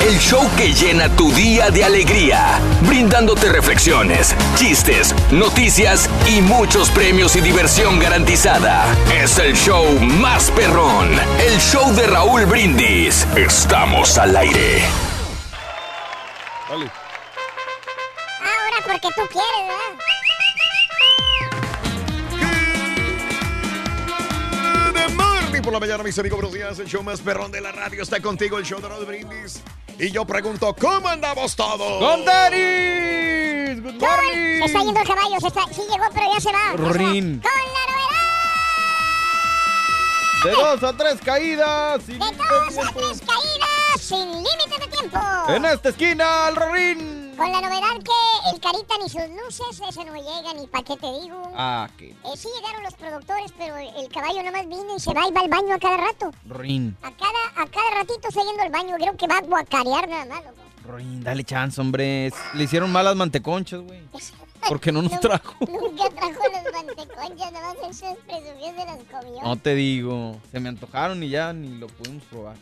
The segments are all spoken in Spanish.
El show que llena tu día de alegría, brindándote reflexiones, chistes, noticias y muchos premios y diversión garantizada. Es el show más perrón, el show de Raúl Brindis. Estamos al aire. Ahora porque tú quieres, ¿verdad? Por la mañana, mis amigos, buenos días. El show más perrón de la radio está contigo, el show de Raúl Brindis. Y yo pregunto, ¿cómo andamos todos? ¡Con Denis! ¡Good Se morning! está yendo el caballo, se está, sí llegó, pero ya se va. Rin. Con la novedad De dos a tres caídas. sin de dos a tres caídas sin límite de tiempo. En esta esquina, el Rorín. Con la novedad que el Carita ni sus luces, ese no llega, ni pa' qué te digo. Ah, qué Eh, sí llegaron los productores, pero el caballo nomás viene y se va y va al baño a cada rato. Rin. A cada, a cada ratito está yendo al baño, creo que va a guacarear nada más, loco. Rin, dale chance, hombre. Le hicieron malas manteconchas, güey. Porque no nos trajo. Nunca trajo los manteconchas, nomás esas presumió se las comió. No te digo. Se me antojaron y ya ni lo pudimos probar.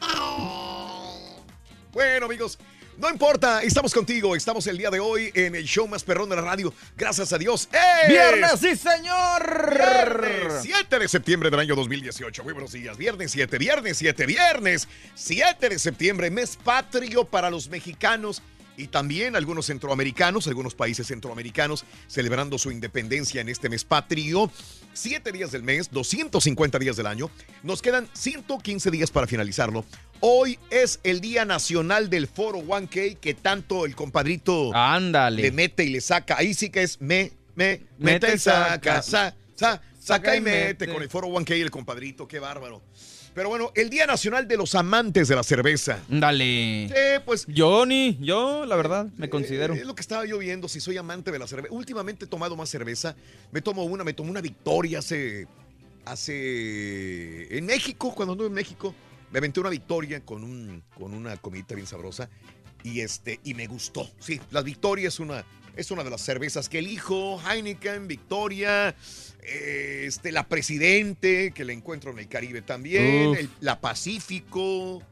Bueno, amigos, no importa, estamos contigo. Estamos el día de hoy en el show más perrón de la radio. Gracias a Dios. ¡Es ¡Viernes, sí, señor! Viernes 7 de septiembre del año 2018. Muy buenos días. Viernes 7, viernes 7, viernes 7 de septiembre, mes patrio para los mexicanos y también algunos centroamericanos, algunos países centroamericanos celebrando su independencia en este mes patrio. Siete días del mes, 250 días del año. Nos quedan 115 días para finalizarlo. Hoy es el Día Nacional del Foro 1K que tanto el compadrito Ándale. le mete y le saca. Ahí sí que es me, me, Mete, mete, saca, saca. sa, sa, saca y mete mete. con el foro 1K el compadrito, qué bárbaro. Pero bueno, el Día Nacional de los Amantes de la Cerveza. Dale. Pues Yo ni, yo, la verdad, me considero. es lo que estaba yo viendo, si soy amante de la cerveza. Últimamente he tomado más cerveza. Me tomo una, me tomé una victoria hace. hace. en México, cuando anduve en México, me aventé una victoria con, un, con una comidita bien sabrosa. Y este, y me gustó. Sí, la victoria es una. Es una de las cervezas que elijo. Heineken, Victoria, eh, este, la Presidente, que la encuentro en el Caribe también. El- la Pacífico.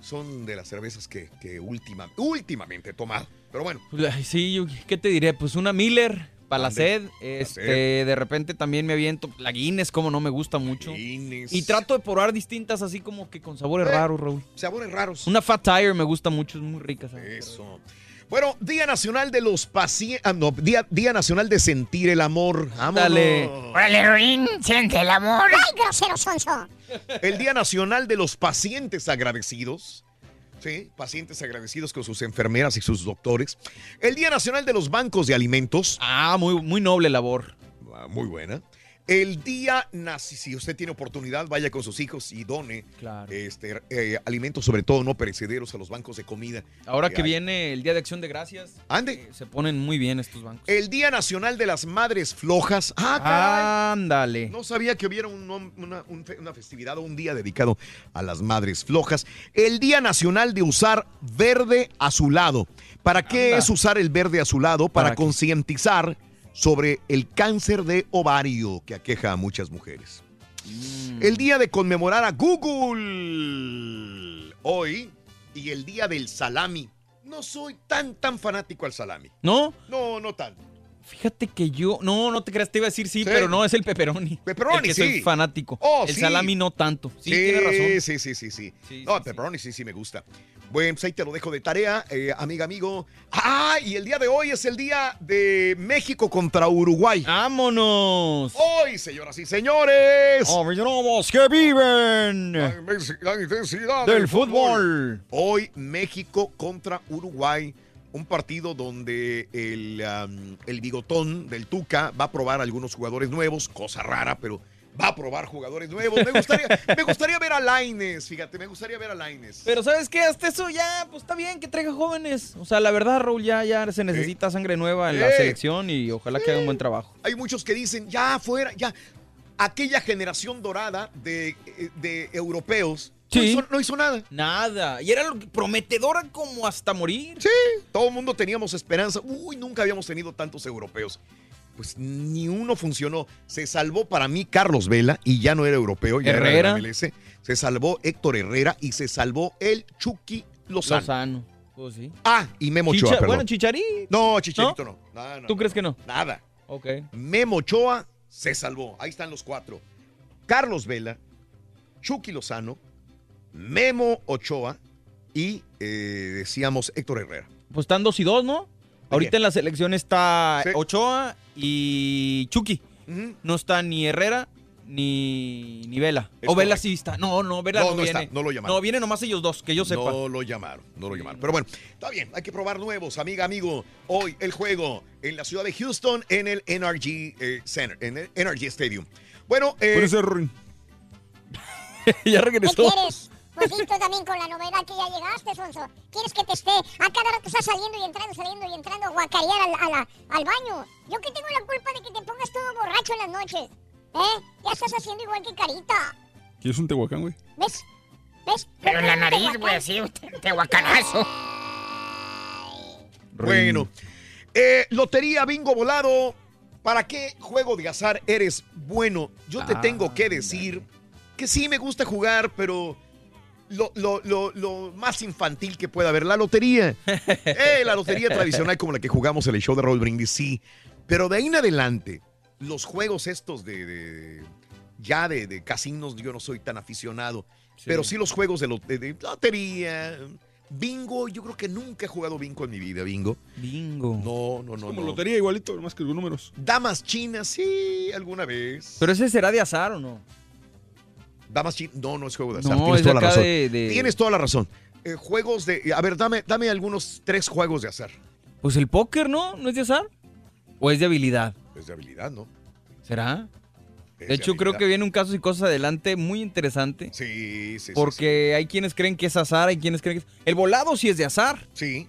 Son de las cervezas que, que última, últimamente he tomado. Pero bueno, Sí, yo, ¿qué te diré? Pues una Miller para la sed. Este, de repente también me aviento la Guinness, como no me gusta mucho. Guinness. Y trato de probar distintas así como que con sabores Eh. raros, Raúl. Sabores raros. Una Fat Tire me gusta mucho, es muy rica. Eso. Bueno, Día Nacional de los Pacientes. no, Día, Día Nacional de Sentir el Amor. Vámonos. Dale. Órale, Ruin, siente el amor. ¡Ay, grosero sonso! El Día Nacional de los Pacientes Agradecidos. Sí, pacientes agradecidos con sus enfermeras y sus doctores. El Día Nacional de los Bancos de Alimentos. Ah, muy, muy noble labor. Ah, Muy buena. El día nazi, si usted tiene oportunidad, vaya con sus hijos y done Claro. este, eh, alimentos, sobre todo no perecederos, a los bancos de comida. Ahora que viene el Día de Acción de Gracias, Ande. eh, se ponen muy bien estos bancos. El Día Nacional de las Madres Flojas. Ah, caray. Ándale. No sabía que hubiera un una, un fe- una festividad o un día dedicado a las madres flojas. El Día Nacional de usar verde azulado. ¿Para qué Anda. es usar el verde azulado? Para concientizar sobre el cáncer de ovario que aqueja a muchas mujeres. Mm. El día de conmemorar a Google hoy y el día del salami. No soy tan, tan fanático al salami. ¿No? No, no tan. Fíjate que yo. No, no te creas, te iba a decir sí, Sí. pero no, es el pepperoni. Pepperoni, el que sí. soy fanático. Oh, el sí. salami no tanto. Sí, tiene razón. Sí, sí, sí, sí. Sí, no, el pepperoni sí, sí me gusta. Bueno, pues ahí te lo dejo de tarea, eh, amiga, amigo. Ah, y el día de hoy es el día de México contra Uruguay. ¡Vámonos! Hoy, señoras y señores. ¡Aficionados que viven la la intensidad del fútbol! Hoy México contra Uruguay. Un partido donde el, el bigotón del Tuca va a probar algunos jugadores nuevos, cosa rara, pero va a probar jugadores nuevos. Me gustaría, me gustaría ver a Laines, fíjate, me gustaría ver a Laines. Pero ¿sabes qué? Hasta eso ya, pues está bien que traiga jóvenes. O sea, la verdad, Raúl, ya, ya se necesita sangre nueva en la selección y ojalá que haga un buen trabajo. Hay muchos que dicen, ya fuera, ya. Aquella generación dorada de, de europeos no, Sí. hizo, no hizo nada. Nada. Y era lo que- prometedora como hasta morir. Sí, todo el mundo teníamos esperanza. Uy, nunca habíamos tenido tantos europeos. Pues ni uno funcionó. Se salvó para mí Carlos Vela y ya no era europeo, ya era Herrera. de la MLS. Se salvó Héctor Herrera y se salvó el Chucky Lozano. Lozano. Pues sí. Ah, y Memo Ochoa, Chicha- perdón. bueno, Chicharí. no, Chicharito no. No, no, ¿Tú no, crees que no? Nada. Ok. Memo Ochoa se salvó. Ahí están los cuatro. Carlos Vela, Chucky Lozano, Memo Ochoa y eh, decíamos Héctor Herrera. Pues están dos y dos, ¿no? Ahorita en la selección está Sí. Ochoa y Chucky. No está ni Herrera ni, ni Vela. Es o Vela correcto. sí está. No, no, Vela No, no, no viene. está, no lo llamaron. No, vienen nomás ellos dos, que yo sepa. No lo llamaron, no lo llamaron. Pero bueno, está bien, hay que probar nuevos, amiga, amigo. Hoy el juego en la ciudad de Houston en el NRG eh, Center, en el NRG Stadium. Bueno, eh, ya ¿Qué regresó. quieres? Pues sí, tú también con la novedad que ya llegaste, Sonso. ¿Quieres que te esté a cada rato estás saliendo y entrando, saliendo y entrando a guacarear al, a la- al baño? Yo que tengo la culpa de que te pongas todo borracho en las noches. ¿Eh? Ya estás haciendo igual que Carita. ¿Quieres un tehuacán, güey? ¿Ves? ¿Ves? Pero en la nariz, güey, así, un te- tehuacanazo. bueno. Eh, lotería bingo volado. ¿Para qué juego de azar eres bueno? Yo te Ah, tengo que decir que sí me gusta jugar, pero lo, lo- lo- lo más infantil que pueda haber, la lotería. Eh, la lotería tradicional como la que jugamos en el show de Roll Brindis, sí. Pero de ahí en adelante, los juegos estos de, de- ya de, de casinos, yo no soy tan aficionado. Pero sí los juegos de, lo- de- de lotería, bingo, yo creo que nunca he jugado bingo en mi vida, bingo. Bingo. No, no, no, Como no. lotería igualito, nomás que con números. Damas chinas, sí, alguna vez. Pero ese será de azar o no? Damas no, no es juego de azar. No, Tienes es toda la razón. de, de- Tienes toda la razón. Eh, juegos de. A ver, dame, dame algunos tres juegos de azar. Pues el póker, ¿no? ¿No es de azar? ¿O es de habilidad? Es de habilidad, ¿no? ¿Será? Es De hecho, creo que viene un caso y cosas adelante muy interesante. Sí, sí, sí. Porque hay quienes creen que es azar, hay quienes creen que es... El volado sí es de azar. Sí,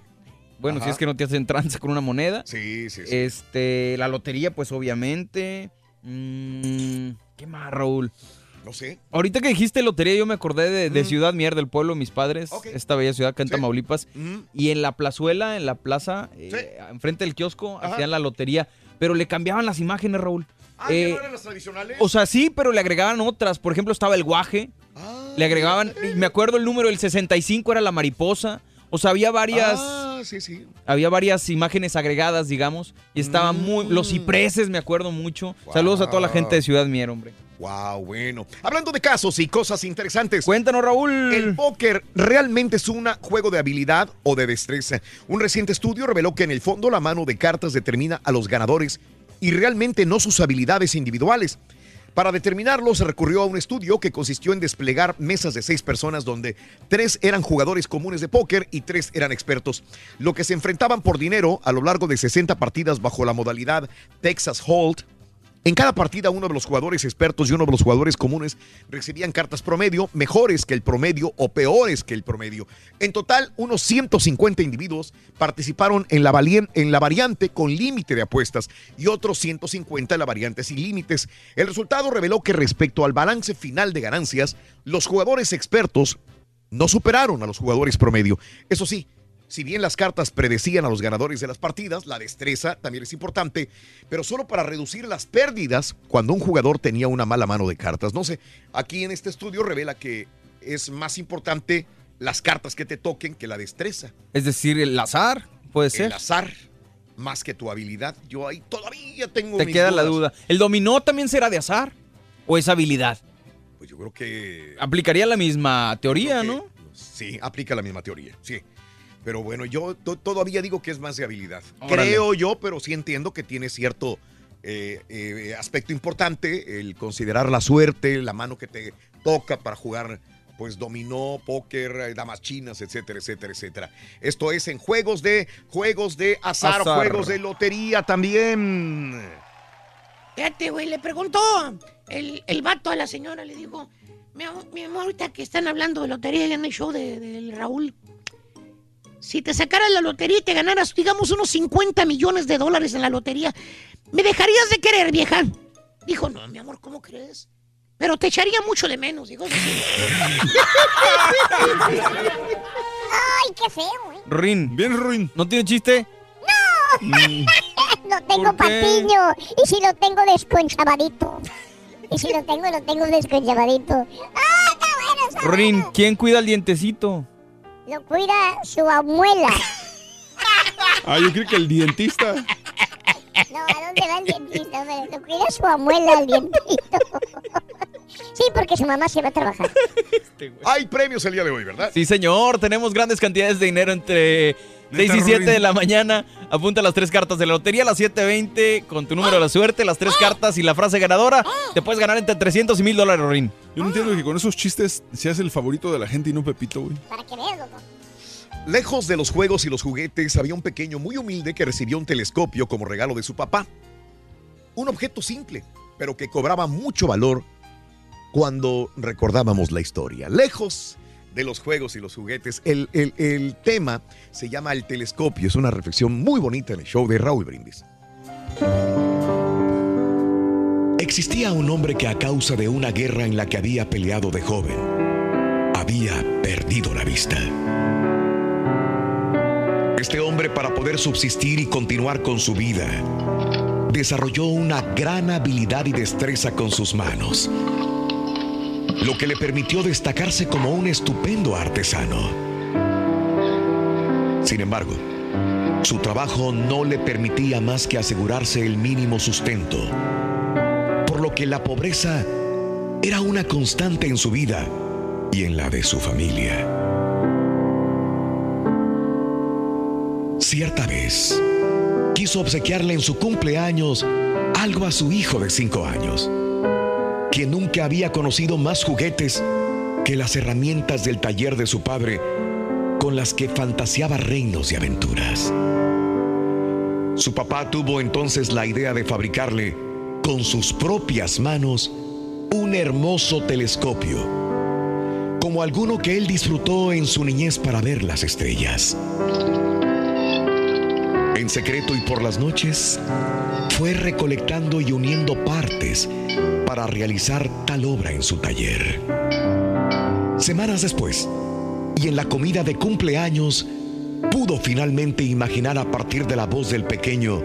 Bueno, Ajá. si es que no te hacen trance con una moneda. sí, sí. sí. Este, la lotería, pues obviamente. Mm, ¿Qué más, Raúl? No sé. Ahorita que dijiste lotería, yo me acordé de, de Ciudad Mier, del pueblo de mis padres, esta bella ciudad acá en Sí. Tamaulipas. Mm, Y en la plazuela, en la plaza, eh, enfrente del kiosco, Ajá. hacían la lotería. Pero le cambiaban las imágenes, Raúl. Ah, ¿ya Eh, no eran las tradicionales? O sea, sí, pero le agregaban otras. Por ejemplo, estaba el guaje. Ah, Le agregaban, me acuerdo el número, el 65 era la mariposa. O sea, había varias, Ah, sí, sí. había varias imágenes agregadas, digamos. Y estaba muy, los Mm. cipreses, me acuerdo mucho. Saludos a toda la gente de Ciudad Mier, hombre. Wow, bueno. Hablando de casos y cosas interesantes. Cuéntanos, Raúl. El póker realmente es un juego de habilidad o de destreza. Un reciente estudio reveló que en el fondo la mano de cartas determina a los ganadores y realmente no sus habilidades individuales. Para determinarlo se recurrió a un estudio que consistió en desplegar mesas de seis personas donde tres eran jugadores comunes de póker y tres eran expertos, lo que se enfrentaban por dinero a lo largo de 60 partidas bajo la modalidad Texas Hold. En cada partida, uno de los jugadores expertos y uno de los jugadores comunes recibían cartas promedio mejores que el promedio o peores que el promedio. En total, unos 150 individuos participaron en la, en la variante con límite de apuestas y otros 150 en la variante sin límites. El resultado reveló que respecto al balance final de ganancias, los jugadores expertos no superaron a los jugadores promedio. Eso sí, si bien las cartas predecían a los ganadores de las partidas, la destreza también es importante, pero solo para reducir las pérdidas cuando un jugador tenía una mala mano de cartas. No sé, aquí en este estudio revela que es más importante las cartas que te toquen que la destreza. Es decir, el azar, puede ser. El azar, más que tu habilidad. Yo ahí todavía tengo Te mis queda la duda. ¿El dominó también será de azar? ¿O es habilidad? Pues yo creo que... Aplicaría la misma teoría, ¿no? Sí, aplica la misma teoría, sí. Pero bueno, yo to- todavía digo que es más de habilidad. Órale. Creo yo, pero sí entiendo que tiene cierto eh, eh, aspecto importante, el considerar la suerte, la mano que te toca para jugar, pues dominó, póker, eh, damas chinas, etcétera, etcétera, etcétera. Esto es en juegos de juegos de azar, Azar. juegos de lotería también. Fíjate, güey, le preguntó el, el vato a la señora, le dijo, mi amor, mi amor, ahorita que están hablando de lotería en el show de- del Raúl, si te sacaras la lotería y te ganaras, digamos, unos 50 millones de dólares en la lotería, ¿me dejarías de querer, vieja? Dijo, no, mi amor, ¿cómo crees? Pero te echaría mucho de menos, dijo. Ay, qué feo, ¿eh? Rin. Bien, Ruin. ¿No tiene chiste? No tengo ¿Por qué? patiño. Y si lo tengo desconchavadito. Y si lo tengo, lo tengo desconchavadito. ¡Ah, está bueno! está Rin, bueno! ¿quién cuida el dientecito? Lo cuida su abuela. Ah, yo creo que el dentista. No, ¿a dónde va el dientista? hombre? Lo cuida su abuela el dientito. Sí, porque su mamá se va a trabajar. Hay premios el día de hoy, ¿verdad? Sí, señor. Tenemos grandes cantidades de dinero entre 6 y Neta, 7 Rin. de la mañana. Apunta las tres cartas de la lotería, las 7.20 con tu número de la suerte, las tres cartas y la frase ganadora. Te puedes ganar entre 300 y 1000 dólares, Rin. Yo no entiendo que con esos chistes se hace el favorito de la gente y no Pepito, güey. Para que veas, loco. Lejos de los juegos y los juguetes, había un pequeño muy humilde que recibió un telescopio como regalo de su papá. Un objeto simple, pero que cobraba mucho valor cuando recordábamos la historia. Lejos de los juegos y los juguetes, el, el- tema se llama El telescopio. Es una reflexión muy bonita en el show de Raúl Brindis. Existía un hombre que a causa de una guerra en la que había peleado de joven, había perdido la vista. Este hombre, para poder subsistir y continuar con su vida, desarrolló una gran habilidad y destreza con sus manos, lo que le permitió destacarse como un estupendo artesano. Sin embargo, su trabajo no le permitía más que asegurarse el mínimo sustento por lo que la pobreza era una constante en su vida y en la de su familia. Cierta vez, quiso obsequiarle en su cumpleaños algo a su hijo de cinco años, que nunca había conocido más juguetes que las herramientas del taller de su padre con las que fantaseaba reinos y aventuras. Su papá tuvo entonces la idea de fabricarle con sus propias manos un hermoso telescopio, como alguno que él disfrutó en su niñez para ver las estrellas. En secreto y por las noches, fue recolectando y uniendo partes para realizar tal obra en su taller. Semanas después, y en la comida de cumpleaños, pudo finalmente imaginar a partir de la voz del pequeño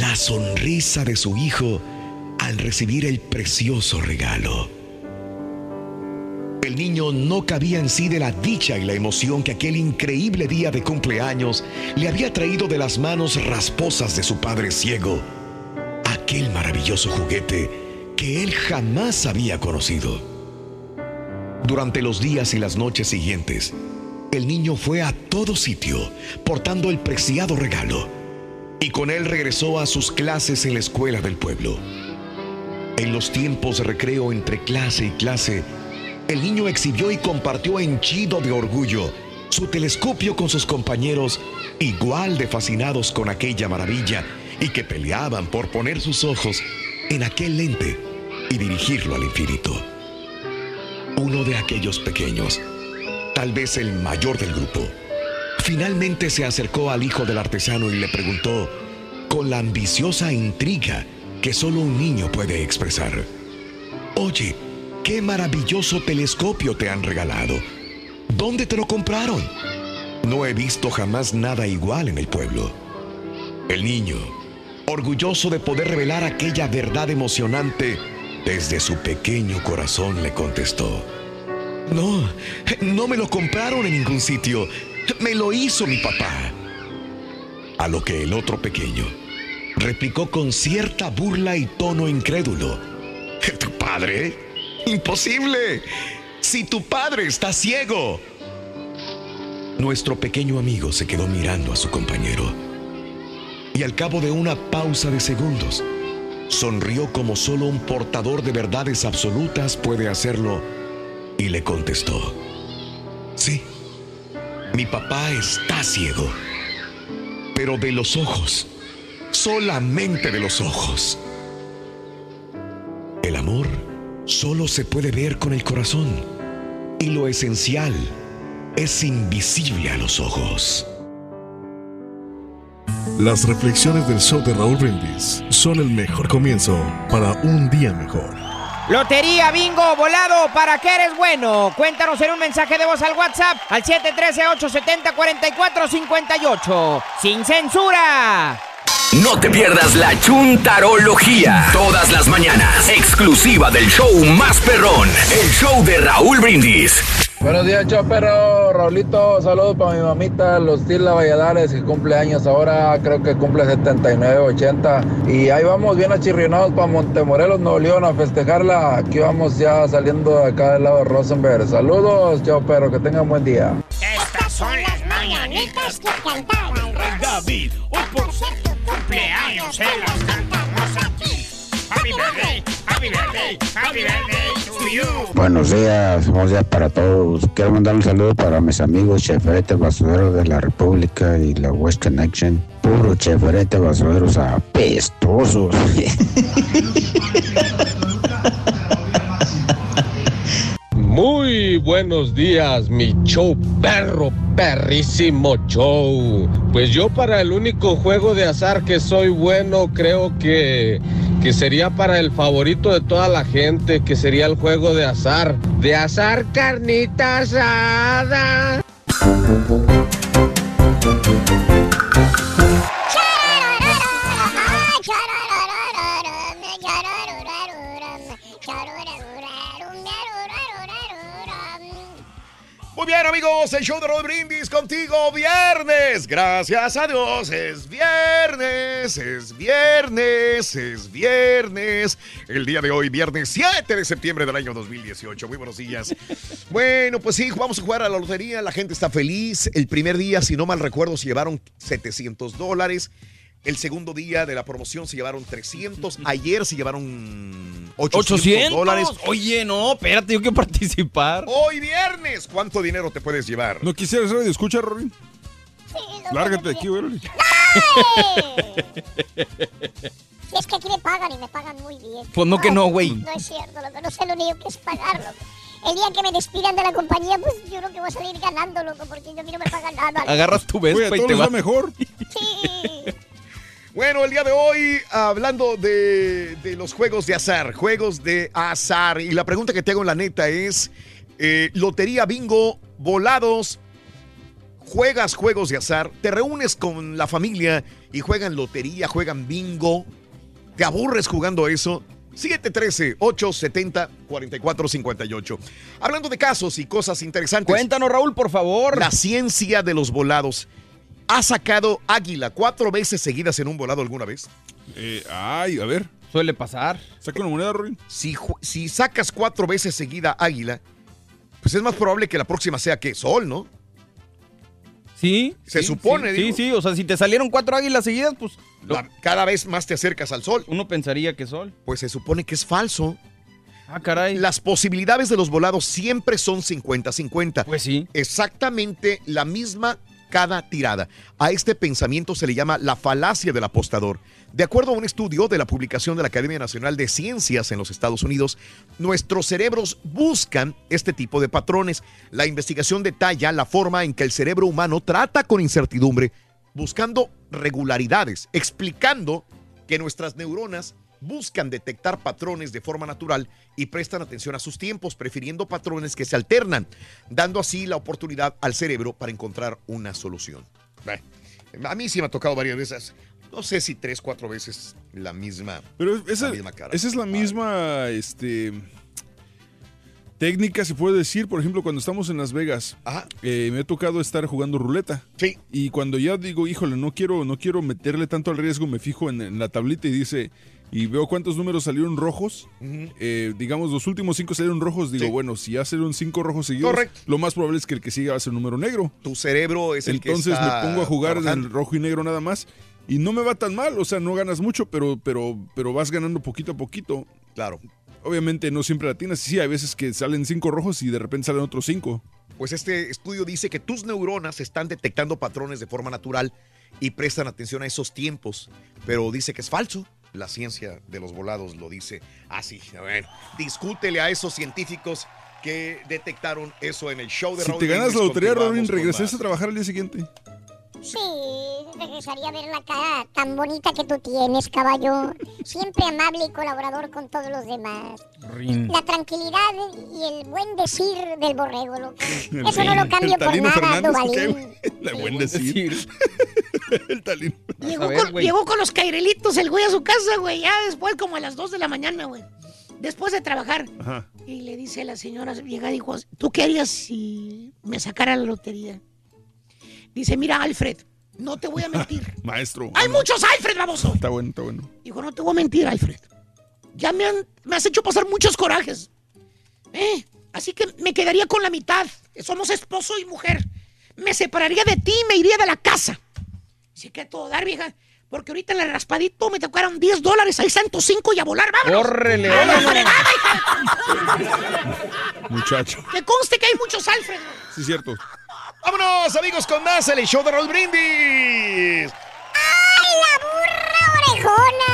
la sonrisa de su hijo al recibir el precioso regalo. El niño no cabía en sí de la dicha y la emoción que aquel increíble día de cumpleaños le había traído de las manos rasposas de su padre ciego, aquel maravilloso juguete que él jamás había conocido. Durante los días y las noches siguientes, el niño fue a todo sitio portando el preciado regalo y con él regresó a sus clases en la escuela del pueblo. En los tiempos de recreo entre clase y clase, el niño exhibió y compartió henchido de orgullo su telescopio con sus compañeros, igual de fascinados con aquella maravilla y que peleaban por poner sus ojos en aquel lente y dirigirlo al infinito. Uno de aquellos pequeños, tal vez el mayor del grupo, finalmente se acercó al hijo del artesano y le preguntó, con la ambiciosa intriga que solo un niño puede expresar, Oye, qué maravilloso telescopio te han regalado. ¿Dónde te lo compraron? No he visto jamás nada igual en el pueblo. El niño, orgulloso de poder revelar aquella verdad emocionante, desde su pequeño corazón le contestó. No, no me lo compraron en ningún sitio. Me lo hizo mi papá. A lo que el otro pequeño replicó con cierta burla y tono incrédulo. ¿Tu padre? Imposible. Si tu padre está ciego. Nuestro pequeño amigo se quedó mirando a su compañero. Y al cabo de una pausa de segundos, sonrió como solo un portador de verdades absolutas puede hacerlo y le contestó, sí, mi papá está ciego, pero de los ojos, solamente de los ojos. El amor solo se puede ver con el corazón y lo esencial es invisible a los ojos. Las reflexiones del show de Raúl Brindis son el mejor comienzo para un día mejor. Lotería Bingo Volado, ¿para qué eres bueno? Cuéntanos en un mensaje de voz al WhatsApp al 713-870-4458. ¡Sin censura! No te pierdas la chuntarología. Todas las mañanas. Exclusiva del show más perrón. El show de Raúl Brindis. Buenos días, chao perro. Raulito, saludos para mi mamita, Lucila Valladares, que cumple años ahora, creo que cumple 79, 80. Y ahí vamos bien achirrionados para Montemorelos, Nuevo León, a festejarla. Aquí vamos ya saliendo de acá del lado de Rosenberg. Saludos, chao perro, que tengan buen día. Estas son las mañanitas que cantaba el rey David. Hoy por cumpleaños se las cantamos aquí. Happy birthday, happy birthday, happy birthday to you. Buenos días, buenos días para todos. Quiero mandar un saludo para mis amigos cheferete basureros de la República y la West Connection. Puro cheferete basureros apestosos. Muy buenos días, mi show perro, perrísimo show. Pues yo para el único juego de azar que soy bueno, creo que, que sería para el favorito de toda la gente, que sería el juego de azar. De azar carnita asada. Muy bien, amigos, el show de Brindis contigo viernes. Gracias a Dios, es viernes, es viernes, es viernes. El día de hoy, viernes 7 de septiembre del año 2018. Muy buenos días. Bueno, pues sí, vamos a jugar a la lotería. La gente está feliz. El primer día, si no mal recuerdo, se llevaron 700 dólares. El segundo día de la promoción se llevaron 300. Ayer se llevaron 800, 800 dólares. Oye, no, espérate, yo quiero participar. Hoy viernes, ¿cuánto dinero te puedes llevar? ¿No quisieras radio? Escucha, Rorín. Lárgate de aquí, güey. Si es que aquí me pagan y me pagan muy bien. Pues no que no, güey. No es cierto, loco. No sé lo único que es pagarlo. El día que me despidan de la compañía, pues yo creo que voy a salir ganando, loco, porque yo a mí no me pagan nada. Agarras tu vespa y te va mejor. Bueno, el día de hoy, hablando de, de los juegos de azar, juegos de azar. Y la pregunta que te hago en la neta es, eh, lotería, bingo, volados, juegas juegos de azar, te reúnes con la familia y juegan lotería, juegan bingo, te aburres jugando eso. 713-870-4458. Hablando de casos y cosas interesantes. Cuéntanos, Raúl, por favor. La ciencia de los volados. ¿Ha sacado águila cuatro veces seguidas en un volado alguna vez? Eh, ay, a ver. Suele pasar. Saca una moneda, Rorín. Si, si sacas cuatro veces seguida águila, pues es más probable que la próxima sea que sol, ¿no? Sí. Se sí, supone, Sí, digo. sí, sí, o sea, si te salieron cuatro águilas seguidas, pues La- cada vez más te acercas al sol. uno pensaría que sol. Pues se supone que es falso. Ah, caray. Las posibilidades de los volados siempre son 50-50. Pues sí. Exactamente la misma cada tirada. A este pensamiento se le llama la falacia del apostador. De acuerdo a un estudio de la publicación de la Academia Nacional de Ciencias en los Estados Unidos, nuestros cerebros buscan este tipo de patrones. La investigación detalla la forma en que el cerebro humano trata con incertidumbre, buscando regularidades, explicando que nuestras neuronas buscan detectar patrones de forma natural y prestan atención a sus tiempos, prefiriendo patrones que se alternan, dando así la oportunidad al cerebro para encontrar una solución. A mí sí me ha tocado varias veces, no sé si tres, cuatro veces la misma, Pero esa, la misma cara. esa es la misma este, técnica, se puede decir. Por ejemplo, cuando estamos en Las Vegas, eh, me ha tocado estar jugando ruleta. Sí. Y cuando ya digo, híjole, no quiero, no quiero meterle tanto al riesgo, me fijo en, en la tablita y dice, y veo cuántos números salieron rojos. Eh, digamos, los últimos cinco salieron rojos. Digo, bueno, si ya salieron cinco rojos seguidos, lo más probable es que el que siga va a ser un número negro. Tu cerebro es el que Entonces está me pongo a jugar en el rojo y negro nada más. Y no me va tan mal, o sea, no ganas mucho, pero, pero, pero vas ganando poquito a poquito. Claro. Obviamente no siempre latinas. Sí, hay veces que salen cinco rojos y de repente salen otros cinco. Pues este estudio dice que tus neuronas están detectando patrones de forma natural y prestan atención a esos tiempos, pero dice que es falso. La ciencia de los volados lo dice así. A ver, discútele a esos científicos que detectaron eso en el show de Si Raúl te ganas la lotería, Robin, regresas a trabajar al día siguiente. Sí, regresaría a ver la cara tan bonita que tú tienes, caballo. Siempre amable y colaborador con todos los demás. La tranquilidad y el buen decir del borrego, loco. Eso no lo cambio El por nada, Fernández, ¿qué, Duvalín. güey? La buen decir. el talino. Llegó, ver, con, llegó con los cairelitos el güey a su casa, güey. Ya después, como a las 2 de la mañana, güey. Después de trabajar. Ajá. Y le dice a la señora, llega y dijo, ¿tú qué harías si me sacara la lotería? Dice, mira, Alfred, no te voy a mentir. Maestro. Hay muchos Alfred, baboso. Está bueno, está bueno. Dijo, no te voy a mentir, Alfred. Ya me, han- me has hecho pasar muchos corajes. ¿Eh? Así que me quedaría con la mitad. Somos esposo y mujer. Me separaría de ti y me iría de la casa. Así que a todo dar, vieja. Porque ahorita en el raspadito me tocaron 10 dólares. Ahí tus 5 y a volar, vámonos. ¡Córrele, ¡A la vámonos! fregada, hija! Muchacho. Que conste que hay muchos Alfred. Sí, cierto. Vámonos, amigos, con más el show de Raúl Brindis. ¡Ay, la burra orejona!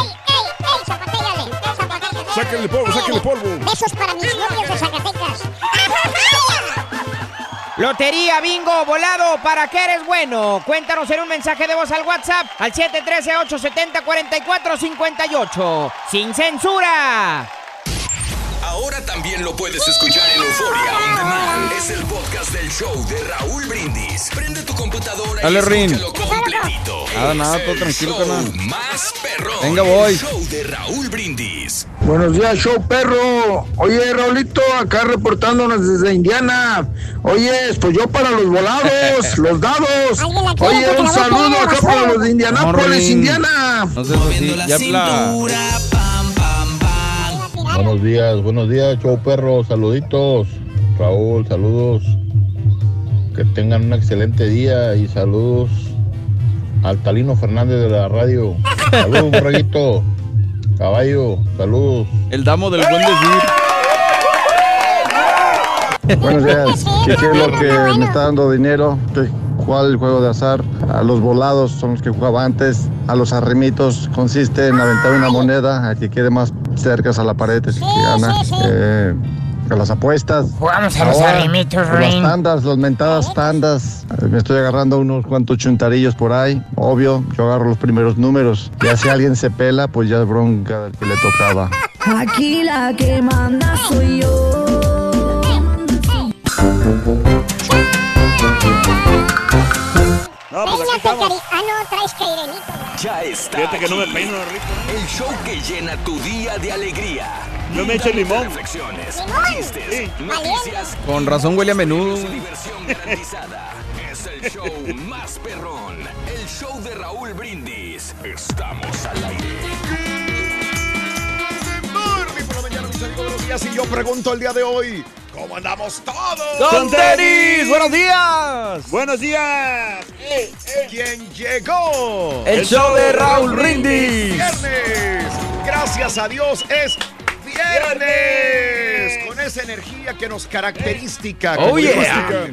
¡Ey, ey, ey! ¡Zapatéale! ¡Zapatéale! Sáquenle polvo, sáquenle polvo. Besos para mis novios de Zacatecas. Lotería, bingo, volado, ¿para qué eres bueno? Cuéntanos en un mensaje de voz al WhatsApp al 713-870-4458. ¡Sin censura! Ahora también lo puedes escuchar en Euforia On Demand. Es el podcast del show de Raúl Brindis. Prende tu computadora Dale, y Rin. escúchalo completito. Nada, nada, todo tranquilo, show. Más perrón. Venga, voy. Show de Raúl Brindis. Buenos días, show perro. Oye, Raulito, acá reportándonos desde Indiana. Oye, pues yo para los volados, los dados. Oye, un saludo acá para los de Indianápolis. Indiana. No seas así. Ya habla. Buenos días, buenos días, show perro, saluditos. Raúl, saludos. Que tengan un excelente día y saludos al Talino Fernández de la radio. Saludos, borreguito. Caballo, saludos. El damo del buen decir. Buenos días. ¿Qué, qué es lo que me está dando dinero? ¿Qué- ¿Cuál juego de azar? A los volados son los que jugaba antes. A los arrimitos consiste en aventar una moneda a que quede más cerca a la pared es el que gana. Eh, a las apuestas. Jugamos a los Ahora, arrimitos, Las Rin. tandas, las mentadas tandas. Eh, Me estoy agarrando unos cuantos chuntarillos por ahí. Obvio, yo agarro los primeros números. Ya si alguien se pela, pues ya es bronca del que le tocaba. Aquí la que manda soy yo. No, pues aquí estamos. Ah, no, traes cairelito. Ya está. Fíjate que no me peino, rico. El show que llena tu día de alegría. No me eche limón. Reflexiones, ¿Limón? chistes, Sí. noticias. Con razón huele a menudo. y diversión garantizada. Es el show más perrón. El show de Raúl Brindis. Estamos al aire. Good morning por la mañana, mis amigos, buenos días. Y yo pregunto el día de hoy, ¿cómo andamos todos? ¡Don Tenis! ¡Buenos días! ¡Buenos días! ¿Quién llegó? El show de Raúl Brindis. Viernes. Gracias a Dios es viernes. Con esa energía que nos característica. Oh, como dijo yeah.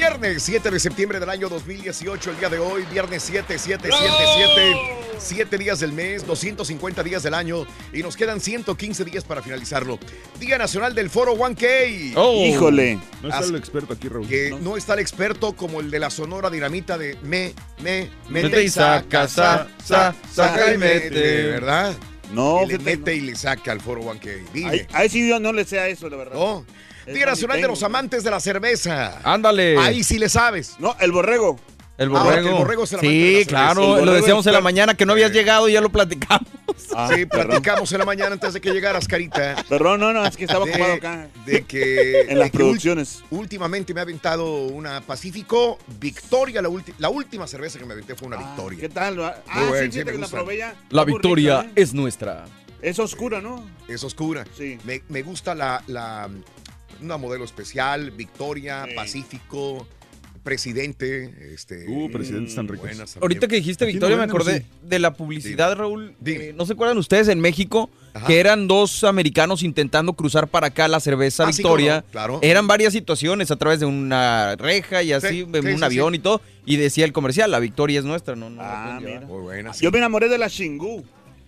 Viernes 7 de septiembre del año 2018, el día de hoy, viernes 7, 7, 7, 7, 7 días del mes, 250 días del año y nos quedan 115 días para finalizarlo. Día Nacional del Foro 1K. Híjole. No está Así- el experto aquí, Raúl. Que no. está el experto como el de la Sonora Dinamita de me, me, mete, Mete y y saca, saca, sa, sa, saca y mete. ¿verdad? No, Que le mete y le saca al Foro 1K. Dime. Ahí, ahí sí yo no le sé a eso, la verdad. No. Día Nacional de los Amantes de la Cerveza. Ándale. Ahí sí le sabes. No, el borrego. El Ah, borrego. ok, el borrego es el amante de la sí, claro. El Lo decíamos en la mañana que no habías llegado y ya lo platicamos. Ah, sí, platicamos en la mañana antes de que llegaras, Carita. Perdón, no, no, es que estaba de, ocupado acá. De que. En las que producciones. últimamente me ha aventado una Pacífico Victoria. La, última cerveza que me aventé fue una Victoria. ¿Qué tal? Ah, bueno, sí, sí, fíjate me que la probé ya. La victoria ¿eh? es nuestra. Es oscura, ¿no? Es oscura. Sí. Me, me gusta la, la- una modelo especial, Victoria, Sí. Pacífico, Presidente. Este, Uh, buenas también. Ahorita que dijiste Aquí no Victoria, me acordé sí. de la publicidad, Raúl. Dime. Eh, ¿No se acuerdan ustedes en México Ajá. que eran dos americanos intentando cruzar para acá la cerveza Ah, sí, Victoria? claro. Eran varias situaciones a través de una reja y así, Sí, en sí, un sí, avión sí. y todo. Y decía el comercial, la Victoria es nuestra, no, no Ah, mira. Muy. Yo me enamoré de la Shingu.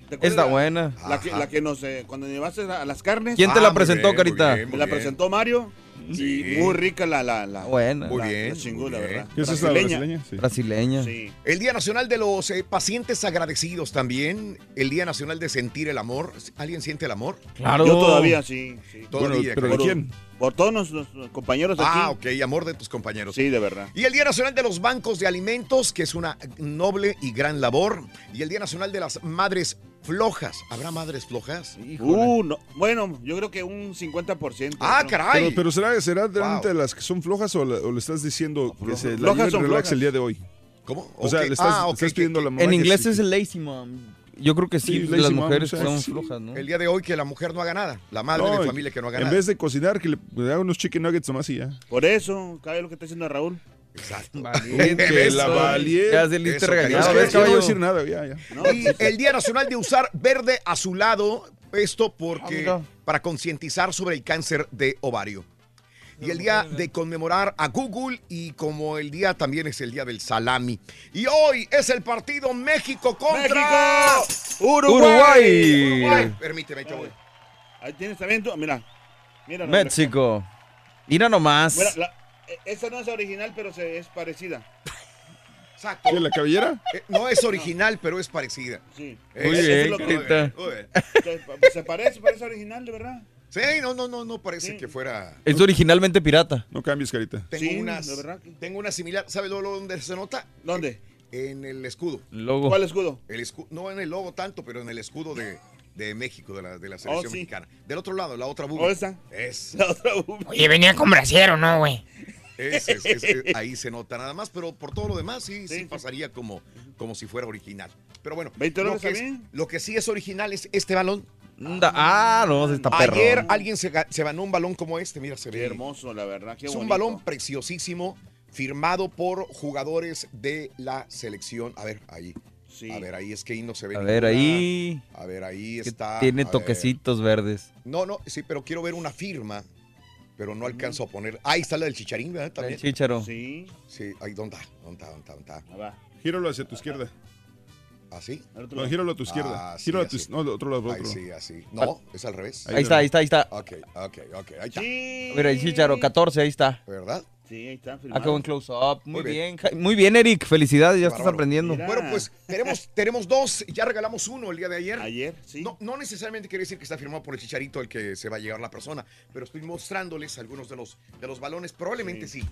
¿Te acuerdas Está la- buena. La que, la que nos, eh, cuando llevaste a las carnes, ¿Quién te Ah, la muy presentó, bien, muy Carita? bien, muy la bien. presentó Mario. Sí. Y muy rica la, la, la, Buena. Muy la- bien, la Shingu, muy la bien. verdad. ¿Qué es Brasileña. brasileña? Sí. Brasileña. Sí. El Día Nacional de los eh, Pacientes Agradecidos también. El Día Nacional de Sentir el Amor. ¿Alguien siente el amor? Claro. Yo todavía sí. sí. Todavía. Bueno, pero ¿de claro. quién? Por todos nuestros compañeros de aquí. Ah, ok, amor de tus compañeros. Sí, de verdad. Y el Día Nacional de los Bancos de Alimentos, que es una noble y gran labor. Y el Día Nacional de las Madres Flojas. ¿Habrá madres flojas? Uh, no. Bueno, yo creo que un 50%. Ah, ¿no? caray. Pero, pero será, será Wow. las que son flojas o, la- o le estás diciendo que se la relax flojas. el día de hoy? ¿Cómo? O sea, le estás, Ah, estás que- pidiendo a la mamá En que inglés sí. es el lazy mom. Yo creo que sí, Sí, las mom, mujeres o sea, son sí. flojas, ¿no? El día de hoy que la mujer no haga nada. La madre No, de familia que no haga En nada. vez de cocinar, que le, le haga unos chicken nuggets nomás y ya. Por eso, cabe lo que está diciendo Raúl. Exacto. Que la valiente. Ya se liste Eso, regañado. cayó. Es ¿ves, que yo no voy a decir nada, ya, ya. ¿no? Y el Día Nacional de usar verde azulado, esto porque Ah, mira. para concientizar sobre el cáncer de ovario. Y el día de conmemorar a Google y como el día también es el día del salami. Y hoy es el partido México contra ¡México! ¡Uruguay! Uruguay. Permíteme, Choboy. Ahí tienes también tú. Mira. Mira. México. Mira nomás. Bueno, la- esta no es original, pero se, es parecida. Exacto. ¿Qué, la cabellera? Eh, No es original, pero es parecida. Sí. Eh, Muy bien, es lo que- Carita. Muy bien. Se, se parece, parece original, de verdad. Sí, no, no, no, no parece que fuera. Es originalmente pirata. No cambies, carita. Tengo Sí, unas. de verdad que- Tengo una similar. ¿Sabes luego dónde se nota? ¿Dónde? En el escudo. El logo. ¿Cuál escudo? El escu- no en el logo tanto, pero en el escudo de, de México, de la, de la selección Oh, sí. mexicana. Del otro lado, la otra buga. ¿Dónde está? Es, La otra uva. Oye, venía con brasiero, ¿no, güey? Es- es- es- es- ahí se nota nada más, pero por todo lo demás sí, sí, pasaría como, como si fuera original. Pero bueno, 20 lo que, es- también. lo que sí es original es este balón. Ah, no, está perro. Ayer alguien se, se ganó un balón como este, mira, se Qué ve. hermoso, la verdad. Qué es un balón preciosísimo, firmado por jugadores de la selección. A ver, ahí. Sí. A ver, ahí es que ahí no se ve. A ver, ahí. A ver, ahí que está. Tiene ver. toquecitos verdes. No, no, sí, pero quiero ver una firma. Pero no alcanzo a poner. Ahí está la del chicharín, ¿verdad? El También. chícharo. Sí. Sí, ahí, ¿dónde está? ¿Dónde está? ¿Dónde está? ¿Dónde está? Ah. Gíralo hacia tu izquierda. ¿Así? Otro No, gíralo a tu izquierda. Ah, sí, gíralo a tu. No, otro lado. Ahí Otro. sí, así. No, es al revés. Ahí está, ahí está, ahí está. Ok, ok, ok. Ahí está. Sí. Mira, el chícharo, 14, ahí está. ¿Verdad? Sí, ahí está. Ah, firmado. qué buen close-up. Muy, Muy bien. Muy bien, Eric. Felicidades, ya estás aprendiendo. Mira. Bueno, pues tenemos, tenemos dos. Ya regalamos uno el día de ayer. Ayer, sí. No, no necesariamente quiere decir que está firmado por el chicharito el que se va a llevar la persona, pero estoy mostrándoles algunos de los, de los balones. Probablemente sí.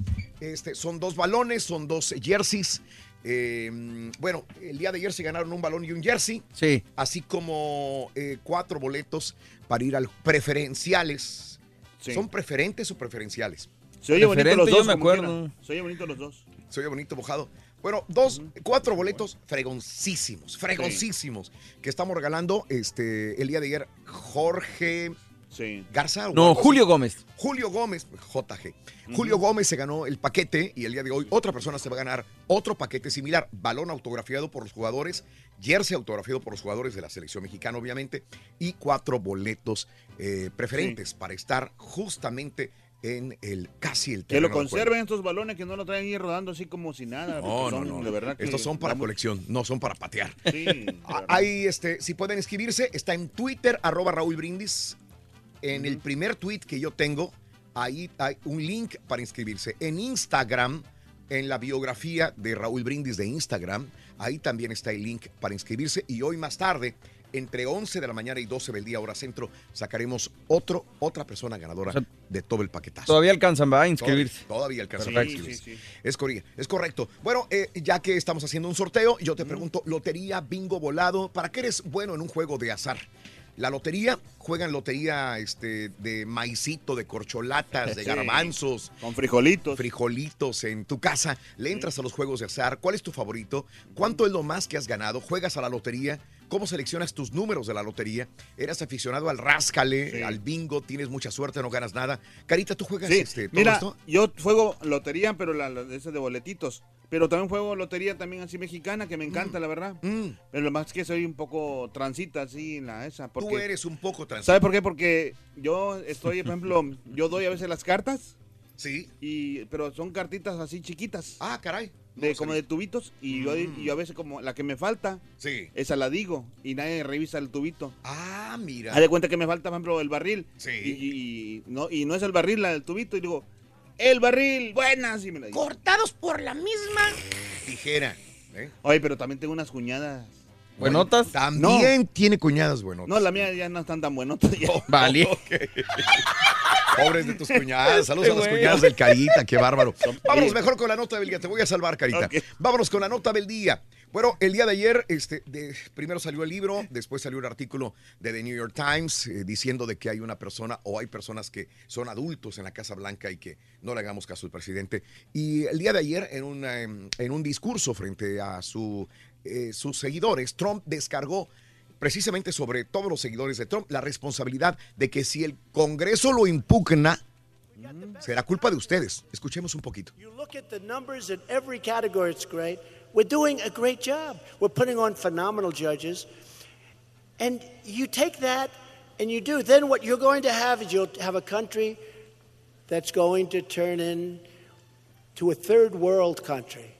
Este, son dos balones, son dos jerseys. Eh, bueno, el día de ayer se ganaron un balón y un jersey, Sí. así como eh, cuatro boletos para ir al preferenciales. Sí. ¿Son preferentes o preferenciales? Se oye bonito los yo dos. me como acuerdo. Se oye bonito los dos. Se oye bonito, mojado. Bueno, dos, cuatro boletos fregoncísimos, fregoncísimos, que estamos regalando este, el día de ayer. Jorge Sí. Garza. o No, así. Julio Gómez. Julio Gómez, JG. Julio Gómez se ganó el paquete y el día de hoy otra persona se va a ganar otro paquete similar. Balón autografiado por los jugadores, jersey autografiado por los jugadores de la selección mexicana, obviamente, y cuatro boletos eh, preferentes para estar justamente en el casi el Que lo terreno de juego. conserven estos balones, que no lo traen ahí rodando así como si nada. No, no, no. De verdad que Estos son para colección, no son para patear. Sí, Ah, Ahí, este, si pueden inscribirse, está en Twitter, arroba Raúl Brindis. En el primer tweet que yo tengo, ahí hay un link para inscribirse. En Instagram, en la biografía de Raúl Brindis de Instagram, ahí también está el link para inscribirse. Y hoy más tarde, entre 11 de la mañana y 12 del día, hora centro, sacaremos otro, otra persona ganadora de todo el paquetazo. Todavía alcanzan, va a inscribirse. Todavía, todavía alcanzan Perfecto. a inscribirse. Es, corri- es correcto. Bueno, eh, ya que estamos haciendo un sorteo, yo te pregunto, lotería, bingo volado, ¿para qué eres bueno en un juego de azar? La lotería, juegan lotería este, de maicito, de corcholatas, de Sí. garbanzos. Con frijolitos. Frijolitos en tu casa. Le entras a los juegos de azar. ¿Cuál es tu favorito? ¿Cuánto es lo más que has ganado? ¿Juegas a la lotería? ¿Cómo seleccionas tus números de la lotería? ¿Eras aficionado al ráscale, Sí. al bingo? ¿Tienes mucha suerte, no ganas nada? Carita, ¿tú juegas Sí, este, todo mira, esto? yo juego lotería, pero la, la- esa de boletitos. Pero también juego lotería también así mexicana, que me Mm. encanta, la verdad. Pero lo más que soy un poco transita así en la esa. Porque, Tú eres un poco transito. ¿Sabe por qué? Porque yo estoy, por ejemplo, yo doy a veces las cartas. Sí. Y, pero son cartitas así chiquitas. Ah, caray. De, como de tubitos. Y yo, Mm. y yo a veces como la que me falta, Sí. esa la digo. Y nadie revisa el tubito. Ah, mira. Haz de cuenta que me falta, por ejemplo, el barril. Sí. Y, y- y no, y no es el barril, la del tubito. Y digo, el barril, buenas. Y me la dice. Cortados por la misma. Tijera. ¿eh? Oye, pero también tengo unas cuñadas. ¿Buenotas? También tiene cuñadas buenotas. No, la mía ya no están tan buenotas. ya. Vale. Pobres de tus cuñadas. Saludos a las cuñadas del Carita, qué bárbaro. Vámonos mejor con la nota del día. Te voy a salvar, Carita. Vámonos con la nota del día. Bueno, el día de ayer, este, de- primero salió el libro, después salió un artículo de The New York Times eh, diciendo de que hay una persona o hay personas que son adultos en la Casa Blanca y que no le hagamos caso al presidente. Y el día de ayer, en, una, em, en un discurso frente a su, eh, sus seguidores, Trump descargó precisamente sobre todos los seguidores de Trump la responsabilidad de que si el Congreso lo impugna, será culpa de ustedes. Escuchemos un poquito. You look at the numbers in every category, it's great. We're doing a great job. We're putting on phenomenal judges. And you take that and you do. Then what you're going to have is you'll have a country that's going to turn into a third world country.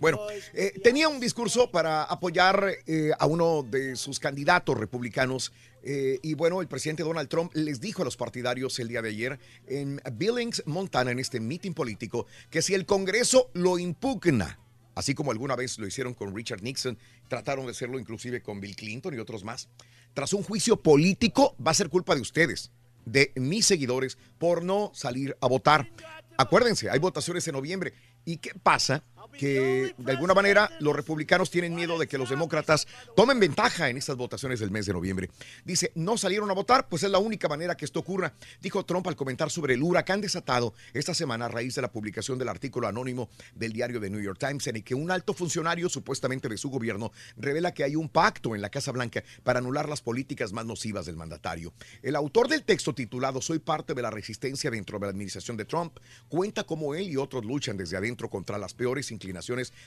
Bueno, eh, tenía un discurso para apoyar eh, a uno de sus candidatos republicanos. eh, y bueno, el presidente Donald Trump les dijo a los partidarios el día de ayer en Billings, Montana, en este mitin político, que si el Congreso lo impugna, así como alguna vez lo hicieron con Richard Nixon, trataron de hacerlo inclusive con Bill Clinton y otros más, tras un juicio político va a ser culpa de ustedes, de mis seguidores, por no salir a votar. Acuérdense, hay votaciones en noviembre. ¿Y qué pasa? Que de alguna manera los republicanos tienen miedo de que los demócratas tomen ventaja en estas votaciones del mes de noviembre. Dice, no salieron a votar, pues es la única manera que esto ocurra, dijo Trump al comentar sobre el huracán desatado esta semana a raíz de la publicación del artículo anónimo del diario The New York Times en el que un alto funcionario supuestamente de su gobierno revela que hay un pacto en la Casa Blanca para anular las políticas más nocivas del mandatario. El autor del texto titulado Soy parte de la resistencia dentro de la administración de Trump cuenta cómo él y otros luchan desde adentro contra las peores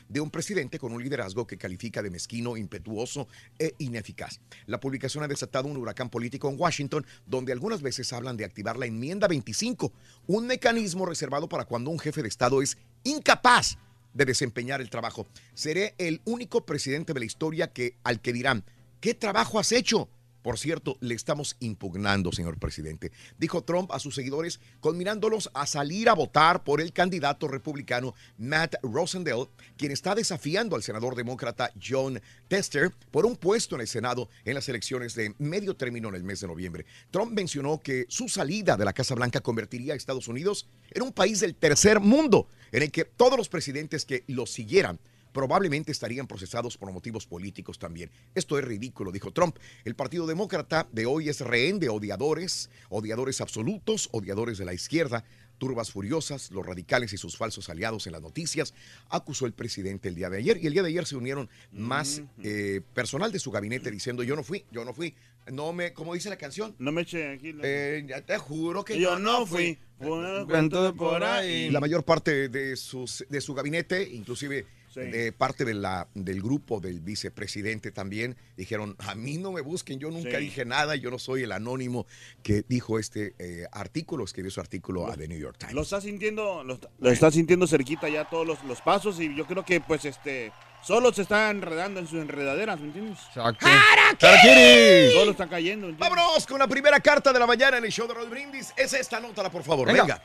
de un presidente con un liderazgo que califica de mezquino, impetuoso e ineficaz. La publicación ha desatado un huracán político en Washington, donde algunas veces hablan de activar la enmienda 25, un mecanismo reservado para cuando un jefe de Estado es incapaz de desempeñar el trabajo. Seré el único presidente de la historia que al que dirán, ¿qué trabajo has hecho? Por cierto, le estamos impugnando, señor presidente, dijo Trump a sus seguidores, conminándolos a salir a votar por el candidato republicano Matt Rosendale, quien está desafiando al senador demócrata John Tester por un puesto en el Senado en las elecciones de medio término en el mes de noviembre. Trump mencionó que su salida de la Casa Blanca convertiría a Estados Unidos en un país del tercer mundo, en el que todos los presidentes que lo siguieran probablemente estarían procesados por motivos políticos también. Esto es ridículo, dijo Trump. El Partido Demócrata de hoy es rehén de odiadores, odiadores absolutos, odiadores de la izquierda, turbas furiosas, los radicales y sus falsos aliados en las noticias, acusó el presidente el día de ayer. Y el día de ayer se unieron más eh, personal de su gabinete diciendo, yo no fui, yo no fui. No me, como dice la canción. No me eche aquí. la- Eh, ya te juro que Yo yo, no no fui. fui. Cuento de por ahí. La mayor parte de, sus, de su gabinete, inclusive de parte de la, del grupo del vicepresidente también dijeron, a mí no me busquen, yo nunca Sí. dije nada, yo no soy el anónimo que dijo este eh, artículo, escribió su artículo a The New York Times. Lo está sintiendo, lo está, lo está sintiendo cerquita ya todos los, los pasos y yo creo que pues este solo se está enredando en sus enredaderas, ¿me entiendes? Exacto. ¡Harakiri! Solo está cayendo. ¿entiendes? Vámonos con la primera carta de la mañana en el show de Roll Brindis. Es esta, nótala por favor, Venga. venga.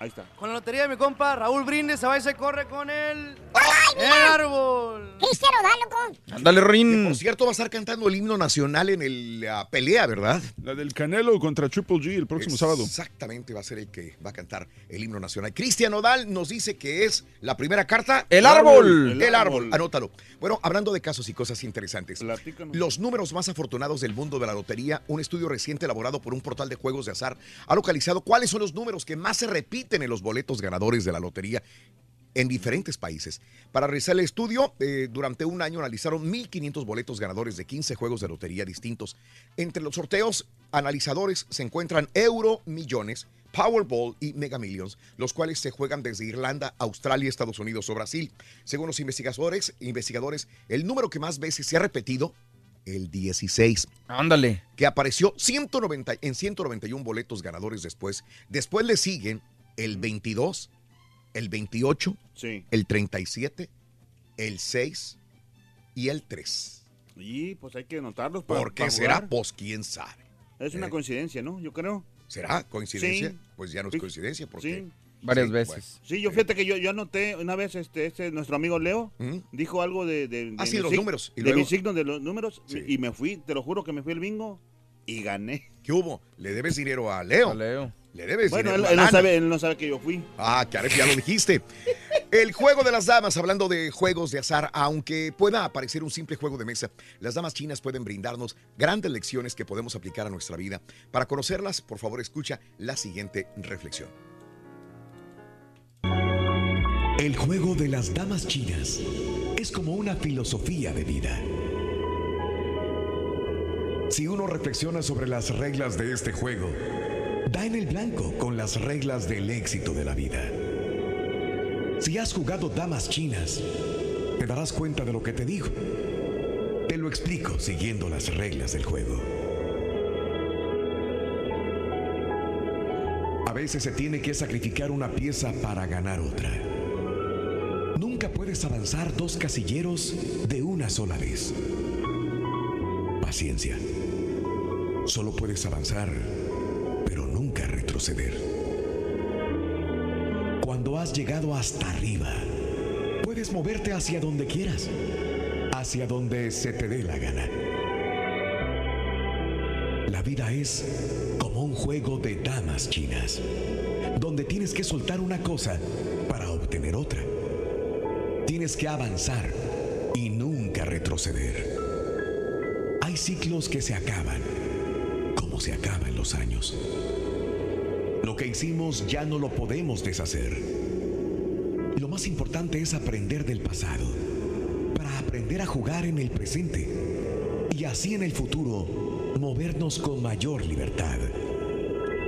Ahí está. Con la lotería de mi compa Raúl Brindis, se va y se corre con el... ¡El árbol! Cristiano, da, loco. Ándale, Rorín. Por cierto, va a estar cantando el himno nacional en el, la pelea, ¿verdad? La del Canelo contra Triple G el próximo sábado. Exactamente, va a ser el que va a cantar el himno nacional. Cristian Odal nos dice que es la primera carta. El árbol. El, El árbol. árbol. anótalo. Bueno, hablando de casos y cosas interesantes. Los números más afortunados del mundo de la lotería, un estudio reciente elaborado por un portal de juegos de azar ha localizado cuáles son los números que más se repiten en los boletos ganadores de la lotería en diferentes países. Para realizar el estudio, eh, durante un año analizaron 1.500 boletos ganadores de 15 juegos de lotería distintos. Entre los sorteos analizadores se encuentran Euro Millones, Powerball y Mega Millions, los cuales se juegan desde Irlanda, Australia, Estados Unidos o Brasil. Según los investigadores, investigadores el número que más veces se ha repetido, el 16 Ándale. que apareció 190, en 191 boletos ganadores después. Después le siguen el 22, el 28, el 37, el 6 y el 3. Y pues hay que anotarlos para ¿Por qué para será? Pues quién sabe. Es una Eh. coincidencia, ¿no? Yo creo. ¿Será coincidencia? Sí. Pues ya no es Sí. coincidencia porque... Sí. Varias Sí, veces. Sí, yo fíjate que yo, yo anoté una vez, este, este, nuestro amigo Leo dijo algo de, de, Ah, sí, mi los números. ¿Y de luego? mis signos de los números y me fui, te lo juro que me fui al bingo y gané. ¿Qué hubo? ¿Le debes dinero a Leo? A Leo. ¿Le debes Bueno, él, no sabe, él no sabe que yo fui. Ah, que ya lo dijiste. El juego de las damas, hablando de juegos de azar, aunque pueda parecer un simple juego de mesa, las damas chinas pueden brindarnos grandes lecciones que podemos aplicar a nuestra vida. Para conocerlas, por favor, escucha la siguiente reflexión. El juego de las damas chinas es como una filosofía de vida. Si uno reflexiona sobre las reglas de este juego, da en el blanco con las reglas del éxito de la vida. Si has jugado damas chinas, te darás cuenta de lo que te digo. Te lo explico siguiendo las reglas del juego. A veces se tiene que sacrificar una pieza para ganar otra. Nunca puedes avanzar dos casilleros de una sola vez. Paciencia. Solo puedes avanzar, Cuando has llegado hasta arriba, puedes moverte hacia donde quieras, hacia donde se te dé la gana. La vida es como un juego de damas chinas, donde tienes que soltar una cosa para obtener otra. Tienes que avanzar y nunca retroceder. Hay ciclos que se acaban, como se acaban los años. Que hicimos ya no lo podemos deshacer. Lo más importante es aprender del pasado, para aprender a jugar en el presente y así en el futuro movernos con mayor libertad.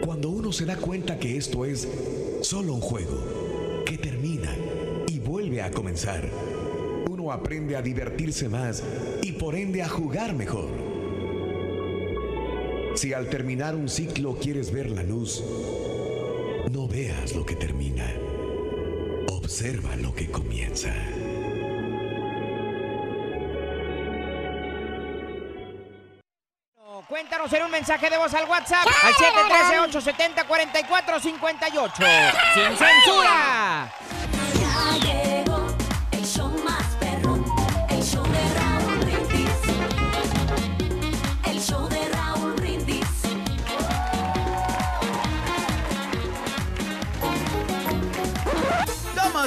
Cuando uno se da cuenta que esto es solo un juego, que termina y vuelve a comenzar, uno aprende a divertirse más y por ende a jugar mejor. Si al terminar un ciclo quieres ver la luz, veas lo que termina, observa lo que comienza. Cuéntanos en un mensaje de voz al WhatsApp al 713-870-4458. ¡Sin censura!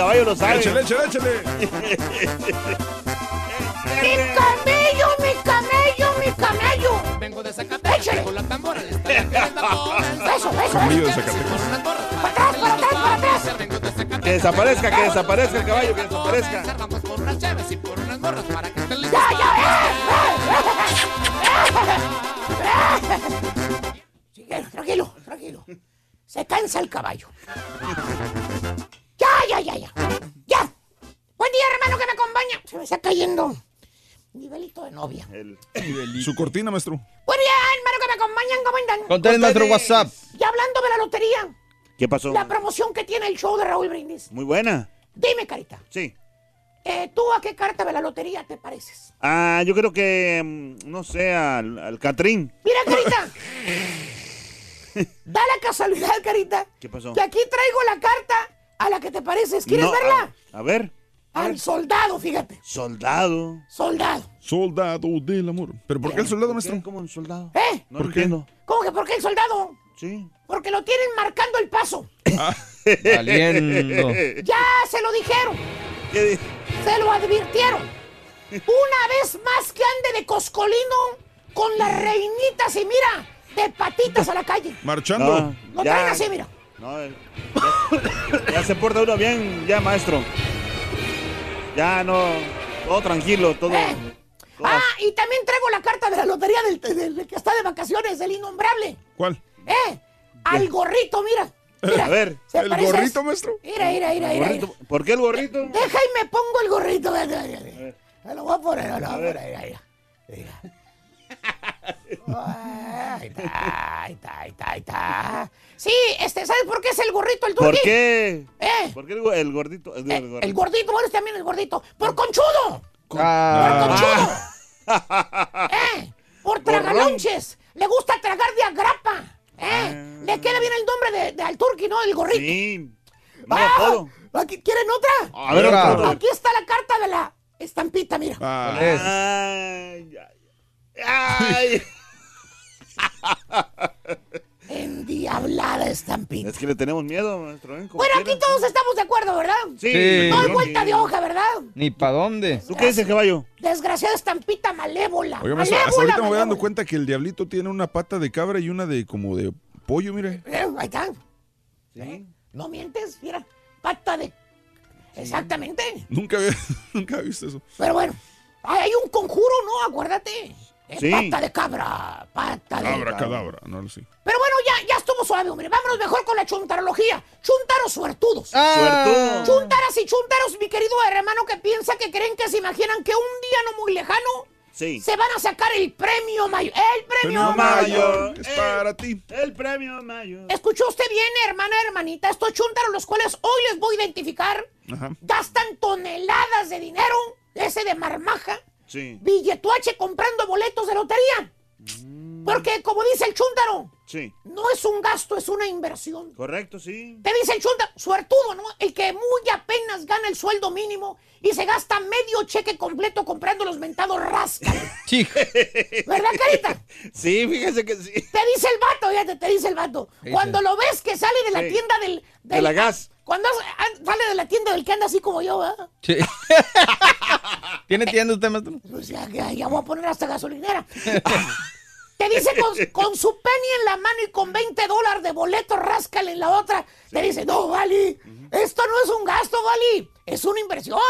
Caballo lo sabe. Échale, échale, échale. ¡Mi camello, mi camello, mi camello! Vengo de Zacatecas, con la tambora le está Eso, eso, Camello de eso. Zacatecas. Para atrás, para atrás, para atrás. Que desaparezca, que desaparezca el caballo, que desaparezca. Vamos por unas chaves y por unas morras para que estén ¡Ya, listos. ya! eh, eh, eh. Cortina, maestro. Buen día, hermano, que me acompañan. ¿Cómo andan? Contén, maestro WhatsApp. Ya hablando de la lotería, ¿Qué pasó? la promoción que tiene el show de Raúl Brindis. Muy buena. Dime, carita, Sí. eh, ¿tú a qué carta de la lotería te pareces? Ah, yo creo que, mm, no sé, al, al Catrín. Mira, carita. da la casualidad, carita, ¿Qué pasó? que aquí traigo la carta a la que te pareces. ¿Quieres No, verla? A, a ver. Al soldado, fíjate. Soldado. Soldado. Soldado del amor. ¿Pero por qué el soldado, maestro? ¿Cómo un soldado? ¿Eh? No ¿Por qué? entiendo. ¿Cómo que por qué el soldado? Sí. Porque lo tienen marcando el paso. Valiendo. Ya se lo dijeron. ¿Qué Se lo advirtieron. Una vez más que ande de coscolino con las reinitas y mira, de patitas a la calle. Marchando. No, Lo ya, traen así, mira. no, eh, ya, ya se porta uno bien, ya, maestro. Ya no, todo tranquilo, todo. Eh. todo Ah, y también traigo la carta de la lotería del, del que está de vacaciones, del innombrable. ¿Cuál? ¿Eh? Al gorrito, mira. Mira, A ver, ¿se ¿El parece? gorrito, maestro? Mira, mira, mira, mira. ¿Por qué el gorrito? Deja y me pongo el gorrito. Mira, mira, mira. Me lo voy a poner, me lo voy a poner. Mira, mira. Mira. Ahí está, ahí está, ahí está, ahí está. Sí, este, ¿sabes por qué es el gorrito el ¿Por turqui? qué? ¿Eh? ¿Por qué el, el gordito? El, Eh, el gordito. el gordito, bueno, también el gordito. ¡Por conchudo! Ah, ¡Eh! ¡Por tragalonches! ¡Le gusta tragar de agrapa! ¿Eh? Le queda bien el nombre de, de al turqui, ¿no? El gorrito. Sí. No ¡Ah! Aquí, ¿Quieren otra? A ver, otro. Aquí está la carta de la estampita, mira. Ah, es. Ay, ay, ay. Endiablada estampita. Es que le tenemos miedo, maestro. ¿eh? Bueno, aquí todos estamos de acuerdo, ¿verdad? Sí. Sí. No hay vuelta de hoja, ¿verdad? Ni pa' dónde. ¿Tú qué dices, caballo? Desgraciada estampita malévola. Hasta malévola, ahorita me voy dando cuenta que el diablito tiene una pata de cabra y una de como de pollo, mire. Eh, ahí está. Sí. No mientes, mira. Pata de... Exactamente. Nunca había, nunca había visto eso. Pero bueno, hay hay un conjuro, ¿no? Acuérdate. Eh, Sí. Pata de cabra, pata de... Cabra, cadabra, no lo sé. Pero bueno, ya, ya estuvo suave, hombre. Vámonos mejor con la chuntarología. Chuntaros suertudos. Ah, Chuntaras y chuntaros, mi querido hermano, que piensa que creen que se imaginan que un día no muy lejano Sí. se van a sacar el premio mayor. El premio Premio mayor. mayor, es para ti. El premio mayor. ¿Escuchó usted bien, hermana, hermanita? Estos chuntaros, los cuales hoy les voy a identificar, Ajá. gastan toneladas de dinero, ese de marmaja, Sí. billetuache comprando boletos de lotería. Porque, como dice el chúntaro, Sí. no es un gasto, es una inversión. Correcto, sí. Te dice el chúntaro, suertudo, ¿no? El que muy apenas gana el sueldo mínimo y se gasta medio cheque completo comprando los mentados rascas. sí. ¿Verdad, carita? Sí, fíjese que sí. Te dice el vato, fíjate, te dice el vato. Sí, Cuando lo ves que sale de la Sí. tienda del, De la gas. Cuando as- sale de la tienda del que anda así como yo, ¿verdad? Sí. ¿Tiene tienda usted, maestro? Pues ya, ya, ya voy a poner hasta gasolinera. Te dice con, con su penny en la mano y con 20 dólares de boleto rascale en la otra. Te dice, no, Vali, esto no es un gasto, Vali, es una inversión.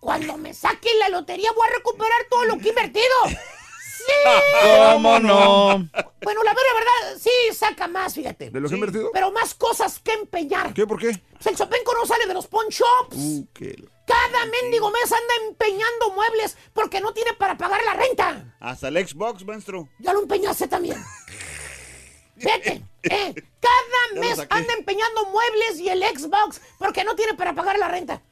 Cuando me saque la lotería voy a recuperar todo lo que he invertido. ¡Sí! ¿Cómo no? Bueno, la vera verdad, sí saca más, fíjate. ¿De lo que he invertido? Pero más cosas que empeñar. ¿Qué? ¿Por qué? Pues el Chopenco no sale de los pawn shops. Uh, qué... Cada mendigo mes anda empeñando muebles porque no tiene para pagar la renta. Hasta el Xbox, maestro. Ya lo empeñaste también. Fíjate, eh, cada mes anda empeñando muebles y el Xbox porque no tiene para pagar la renta.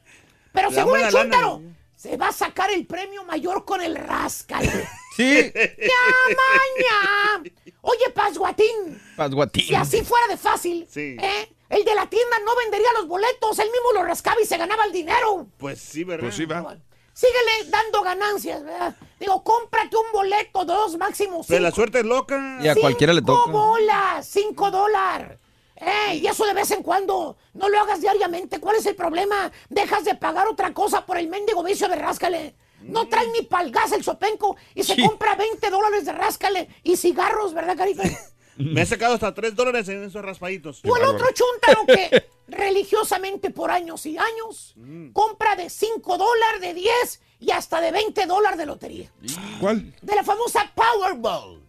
Pero La según el lana. chúntaro, se va a sacar el premio mayor con el rascal. Sí. ¡Ya, maña! Oye, Pasguatín, Pasguatín. si así fuera de fácil, Sí. ¿eh? El de la tienda no vendería los boletos, él mismo los rascaba y se ganaba el dinero. Pues sí, ¿verdad? Pues sí, va. Síguele dando ganancias, ¿verdad? Digo, cómprate un boleto, dos, máximo Pero la suerte es loca. Y a cualquiera le Cinco toca. bolas, cinco dólares. ¡Ey! Y eso de vez en cuando. No lo hagas diariamente. ¿Cuál es el problema? Dejas de pagar otra cosa por el mendigo vicio de ráscale. No trae ni palgas el sopenco y se Sí. compra 20 dólares de ráscale y cigarros, ¿verdad, carita? Me he sacado hasta 3 dólares en esos raspaditos. O el otro chuntaro que religiosamente por años y años Mm. compra de 5 dólares, de 10 y hasta de 20 dólares de lotería. ¿Cuál? De la famosa Powerball.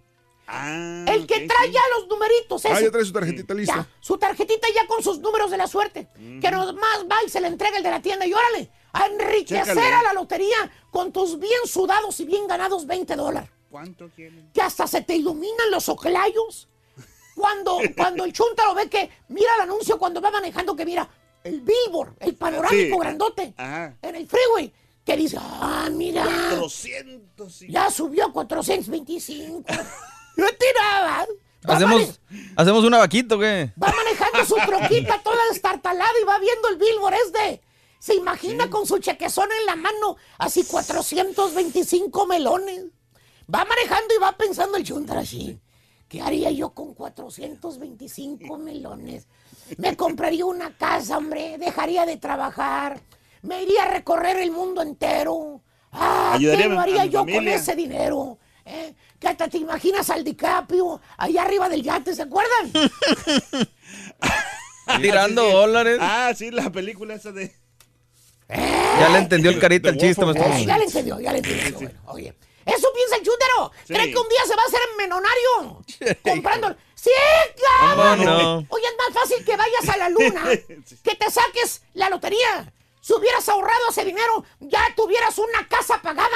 Ah, el que trae ya los numeritos. Ah, ese. ya trae su tarjetita lista. Ya, su tarjetita ya con sus números de la suerte. Que nomás va y se le entrega el de la tienda y órale, a enriquecer Chécale. a la lotería con tus bien sudados y bien ganados 20 dólares. ¿Cuánto quieren? Que hasta se te iluminan los oclayos. Cuando, cuando el chuntaro ve que mira el anuncio cuando va manejando que mira el billboard, el panorámico Sí. grandote Ajá. en el freeway. Que dice, ah, mira. 400 y- Ya subió a 425. Yo tiraba. ¿Hacemos, ¿Hacemos una vaquita o qué? Va manejando su troquita toda destartalada y va viendo el billboard este. Se imagina con su chequezón en la mano, así 425 melones. Va manejando y va pensando el chuntar así. ¿Qué haría yo con 425 melones? Me compraría una casa, hombre. Dejaría de trabajar. Me iría a recorrer el mundo entero. Ah, Ayudaría ¿qué no haría yo con ese dinero? ¿Eh? Que hasta te imaginas al DiCaprio allá arriba del yate, ¿se acuerdan? Tirando sí, sí. dólares. Ah, sí, la película esa de. Ya le entendió el carita el chiste. Eh, ya le entendió, ya le entendió. Bueno, oye, eso piensa el chútero. Sí. ¿Cree que un día se va a hacer menonario? Comprando. ¡Sí, ¿Cómo cabrón! no? Oye, es más fácil que vayas a la luna, que te saques la lotería. Si hubieras ahorrado ese dinero, ya tuvieras una casa pagada.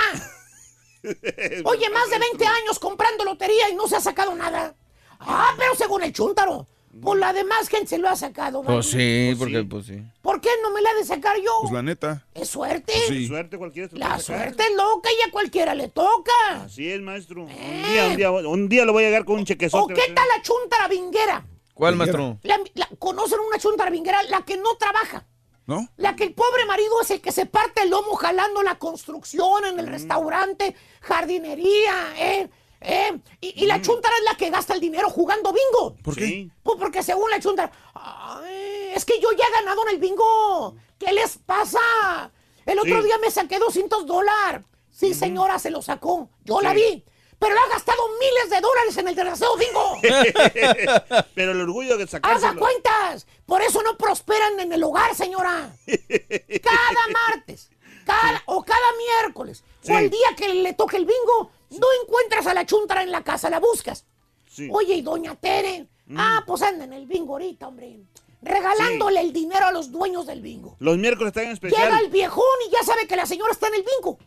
Oye, más de 20 años comprando lotería y no se ha sacado nada. Ah, pero según el chúntaro, pues la demás gente se lo ha sacado. ¿vale? Pues sí, porque pues sí. ¿Por qué no me la ha de sacar yo? Pues la neta. ¿Es suerte? Sí. Suerte cualquiera. se La puede sacar. suerte es loca y a cualquiera le toca. Así es, maestro. Un día, un día, un día lo voy a llegar con un ¿O chequezote. qué tal la chuntara vinguera? ¿Cuál, maestro? La- la- ¿Conocen una chuntara vinguera? La que no trabaja. ¿No? La que el pobre marido es el que se parte el lomo jalando la construcción, en el restaurante, jardinería, ¿eh? ¿Eh? Y, y la chuntara es la que gasta el dinero jugando bingo. ¿Por qué? Pues porque según la chuntara, "Ay, es que yo ya he ganado en el bingo. ¿Qué les pasa? El otro Sí. día me saqué 200 dólares. Sí, señora, se lo sacó. Yo la vi. Pero ha gastado miles de dólares en el desgraciado bingo. Pero el orgullo de Haga sacárselo. cuentas. Por eso no prosperan en el hogar, señora. Cada martes, cada, o cada miércoles, o el día que le toque el bingo, no encuentras a la chuntara en la casa, la buscas. Sí. Oye, y doña Tere, ah, pues anda en el bingo ahorita, hombre. Regalándole el dinero a los dueños del bingo. Los miércoles están en especial. Llega el viejón y ya sabe que la señora está en el bingo.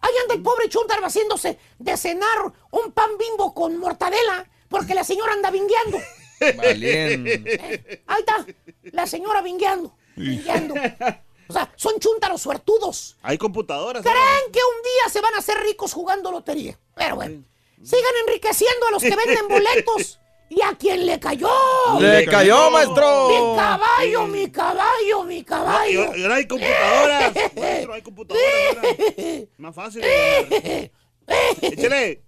Ahí anda el pobre chuntaro haciéndose de cenar un pan bimbo con mortadela porque la señora anda bingueando. Valiente. Ahí está, la señora vingueando, vingueando. O sea, son chúntaros suertudos. Hay computadoras. Creen que un día se van a hacer ricos jugando lotería. Pero bueno, sigan enriqueciendo a los que venden boletos. ¿Y a quién le cayó? ¡Le cayó, maestro! Mi caballo, mi caballo, mi caballo. ahora- y ahora hay computadoras. Maestro, hay computadoras ahora. Más fácil. Échale.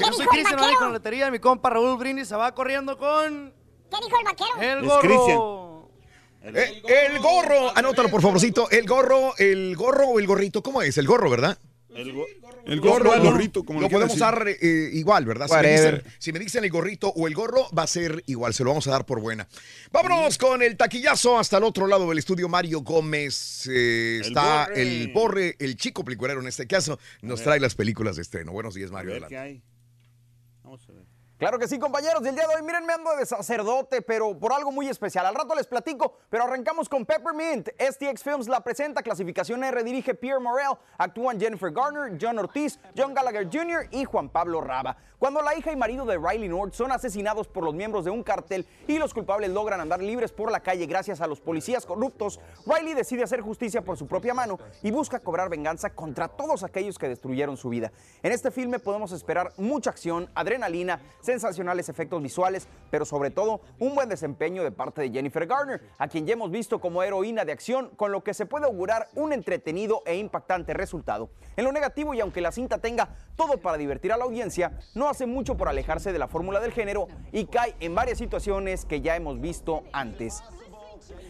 Yo soy Cristian ahí con la lotería. Mi compa Raúl Brindis se va corriendo con ¿Qué dijo el vaquero? el Es gorro. Eh, el gorro, anótalo por favorcito. El gorro, el gorro o el gorrito, ¿cómo es? El gorro, ¿verdad? El, go- El gorro, el gorrito, como lo podemos decir. dar eh, igual, ¿verdad? Si me, dicen, si me dicen el gorrito o el gorro, va a ser igual, se lo vamos a dar por buena. Vámonos con el taquillazo hasta el otro lado del estudio. Mario Gómez eh, El está Borre. el borre, el chico peliculero en este caso, nos trae las películas de estreno. Buenos días, A Mario. ver adelante. qué hay. Vamos a ver. Claro que sí, compañeros. Y el día de hoy, miren, me ando de sacerdote, pero por algo muy especial. Al rato les platico, pero arrancamos con Peppermint. STX Films la presenta, clasificación R, dirige Pierre Morel, actúan Jennifer Garner, John Ortiz, John Gallagher Jr. y Juan Pablo Raba. Cuando la hija y marido de Riley North son asesinados por los miembros de un cartel y los culpables logran andar libres por la calle gracias a los policías corruptos, Riley decide hacer justicia por su propia mano y busca cobrar venganza contra todos aquellos que destruyeron su vida. En este filme podemos esperar mucha acción, adrenalina, sensacionales efectos visuales, pero sobre todo un buen desempeño de parte de Jennifer Garner, a quien ya hemos visto como heroína de acción, con lo que se puede augurar un entretenido e impactante resultado. En lo negativo, y aunque la cinta tenga todo para divertir a la audiencia, no hace mucho por alejarse de la fórmula del género y cae en varias situaciones que ya hemos visto antes.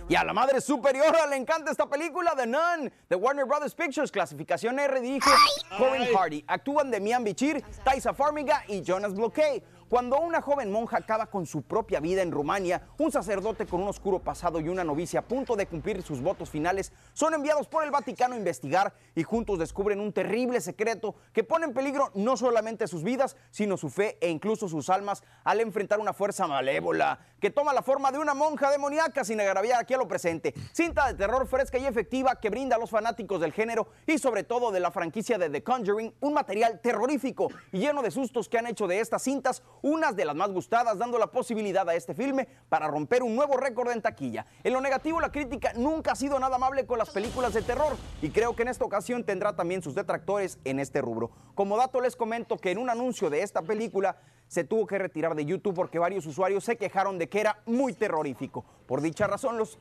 Y a la madre superiora le encanta esta película, The Nun, de Warner Brothers Pictures, clasificación R, dirige Corin Hardy. Actúan Demian Bichir, Taisa Farmiga y Jonas Bloquet. Cuando una joven monja acaba con su propia vida en Rumania, un sacerdote con un oscuro pasado y una novicia a punto de cumplir sus votos finales son enviados por el Vaticano a investigar y juntos descubren un terrible secreto que pone en peligro no solamente sus vidas, sino su fe e incluso sus almas al enfrentar una fuerza malévola que toma la forma de una monja demoníaca sin agraviar aquí a lo presente. Cinta de terror fresca y efectiva que brinda a los fanáticos del género y sobre todo de la franquicia de The Conjuring un material terrorífico y lleno de sustos que han hecho de estas cintas unas de las más gustadas, dando la posibilidad a este filme para romper un nuevo récord en taquilla. En lo negativo, la crítica nunca ha sido nada amable con las películas de terror y creo que en esta ocasión tendrá también sus detractores en este rubro. Como dato les comento que en un anuncio de esta película se tuvo que retirar de YouTube porque varios usuarios se quejaron de que era muy terrorífico. Por dicha razón, los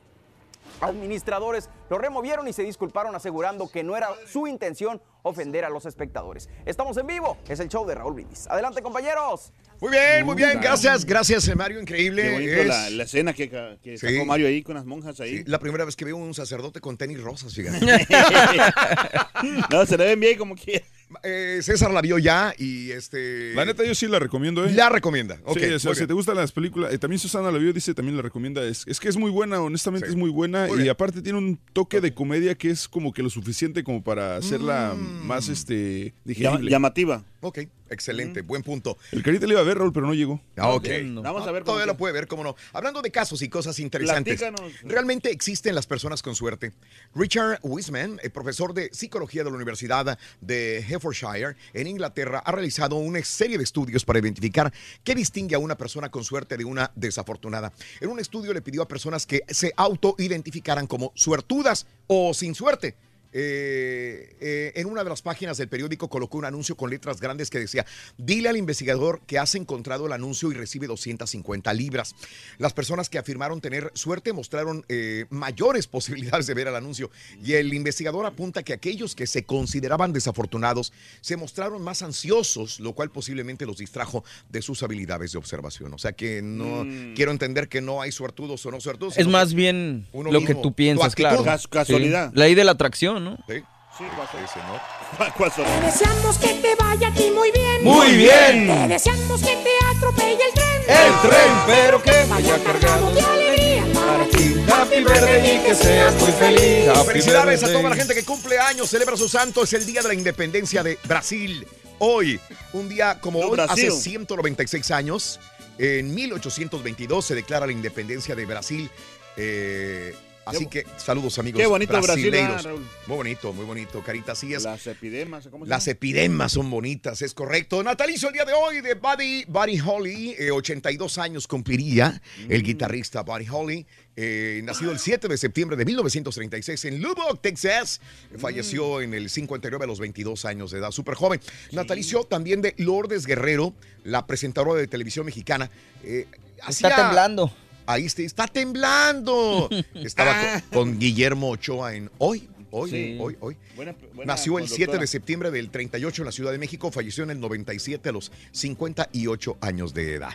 administradores lo removieron y se disculparon asegurando que no era su intención ofender a los espectadores. Estamos en vivo, es el show de Raúl Brindis. Adelante compañeros. Muy bien, muy bien, gracias, gracias Mario, increíble. Qué bonito Es- la, la escena que, que Sí. sacó Mario ahí con las monjas ahí. Sí, la primera vez que veo un sacerdote con tenis rosas, fíjate. no, se le ven bien como quiera. Eh, César la vio ya y este. La neta, yo sí la recomiendo, ¿eh? La recomienda. Ok, sí, o sea, muy si te gustan las películas, eh, también Susana la vio, dice, también la recomienda. Es, es que es muy buena, honestamente es muy buena. Muy y bien. aparte tiene un toque de comedia que es como que lo suficiente como para hacerla más este digerible. llamativa. Ok, excelente, buen punto. El carita le iba a ver, Raúl, pero no llegó. Ah, ok. Vamos a ver Todavía cómo lo puede ver, cómo no. Hablando de casos y cosas interesantes. Platícanos. ¿Realmente existen las personas con suerte? Richard Wiseman, eh, profesor de psicología de la Universidad de Hertfordshire en Inglaterra, ha realizado una serie de estudios para identificar qué distingue a una persona con suerte de una desafortunada. En un estudio le pidió a personas que se autoidentificaran como suertudas o sin suerte. Eh, eh, en una de las páginas del periódico colocó un anuncio con letras grandes que decía, dile al investigador que has encontrado el anuncio y recibe 250 libras. Las personas que afirmaron tener suerte mostraron eh, mayores posibilidades de ver el anuncio y el investigador apunta que aquellos que se consideraban desafortunados se mostraron más ansiosos, lo cual posiblemente los distrajo de sus habilidades de observación. O sea que no Mm. quiero entender que no hay suertudos o no suertudos. Es más bien uno lo que tú piensas, claro. Cas- casualidad. Sí. La ley de la atracción, ¿no? Sí. Sí, Ese, ¿no? Te deseamos que te vaya a ti muy bien. Muy bien. Te deseamos que te atropelle el tren. El tren, pero que vaya cargado de alegría para ti. Happy birthday y que seas muy feliz. Happy Felicidades a birthday. toda la gente que cumple años, celebra su santo. Es el día de la independencia de Brasil. Hoy, un día como No, hoy, Brasil. hace 196 años, en 1822 se declara la independencia de Brasil. Eh, así que saludos amigos qué bonito Brasil, brasileiros. ¿verdad, Raúl? Muy bonito, muy bonito, Carita, así es. Las epidemas, ¿cómo se Las epidemas son bonitas, es correcto. Natalicio el día de hoy de Buddy, Buddy Holly, eh, 82 años cumpliría el Mm. guitarrista Buddy Holly, eh, nacido el 7 de septiembre de 1936 en Lubbock, Texas. Mm. Falleció en el 59 a los 22 años de edad, súper joven. Natalicio también de Lourdes Guerrero, la presentadora de televisión mexicana. eh, Está hacía- temblando. Ahí está, está temblando. Estaba con, con Guillermo Ochoa en hoy. Hoy, Sí. hoy, hoy. Buena- buena Nació el 7 conductora. de septiembre del 38 en la Ciudad de México, falleció en el 97 a los 58 años de edad.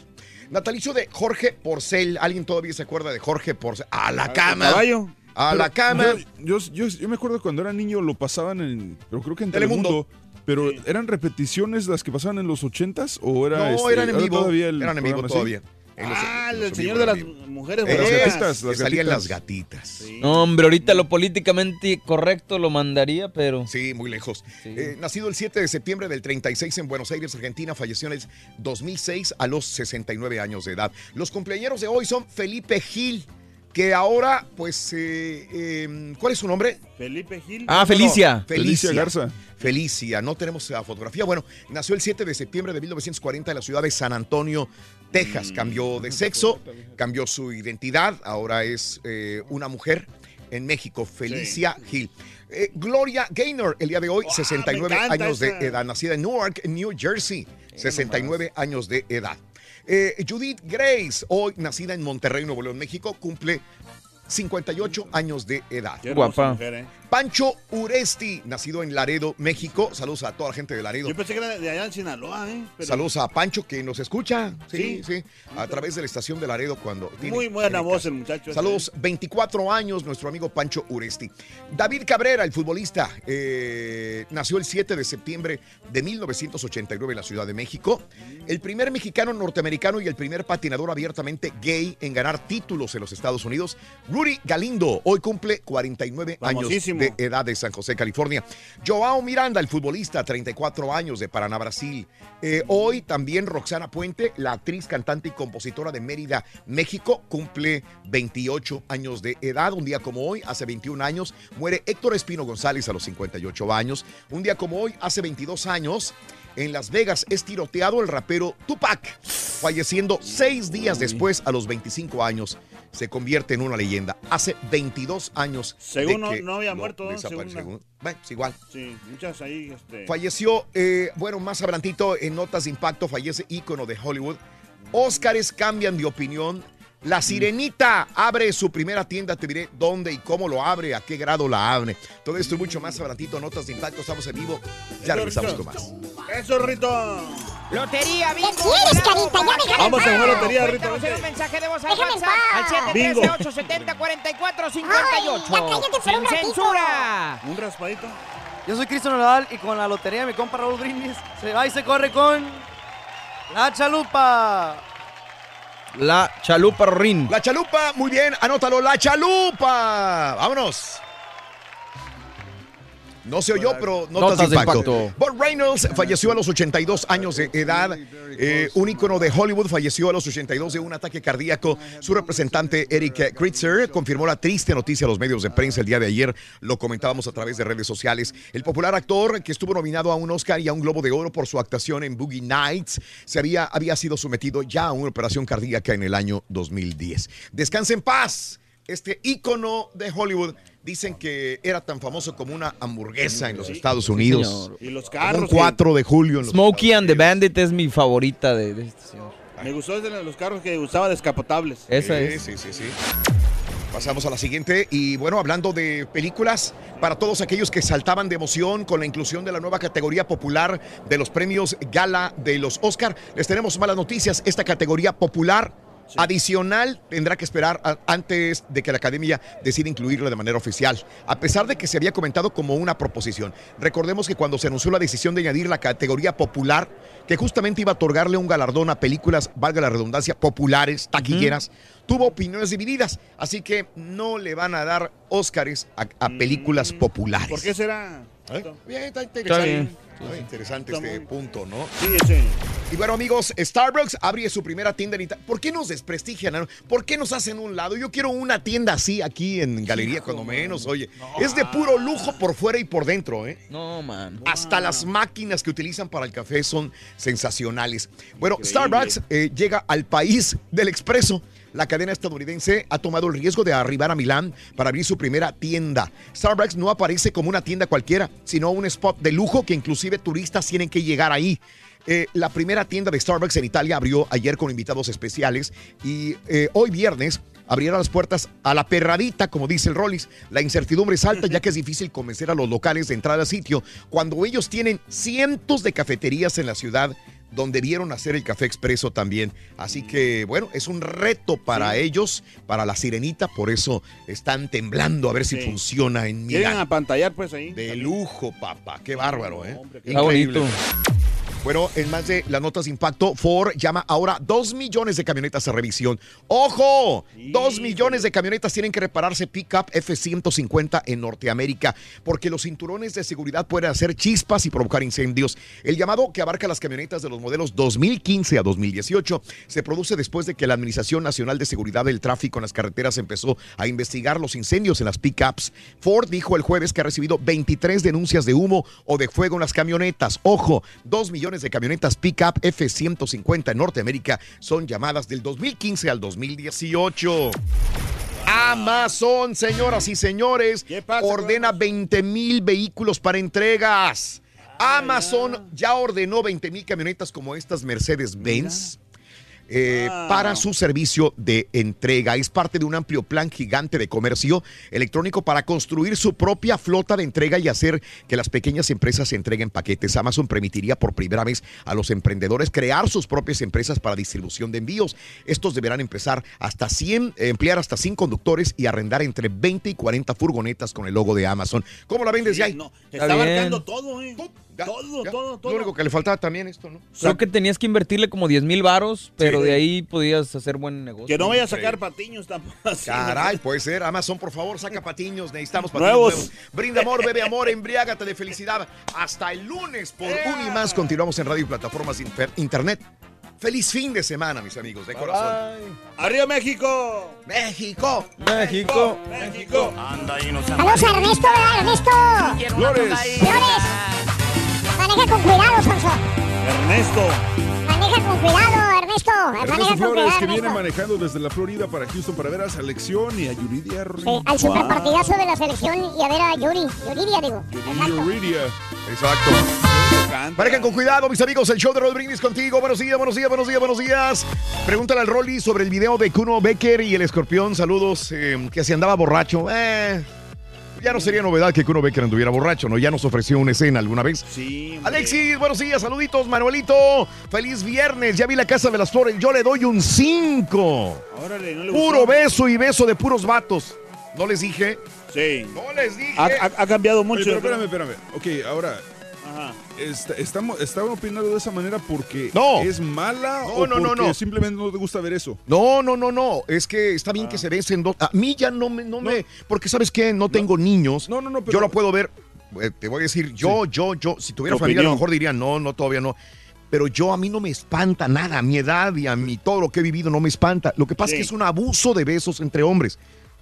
Natalicio de Jorge Porcel. ¿Alguien todavía se acuerda de Jorge Porcel? A la cama. caballo. A la cama. Yo, yo, yo- me acuerdo cuando era niño lo pasaban en. Pero creo que en Telemundo. Telemundo. Pero eran repeticiones las que pasaban en los 80s o era. no, este, eran en era vivo. todavía el eran en vivo así? Todavía. En los- Ah, en los el señor de las mujeres Eh, las groseras. gatitas, las que salían las gatitas. No, hombre, ahorita lo políticamente correcto lo mandaría, pero. Sí, muy lejos. Sí. Eh, nacido el 7 de septiembre del 36 en Buenos Aires, Argentina, falleció en el 2006 a los 69 años de edad. Los cumpleaños de hoy son Felipe Gil, que ahora, pues, eh, eh, ¿cuál es su nombre? Felipe Gil. Ah, Felicia. Felicia. Felicia Garza. Felicia, no tenemos la fotografía. Bueno, nació el 7 de septiembre de 1940 en la ciudad de San Antonio. Texas. Cambió de sexo, cambió su identidad, ahora es eh, una mujer en México, Felicia Gil. Eh, Gloria Gaynor, el día de hoy, 69 encanta años de edad, nacida en Newark, New Jersey, 69 años de edad. Eh, Judith Grace, hoy nacida en Monterrey, Nuevo León, México, cumple 58 años de edad. Guapa. mujer, ¿eh? Pancho Uresti, nacido en Laredo, México. Saludos a toda la gente de Laredo. Yo pensé que era de allá en Sinaloa, ¿eh? Pero- Saludos a Pancho que nos escucha. Sí, sí. Sí. A través de la estación de Laredo cuando. tiene- Muy buena voz el muchacho. ese. Saludos, 24 años, nuestro amigo Pancho Uresti. David Cabrera, el futbolista, eh, nació el 7 de septiembre de 1989 en la Ciudad de México. El primer mexicano norteamericano y el primer patinador abiertamente gay en ganar títulos en los Estados Unidos. Rudy Galindo, hoy cumple 49 años. De edad de San José, California. Joao Miranda, el futbolista, 34 años de Paraná, Brasil. Eh, hoy también Roxana Puente, la actriz, cantante y compositora de Mérida, México, cumple 28 años de edad. Un día como hoy, hace 21 años, muere Héctor Espino González a los 58 años. Un día como hoy, hace 22 años, en Las Vegas es tiroteado el rapero Tupac, falleciendo seis días después, a los 25 años. Se convierte en una leyenda. Hace 22 años. Según no, que no había muerto, desapareció. Según Bueno, es igual. Sí, muchas ahí. Este... Falleció, eh, bueno, más adelantito en Notas de Impacto, fallece ícono de Hollywood. Óscares cambian de opinión. La Sirenita abre su primera tienda, te diré dónde y cómo lo abre, a qué grado la abre. Todo esto y mucho más adelantito, Notas de Impacto, estamos en vivo. Ya regresamos con más. Eso, Rito. Lotería, bingo. quieres, volado, carita? Ya déjame Vamos a jugar lotería, Rito, un mensaje de voz al WhatsApp al paz. 713-870-4458. Ay, ya cállate por Sin censura. Un raspadito. Yo soy Cristian Nodal y con la lotería de mi compa Raúl Brindis se va y se corre con la chalupa. La chalupa Rin. La chalupa, muy bien, anótalo, la chalupa. Vámonos. No se oyó, pero notas, Notas de de impacto. impacto. Bob Reynolds falleció a los 82 años de edad. Eh, un ícono de Hollywood falleció a los 82 de un ataque cardíaco. Su representante Eric Kritzer confirmó la triste noticia a los medios de prensa el día de ayer. Lo comentábamos a través de redes sociales. El popular actor que estuvo nominado a un Oscar y a un Globo de Oro por su actuación en Boogie Nights se había, había sido sometido ya a una operación cardíaca en el año 2010. Descanse en paz. Este ícono de Hollywood dicen que era tan famoso como una hamburguesa en los Estados Unidos. señor. Y los Un carros. 4 de julio en los Smokey and the Bandit es mi favorita de, de este señor. Me gustó de los carros que usaba descapotables. Esa Sí, es. sí, sí, sí. Pasamos a la siguiente y bueno, hablando de películas, para todos aquellos que saltaban de emoción con la inclusión de la nueva categoría popular de los premios Gala de los Oscar, les tenemos malas noticias. Esta categoría popular adicional tendrá que esperar a- antes de que la academia decida incluirla de manera oficial, a pesar de que se había comentado como una proposición. Recordemos que cuando se anunció la decisión de añadir la categoría popular, que justamente iba a otorgarle un galardón a películas, valga la redundancia, populares, taquilleras, tuvo opiniones divididas, así que no le van a dar Óscares a, a películas populares. ¿Por qué será? ¿Eh? Bien, está interesante. bien. Está interesante Está este muy- punto, ¿no? Sí, ese. Y bueno, amigos, Starbucks abre su primera tienda en Italia. ¿Por qué nos desprestigian? ¿Por qué nos hacen un lado? Yo quiero una tienda así aquí en Galería, cuando menos, oye. Es de puro lujo por fuera y por dentro, ¿eh? No, man. Hasta las máquinas que utilizan para el café son sensacionales. Bueno, Increíble. Starbucks eh, llega al país del expreso. La cadena estadounidense ha tomado el riesgo de arribar a Milán para abrir su primera tienda. Starbucks no aparece como una tienda cualquiera, sino un spot de lujo que inclusive turistas tienen que llegar ahí. Eh, la primera tienda de Starbucks en Italia abrió ayer con invitados especiales y eh, hoy viernes abrieron las puertas a la perradita, como dice el Rollis. La incertidumbre es alta ya que es difícil convencer a los locales de entrar al sitio cuando ellos tienen cientos de cafeterías en la ciudad donde vieron hacer el café expreso también. Así que, bueno, es un reto para ellos, para la sirenita, por eso están temblando a ver si Sí. funciona en Llegan Milán. a pantallar, pues ahí. De lujo, papá. Qué bárbaro, ¿eh? hombre, qué Está bonito. Bueno, en más de las notas de impacto, Ford llama ahora 2 millones de camionetas a revisión. ¡Ojo! 2 millones de camionetas tienen que repararse pickup F-150 en Norteamérica porque los cinturones de seguridad pueden hacer chispas y provocar incendios. El llamado que abarca las camionetas de los modelos 2015 a 2018 se produce después de que la Administración Nacional de Seguridad del Tráfico en las carreteras empezó a investigar los incendios en las pickups. Ford dijo el jueves que ha recibido 23 denuncias de humo o de fuego en las camionetas. Ojo, 2 millones de camionetas pickup F-150 en Norteamérica son llamadas del 2015 al 2018. Amazon, señoras y señores, ordena 20 mil vehículos para entregas. Amazon ya ordenó 20 mil camionetas como estas Mercedes-Benz. Eh, Ah. para su servicio de entrega. Es parte de un amplio plan gigante de comercio electrónico para construir su propia flota de entrega y hacer que las pequeñas empresas entreguen paquetes. Amazon permitiría por primera vez a los emprendedores crear sus propias empresas para distribución de envíos. Estos deberán empezar hasta 100, eh, emplear hasta 100 conductores y arrendar entre 20 y 40 furgonetas con el logo de Amazon. ¿Cómo la ven desde ahí? Está abarcando todo, ¿eh? Todo, todo, todo. Lo único que le faltaba también esto, ¿no? Creo que tenías que invertirle como 10 mil varos, pero Sí. de ahí podías hacer buen negocio. Que no vaya a sacar patiños tampoco. así, Caray, ¿no? puede ser. Amazon, por favor, saca patiños. Necesitamos patiños Nuevos. nuevos. Brinda amor, bebe amor, embriágate de felicidad. Hasta el lunes por un y más. Continuamos en radio y plataformas inter- internet. Feliz fin de semana, mis amigos, de corazón. ¡Arriba México! ¡México! ¡México! ¡México! Saludos a Ernesto, ¿verdad, Ernesto? Flores. Flores. Maneja con cuidado, Sonso. Ernesto. Maneja con cuidado, Ernesto. Ernesto Maneja con Flores, cuidado, que viene Ernesto. manejando desde la Florida para Houston para ver a selección y a Yuridia. Sí, al superpartidazo de la selección y a ver a Yuri. Yuridia, digo. Yuridia. Exacto. Manejen con cuidado, mis amigos. El show de Roll Brindis contigo. Buenos días, buenos días, buenos días, buenos días. Pregúntale al Rolly sobre el video de Kuno Becker y el escorpión. Saludos. eh, que si andaba borracho. Eh, ya no sería novedad que Kuno Becker anduviera borracho, ¿no? Ya nos ofreció una escena alguna vez. Sí. Alexis, buenos días, saluditos, Manuelito. Feliz viernes. Ya vi la casa de las flores. Yo le doy un 5. Órale, no le Puro gustó. beso y beso de puros vatos. ¿No les dije? Sí. No les dije. Ha, ha- ha cambiado mucho. Oye, pero espérame, espérame. Ok, ahora. Ajá. Está- estamos, estaban opinando de esa manera porque No. es mala No, o no, no, porque no. simplemente no te gusta ver eso. No, no, no, no. Es que está Ah. bien que se besen dos. A mí ya no me, no me. Porque sabes qué, no tengo niños. No, no, no, pero- Yo lo puedo ver. eh, Te voy a decir, yo, yo, yo. Si tuviera Tu familia, a lo mejor diría, no, no, todavía no. Pero yo a mí no me espanta nada. A mi edad y a mi todo lo que he vivido no me espanta. Lo que pasa es que es un abuso de besos entre hombres.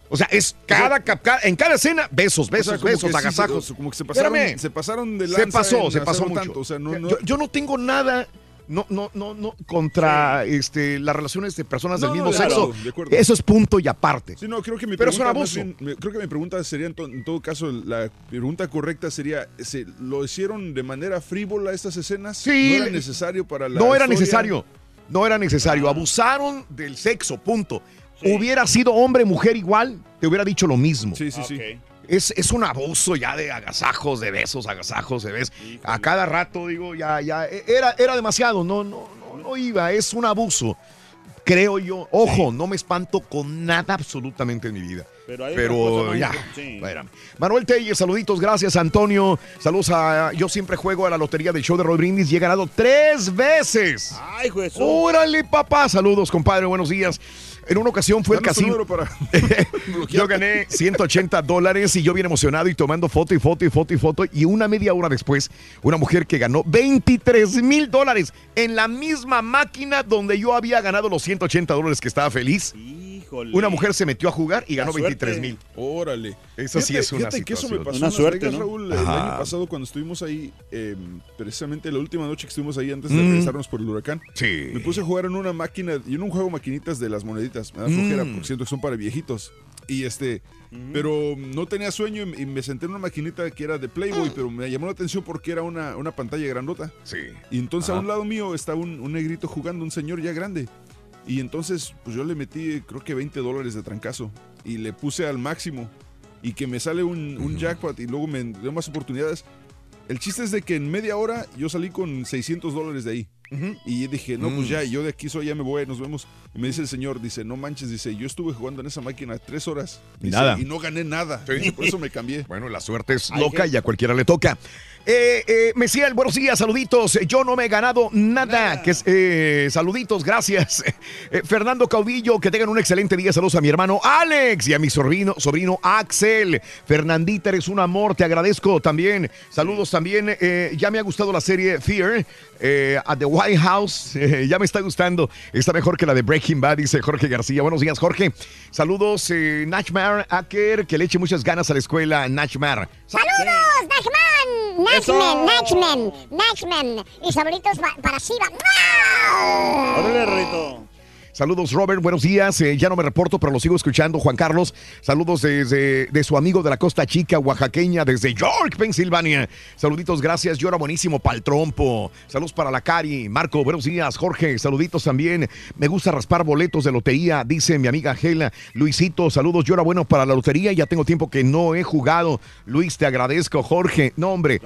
O sea, es cada, cada- en cada escena, besos, O besos, sea, besos, sí, agasajos. se- como que se pasaron, Espérame. se pasaron de Se lanza pasó, en se pasó mucho. tanto. O sea, no, no, Yo, yo no tengo nada. No, no, no, no, contra este, las relaciones de personas del mismo sexo. de. Eso es punto y aparte. Sí, no, creo que mi Pero es un abuso. bien- creo que mi pregunta sería, en, to- en todo caso, la pregunta correcta sería, ¿se, ¿lo hicieron de manera frívola estas escenas? Sí. ¿No era necesario para la No era necesario. No era necesario. Abusaron del sexo, punto. Hubiera sido hombre, mujer igual, te hubiera dicho lo mismo. Sí, sí, sí. Es, es un abuso ya de agasajos, de besos, agasajos, de besos. A cada rato, digo, ya, ya. e- Era, era demasiado, no, no, no, no iba. Es un abuso. Creo yo. Ojo, no me espanto con nada absolutamente en mi vida. Pero hay Pero ya. Sí. Manuel Telles, saluditos, gracias Antonio. Saludos a. Yo siempre juego a la lotería del show de Roy Brindis y he ganado tres veces. Ay, juez. Órale, papá. Saludos, compadre. Buenos días. En una ocasión fue tu casino. para Yo gané 180 dólares y yo bien emocionado y tomando foto y foto y foto y foto. Y una media hora después, una mujer que ganó 23 mil dólares en la misma máquina donde yo había ganado los 180 dólares que estaba feliz. Híjole. Una mujer se metió a jugar y ganó La suerte. 23 mil. Órale. Eso sí es una fíjate que eso me situación. pasó Una suerte, Vegas, ¿no? Raúl, el Ajá. año pasado cuando estuvimos ahí, eh, precisamente la última noche que estuvimos ahí antes de Mm. regresarnos por el huracán. Sí. Me puse a jugar en una máquina, y en un juego maquinitas de las moneditas. Me da Mm. flojera, porque siento que son para viejitos. Y este, pero no tenía sueño y, y me senté en una maquinita que era de Playboy, pero me llamó la atención porque era una, una pantalla grandota. Sí. Y entonces Ajá. a un lado mío estaba un, un negrito jugando, un señor ya grande. Y entonces, pues yo le metí, creo que 20 dólares de trancazo. Y le puse al máximo. Y que me sale un, un jackpot y luego me dio más oportunidades. El chiste es de que en media hora yo salí con 600 dólares de ahí. Y dije, no, Mm. pues ya, yo de aquí soy, ya me voy, nos vemos. Y me dice el señor, dice, no manches, dice, yo estuve jugando en esa máquina tres horas. Y Dice, nada. Y no gané nada. Sí. Dice, Por eso me cambié. Bueno, la suerte es loca y a cualquiera le toca. Eh, eh, Mesiel, buenos días, saluditos. Yo no me he ganado nada. Que eh, saluditos, gracias. Eh, Fernando Caudillo, que tengan un excelente día. Saludos a mi hermano Alex y a mi sobrino, sobrino Axel. Fernandita, eres un amor, te agradezco también. Saludos también. eh, ya me ha gustado la serie Fear. eh, a The White House, eh, ya me está gustando. Está mejor que la de Breaking Bad, dice Jorge García. Buenos días, Jorge. Saludos, eh, Nachmar Aker, que le eche muchas ganas a la escuela, Nachmar. ¡Saludos, Nachman! Nachman, Nachman, Nachman. Y saluditos pa- para Siva. ¡Mua! Órale, Rorrito. Saludos, Robert. Buenos días. Eh, ya no me reporto, pero lo sigo escuchando. Juan Carlos. Saludos desde de su amigo de la Costa Chica, oaxaqueña, desde York, Pensilvania. Saluditos, gracias. Llora buenísimo para el trompo. Saludos para la Cari. Marco, buenos días. Jorge, saluditos también. Me gusta raspar boletos de lotería, dice mi amiga Gela. Luisito, saludos. Llora bueno para la lotería. Ya tengo tiempo que no he jugado. Luis, te agradezco. Jorge, no, hombre.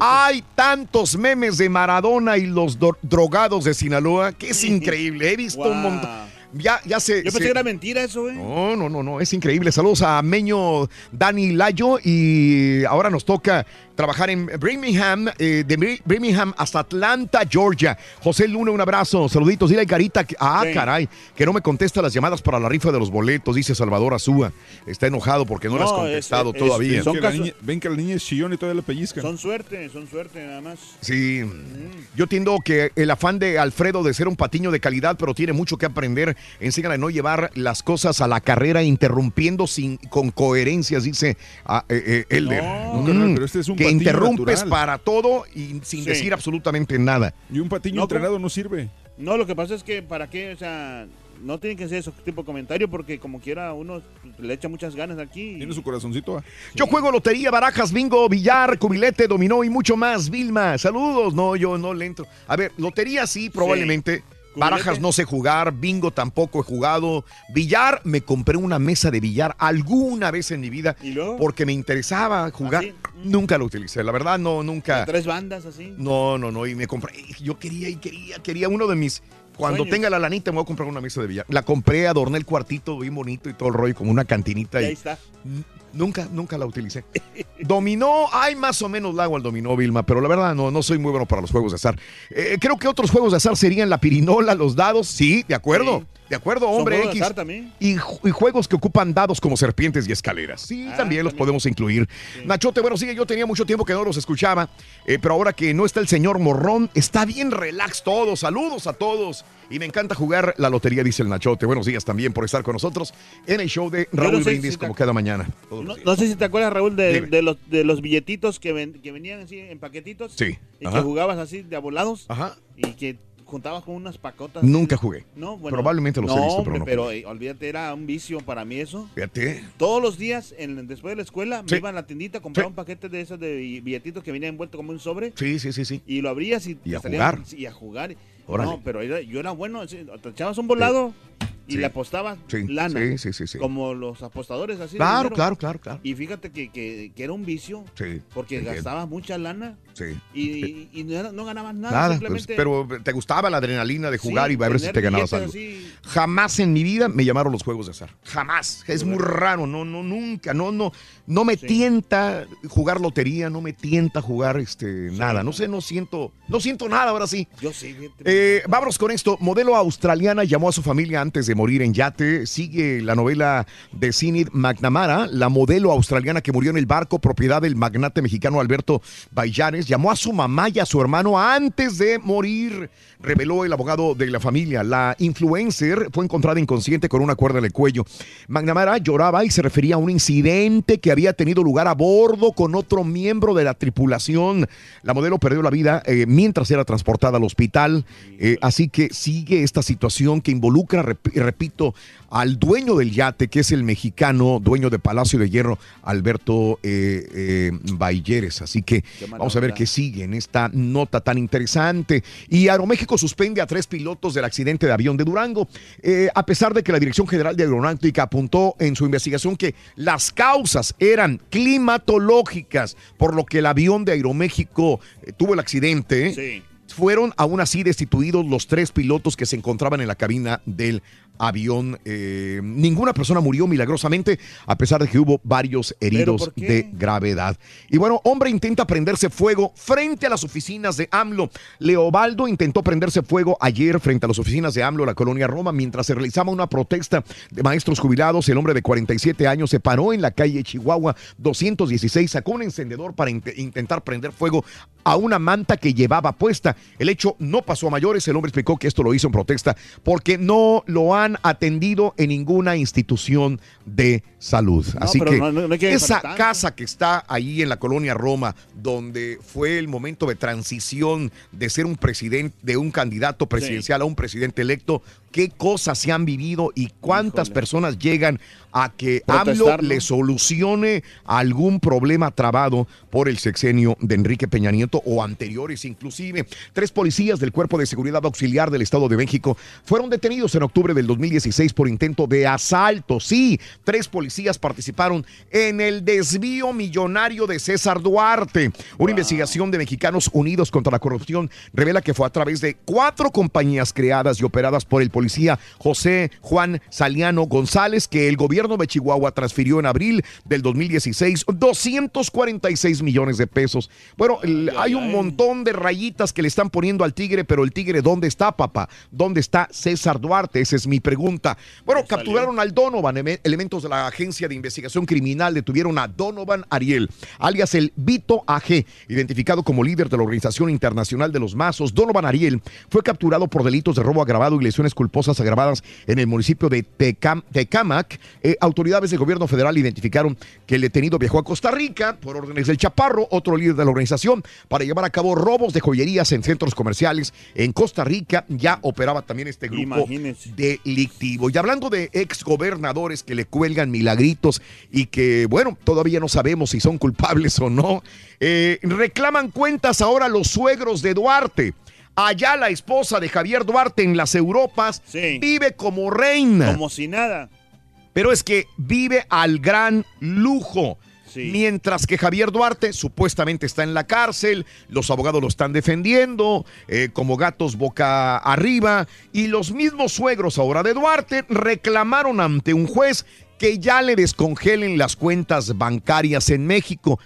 Hay tantos memes de Maradona y los do- drogados de Sinaloa que es increíble. He visto un montón. Ya, ya se. Yo pensé se- que era mentira eso, güey. no, no, no, no, es increíble. Saludos a Meño Dani Layo y ahora nos toca trabajar en Birmingham, eh, de Bir- Birmingham hasta Atlanta, Georgia. José Luna, un abrazo. Saluditos. Dile a Carita, que, ah, Sí. caray, que no me contesta las llamadas para la rifa de los boletos, dice Salvador Azúa. Está enojado porque no, le has No, contestado es- es- todavía. son Que la casos- niña- ven que la niña es chillón y todavía le pellizcan. Son suerte, son suerte nada más. Sí, yo entiendo que el afán de Alfredo de ser un patiño de calidad, pero tiene mucho que aprender. Enséñale a no llevar las cosas a la carrera interrumpiendo sin con coherencias, dice ah, eh, eh, Elder. No, carnal, pero este es un que interrumpes natural. para todo y sin Sí. decir absolutamente nada. Y un patiño No, entrenado no sirve. No, lo que pasa es que para qué, o sea, no tienen que hacer ese tipo de comentario porque como quiera uno le echa muchas ganas aquí. Tiene su corazoncito. ah. Yo juego lotería, barajas, bingo, billar, cubilete, dominó y mucho más. Vilma, saludos. No, yo no le entro. A ver, lotería sí, probablemente. Barajas no sé jugar, bingo tampoco he jugado. Billar, me compré una mesa de billar alguna vez en mi vida porque me interesaba jugar. Nunca lo utilicé, la verdad no, nunca. Tres bandas así. No, no, no, y me compré. Yo quería y quería, quería uno de mis. Cuando Sueños. tenga la lanita me voy a comprar una mesa de billar. La compré, adorné el cuartito bien bonito y todo el rollo, como una cantinita. Y Y ahí está. Nunca, nunca la utilicé. Dominó, hay más o menos lago al dominó, Vilma, pero la verdad no, no soy muy bueno para los juegos de azar. Eh, creo que otros juegos de azar serían la pirinola, los dados, sí, de acuerdo. De acuerdo, hombre X. Y, ju- y juegos que ocupan dados como serpientes y escaleras. Sí, Ah, también los podemos incluir. Nachote, bueno, sí, yo tenía mucho tiempo que no los escuchaba, eh, pero ahora que no está el señor Morrón, está bien relax todo. Saludos a todos. Y me encanta jugar la lotería, dice el Nachote. Buenos días también por estar con nosotros en el show de Raúl no sé Brindis, si como cada mañana. No, sé si te acuerdas, Raúl, de, de los, de los billetitos que, ven- que venían así en paquetitos. Sí, Y ajá. que jugabas así de abolados. Ajá. Y que juntabas con unas pacotas. Nunca jugué. No, bueno. Probablemente los he no, visto, pero no pero jugué. eh, olvídate, era un vicio para mí eso. Fíjate. Todos los días, en, después de la escuela, Sí. me iba a la tiendita, compraba Sí. un paquete de esos de bi- billetitos que venía envuelto como un sobre. Sí, sí, sí, sí. Y lo abrías y, Y a salían- jugar. Y a jugar. Órale. No, pero era- yo era bueno. Te echabas un volado y Sí. le apostabas Sí, lana. sí, sí, sí, sí. Como los apostadores así. Claro, claro, claro, claro. Y fíjate que, que- que era un vicio. Sí. Porque gastabas mucha lana Sí. y, y no, no ganabas nada. Nada, pues, simplemente pero te gustaba la adrenalina de jugar y a ver si te ganabas algo. así. Jamás en mi vida me llamaron los juegos de azar. Jamás. Es muy raro. No, no, nunca. No, no, no me tienta jugar lotería. No me tienta jugar este nada. No sé, no siento, no siento nada ahora sí. Yo sí. Eh, vámonos con esto. Modelo australiana llamó a su familia antes de morir en yate. Sigue la novela de Sinid McNamara, la modelo australiana que murió en el barco, propiedad del magnate mexicano Alberto Bayares. Llamó a su mamá y a su hermano antes de morir, reveló el abogado de la familia. La influencer fue encontrada inconsciente con una cuerda en el cuello. McNamara lloraba y se refería a un incidente que había tenido lugar a bordo con otro miembro de la tripulación. La modelo perdió la vida eh, mientras era transportada al hospital. Eh, así que sigue esta situación que involucra, repito, al dueño del yate, que es el mexicano dueño de Palacio de Hierro, Alberto eh, eh, Bayeres. Así que vamos a ver qué sigue en esta nota tan interesante. Y Aeroméxico suspende a tres pilotos del accidente de avión de Durango, Eh, a pesar de que la Dirección General de Aeronáutica apuntó en su investigación que las causas eran climatológicas, por lo que el avión de Aeroméxico eh, tuvo el accidente. Sí. Fueron aún así destituidos los tres pilotos que se encontraban en la cabina del avión. Eh, ninguna persona murió milagrosamente, a pesar de que hubo varios heridos de gravedad. Y bueno, hombre intenta prenderse fuego frente a las oficinas de AMLO. Leobaldo intentó prenderse fuego ayer frente a las oficinas de AMLO, la colonia Roma, mientras se realizaba una protesta de maestros jubilados. El hombre de 47 años se paró en la calle Chihuahua 216, sacó un encendedor para int- intentar prender fuego a una manta que llevaba puesta. El hecho no pasó a mayores. El hombre explicó que esto lo hizo en protesta porque no lo han atendido en ninguna institución de salud. No, Así que no- no hay que esa casa que está ahí en la colonia Roma, donde fue el momento de transición de ser un presidente, de un candidato presidencial a un presidente electo, qué cosas se han vivido y cuántas personas llegan a que AMLO le solucione algún problema trabado por el sexenio de Enrique Peña Nieto o anteriores inclusive. Tres policías del Cuerpo de Seguridad Auxiliar del Estado de México fueron detenidos en octubre del 2016 por intento de asalto. Sí, tres policías participaron en el desvío millonario de César Duarte. Una investigación de Mexicanos Unidos contra la Corrupción revela que fue a través de cuatro compañías creadas y operadas por el policía José Juan Saliano González que el gobierno de Chihuahua transfirió en abril del 2016 246 millones de pesos. Bueno, hay un montón de rayitas que le están poniendo al tigre, pero el tigre, ¿dónde está, papá? ¿Dónde está César Duarte? Esa es mi pregunta. Bueno, capturaron al Donovan. Ele- Elementos de la Agencia de Investigación Criminal detuvieron a Donovan Ariel, alias el Vito AG, identificado como líder de la Organización Internacional de los Mazos. Donovan Ariel fue capturado por delitos de robo agravado y lesiones culposas agravadas en el municipio de Tecam- Tecámac. Eh, autoridades del gobierno federal identificaron que el detenido viajó a Costa Rica por órdenes del Chaparro, otro líder de la organización, para llevar a cabo robos de joyerías en centros comerciales en Costa Rica. Ya operaba también este grupo Imagínense. delictivo. Y hablando de exgobernadores que le cuelgan milagritos y que, bueno, todavía no sabemos si son culpables o no, eh, reclaman cuentas ahora los suegros de Duarte. Allá la esposa de Javier Duarte en las Europas vive como reina. Como si nada. Pero es que vive al gran lujo. Mientras que Javier Duarte supuestamente está en la cárcel, los abogados lo están defendiendo eh, como gatos boca arriba y los mismos suegros ahora de Duarte reclamaron ante un juez que ya le descongelen las cuentas bancarias en México.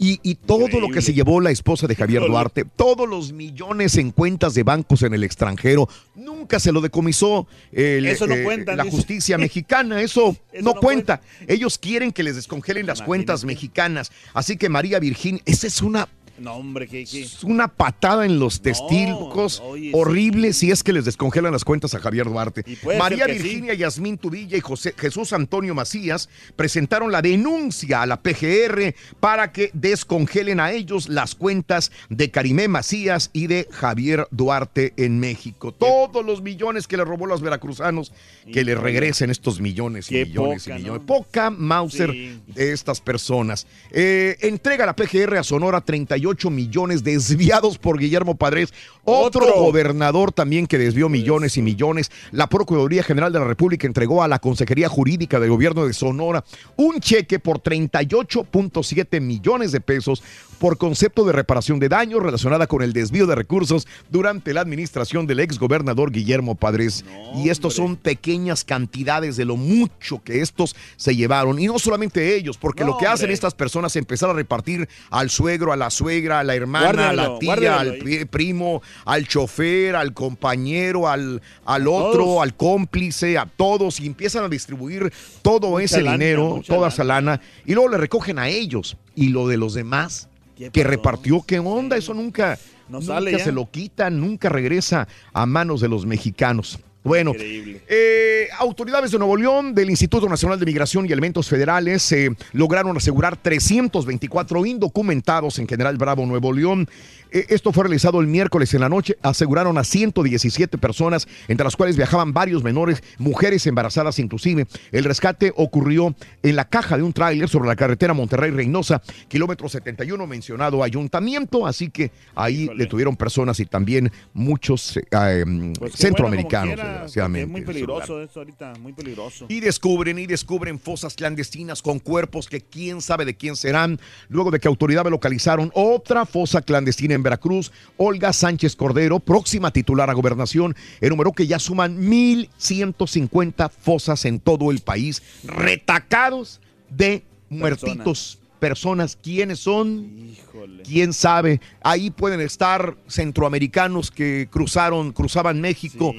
Y, y todo lo que se llevó la esposa de Javier. Duarte, todos los millones en cuentas de bancos en el extranjero, nunca se lo decomisó el, Eso no eh, cuenta, la dice. justicia mexicana. Eso, Eso no, no cuenta. Ellos quieren que les descongelen las cuentas mexicanas. Así que María Virginia, esa es una No, hombre, ¿qué, qué? es una patada en los testículos oye, horrible si es que les descongelan las cuentas a Javier Duarte. María Virginia Yasmín Tubilla y José, Jesús Antonio Macías presentaron la denuncia a la PGR para que descongelen a ellos las cuentas de Karimé Macías y de Javier Duarte en México. Todos los millones que le robó los veracruzanos, que le regresen estos millones y Qué millones poca, y millones. ¿no? Poca Mauser Sí. de estas personas. Eh, entrega la PGR a Sonora 38 millones desviados por Guillermo Padres, otro, Otro. gobernador también que desvió millones y millones. La Procuraduría General de la República entregó a la Consejería Jurídica del Gobierno de Sonora un cheque por 38.7 millones de pesos por concepto de reparación de daños relacionada con el desvío de recursos durante la administración del exgobernador Guillermo Padres. y estos son pequeñas cantidades de lo mucho que estos se llevaron. Y no solamente ellos, porque No, lo que hacen hombre. estas personas es empezar a repartir al suegro, a la suegra, a la hermana, a la tía, guárdalo al primo, al chofer, al compañero, al, al otro, todos. al cómplice, a todos, y empiezan a distribuir todo Mucha ese lana, dinero, toda esa lana, y luego le recogen a ellos. Y lo de los demás que repartió, ¿qué onda? Eso nunca, No nunca sale se lo quitan, nunca regresa a manos de los mexicanos. Bueno, eh, autoridades de Nuevo León, del Instituto Nacional de Migración y Elementos Federales eh, lograron asegurar 324 indocumentados en General Bravo, Nuevo León. Eh, esto fue realizado el miércoles en la noche. Aseguraron a 117 personas, entre las cuales viajaban varios menores, mujeres embarazadas inclusive. El rescate ocurrió en la caja de un tráiler sobre la carretera Monterrey-Reynosa, kilómetro 71, mencionado ayuntamiento. Así que ahí detuvieron personas y también muchos eh, eh, Pues qué centroamericanos, bueno, quiera, desgraciadamente. Es muy peligroso eso ahorita, muy peligroso. Y descubren y descubren fosas clandestinas con cuerpos que quién sabe de quién serán. Luego de que autoridades localizaron otra fosa clandestina en Veracruz, Olga Sánchez Cordero, próxima titular a gobernación, enumeró que ya suman 1.150 fosas en todo el país, retacados de muertitos. Personas, ¿quiénes son? ¿Quién sabe? Ahí pueden estar centroamericanos que cruzaron, cruzaban México,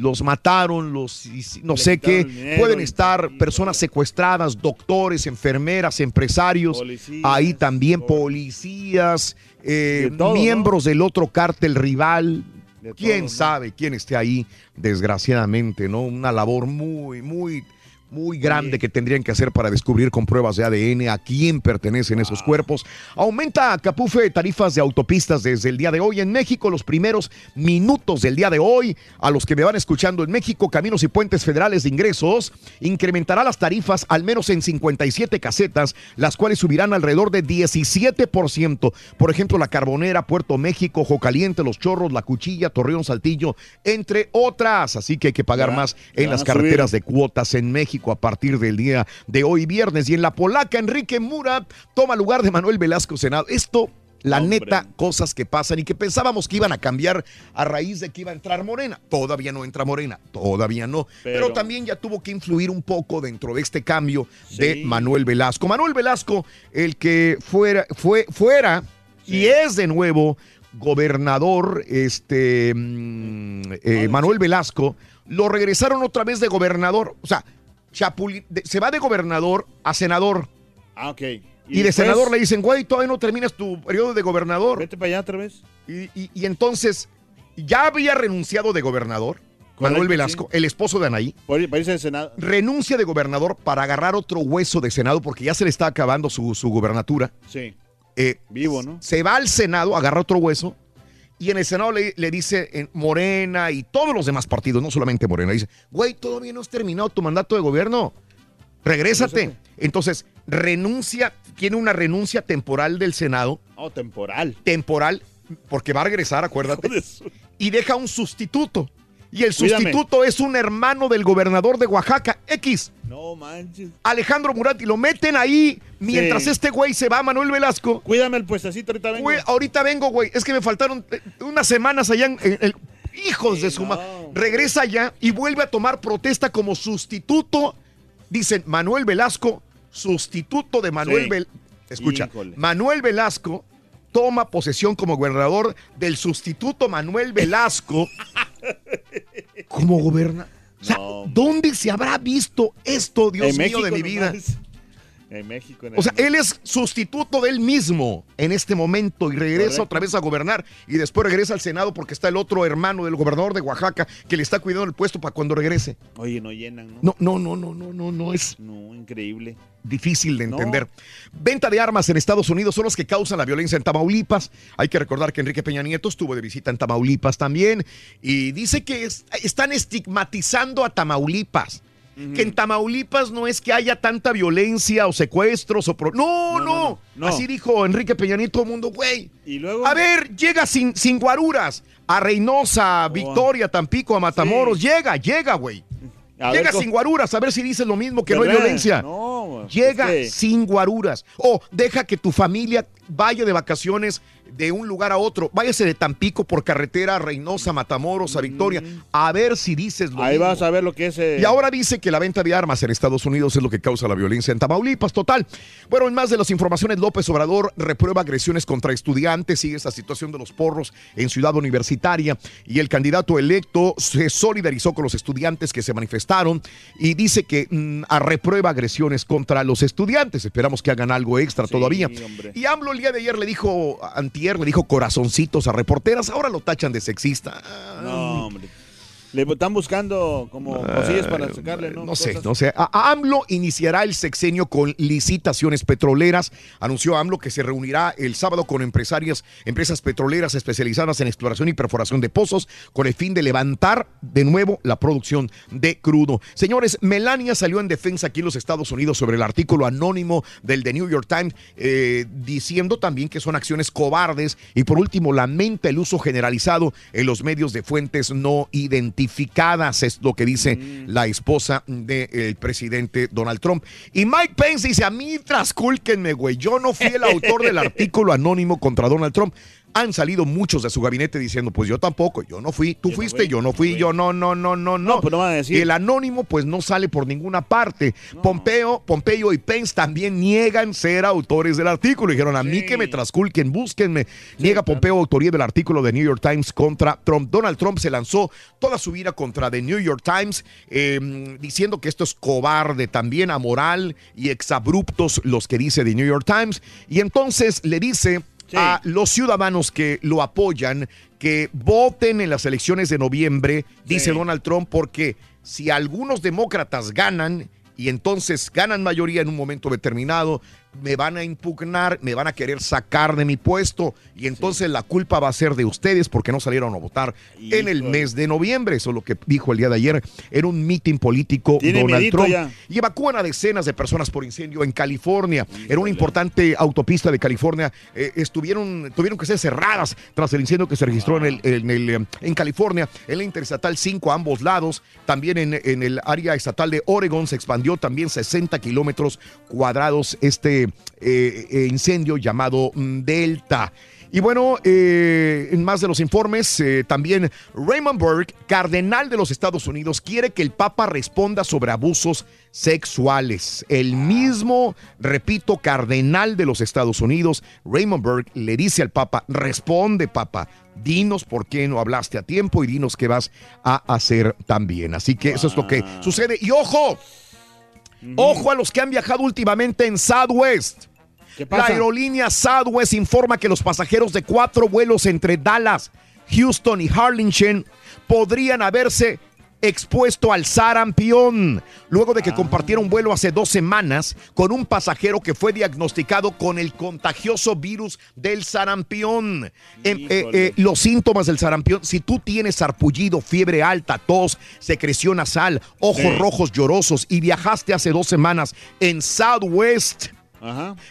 los mataron, los no Le sé qué. dinero, pueden estar personas secuestradas, doctores, enfermeras, empresarios, Policías, ahí también policías, eh, De todo, miembros del otro cártel rival. De ¿Quién sabe quién esté ahí? Desgraciadamente, ¿no? Una labor muy, muy muy grande que tendrían que hacer para descubrir con pruebas de ADN a quién pertenecen esos cuerpos. Aumenta Capufe tarifas de autopistas desde el día de hoy en México, los primeros minutos del día de hoy. A los que me van escuchando en México, Caminos y Puentes Federales de Ingresos incrementará las tarifas al menos en 57 casetas, las cuales subirán alrededor de 17%. Por ejemplo, la Carbonera, Puerto México, Ojo Caliente, Los Chorros, La Cuchilla, Torreón, Saltillo, entre otras. Así que hay que pagar Ya, más en las carreteras subir. de cuotas en México a partir del día de hoy viernes. Y en la polaca, Enrique Murat toma lugar de Manuel Velasco Senado. Esto, la neta, cosas que pasan y que pensábamos que iban a cambiar a raíz de que iba a entrar Morena. Todavía no entra Morena, todavía no. Pero, Pero- también ya tuvo que influir un poco dentro de este cambio de Manuel Velasco. Manuel Velasco, el que fuera, fue, fuera y es de nuevo gobernador, este mm, eh, Manuel Velasco, lo regresaron otra vez de gobernador. O sea, De- se va de gobernador a senador. Ah, ok. Y, de senador le dicen, güey, todavía no terminas tu periodo de gobernador. Vete para allá otra vez. Y, y- y entonces, ya había renunciado de gobernador, Manuel Velasco, el esposo de Anaí. Senado. Renuncia de gobernador para agarrar otro hueso de Senado porque ya se le está acabando su, su gubernatura. Sí. Eh, Vivo, ¿no? Se va al Senado, agarra otro hueso. Y en el Senado le, le dice en Morena y todos los demás partidos, no solamente Morena, dice, güey, todavía no has terminado tu mandato de gobierno. Regrésate. Entonces, renuncia, tiene una renuncia temporal del Senado. Oh, temporal. Temporal, porque va a regresar, acuérdate. Y deja un sustituto. Y el sustituto es un hermano del gobernador de Oaxaca, X. No manches. Alejandro Murat, y lo meten ahí mientras Sí. este güey se va, Manuel Velasco. Cuídame el puestecito, ahorita vengo. Güey, ahorita vengo, güey. Es que me faltaron eh, unas semanas allá en, en- en- hijos de su madre. Regresa allá y vuelve a tomar protesta como sustituto. Dicen Manuel Velasco, sustituto de Manuel Sí. Vel- Escucha, Híjole. Manuel Velasco toma posesión como gobernador del sustituto Manuel Velasco como gobernador. O sea, ¿dónde se habrá visto esto, Dios mío de mi vida? nomás. En México. en O sea, él es sustituto de él mismo en este momento y regresa Correcto. otra vez a gobernar y después regresa al Senado porque está el otro hermano del gobernador de Oaxaca que le está cuidando el puesto para cuando regrese. Oye, no llenan, ¿no? No, no, no, no, no, no, no es No, increíble. difícil de No. entender. Venta de armas en Estados Unidos son los que causan la violencia en Tamaulipas. Hay que recordar que Enrique Peña Nieto estuvo de visita en Tamaulipas también y dice que es- están estigmatizando a Tamaulipas. Que en Tamaulipas no es que haya tanta violencia o secuestros o... pro- No, no, no, no. Así dijo Enrique Peña Nieto, todo el mundo, güey. Y luego. A ver, llega sin, sin guaruras. A Reynosa, a Victoria, Tampico, a Matamoros. Llega, llega, güey. A Llega sin guaruras, a ver si dices lo mismo, que no hay violencia. No, Llega sin guaruras. O deja que tu familia vaya de vacaciones de un lugar a otro. Váyase de Tampico por carretera a Reynosa, Matamoros, a Victoria. A ver si dices lo Mm. Ahí mismo. vas a ver lo que es. eh, Y ahora dice que la venta de armas en Estados Unidos es lo que causa la violencia en Tamaulipas. Total. Bueno, en más de las informaciones, López Obrador reprueba agresiones contra estudiantes. Sigue esta situación de los porros en Ciudad Universitaria. Y el candidato electo se solidarizó con los estudiantes que se manifestaron y dice que mm, a reprueba agresiones contra los estudiantes. Esperamos que hagan algo extra todavía. hombre. Y AMLO el día de ayer le dijo, antier le dijo corazoncitos a reporteras. Ahora lo tachan de sexista. No, hombre. Le están buscando como cosillas para sacarle, ¿no? No sé, Cosas. no sé. A- AMLO iniciará el sexenio con licitaciones petroleras. Anunció AMLO que se reunirá el sábado con empresarias, empresas petroleras especializadas en exploración y perforación de pozos con el fin de levantar de nuevo la producción de crudo. Señores, Melania salió en defensa aquí en los Estados Unidos sobre el artículo anónimo del The New York Times, eh, diciendo también que son acciones cobardes y por último lamenta el uso generalizado en los medios de fuentes no identificadas, es lo que dice la esposa del presidente Donald Trump. Y Mike Pence dice, a mí trascúlquenme, güey, yo no fui el autor del artículo anónimo contra Donald Trump. Han salido muchos de su gabinete diciendo, pues yo tampoco, yo no fui, tú fuiste, yo no fui, yo no, no, no, no, no. pues no van a decir. El anónimo pues no sale por ninguna parte. Pompeo, Pompeo y Pence también niegan ser autores del artículo. Dijeron, a mí que me trasculquen, búsquenme. Niega Pompeo autoría del artículo de New York Times contra Trump. Donald Trump se lanzó toda su vida contra The New York Times, eh, diciendo que esto es cobarde, también amoral y exabruptos los que dice The New York Times. Y entonces le dice a los ciudadanos que lo apoyan que voten en las elecciones de noviembre, dice Donald Trump, porque si algunos demócratas ganan y entonces ganan mayoría en un momento determinado, me van a impugnar, me van a querer sacar de mi puesto y entonces la culpa va a ser de ustedes porque no salieron a votar en el mes de noviembre. Eso es lo que dijo el día de ayer en un mitin político Donald Trump. ya. Y evacúan a decenas de personas por incendio en California. En una importante autopista de California eh, estuvieron, tuvieron que ser cerradas tras el incendio que se registró en, el, en, el, eh, en California, en la Interestatal 5 a ambos lados. También en, en el área estatal de Oregon se expandió también 60 kilómetros cuadrados este eh, eh, incendio llamado mm, Delta. Y bueno, eh, en más de los informes, eh, también Raymond Burke, cardenal de los Estados Unidos, quiere que el Papa responda sobre abusos sexuales. El mismo, repito, cardenal de los Estados Unidos, Raymond Burke, le dice al Papa, responde, Papa, dinos por qué no hablaste a tiempo y dinos qué vas a hacer también. Así que eso es lo que sucede. Y ojo, ojo a los que han viajado últimamente en Southwest. La pasa? aerolínea Southwest informa que los pasajeros de cuatro vuelos entre Dallas, Houston y Harlingen podrían haberse expuesto al sarampión luego de que compartieron vuelo hace dos semanas con un pasajero que fue diagnosticado con el contagioso virus del sarampión. Em, eh, eh, los síntomas del sarampión, si tú tienes sarpullido, fiebre alta, tos, secreción nasal, ojos Sí. rojos llorosos y viajaste hace dos semanas en Southwest,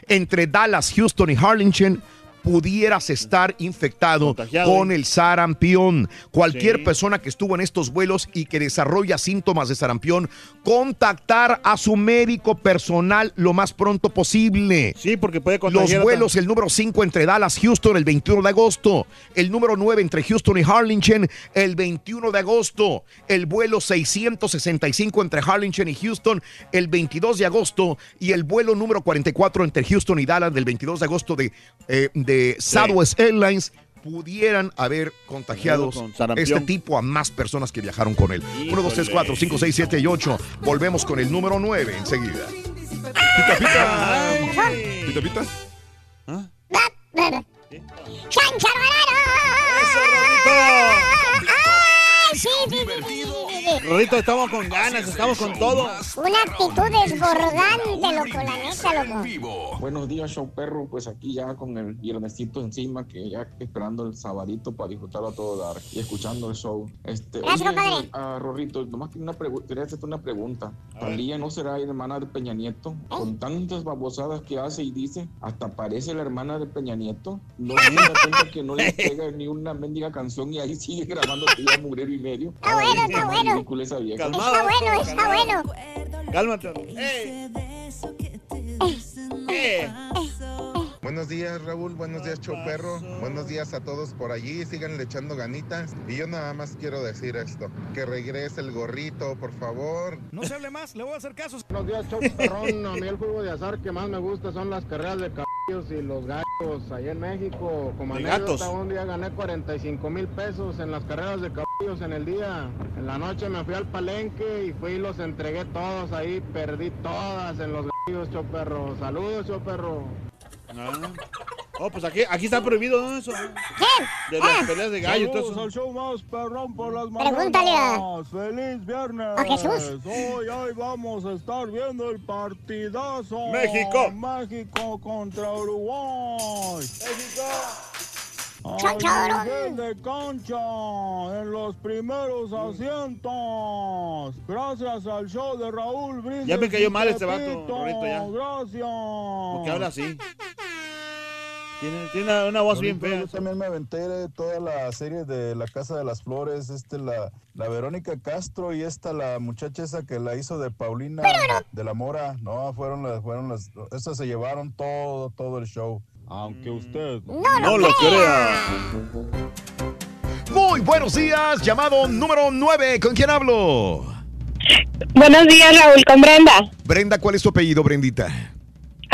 entre Dallas, Houston y Harlingen, pudieras estar infectado Contagiado, con ¿eh? el sarampión. Cualquier Sí. persona que estuvo en estos vuelos y que desarrolla síntomas de sarampión, contactar a su médico personal lo más pronto posible. Sí, porque puede Los contagiar. a- vuelos, el número 5 entre Dallas, Houston, el 21 de agosto. El número 9 entre Houston y Harlingen, el 21 de agosto. El vuelo 665 entre Harlingen y Houston, el 22 de agosto. Y el vuelo número 44 entre Houston y Dallas, del 22 de agosto de, eh, de Southwest Airlines. Pudieran haber contagiado Con sarampión. este tipo a más personas que viajaron con él. 1, 2, 3, 4, 5, 6, 7 y 8. Volvemos con el número 9 enseguida. Pita, pita. Pita, pita. ¡Ay, sí, sí, sí, sí, sí, sí, sí! Rorrito, estamos con ganas, estamos con todo. Una actitud desbordante, loco, la neta, loco. Buenos días, show perro. Pues aquí ya con el viernesito encima, que ya esperando el sabadito para disfrutarlo a todo dar y escuchando el show. Este, Gracias, oye, compadre. ah, Rorrito, nomás quería, una quería hacerte una pregunta. Talía no será hermana de Peña Nieto, con tantas babosadas que hace y dice, hasta parece la hermana de Peña Nieto. No se da cuenta que no le pega ni una mendiga canción y ahí sigue grabando tía mugrero y medio. Está bueno, está bueno. Esa vieja. Está bueno, está bueno. Cálmate. Buenos días Raúl, buenos días Show Perro, buenos días a todos por allí, síganle echando ganitas. Y yo nada más quiero decir esto, que regrese el gorrito, por favor. No se hable más, le voy a hacer caso. Buenos días, Show Perrón. A mí el juego de azar que más me gusta son las carreras de caballos y los gallos allá en México. Como De gatos. un día gané 45 mil pesos en las carreras de caballos en el día. En la noche me fui al palenque y fui y los entregué todos ahí. Perdí todas en los gallos, Show Perro. Saludos, Show Perro. Ah. Oh, pues aquí, aquí está prohibido ¿no? eso. De las peleas de gallo y todo eso. al show más perrón por las Pregúntale a-. ¡Feliz viernes! a Jesús. Hoy, hoy vamos a estar viendo el partidazo. México. México contra Uruguay. México. Chacharón. nivel de cancha, en los primeros asientos. Gracias al show de Raúl Brindis. Ya me cayó mal este vato, ya. Gracias. Porque habla así. Tiene, tiene una voz bien fea. Yo también me aventé de toda la serie de La Casa de las Flores, este, la, la Verónica Castro y esta, la muchacha esa que la hizo de Paulina de la Mora. No, fueron las, fueron las, esas se llevaron todo, todo el show. Aunque usted No lo crea. Muy buenos días, llamado número 9. ¿Con quién hablo? Buenos días, Raúl, con Brenda. Brenda, ¿cuál es tu apellido, Brendita?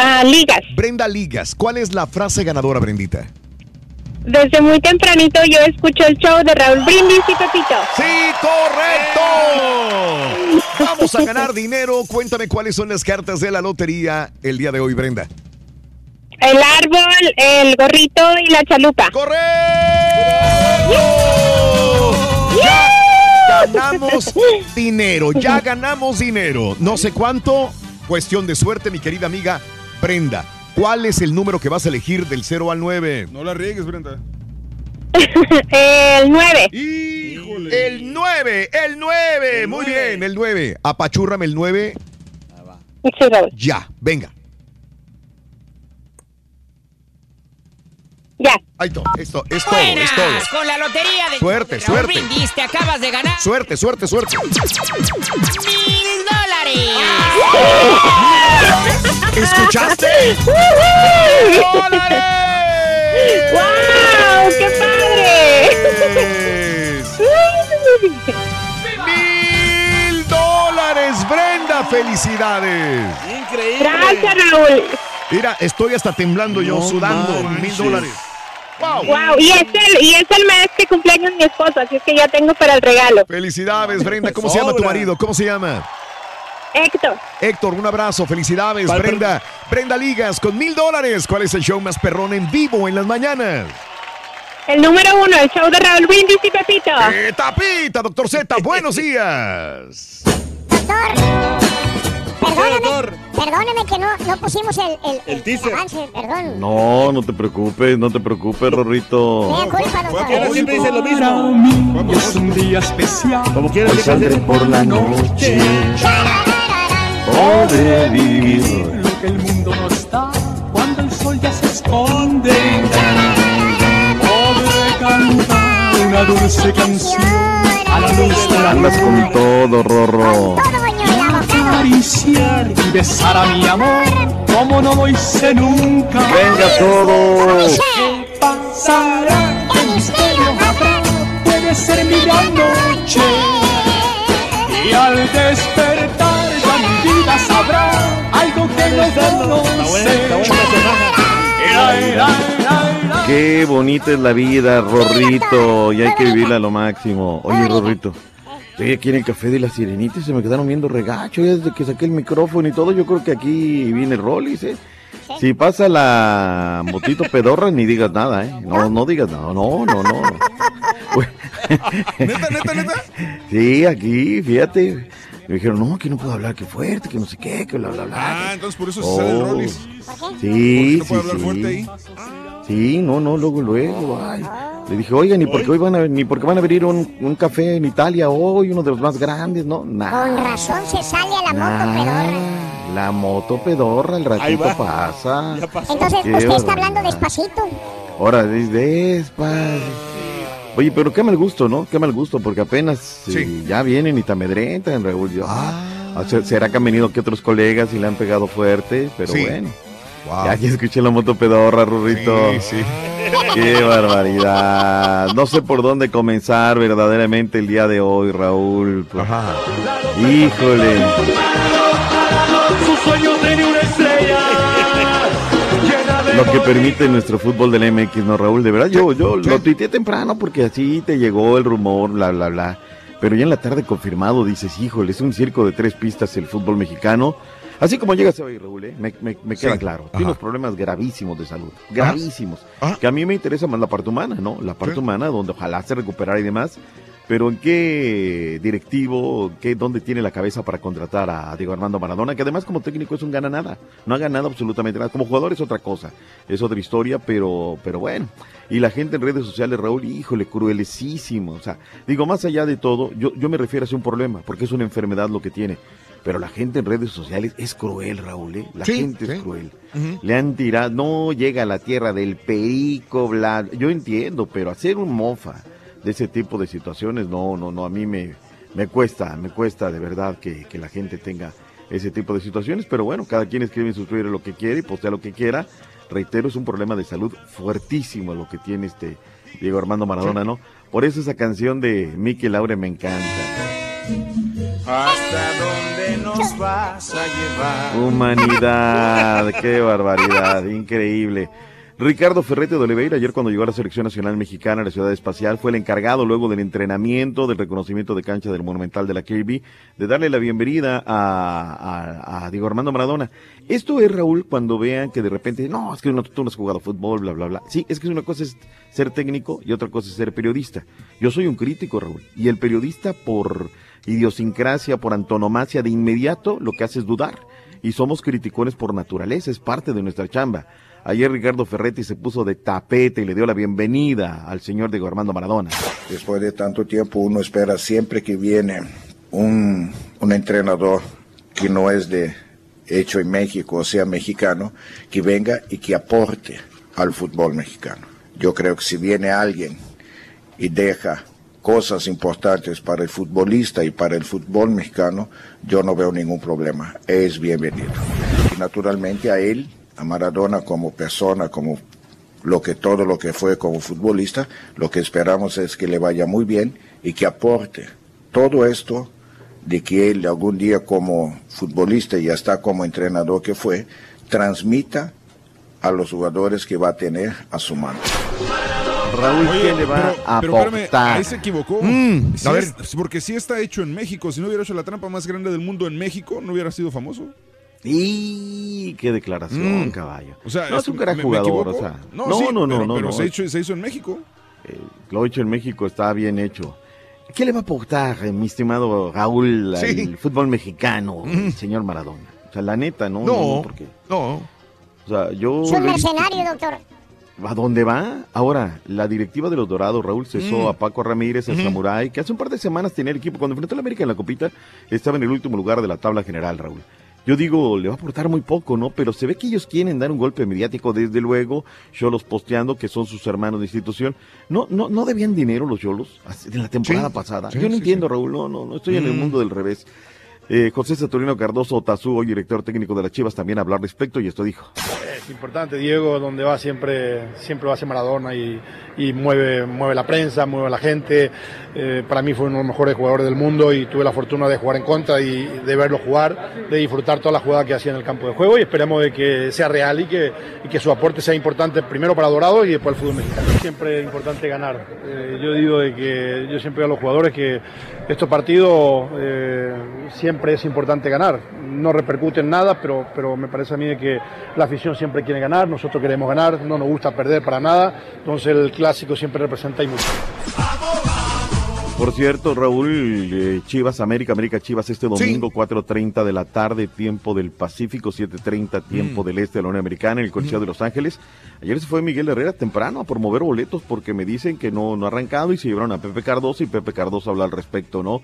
Ah, Ligas. Brenda Ligas. ¿Cuál es la frase ganadora, Brendita? Desde muy tempranito yo escucho el show de Raúl Brindis y Pepito. ¡Sí, correcto! Vamos a ganar dinero. Cuéntame cuáles son las cartas de la lotería el día de hoy, Brenda. El árbol, el gorrito y la chalupa. ¡Correcto! ganamos dinero, ya ganamos dinero. No sé cuánto, cuestión de suerte, mi querida amiga Brenda. ¿Cuál es el número que vas a elegir del 0 al 9? No la riegues, Brenda. El 9. El 9, el 9. Muy bien, el 9. Apachúrrame el 9. Ya, venga. Ya. Ahí está, esto, es todo, es Buenas, todo. con la lotería de Suerte, suerte. Brindis te acabas de ganar Suerte, suerte, suerte. mil dólares. ¿Escuchaste? ¡Wow! ¡Qué padre! ¡Mil dólares, Brenda! ¡Felicidades! Increíble. Gracias, Raúl. Mira, estoy hasta temblando yo, No sudando. Mil dólares. ¡Wow! Wow, y es el, y es el mes que cumpleaños mi esposo, así es que ya tengo para el regalo. Felicidades, Brenda. ¿Cómo se llama tu marido? ¿Cómo se llama? Héctor, Héctor, un abrazo, felicidades, Pal- Brenda. Brenda Ligas con mil dólares. ¿Cuál es el show más perrón en vivo en las mañanas? el número uno, el show de Raúl Brindis y Pepito. ¡Eh, tapita, doctor Z! ¡Buenos días! Perdóname, perdóname que no, no pusimos el, el, El teaser. avance, perdón. No, no te preocupes, no te preocupes, Rorrito. Mea culpa, doctor. Quiero siempre dice lo mismo. Es un día especial. Como quieras, Hoy siempre por la noche. Podré vivir. Lo que el mundo nos da cuando el sol ya se esconde. Podré cantar una dulce canción a la luz de la Andas con todo, Rorro. Acariciar y besar a mi amor como no lo hice nunca. Venga todos. ¿Qué pasará? ¿Qué misterio habrá? Puede ser mi gran noche. Y al despertar ya mi vida sabrá algo que no conoce. Qué bonita es la vida, Rorrito. Y hay que vivirla a lo máximo. Oye, Rorrito. Estoy aquí en el café de la sirenita y se me quedaron viendo regacho. Ya desde que saqué el micrófono y todo, yo creo que aquí viene Rollis, ¿eh? Si pasa la motito pedorra, ni digas nada, ¿eh? No, no digas nada. No, no, no. ¿Neta, neta, neta? Sí, aquí, fíjate. Me dijeron, no, que no puedo hablar, que fuerte, que no sé qué, que bla, bla, bla. Ah, entonces por eso se sale el Oh. Rollis. Sí, ¿Por qué no puede sí, hablar sí. fuerte ahí? Sí, no, no, luego, luego. ay. Le dije, oiga, ni porque hoy van a, ni porque van a abrir un, un café en Italia hoy, uno de los más grandes, ¿no? Nada. Con razón se sale a la moto pedorra. La moto pedorra, el ratito pasa. Entonces Qué usted está hablando despacito. Ahora, des- despacio. Oye, pero qué mal gusto, ¿no? Qué mal gusto, porque apenas eh, ya vienen y te amedrentan, Raúl. Yo, ah, se- será que han venido que otros colegas y le han pegado fuerte, pero Sí. bueno. Ya aquí escuché la moto pedorra, Rurrito. Sí, sí. Qué barbaridad. No sé por dónde comenzar verdaderamente el día de hoy, Raúl. Pues, Híjole. Lo que permite nuestro fútbol del MX, ¿no, Raúl? De verdad, yo, yo lo tuiteé temprano porque así te llegó el rumor, bla, bla, bla. Pero ya en la tarde confirmado dices, híjole, es un circo de tres pistas el fútbol mexicano. Así como llegas hoy, Raúl, ¿eh? me, me- me queda Sí. claro. Ajá. Tiene unos problemas gravísimos de salud. Gravísimos. Ah. Que a mí me interesa más la parte humana, ¿no? La parte Sí. humana, donde ojalá se recuperara y demás. Pero ¿en qué directivo, qué, dónde tiene la cabeza para contratar a Diego Armando Maradona? Que además como técnico es un gana nada. No ha ganado absolutamente nada. Como jugador es otra cosa. Es otra historia, pero, pero bueno. Y la gente en redes sociales, Raúl, híjole, cruelisísimo. O sea, digo, más allá de todo, yo, yo me refiero a un problema, porque es una enfermedad lo que tiene. Pero la gente en redes sociales es cruel, Raúl, ¿eh? La Sí, gente sí. es cruel. Le han tirado, no llega a la tierra del perico, bla. Yo entiendo, pero hacer un mofa de ese tipo de situaciones, no, no, no, a mí me, me cuesta, me cuesta de verdad que, que la gente tenga ese tipo de situaciones, pero bueno, cada quien escribe en su Twitter lo que quiere y postea lo que quiera. Reitero, es un problema de salud fuertísimo lo que tiene este Diego Armando Maradona, ¿no? Por eso esa canción de Miki Laure me encanta. ¿Hasta dónde nos vas a llevar? Humanidad, qué barbaridad, increíble. Ricardo Ferrete de Oliveira, ayer cuando llegó a la Selección Nacional Mexicana a la Ciudad Espacial, fue el encargado luego del entrenamiento, del reconocimiento de cancha del Monumental de la Kirby, de darle la bienvenida a, a- a Diego Armando Maradona. Esto es, Raúl, cuando vean que de repente, no, es que no, tú no has jugado fútbol, bla, bla, bla. Sí, es que una cosa es ser técnico y otra cosa es ser periodista. Yo soy un crítico, Raúl, y el periodista por idiosincrasia, por antonomasia, de inmediato lo que hace es dudar. Y somos criticones por naturaleza, es parte de nuestra chamba. Ayer Ricardo Ferretti se puso de tapete y le dio la bienvenida al señor Diego Armando Maradona. Después de tanto tiempo uno espera siempre que viene un, un entrenador que no es de hecho en México, o sea, mexicano, que venga y que aporte al fútbol mexicano. Yo creo que si viene alguien y deja cosas importantes para el futbolista y para el fútbol mexicano, yo no veo ningún problema. Es bienvenido. Y naturalmente a él, a Maradona como persona, como lo que todo lo que fue como futbolista, lo que esperamos es que le vaya muy bien y que aporte todo esto de que él algún día como futbolista y hasta como entrenador que fue, transmita a los jugadores que va a tener a su mano. Raúl, Oye, ¿qué le va pero, a pero espérame, aportar? ahí se equivocó. Mm, Sí a ver. es- porque si está hecho en México, si no hubiera hecho la trampa más grande del mundo en México, no hubiera sido famoso. Y qué declaración, Mm. caballo. O sea, no es un gran me- jugador, o sea. No, No, sí, no, no, pero- no, pero no. se hizo- se hizo en México. Lo hecho en México está bien hecho. ¿Qué le va a aportar, eh, mi estimado Raúl, al Sí. fútbol mexicano, el señor Maradona? O sea, la neta, ¿no? No, porque, no. o sea, yo... Es un mercenario, doctor. ¿A dónde va? Ahora, la directiva de los Dorados, Raúl cesó Mm. a Paco Ramírez, el Ujú. Samurai, que hace un par de semanas tenía el equipo. Cuando enfrentó a la América en la copita, estaba en el último lugar de la tabla general, Raúl. Yo digo, le va a aportar muy poco, ¿no? Pero se ve que ellos quieren dar un golpe mediático, desde luego. Yolos posteando que son sus hermanos de institución. No, no, no debían dinero los Yolos en la temporada Sí, pasada. sí, Yo no sí, entiendo, Raúl, no, no, no estoy en el Mm. mundo del revés. Eh, José Saturnino Cardoso Otazú, hoy director técnico de las Chivas, también habló al respecto y esto dijo. Es importante, Diego, donde va siempre, siempre va a ser Maradona y, y mueve, mueve la prensa, mueve a la gente. Eh, para mí fue uno de los mejores jugadores del mundo y tuve la fortuna de jugar en contra y de verlo jugar, de disfrutar toda la jugada que hacía en el campo de juego y esperemos de que sea real y que, y que su aporte sea importante primero para Dorado y después al fútbol mexicano. Siempre es importante ganar. Eh, yo digo de que yo siempre a los jugadores que estos partidos eh, siempre es importante ganar. No repercute en nada, pero, pero me parece a mí que la afición siempre quiere ganar, nosotros queremos ganar, no nos gusta perder para nada, entonces el clásico siempre representa y mucho. Por cierto, Raúl, eh, Chivas América, América Chivas este domingo, 4.30 de la tarde, tiempo del Pacífico, 7.30 tiempo Mm. del Este de la Unión Americana, en el Coliseo de Los Ángeles. Ayer se fue Miguel Herrera temprano a promover boletos porque me dicen que no, no ha arrancado y se llevaron a Pepe Cardoso y Pepe Cardoso habla al respecto, ¿no?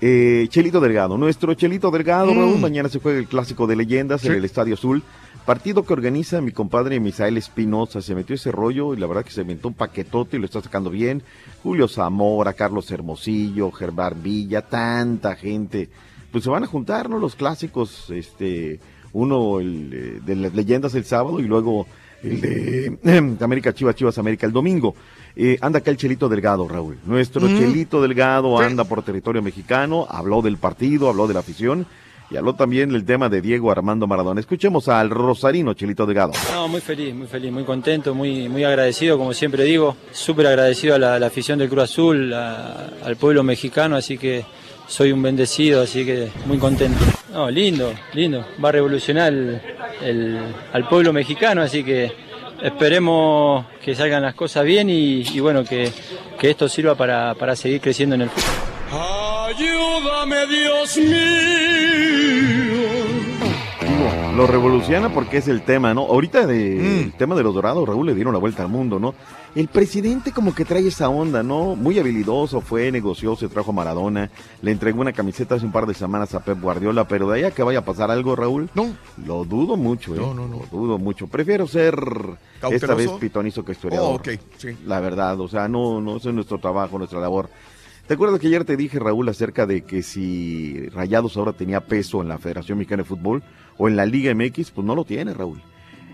Eh, Chelito Delgado, nuestro Chelito Delgado, Mm. Raúl, mañana se juega el Clásico de Leyendas en el Estadio Azul. Partido que organiza mi compadre Misael Espinosa. Se metió ese rollo y la verdad que se inventó un paquetote y lo está sacando bien. Julio Zamora, Carlos Hermosillo, Germán Villa, tanta gente. Pues se van a juntar, ¿no? Los clásicos, este, uno el, eh, de las leyendas el sábado y luego el de América Chivas, Chivas América el domingo. Eh, anda acá el Chelito Delgado, Raúl. Nuestro Mm. Chelito Delgado anda por territorio mexicano, habló del partido, habló de la afición y habló también del tema de Diego Armando Maradona. Escuchemos al Rosarino Chelito Delgado. No, muy feliz, muy feliz, muy contento, muy, muy agradecido, como siempre digo, súper agradecido a la, a la afición del Cruz Azul, a- al pueblo mexicano, así que soy un bendecido, así que muy contento. No, lindo, lindo, va a revolucionar el- el- al pueblo mexicano, así que esperemos que salgan las cosas bien y, y bueno, que, que esto sirva para, para seguir creciendo en el fútbol. Ayúdame, Dios mío. Lo revoluciona porque es el tema, ¿no? Ahorita de, el tema de los dorados, Raúl le dieron la vuelta al mundo, ¿no? El presidente como que trae esa onda, ¿no? Muy habilidoso, fue, negoció, se trajo a Maradona, le entregó una camiseta hace un par de semanas a Pep Guardiola, pero de ahí a que vaya a pasar algo, Raúl, no. Lo dudo mucho, ¿eh? No, no, no. Lo dudo mucho. Prefiero ser esta vez pitonizo que historiador. Oh, ok, sí. La verdad, o sea, no, no ese es nuestro trabajo, nuestra labor. ¿Te acuerdas que ayer te dije, Raúl, acerca de que si Rayados ahora tenía peso en la Federación Mexicana de Fútbol o en la Liga MX? Pues no lo tiene, Raúl.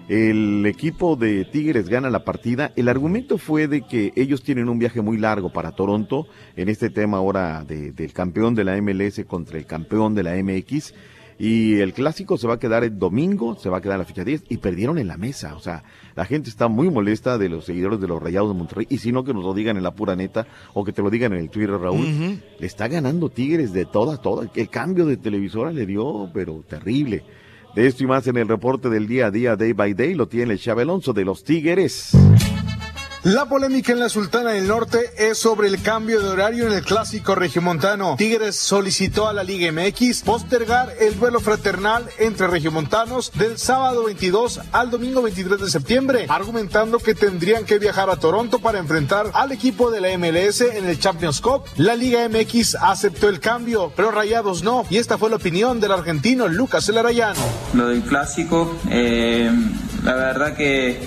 El equipo de Tigres gana la partida. El argumento fue de que ellos tienen un viaje muy largo para Toronto en este tema ahora de- del campeón de la MLS contra el campeón de la MX. Y el clásico se va a quedar el domingo, se va a quedar la fecha 10 y perdieron en la mesa. O sea, la gente está muy molesta de los seguidores de los Rayados de Monterrey. Y si no, que nos lo digan en la pura neta o que te lo digan en el Twitter, Raúl. Le está ganando Tigres de toda, toda. El cambio de televisora le dio, pero terrible. De esto y más en el reporte del día a día, day by day, lo tiene el Chave Alonso de los Tigres. La polémica en la Sultana del Norte es sobre el cambio de horario en el clásico regiomontano. Tigres solicitó a la Liga MX postergar el duelo fraternal entre regiomontanos del sábado 22 al domingo 23 de septiembre, argumentando que tendrían que viajar a Toronto para enfrentar al equipo de la MLS en el Champions Cup. La Liga MX aceptó el cambio, pero Rayados no, y esta fue la opinión del argentino Lucas Elarayano. Lo del clásico, eh, la verdad que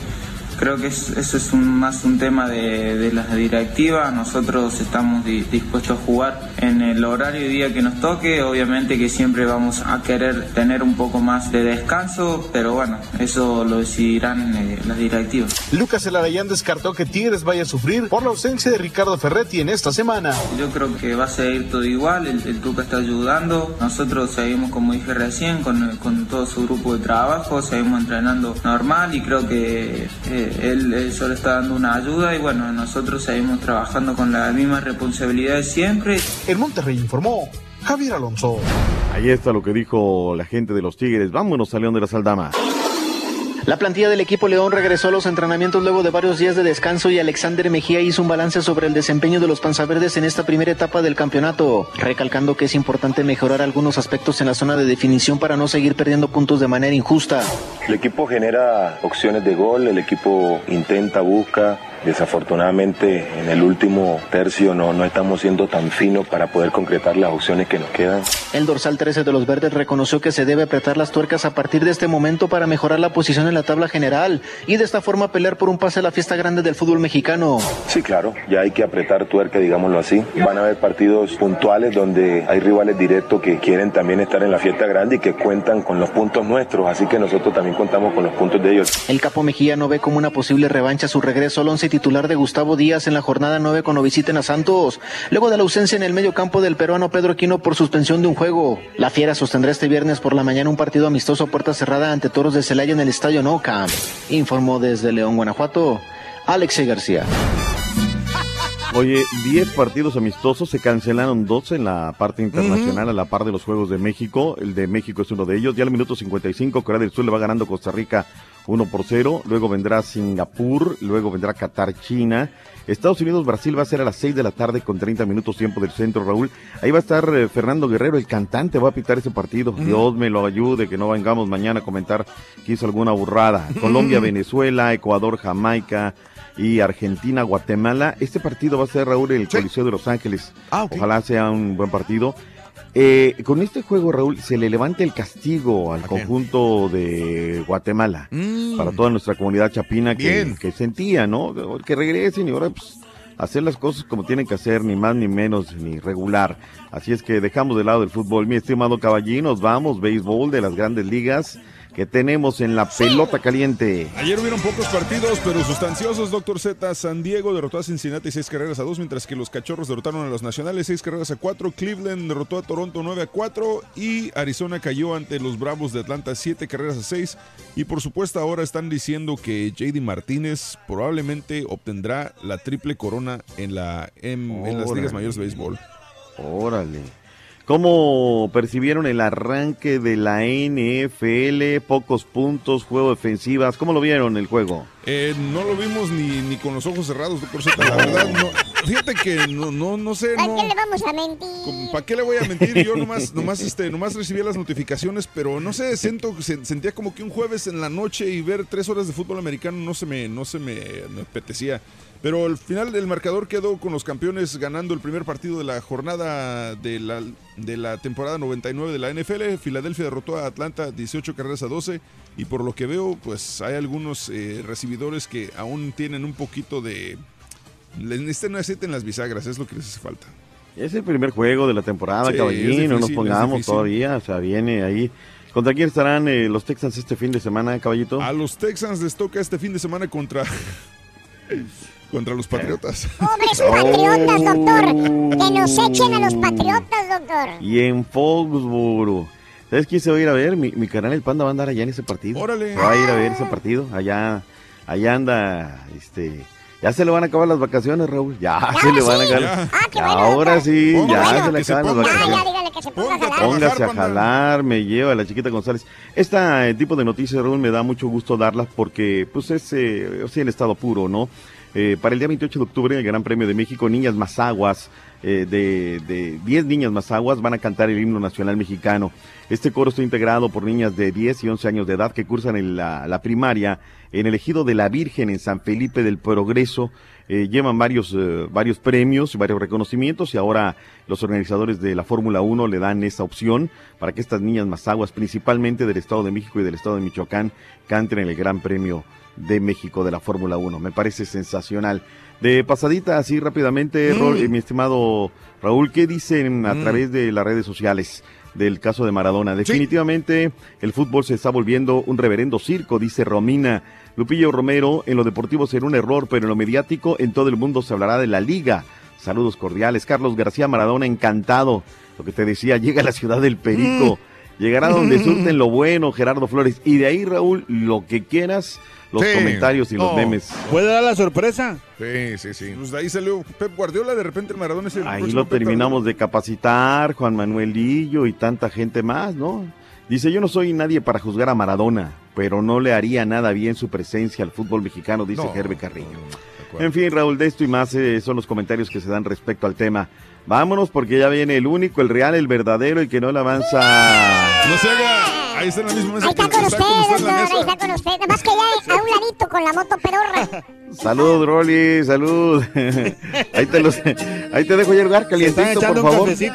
creo que es- eso es un- más un tema de, de la directiva. Nosotros estamos di- dispuestos a jugar en el horario y día que nos toque. Obviamente que siempre vamos a querer tener un poco más de descanso, pero bueno, eso lo decidirán eh, las directivas. Lucas Elarayán descartó que Tigres vaya a sufrir por la ausencia de Ricardo Ferretti en esta semana. Yo creo que va a seguir todo igual, el, el Tuca está ayudando, nosotros seguimos como dije recién con, con todo su grupo de trabajo, seguimos entrenando normal y creo que eh, él, él solo está dando una ayuda y bueno, nosotros seguimos trabajando con la misma responsabilidad de siempre. En Monterrey informó Javier Alonso. Ahí está lo que dijo la gente de los Tigres. Vámonos a León de la Saldama. La plantilla del equipo León regresó a los entrenamientos luego de varios días de descanso y Alexander Mejía hizo un balance sobre el desempeño de los panzaverdes en esta primera etapa del campeonato, recalcando que es importante mejorar algunos aspectos en la zona de definición para no seguir perdiendo puntos de manera injusta. El equipo genera opciones de gol, el equipo intenta, busca. Desafortunadamente en el último tercio no, no estamos siendo tan finos para poder concretar las opciones que nos quedan. El dorsal 13 de los verdes reconoció que se debe apretar las tuercas a partir de este momento para mejorar la posición en la tabla general y de esta forma pelear por un pase a la fiesta grande del fútbol mexicano. Sí, claro, ya hay que apretar tuerca, digámoslo así. Van a haber partidos puntuales donde hay rivales directos que quieren también estar en la fiesta grande y que cuentan con los puntos nuestros, así que nosotros también contamos con los puntos de ellos. El capo Mejía no ve como una posible revancha su regreso al once titular de Gustavo Díaz en la jornada 9 cuando visiten a Santos, luego de la ausencia en el medio campo del peruano Pedro Aquino por suspensión de un juego. La Fiera sostendrá este viernes por la mañana un partido amistoso a puerta cerrada ante Toros de Celaya en el Estadio No Camp. Informó desde León, Guanajuato, Alexei García. Oye, 10 partidos amistosos, se cancelaron 12 en la parte internacional a la par de los Juegos de México. El de México es uno de ellos. Ya al minuto 55, Corea del Sur le va ganando Costa Rica 1 por 0. Luego vendrá Singapur, luego vendrá Qatar, China. Estados Unidos, Brasil va a ser a las 6 de la tarde con 30 minutos tiempo del centro, Raúl. Ahí va a estar eh, Fernando Guerrero, el cantante, va a pitar ese partido. Dios me lo ayude, que no vengamos mañana a comentar que hizo alguna burrada. Colombia, Venezuela, Ecuador, Jamaica y Argentina, Guatemala. Este partido va a ser, Raúl, el Coliseo de Los Ángeles. Ojalá sea un buen partido. Eh, con este juego, Raúl, se le levanta el castigo al conjunto de Guatemala para toda nuestra comunidad chapina que, que sentía, ¿no? Que regresen y ahora pues hacer las cosas como tienen que hacer, ni más ni menos, ni regular. Así es que dejamos de lado el fútbol. Mi estimado caballín, nos vamos, béisbol de las grandes ligas que tenemos en la pelota caliente. Ayer hubieron pocos partidos, pero sustanciosos. Doctor Z, San Diego derrotó a Cincinnati seis carreras a dos, mientras que los Cachorros derrotaron a los Nacionales seis carreras a cuatro. Cleveland derrotó a Toronto 9 a 4 y Arizona cayó ante los Bravos de Atlanta siete carreras a seis. Y por supuesto ahora están diciendo que JD Martínez probablemente obtendrá la triple corona en, la, en, en las ligas mayores de béisbol. Órale. ¿Cómo percibieron el arranque de la NFL? Pocos puntos, juego de ofensivas. ¿Cómo lo vieron el juego? Eh, no lo vimos ni, ni con los ojos cerrados, doctor Z. La verdad, no, fíjate que no, no, no sé, ¿Para no. qué le vamos a mentir? ¿Para qué le voy a mentir? Yo nomás, nomás, este, nomás recibía las notificaciones, pero no sé, siento, se- sentía como que un jueves en la noche y ver tres horas de fútbol americano no se me, no se me, me apetecía. Pero al final el marcador quedó con los campeones ganando el primer partido de la jornada de la, de la temporada 99 de la NFL. Filadelfia derrotó a Atlanta 18 carreras a 12 y por lo que veo, pues hay algunos eh, recibidores que aún tienen un poquito de... Les necesitan aceite en las bisagras, es lo que les hace falta. Es el primer juego de la temporada, Sí, caballín. No nos pongamos todavía. O sea, viene ahí. ¿Contra quién estarán eh, los Texans este fin de semana, caballito? A los Texans les toca este fin de semana contra... contra los Patriotas. Pobres patriotas, doctor. Que nos echen a los patriotas, doctor. Y en Foxboro. ¿Sabes quién se va a ir a ver? Mi, mi canal El Panda va a andar allá en ese partido. Órale. Va a ir a ver ese partido. Allá, allá anda, este... Ya se le van a acabar las vacaciones, Raúl. Ya, se le van a acabar. Ah, bueno, ahora sí, ya bueno. se le se acaban las vacaciones. Ya, ya, dígale que se ponga a jalar. Póngase a jalar, me lleva a la chiquita González. Este tipo de noticias, Raúl, me da mucho gusto darlas porque, pues, es eh, o sea, en estado puro, ¿no? Eh, para el día 28 de octubre, el Gran Premio de México, Niñas Mazaguas, eh, de, de 10 niñas Mazaguas, van a cantar el himno nacional mexicano. Este coro está integrado por niñas de 10 y 11 años de edad que cursan en la, la primaria en el Ejido de la Virgen en San Felipe del Progreso. Eh, llevan varios, eh, varios premios, varios reconocimientos y ahora los organizadores de la Fórmula 1 le dan esa opción para que estas niñas mazaguas, principalmente del Estado de México y del Estado de Michoacán, canten en el Gran Premio de México de la Fórmula 1. Me parece sensacional. De pasadita, así rápidamente, Mm. Eh, mi estimado Raúl, ¿qué dicen a Mm. través de las redes sociales del caso de Maradona? Definitivamente el fútbol se está volviendo un reverendo circo, dice Romina. Lupillo Romero, en lo deportivo será un error, pero en lo mediático en todo el mundo se hablará de la liga. Saludos cordiales. Carlos García Maradona, encantado. Lo que te decía, llega a la ciudad del Perico. Llegará donde surten lo bueno, Gerardo Flores. Y de ahí, Raúl, lo que quieras, los Sí. comentarios y los memes. ¿Puede dar la sorpresa? Sí, sí, sí. Pues de ahí salió Pep Guardiola, de repente el Maradona es el Ahí lo Pep terminamos de capacitar, Juan Manuelillo y tanta gente más, ¿no? Dice, yo no soy nadie para juzgar a Maradona, pero no le haría nada bien su presencia al fútbol mexicano, dice No, Gerbe Carrillo. En fin, Raúl, de esto y más eh, son los comentarios que se dan respecto al tema. Vámonos porque ya viene el único, el real, el verdadero y que no le avanza. No se haga. Ahí está en la misma mesa. Ahí está con usted, doctor, ahí está con usted. Nada más que ya a un ladito con la moto pedorra. Salud, Rolly, salud. ahí, te los, ahí te dejo ya el lugar calientito, por favor. Ya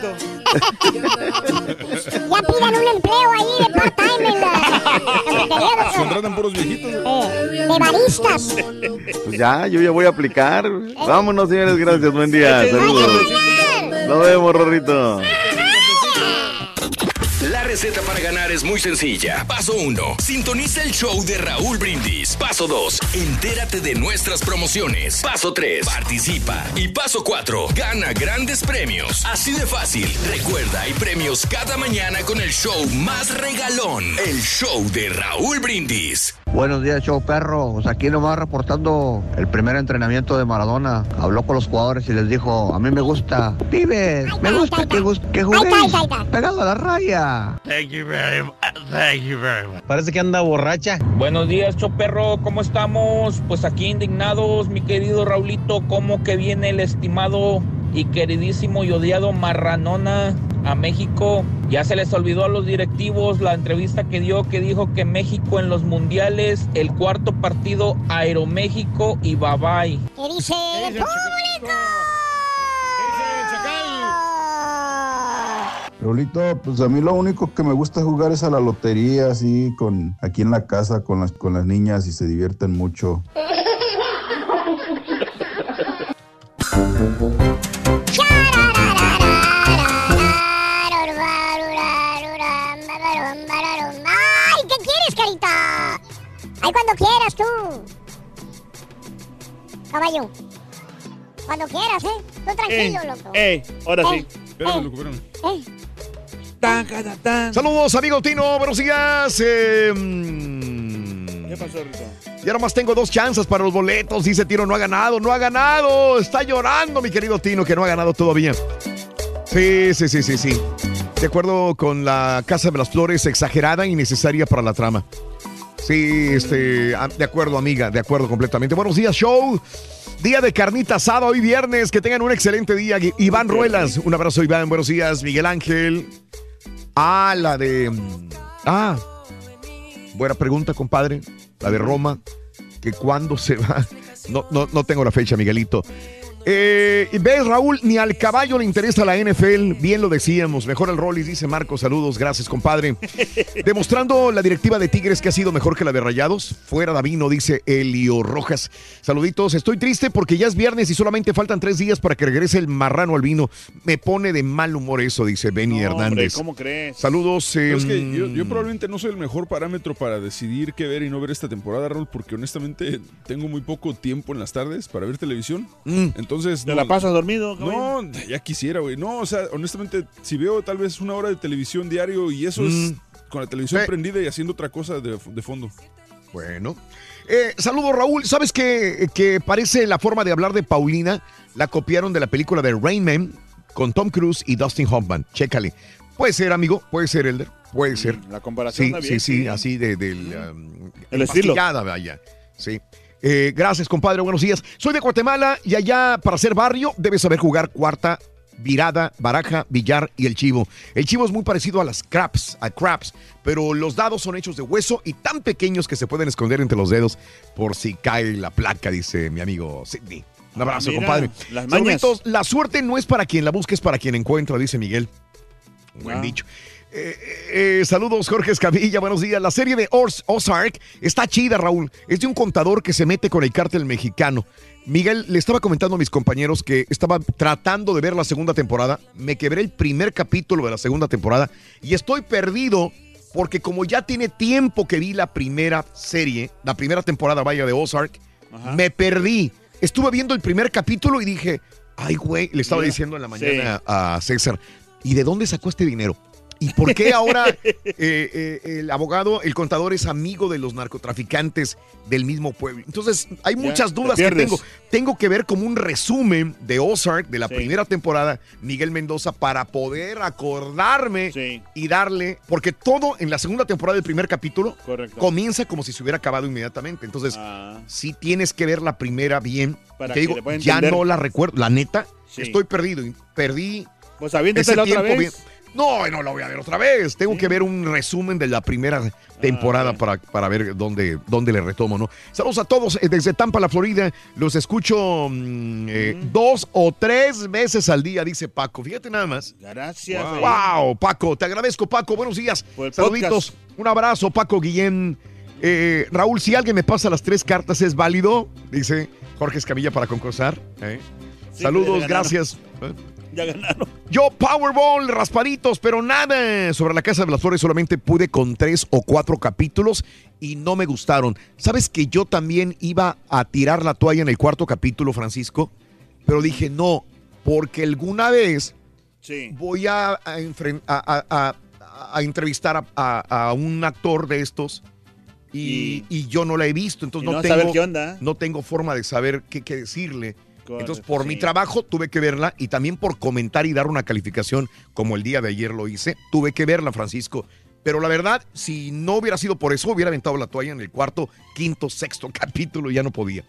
pidan un empleo ahí de part-time en la. Contratan puros viejitos. Eh, de baristas. Pues ya, yo ya voy a aplicar. Vámonos, señores, gracias, buen día. Saludos. Nos vemos, Rorrito. La receta para ganar es muy sencilla. Paso 1. Sintoniza el show de Raúl Brindis. Paso 2. Entérate de nuestras promociones. Paso 3. Participa. Y paso 4. Gana grandes premios. Así de fácil. Recuerda, hay premios cada mañana con el show más regalón. El show de Raúl Brindis. Buenos días, show perro. Pues aquí nomás reportando el primer entrenamiento de Maradona. Habló con los jugadores y les dijo, a mí me gusta, pibes, me gusta que, que juguéis pegado a la raya. Thank you very much. Thank you very much. Parece que anda borracha. Buenos días, Choperro, ¿cómo estamos? Pues aquí indignados, mi querido Raulito, ¿cómo que viene el estimado y queridísimo y odiado Marranona a México? Ya se les olvidó a los directivos la entrevista que dio que dijo que México en los mundiales, el cuarto partido Aeroméxico y bye bye. ¿Qué dice el público? Raulito, pues a mí lo único que me gusta jugar es a la lotería, así, con, aquí en la casa con las, con las niñas y se divierten mucho. ¡Ay, qué quieres, carita! ¡Ay, cuando quieras tú! Caballo. Cuando quieras, ¿eh? Tú tranquilo, Eh, loco. eh, ahora sí. Espérame, loco, espérame. Eh, Saludos, amigo Tino, buenos días. Eh, mm, ¿Qué pasó, Rito? ya nomás tengo dos chances para los boletos. Dice Tino, no ha ganado, no ha ganado. Está llorando, mi querido Tino, que no ha ganado todavía. Sí, sí, sí, sí, sí. De acuerdo con la Casa de las Flores, exagerada y necesaria para la trama. Sí, este, ah, de acuerdo, amiga, de acuerdo completamente. Buenos días, show. Día de carnita asada hoy viernes. Que tengan un excelente día. Iván Ruelas, un abrazo, Iván. Buenos días, Miguel Ángel. Ah, la de. Ah, buena pregunta, compadre. La de Roma. Que cuándo se va. No, no, no tengo la fecha, Miguelito. Eh, ves, Raúl, ni al caballo le interesa la NFL. Bien lo decíamos. Mejor el Rollis, dice Marco. Saludos, gracias, compadre. Demostrando la directiva de Tigres que ha sido mejor que la de Rayados. Fuera Davino, dice Elio Rojas. Saluditos. Estoy triste porque ya es viernes y solamente faltan tres días para que regrese el marrano al vino. Me pone de mal humor eso, dice Benny Hernández. ¿cómo crees? Saludos. Pero es que em, yo, yo probablemente no soy el mejor parámetro para decidir qué ver y no ver esta temporada, Raúl, porque honestamente tengo muy poco tiempo en las tardes para ver televisión. Mm. Entonces Entonces. ¿Te la pasas dormido? No, ya quisiera, güey. No, o sea, honestamente, si veo tal vez una hora de televisión diario y eso es Mm. con la televisión prendida y haciendo otra cosa de, de fondo. Bueno. Eh, saludos, Raúl. ¿Sabes qué? Que parece la forma de hablar de Paulina. La copiaron de la película de Rain Man con Tom Cruise y Dustin Hoffman. Chécale. Puede ser, amigo. Puede ser, Elder. Puede ser. Mm, La comparación Sí, está sí, bien, sí, sí. así de, del... um, El estilo. vaya. Sí. Eh, gracias, compadre. Buenos días. Soy de Guatemala y allá, para ser barrio, debes saber jugar cuarta, virada, baraja, billar y el chivo. El chivo es muy parecido a las craps, a craps, pero los dados son hechos de hueso y tan pequeños que se pueden esconder entre los dedos por si cae la placa, dice mi amigo Sidney. Un abrazo, Ah, mira, compadre. las. Saluditos. La suerte no es para quien la busque, es para quien encuentra, dice Miguel. Buen Ah. dicho. Eh, eh, saludos, Jorge Escamilla, buenos días. La serie de Ozark está chida, Raúl. Es de un contador que se mete con el cártel mexicano. Miguel, le estaba comentando a mis compañeros que estaba tratando de ver la segunda temporada. Me quebré el primer capítulo de la segunda temporada y estoy perdido porque como ya tiene tiempo que vi la primera serie, la primera temporada, vaya, de Ozark, me perdí. Estuve viendo el primer capítulo y dije, ay, güey, le estaba Mira, diciendo en la sí. mañana a César, ¿y de dónde sacó este dinero? ¿Y por qué ahora eh, eh, el abogado, el contador es amigo de los narcotraficantes del mismo pueblo? Entonces, hay muchas dudas que tengo. Tengo que ver como un resumen de Ozark de la Sí. primera temporada, Miguel Mendoza, para poder acordarme y darle, porque todo en la segunda temporada del primer capítulo Correcto. comienza como si se hubiera acabado inmediatamente. Entonces, sí tienes que ver la primera bien. Ah. Para Te digo, ya no la recuerdo. La neta, Sí. estoy perdido. Perdí. Pues aviéntatela ese otra tiempo vez. bien. No, no la voy a ver otra vez. Tengo que ver un resumen de la primera temporada para, para ver dónde, dónde le retomo, ¿no? Saludos a todos eh, desde Tampa, la Florida. Los escucho mm, eh, dos o tres veces al día, dice Paco. Fíjate nada más. Gracias. Wow, Raúl. Paco, te agradezco, Paco. Buenos días. Saluditos. Un abrazo, Paco Guillén. Eh, Raúl, si alguien me pasa las tres cartas, ¿es válido? Dice Jorge Escamilla para concursar. ¿eh? Sí, Saludos, gracias. Ya ganaron. Yo, Powerball, raspaditos, pero nada. Sobre la Casa de las Flores solamente pude con tres o cuatro capítulos y no me gustaron. ¿Sabes que yo también iba a tirar la toalla en el cuarto capítulo, Francisco? Pero dije, no, porque alguna vez Sí. voy a, entrevistar a, un actor de estos y, y yo no la he visto, entonces no, tengo, qué onda. no tengo forma de saber qué, qué decirle. Entonces, por mi trabajo tuve que verla y también por comentar y dar una calificación como el día de ayer lo hice, tuve que verla, Francisco. Pero la verdad, si no hubiera sido por eso, hubiera aventado la toalla en el cuarto, quinto, sexto capítulo y ya no podía.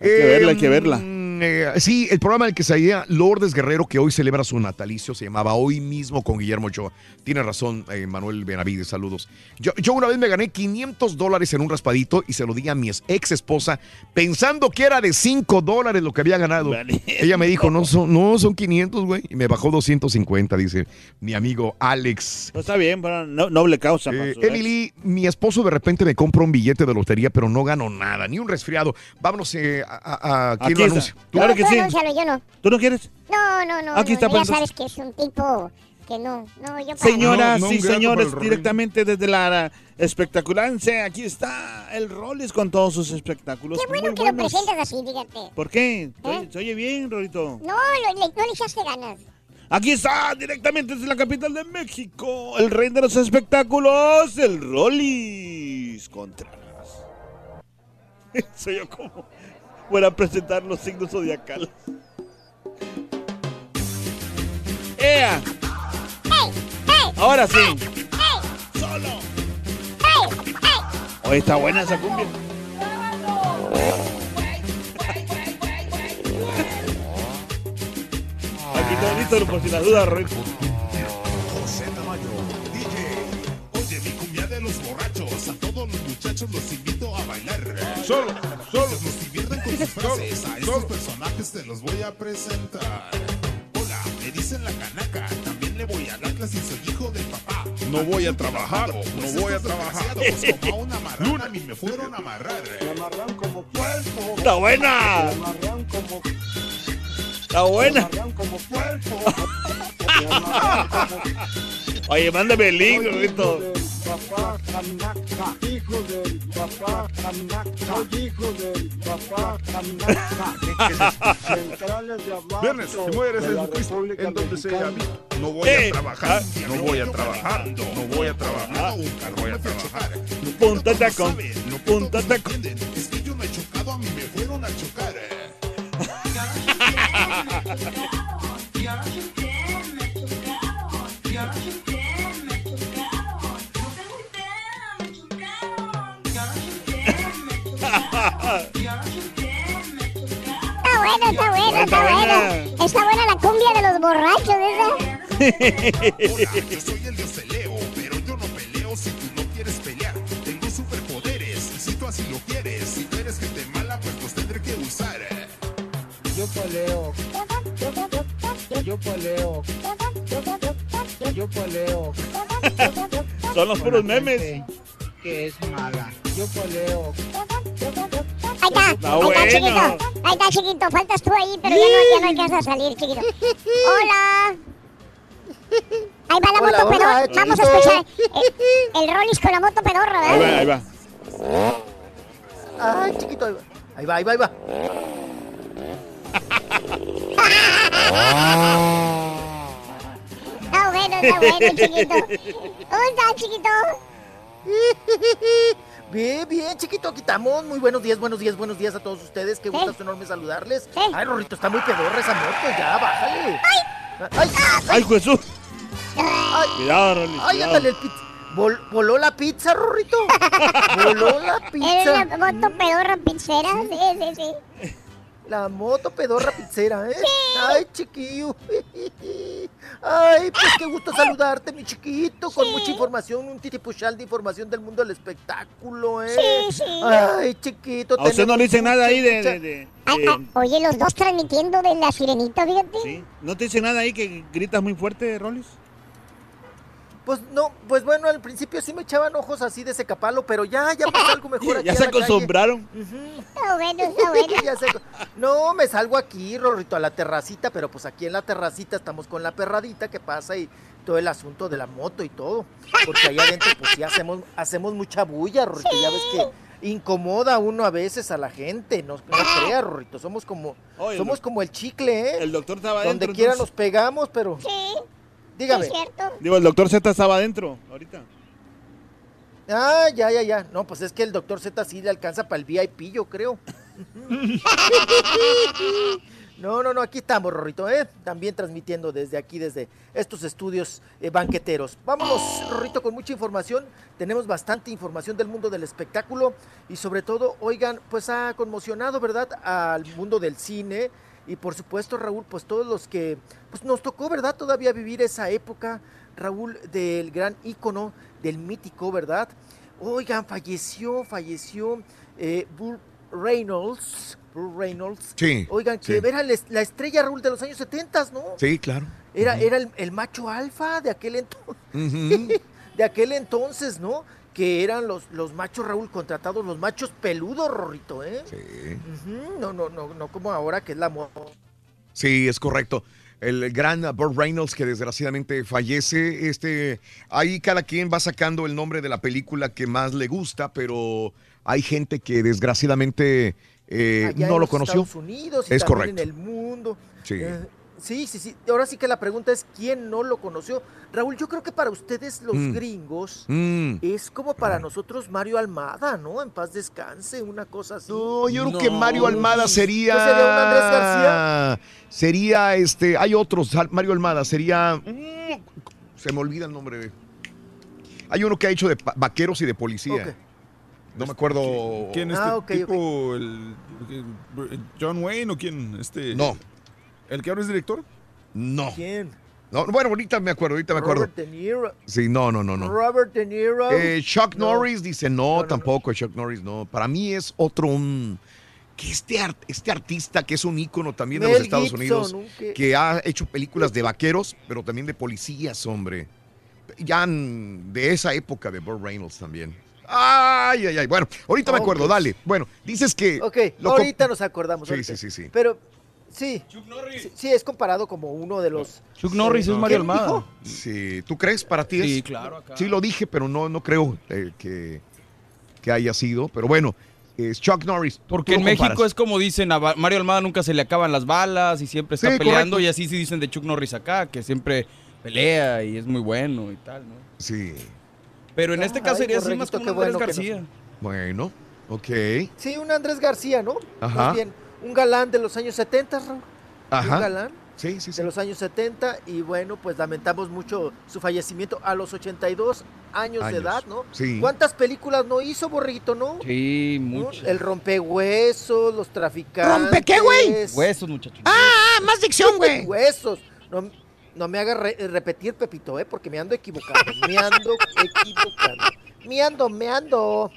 Hay que verla, hay que verla. Eh, sí, el programa en el que salía Lourdes Guerrero, que hoy celebra su natalicio, se llamaba Hoy mismo con Guillermo Ochoa. Tiene razón, eh, Manuel Benavides, saludos. Yo, yo una vez me gané 500 dólares en un raspadito y se lo di a mi ex esposa, pensando que era de 5 dólares lo que había ganado. Ella me dijo, no son, no, son 500, güey. Y me bajó 250, dice mi amigo Alex. Está bien, para no- noble causa. Eh. Emily, mi esposo de repente me compra un billete de lotería, pero no gano nada, ni un resfriado. Vámonos eh, a, a- a- ¿quién Aquí lo anuncia? Claro que Tú sí. anúncialo, yo no. ¿Tú no quieres? No, no, no. Aquí no, está, Ya sabes que es un tipo que no. No, yo para Señoras No, no, y señores, directamente desde la espectaculancia, aquí está el Rollis con todos sus espectáculos. Qué bueno muy que lo presentas así, fíjate. ¿Por qué? Se ¿Eh? Se oye bien, Rolito. No, lo- le- no le echaste ganas. Aquí está, directamente desde la capital de México, el rey de los espectáculos, el Rollis Contreras. Soy yo como voy a presentar los signos zodiacales. ¡Ea! Ahora sí. ¡Solo! Hoy está buena esa cumbia. Aquí está listo por si la duda, Rolito. A todos los muchachos los invito a bailar. Solo, solo. Que nos diviertan con sus frases. A estos personajes te los voy a presentar. Hola, me dicen la canaca. También le voy a dar clases y soy hijo del papá. No voy a trabajar, Pues no voy a trabajar. Como a una marrana mí me fueron a amarrar. como cuerpo. ¡Está buena! como ¡Está buena! como cuerpo. Oye, mándame el link, Rolito. Papá caminaca, hijo del papá caminaca, soy hijo del papá caminaca. Centrales de abasto Viernes, se muere de la Jesucristo, República en donde sea. No voy a trabajar, no voy a trabajar, no voy a trabajar, nunca voy a trabajar. Punta tacón, punta tacón. Es que yo no he chocado, a mí me fueron a chocar. Está bueno, está bueno, está bueno. Está buena la cumbia de los borrachos, esa. Yo soy el dios Leo, pero yo no peleo si tú no quieres pelear. Tengo superpoderes, y si tú así lo quieres. Si tú eres gente mala, pues los tendré que usar. Yo peleo. Yo peleo. Yo peleo. Son los puros memes. Que es mala. Yo peleo. Ahí está, Está ahí está, chiquito. Ahí está, chiquito. Faltas tú ahí, pero ya no, ya no alcanzas a salir, chiquito. Hola. Ahí va la Hola, moto hola, pedorra. Vamos a escuchar el, el Rollis con la moto pedorra, Ahí va, ¿verdad? ahí va. Ay, chiquito, ahí va. Ahí va, ahí va, ahí va. Está bueno, está bueno, chiquito. ¿Cómo estás, chiquito? Bien, bien, chiquito, aquí estamos. Muy buenos días, buenos días, buenos días a todos ustedes. Qué gusto enorme saludarles. Ay, Rorrito, está muy pedorra esa moto, ya, bájale. Ay, ay, ¡Ay, Jesús! ay, Cuidado, Rolly. ay, cuidado. ándale el pizza. Vol- voló la pizza, Rorrito. Voló la ¿Eres pizza. la moto pedorra pizzera? Sí, sí, sí. La moto pedorra pizzera, ¿eh? Ay, chiquillo. Ay, pues qué gusto saludarte, mi chiquito, con mucha información, un titipuchal de información del mundo del espectáculo, ¿eh? Sí, sí. Ay, chiquito. A usted no le dice nada ahí de... de- de- Ay, de- ay, oye, los dos transmitiendo de la sirenita, fíjate. ¿Sí? ¿No te dice nada ahí que gritas muy fuerte, Rollis? Pues no, pues bueno, al principio sí me echaban ojos así de secapalo, pero ya, ya pasó algo mejor aquí Ya se acostumbraron. Está bueno, está bueno. Ya sé. No, me salgo aquí, Rorrito, a la terracita, pero pues aquí en la terracita estamos con la perradita que pasa y todo el asunto de la moto y todo. Porque allá adentro, pues sí hacemos, hacemos mucha bulla, Rorrito. Ya ves que incomoda a uno a veces a la gente. No, no creas, Rorrito. Somos como, Oye, el somos doc- como el chicle, ¿eh? El doctor estaba Donde adentro. quiera entonces. nos pegamos, pero. Sí, Dígame. es cierto. Digo, el doctor Z estaba adentro ahorita. Ah, ya, ya, ya. No, pues es que el doctor Z sí le alcanza para el VIP, yo creo. No, no, no, aquí estamos, Rorrito, ¿eh? También transmitiendo desde aquí, desde estos estudios eh, banqueteros. Vámonos, Rorrito, con mucha información. Tenemos bastante información del mundo del espectáculo y sobre todo, oigan, pues ha conmocionado, ¿verdad?, al mundo del cine y por supuesto, Raúl, pues todos los que, pues nos tocó, ¿verdad?, todavía vivir esa época, Raúl, del gran ícono, del mítico, ¿verdad? Oigan, falleció, falleció eh, Bull Reynolds. Bull Reynolds. Sí, Oigan, que sí. era la, la estrella Raúl de los años 70, ¿no? Sí, claro. Era, era el, el macho alfa de aquel entonces. Ujú. de aquel entonces, ¿no? Que eran los, los machos Raúl contratados, los machos peludos, Rorrito, ¿eh? Sí. No, no, no, no como ahora que es la moda. Sí, es correcto. El gran Burt Reynolds que desgraciadamente fallece, este, ahí cada quien va sacando el nombre de la película que más le gusta, pero hay gente que desgraciadamente eh, no lo conoció. Estados Unidos y es correcto. en el mundo. Sí. Eh, sí, sí, sí. Ahora sí que la pregunta es quién no lo conoció. Raúl, yo creo que para ustedes los Mm. gringos Mm. es como para nosotros Mario Almada, ¿no? En paz descanse, una cosa así. No, yo creo que Mario Almada sería. ¿No sería un Andrés García? Sería este. Hay otros. Mario Almada sería. mm, Se me olvida el nombre de. Hay uno que ha hecho de vaqueros y de policía. No me acuerdo. ¿Quién este Ah, ok, tipo? El, el- John Wayne o quién? Este, No. ¿El que ahora es director? No. ¿Quién? No, bueno, ahorita me acuerdo, ahorita me acuerdo. Robert De Niro. Sí, no, no, no, no. Robert De Niro. Eh, Chuck No. Norris dice no, tampoco, Chuck Norris no. Para mí es otro un que este art- este artista que es un ícono también de los Estados Gibson, Unidos, un que- ha hecho películas de vaqueros, pero también de policías, hombre. Ya de esa época de Burt Reynolds también. Ay, ay, ay. Bueno, ahorita me acuerdo, dale. Bueno, dices que Ok, ahorita nos acordamos. Sí, ahorita. sí, sí, sí. Pero Sí. Sí, sí, es comparado como uno de los. Chuck Norris es Mario ¿Quién Almada. dijo? Sí, ¿tú crees para ti? Sí, es? claro, acá. Sí, lo dije, pero no, no creo eh, que, que haya sido. Pero bueno, es Chuck Norris. Porque en México es como dicen, a Mario Almada nunca se le acaban las balas y siempre está Sí, peleando correcto. y así sí dicen de Chuck Norris acá, que siempre pelea y es muy bueno y tal, ¿no? Sí. Pero en este caso Ay, sería así más como Andrés bueno que García. Bueno, ok. Sí, un Andrés García, ¿no? Ajá. Más bien, un galán de los años 70, Raúl. Ajá. Un galán. Sí, sí, De los años 70 y bueno, pues lamentamos mucho su fallecimiento a los 82 años, de Años, edad, ¿no? sí. ¿Cuántas películas no hizo, Borreguito, no? Sí, ¿No? mucho. El rompehuesos, los traficantes. ¿Rompe qué, güey? Huesos, muchachos. Ah, más dicción, güey. Huesos. No, no me haga re- repetir, Pepito, ¿eh? Porque me ando equivocando. me ando equivocando. Me ando, me ando.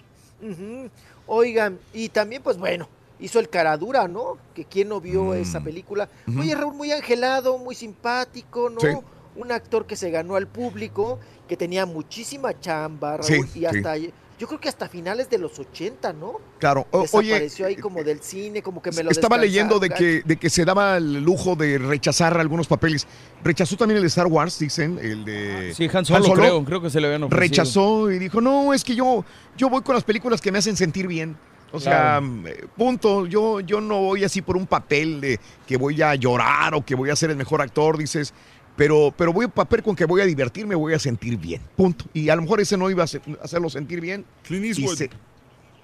Oigan, y también, pues bueno, hizo el Caradura, ¿no? Que quién no vio esa película. Mm. Oye, Raúl, muy angelado, muy simpático, ¿no? Sí. Un actor que se ganó al público, que tenía muchísima chamba, Raúl, Sí, y hasta, sí. yo creo que hasta finales de los 80, ¿no? Claro. O- oye, Desapareció ahí como del cine, como que me lo Estaba leyendo de que, de que se daba el lujo de rechazar algunos papeles. Rechazó también el de Star Wars, dicen, el de... Sí, Han Solo, creo, creo que se le habían ofrecido. Rechazó y dijo, no, es que yo, yo voy con las películas que me hacen sentir bien. O sea, Claro. mm, eh, punto, yo, yo no voy así por un papel de que voy a llorar o que voy a ser el mejor actor, dices, pero, pero voy a un papel con que voy a divertirme, voy a sentir bien, punto. Y a lo mejor ese no iba a hacer- hacerlo sentir bien. Clint Eastwood. se-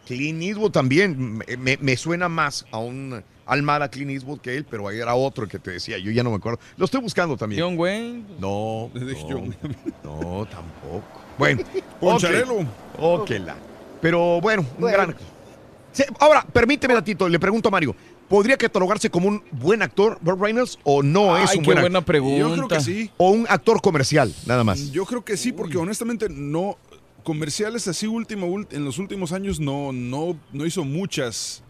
Clint Eastwood también, me, me- me suena más a un Almada Clint Eastwood que él, pero ahí era otro que te decía, yo ya no me acuerdo. Lo estoy buscando también. John Wayne. No, De no, no, tampoco. Bueno, Poncharelo. ok, ok, la. Pero bueno, un Bueno. gran. Sí, ahora, permíteme, Datito, le pregunto a Mario. ¿Podría catalogarse como un buen actor, Burt Reynolds, o no es un qué buen buena actor? pregunta. Yo creo que sí. O un actor comercial, nada más. Yo creo que sí, porque honestamente no comerciales así último en los últimos años no no no hizo muchas.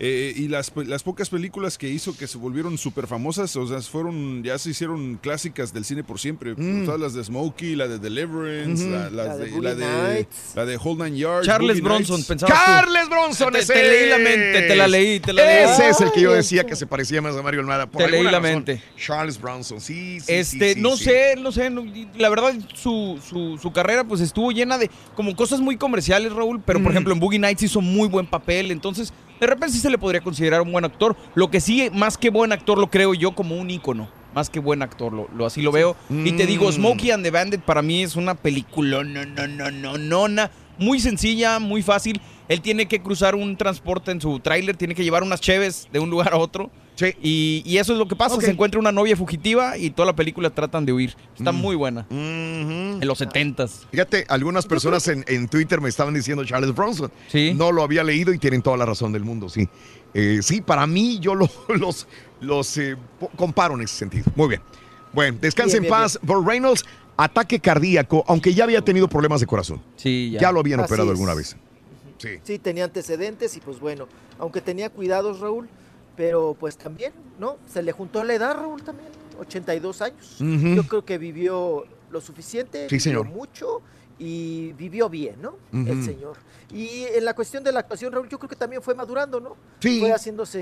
Eh, y las, pe- las pocas películas que hizo que se volvieron súper famosas, o sea, fueron, ya se hicieron clásicas del cine por siempre. Mm. Todas las de Smokey, la de Deliverance, la, las La de la, de, la de Hold Nine Yards. Charles Boogie Bronson, Nights. pensabas tú. Charles Bronson, Te- ese te leí la mente, te la leí, te la leí. Ese es el que yo decía que se parecía más a Mario Almada. Por Te leí la razón. mente. Charles Bronson, sí, sí. Este, sí, sí, no sí. sé, no sé, no- la verdad su, su, su carrera pues estuvo llena de como cosas muy comerciales, Raúl, pero por ejemplo en Boogie Nights hizo muy buen papel, entonces de repente sí se le podría considerar un buen actor, lo que sí, más que buen actor lo creo yo como un ícono, más que buen actor, lo, lo así lo veo, y te digo, Mm. Smokey and the Bandit para mí es una película, no, no, no, no, no, na- muy sencilla, muy fácil, él tiene que cruzar un transporte en su tráiler, tiene que llevar unas cheves de un lugar a otro, Sí. y, y eso es lo que pasa, Ok. se encuentra una novia fugitiva y toda la película tratan de huir. Está Mm. muy buena. Ujú. En los setentas. Fíjate, algunas personas en, en Twitter me estaban diciendo Charles Bronson. Sí. No lo había leído y tienen toda la razón del mundo, sí. Eh, sí, para mí yo lo- los, los eh, comparo en ese sentido. Muy bien. Bueno, descansa Bien, en bien, paz. Burt Reynolds, ataque cardíaco, aunque ya había tenido problemas de corazón. Sí, Ya, ya. lo habían Así operado es. alguna vez. Sí. Sí, tenía antecedentes y pues bueno, aunque tenía cuidados Raúl, pero pues también, ¿no? Se le juntó la edad Raúl también, 82 años. Ujú. Yo creo que vivió lo suficiente, Sí, vivió señor. mucho y vivió bien, ¿no? El señor. Y en la cuestión de la actuación, Raúl, yo creo que también fue madurando, ¿no? Sí. Fue haciéndose,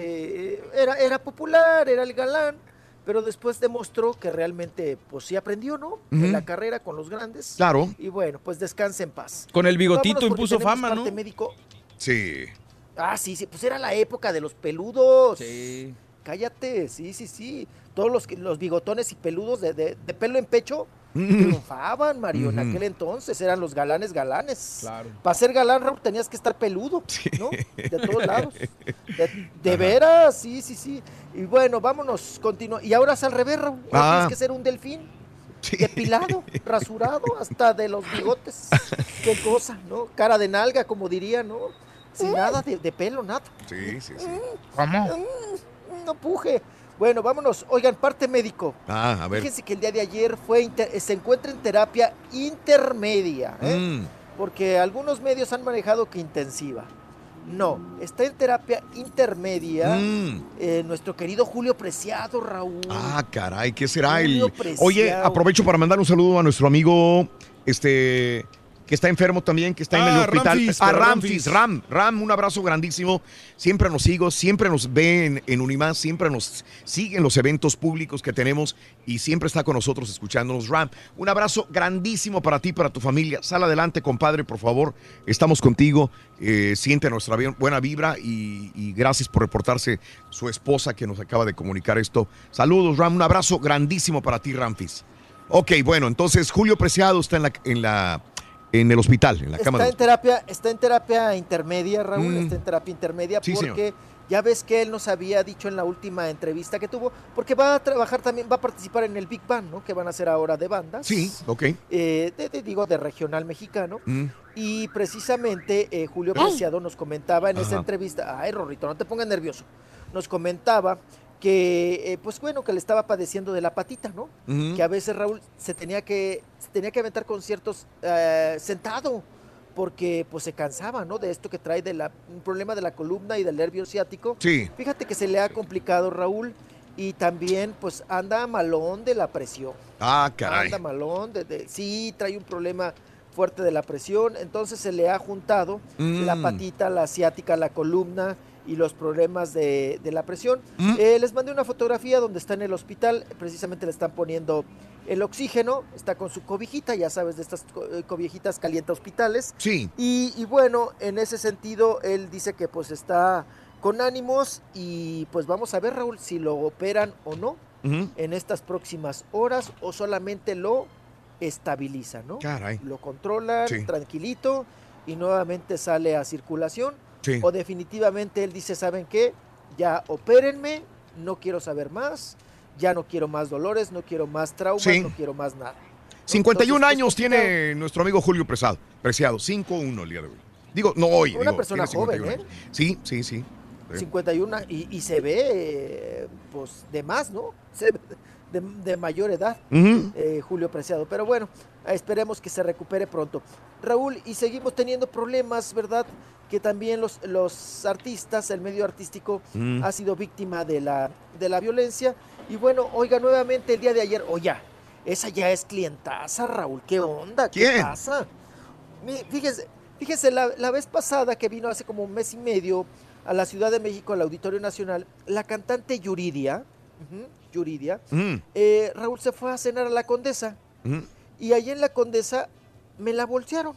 eh, era, era popular, era el galán, pero después demostró que realmente, pues sí aprendió, ¿no? En la carrera con los grandes. Claro. Y bueno, pues descanse en paz. Con el bigotito Vámonos impuso fama, ¿no? médico. Sí. Ah, sí, sí, pues era la época de los peludos. Sí. Cállate, sí, sí, sí. Todos los, los bigotones y peludos de, de- de pelo en pecho Ujú. triunfaban, Mario, en aquel entonces. Eran los galanes galanes. Claro. Para ser galán, Raúl, tenías que estar peludo, ¿no? De todos lados. De, de veras, sí, sí, sí. Y bueno, vámonos, continúa. Y ahora es al revés, Raúl. Ahora Ah. Tienes que ser un delfín. Depilado, rasurado, hasta de los bigotes. Qué cosa, ¿no? Cara de nalga, como diría, ¿no? Sin nada de, de pelo, nada. Sí, sí, sí. ¿Cómo? Mm, No puje. Bueno, vámonos. Oigan, parte médico. Ah, a ver. Fíjense que el día de ayer fue inter- se encuentra en terapia intermedia, ¿eh? Mm. porque algunos medios han manejado que intensiva. No, está en terapia intermedia Mm. eh, nuestro querido Julio Preciado, Raúl. Ah, caray, ¿qué será Julio el...? Preciado. Oye, aprovecho para mandar un saludo a nuestro amigo, este... que está enfermo también, que está en Ah, el hospital. Ramfis, a Ramfis. Ram, Ram, un abrazo grandísimo. Siempre nos sigo, siempre nos ve en, Unimás, siempre nos sigue en los eventos públicos que tenemos y siempre está con nosotros escuchándonos. Ram, un abrazo grandísimo para ti, para tu familia. Sal adelante, compadre, por favor. Estamos contigo. Eh, siente nuestra bien- buena vibra y, y gracias por reportarse su esposa que nos acaba de comunicar esto. Saludos, Ram. Un abrazo grandísimo para ti, Ramfis. Ok, bueno, entonces Julio Preciado está en la, en la en el hospital, en la cama Está de en terapia, está en terapia intermedia, Raúl, Mm. está en terapia intermedia Sí, señor. porque ya ves que él nos había dicho en la última entrevista que tuvo, porque va a trabajar también, va a participar en el Big Bang, ¿no? Que van a hacer ahora de bandas. Sí, ok. eh, de- de- digo, de regional mexicano. Mm. Y precisamente eh, Julio. Preciado nos comentaba en esa Ajá. entrevista, ay Rorrito, no te pongas nervioso, nos comentaba que, eh, pues bueno, que le estaba padeciendo de la patita, ¿no? Que a veces Raúl se tenía que, se tenía que aventar conciertos eh, sentado, porque pues se cansaba, ¿no? De esto que trae de la, un problema de la columna y del nervio ciático. Sí. Fíjate que se le ha complicado Raúl y también pues anda malón de la presión. Ah, caray. Anda malón, de, de- sí, trae un problema fuerte de la presión, entonces se le ha juntado Mm. la patita, la asiática, la columna y los problemas de, de la presión. Mm. Eh, les mandé una fotografía donde está en el hospital, precisamente le están poniendo el oxígeno, está con su cobijita, ya sabes, de estas co- eh, cobijitas calienta hospitales. Sí. Y, y bueno, en ese sentido, él dice que pues está con ánimos y pues vamos a ver, Raúl, si lo operan o no Ujú. en estas próximas horas o solamente lo estabiliza, ¿no? Caray. Lo controlan Sí. tranquilito y nuevamente sale a circulación. Sí. O definitivamente él dice, ¿saben qué? Ya opérenme, no quiero saber más, ya no quiero más dolores, no quiero más traumas, Sí. no quiero más nada. 51 Entonces, años tiene nuestro amigo Julio Preciado. Preciado, 5-1 el día de hoy. Digo, no hoy. Una digo, persona tiene 51 joven, ¿eh? años. Sí, sí, sí. Sí. 51 y, y se ve eh, pues de más, ¿no? Se ve de, de mayor edad, eh, Julio Preciado. Pero bueno, esperemos que se recupere pronto. Raúl, y seguimos teniendo problemas, ¿verdad? Que también los, los artistas, el medio artístico, Mm. ha sido víctima de la, de la violencia. Y bueno, oiga, nuevamente el día de ayer, oye, esa ya es clientaza, Raúl, ¿qué onda? ¿Qué ¿Quién? pasa? Fíjese, fíjese la, la vez pasada que vino hace como un mes y medio a la Ciudad de México, al Auditorio Nacional, la cantante Yuridia, Yuridia, Mm, eh, Raúl se fue a cenar a la Condesa mm. y allí en la Condesa me la bolsearon.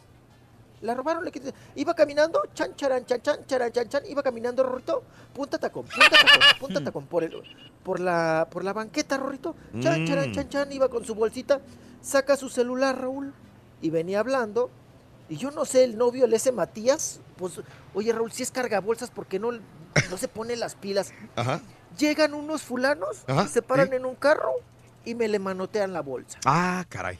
La robaron, le quitaron. Iba caminando, chan, charan, chan, chan, charan, chan, chan, iba caminando, Rorrito, punta tacón, punta tacón, punta tacón, por, el, por, la, por la banqueta, Rorrito, chan, Mm. charan, chan, chan, iba con su bolsita, saca su celular, Raúl, y venía hablando, y yo no sé, el novio, el ese Matías, pues, oye, Raúl, si es cargabolsas, ¿por qué no, no se pone las pilas? Ajá. Llegan unos fulanos, Ajá, se paran sí. en un carro y me le manotean la bolsa. Ah, caray.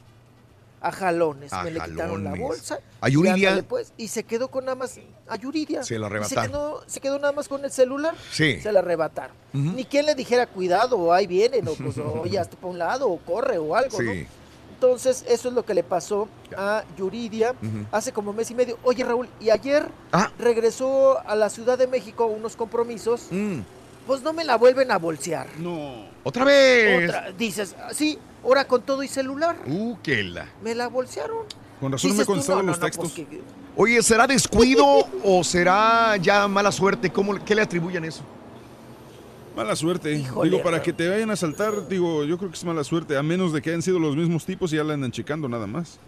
A jalones, A me le quitaron la bolsa. A y Yuridia. ándale, pues, y se quedó con nada más, a Yuridia. Se la Y se arrebataron. quedó, se quedó nada más con el celular. Sí. Se la arrebataron. Ni quien le dijera, cuidado, o ahí vienen, o pues, oye, hasta para un lado, o corre, o algo, ¿no? Sí. Entonces, eso es lo que le pasó a Yuridia hace como mes y medio. Oye, Raúl, y ayer Ah. regresó a la Ciudad de México a unos compromisos. Mm. Pues no me la vuelven a bolsear. No. ¿Otra vez? Otra, dices, "Ah, sí, ahora con todo y celular. Uh, qué la. Me la bolsearon. Con razón no me contestaban no, los no, textos. pues que- Oye, ¿será descuido o será ya mala suerte? ¿Cómo, ¿Qué le atribuyen eso? Mala suerte. Híjole, digo, para que te vayan a asaltar, digo, yo creo que es mala suerte, a menos de que hayan sido los mismos tipos y ya la andan checando nada más.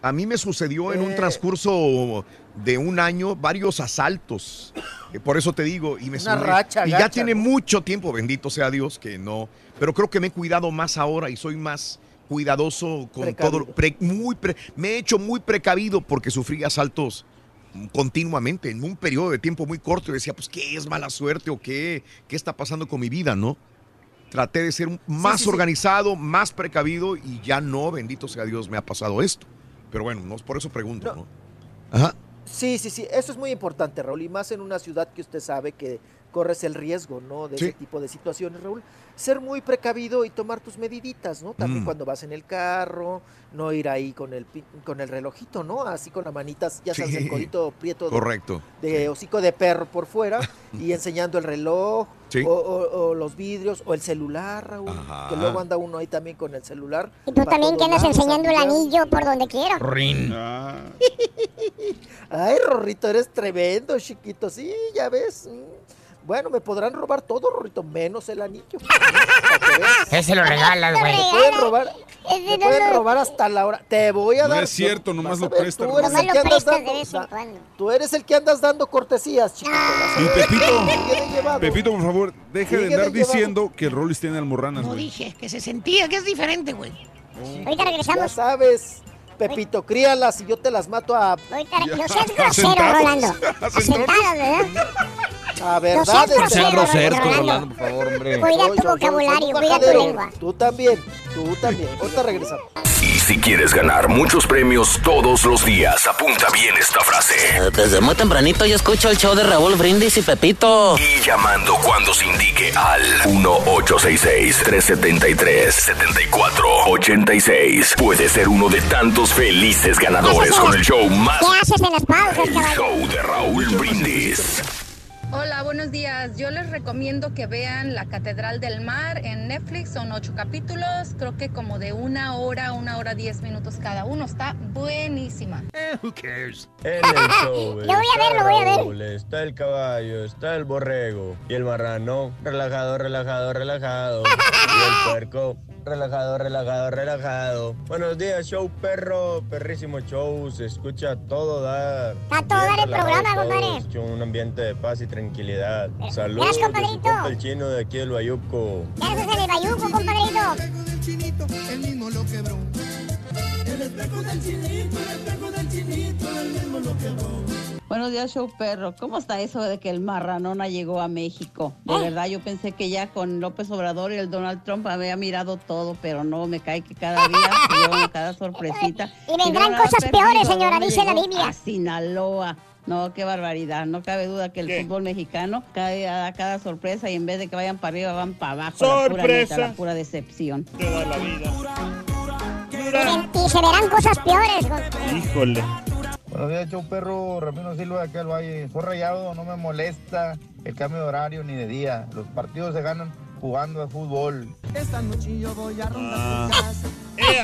A mí me sucedió en un Eh. transcurso de un año varios asaltos. Eh, Por eso te digo, y me Una racha Y ya gacha, tiene ¿no? mucho tiempo, bendito sea Dios, que no. Pero creo que me he cuidado más ahora y soy más cuidadoso con Precavido. todo. pre- muy pre- me he hecho muy precavido porque sufrí asaltos continuamente en un periodo de tiempo muy corto y decía, pues, ¿qué es mala suerte o qué, qué está pasando con mi vida, no? Traté de ser más sí, sí. organizado, más precavido y ya no, bendito sea Dios, me ha pasado esto. Pero bueno, no, por eso pregunto, ¿no? Ajá. Sí, sí, sí, eso es muy importante, Raúl, y más en una ciudad que usted sabe que corres el riesgo, ¿no? De Sí. ese tipo de situaciones, Raúl. Ser muy precavido y tomar tus mediditas, ¿no? También Mm. cuando vas en el carro, no ir ahí con el con el relojito, ¿no? Así con las manitas, ya sabes, Sí. el codito prieto de, Correcto. de hocico de perro por fuera. y enseñando el reloj Sí. o, o- o los vidrios o el celular, Raúl, Ajá. que luego anda uno ahí también con el celular. Y tú también que andas enseñando el anillo por donde quiera. Rin. Ay, Rorrito, eres tremendo, chiquito. Sí, ya ves. Mm. Bueno, me podrán robar todo, Rorrito, menos el anillo. Ese lo regalas, güey. Me pueden robar, me no pueden lo- robar hasta la hora. Te voy a No dar. es cierto, nomás lo ver, presta, Tú eres Nomás el lo que andas prestas dando. Tú eres el que andas dando cortesías, chiquito. vas a Y. Pepito. Pepito, por favor, deje de andar diciendo que el Rollis tiene almorranas, No güey. dije que se sentía, que es diferente, güey. Ahorita Ya regresamos. sabes, Pepito, críalas y yo te las mato a, Ahorita Ya. No seas grosero. Rolando. Asentados. ¿verdad? A No seas verdades. No sean grosero, Rolando. Por favor, hombre. Cuida tu vocabulario, cuida tu lengua. Tú también, tú también. Ahorita regresamos. Y si quieres ganar muchos premios todos los días, apunta bien esta frase. Desde muy tempranito yo escucho el show de Raúl Brindis y Pepito. Y llamando cuando se indique al 1-866-373-7486. Puede ser uno de tantos felices ganadores con el show más... ¿Qué haces en las pausas, El show de Raúl Brindis. Hola, buenos días. Yo les recomiendo que vean La Catedral del Mar en Netflix. Son ocho capítulos, creo que como de una hora, una hora diez minutos cada uno. Está buenísima. Who cares? Lo voy a ver, lo voy a ver. ver. Está el caballo, está el borrego y el marrano. Relajado, relajado, relajado. y el puerco. Relajado, relajado, relajado. Buenos días, show perro. Perrísimo show. Se escucha a todo dar. A todo dar el programa, compadre. escucho Un ambiente de paz y tranquilidad. Saludos. compadrito. compa el chino de aquí del Bayuco. ¿Qué haces en el bayuco, compadrito? El mismo lo quebró. El espejo del chinito, el espejo del chinito, el mismo lo quebró. Buenos días, show perro. ¿Cómo está eso de que el marranona llegó a México? De ¿Eh? verdad, yo pensé que ya con López Obrador y el Donald Trump había mirado todo, pero no, me cae que cada día se llevan cada sorpresita. Y vendrán cosas perdido, peores, señora, ¿dónde dice la? Biblia. A Sinaloa. No, qué barbaridad. No cabe duda que el fútbol mexicano cae a cada sorpresa y en vez de que vayan para arriba, van para abajo. La pura, ¡Sorpresa! neta, la pura decepción. Te da la vida. Y, ven- y se verán cosas peores. Híjole. Buenos días, show perro. Ramiro Silva de aquí al Valle. Soy rayado, no me molesta el cambio de horario ni de día. Los partidos se ganan jugando al fútbol. Esta noche yo voy a rondar Ah. tu casa.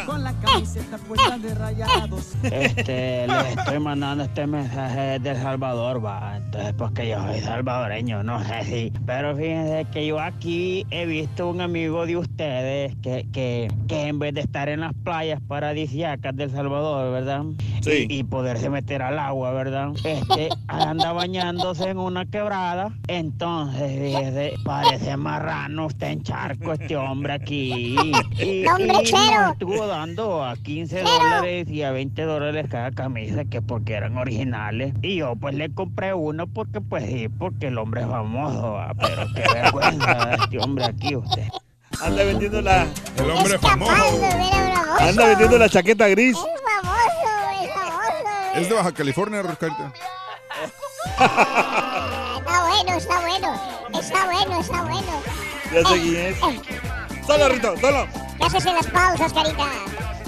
Con la camiseta puesta de rayados. Este, les estoy mandando este mensaje de El Salvador, va. Entonces, porque yo soy salvadoreño, no sé si. Pero fíjense que yo aquí he visto un amigo de ustedes que, que, que en vez de estar en las playas paradisíacas del Salvador, ¿verdad? Sí. Y, y poderse meter al agua, ¿verdad? Este, anda bañándose en una quebrada. Entonces, fíjese, parece marrano, está en charco este hombre aquí. Y, Hombre, y chero. Estuvo dando a 15 dólares y a 20 dólares cada camisa, que porque eran originales. Y yo pues le compré uno porque pues sí, porque el hombre es famoso, ¿va? pero qué vergüenza este hombre aquí usted. Anda vendiendo la. El hombre famoso. Anda vendiendo la chaqueta gris. Es famoso, es famoso. Es de Baja California, Roscarita. Está bueno, está bueno. Está bueno, está bueno. Ya sé quién es. Solo, Rito, solo. ¿Qué haces en las pausas, carita?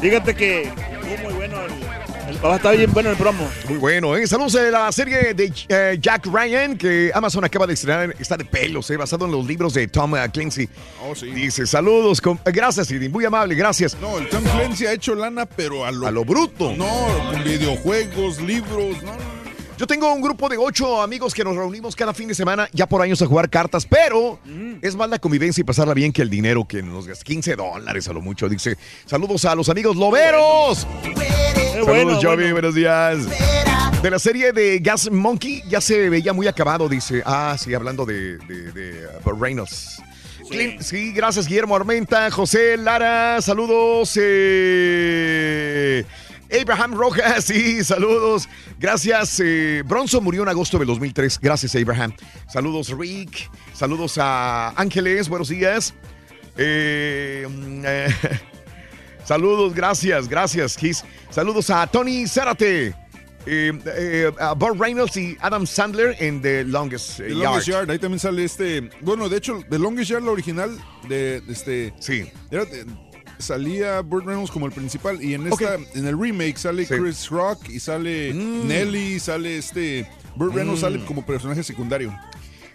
Fíjate que estuvo muy bueno el. el papá está bien bueno el promo. Muy bueno, ¿eh? Saludos de la serie de eh, Jack Ryan que Amazon acaba de estrenar. Está de pelos, ¿eh? Basado en los libros de Tom eh, Clancy. Oh, sí. Dice, saludos. con- Gracias, Sidney. Muy amable, gracias. No, el Tom Clancy ha hecho lana, pero a lo, A lo bruto. No, con videojuegos, libros, no, no. Yo tengo un grupo de ocho amigos que nos reunimos cada fin de semana, ya por años, a jugar cartas, pero es más la convivencia y pasarla bien que el dinero que nos gasta. 15 dólares a lo mucho. Dice, saludos a los amigos loberos. Saludos, bueno, Jovi, bueno. buenos días. De la serie de Gas Monkey ya se veía muy acabado, dice. Ah, sí, hablando de, de, de, uh, Reynolds. Sí, gracias, Guillermo Armenta, José Lara, saludos. eh, Abraham Rojas, sí, saludos. Gracias. eh, Bronson murió en agosto del 2003. Gracias, Abraham. Saludos, Rick. Saludos a Ángeles, buenos días. Eh, mm, eh, saludos, gracias, gracias, Kiss. Saludos a Tony Zárate. a Bob Reynolds y Adam Sandler en The Longest The Yard. Longest Yard, ahí también sale este. Bueno, de hecho, The Longest Yard, la original de, este. Sí. era salía Burt Reynolds como el principal y en esta, en el remake sale Chris Rock y sale Nelly, sale este. Burt Reynolds Mm. sale como personaje secundario.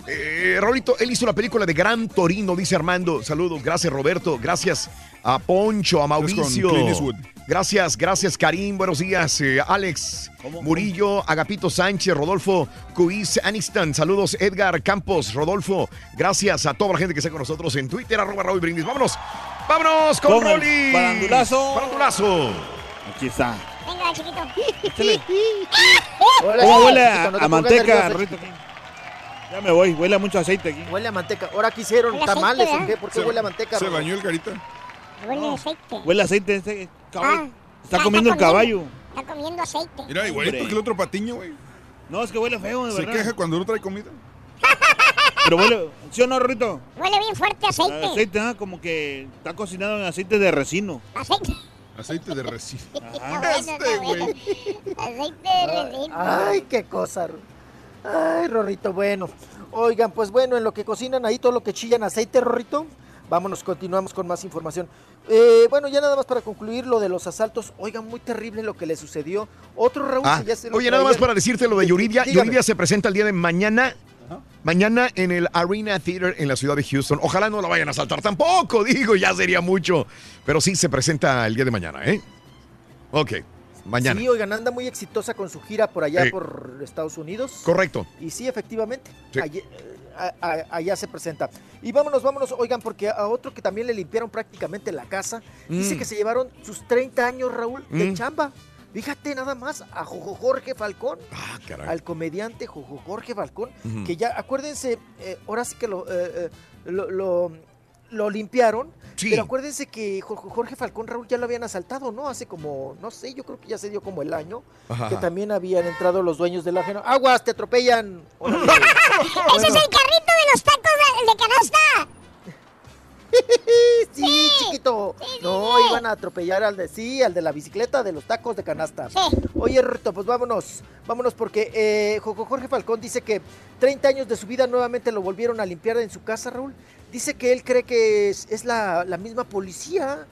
Eh, Raulito, él hizo la película de Gran Torino, dice Armando. Saludos, gracias Roberto, gracias a Poncho, a Mauricio. Gracias, gracias Karim, buenos días. eh, Alex Murillo, Agapito Sánchez, Rodolfo Cuiz Aniston, saludos Edgar Campos, Rodolfo. Gracias a toda la gente que está con nosotros en Twitter, arroba Raúl Brindis. Vámonos, vámonos con, Con Rolly. barandulazo. Barandulazo. Aquí está. Venga, chiquito. ¿Cómo huele a, chiquito, no te a pongas manteca, nervioso? Ya me voy, huele a mucho aceite aquí. Huele a manteca. Ahora quisieron Huele a tamales, aceite, ¿o qué? ¿Por qué Se- huele a manteca? ¿Se bañó el carita? Huele a aceite. Huele a aceite este caballo. Ah, Está está comiendo el caballo. Está comiendo aceite. Mira, igualito que el otro patiño, güey. No, es que huele feo, de Se verdad. queja cuando no trae comida. Pero huele, ¿sí o no, Rorrito? Huele bien fuerte aceite. Aceite, ah, como que está cocinado en aceite de resino. Aceite. Aceite de. Está bueno, está bueno. Aceite de resina. Ay, qué cosa. Ay, Rorrito, bueno. Oigan, pues bueno, en lo que cocinan ahí, todo lo que chillan aceite, Rorrito. Vámonos, continuamos con más información. Eh, bueno, ya nada más para concluir lo de los asaltos. Oigan, muy terrible lo que le sucedió. Otro Raúl Ah, que ya se lo oye, nada más para decirte lo de Yuridia. Dígame. Yuridia se presenta el día de mañana. Mañana en el Arena Theater en la ciudad de Houston. Ojalá no la vayan a saltar tampoco, digo, ya sería mucho. Pero sí se presenta el día de mañana, ¿eh? Ok, mañana. Sí, oigan, anda muy exitosa con su gira por allá por Estados Unidos. Correcto. Y sí, efectivamente, Sí. allí- a- a- allá se presenta. Y vámonos, vámonos, oigan, porque a otro que también le limpiaron prácticamente la casa, dice Mm. que se llevaron sus 30 años, Raúl, de Mm. chamba. Fíjate nada más a Jojo Jorge Falcón, Ah, caray. al comediante Jojo Jorge Falcón, que ya, acuérdense, eh, ahora sí que lo, eh, eh, lo, lo- lo limpiaron, Sí. pero acuérdense que Jojo Jorge Falcón, Raúl, ya lo habían asaltado, ¿no? Hace como, no sé, yo creo que ya se dio como el año, Ajá, que también habían entrado los dueños del ajeno. ¡Aguas, te atropellan! ¡Ese es el carrito de los tacos de, de canasta! sí, chiquito. no, sí. iban a atropellar al de sí, al de la bicicleta de los tacos de canasta. Sí. Oye, Rito, pues vámonos. Vámonos porque eh, Jojo Jorge Falcón dice que 30 años de su vida nuevamente lo volvieron a limpiar en su casa, Raúl. Dice que él cree que es, es la, la misma policía,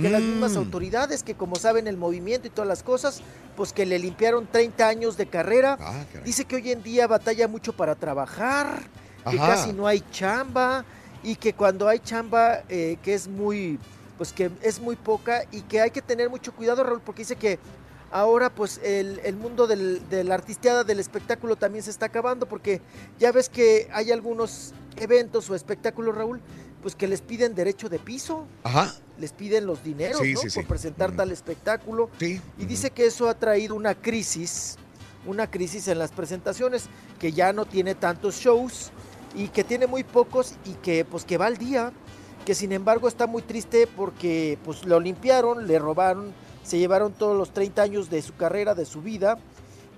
que las mismas Mm. autoridades, que como saben el movimiento y todas las cosas, pues que le limpiaron 30 años de carrera. Ah. Dice que hoy en día batalla mucho para trabajar, que Ajá. casi no hay chamba y que cuando hay chamba eh, que es muy, pues que es muy poca y que hay que tener mucho cuidado, Raúl, porque dice que ahora pues el, el mundo del, de la artisteada, del espectáculo también se está acabando porque ya ves que hay algunos eventos o espectáculos, Raúl, pues que les piden derecho de piso, Ajá. les piden los dineros, Sí, ¿no? sí, sí. Por presentar tal espectáculo. Y dice que eso ha traído una crisis, una crisis en las presentaciones, que ya no tiene tantos shows y que tiene muy pocos y que pues que va al día, que sin embargo está muy triste porque pues lo limpiaron, le robaron, se llevaron todos los 30 años de su carrera, de su vida.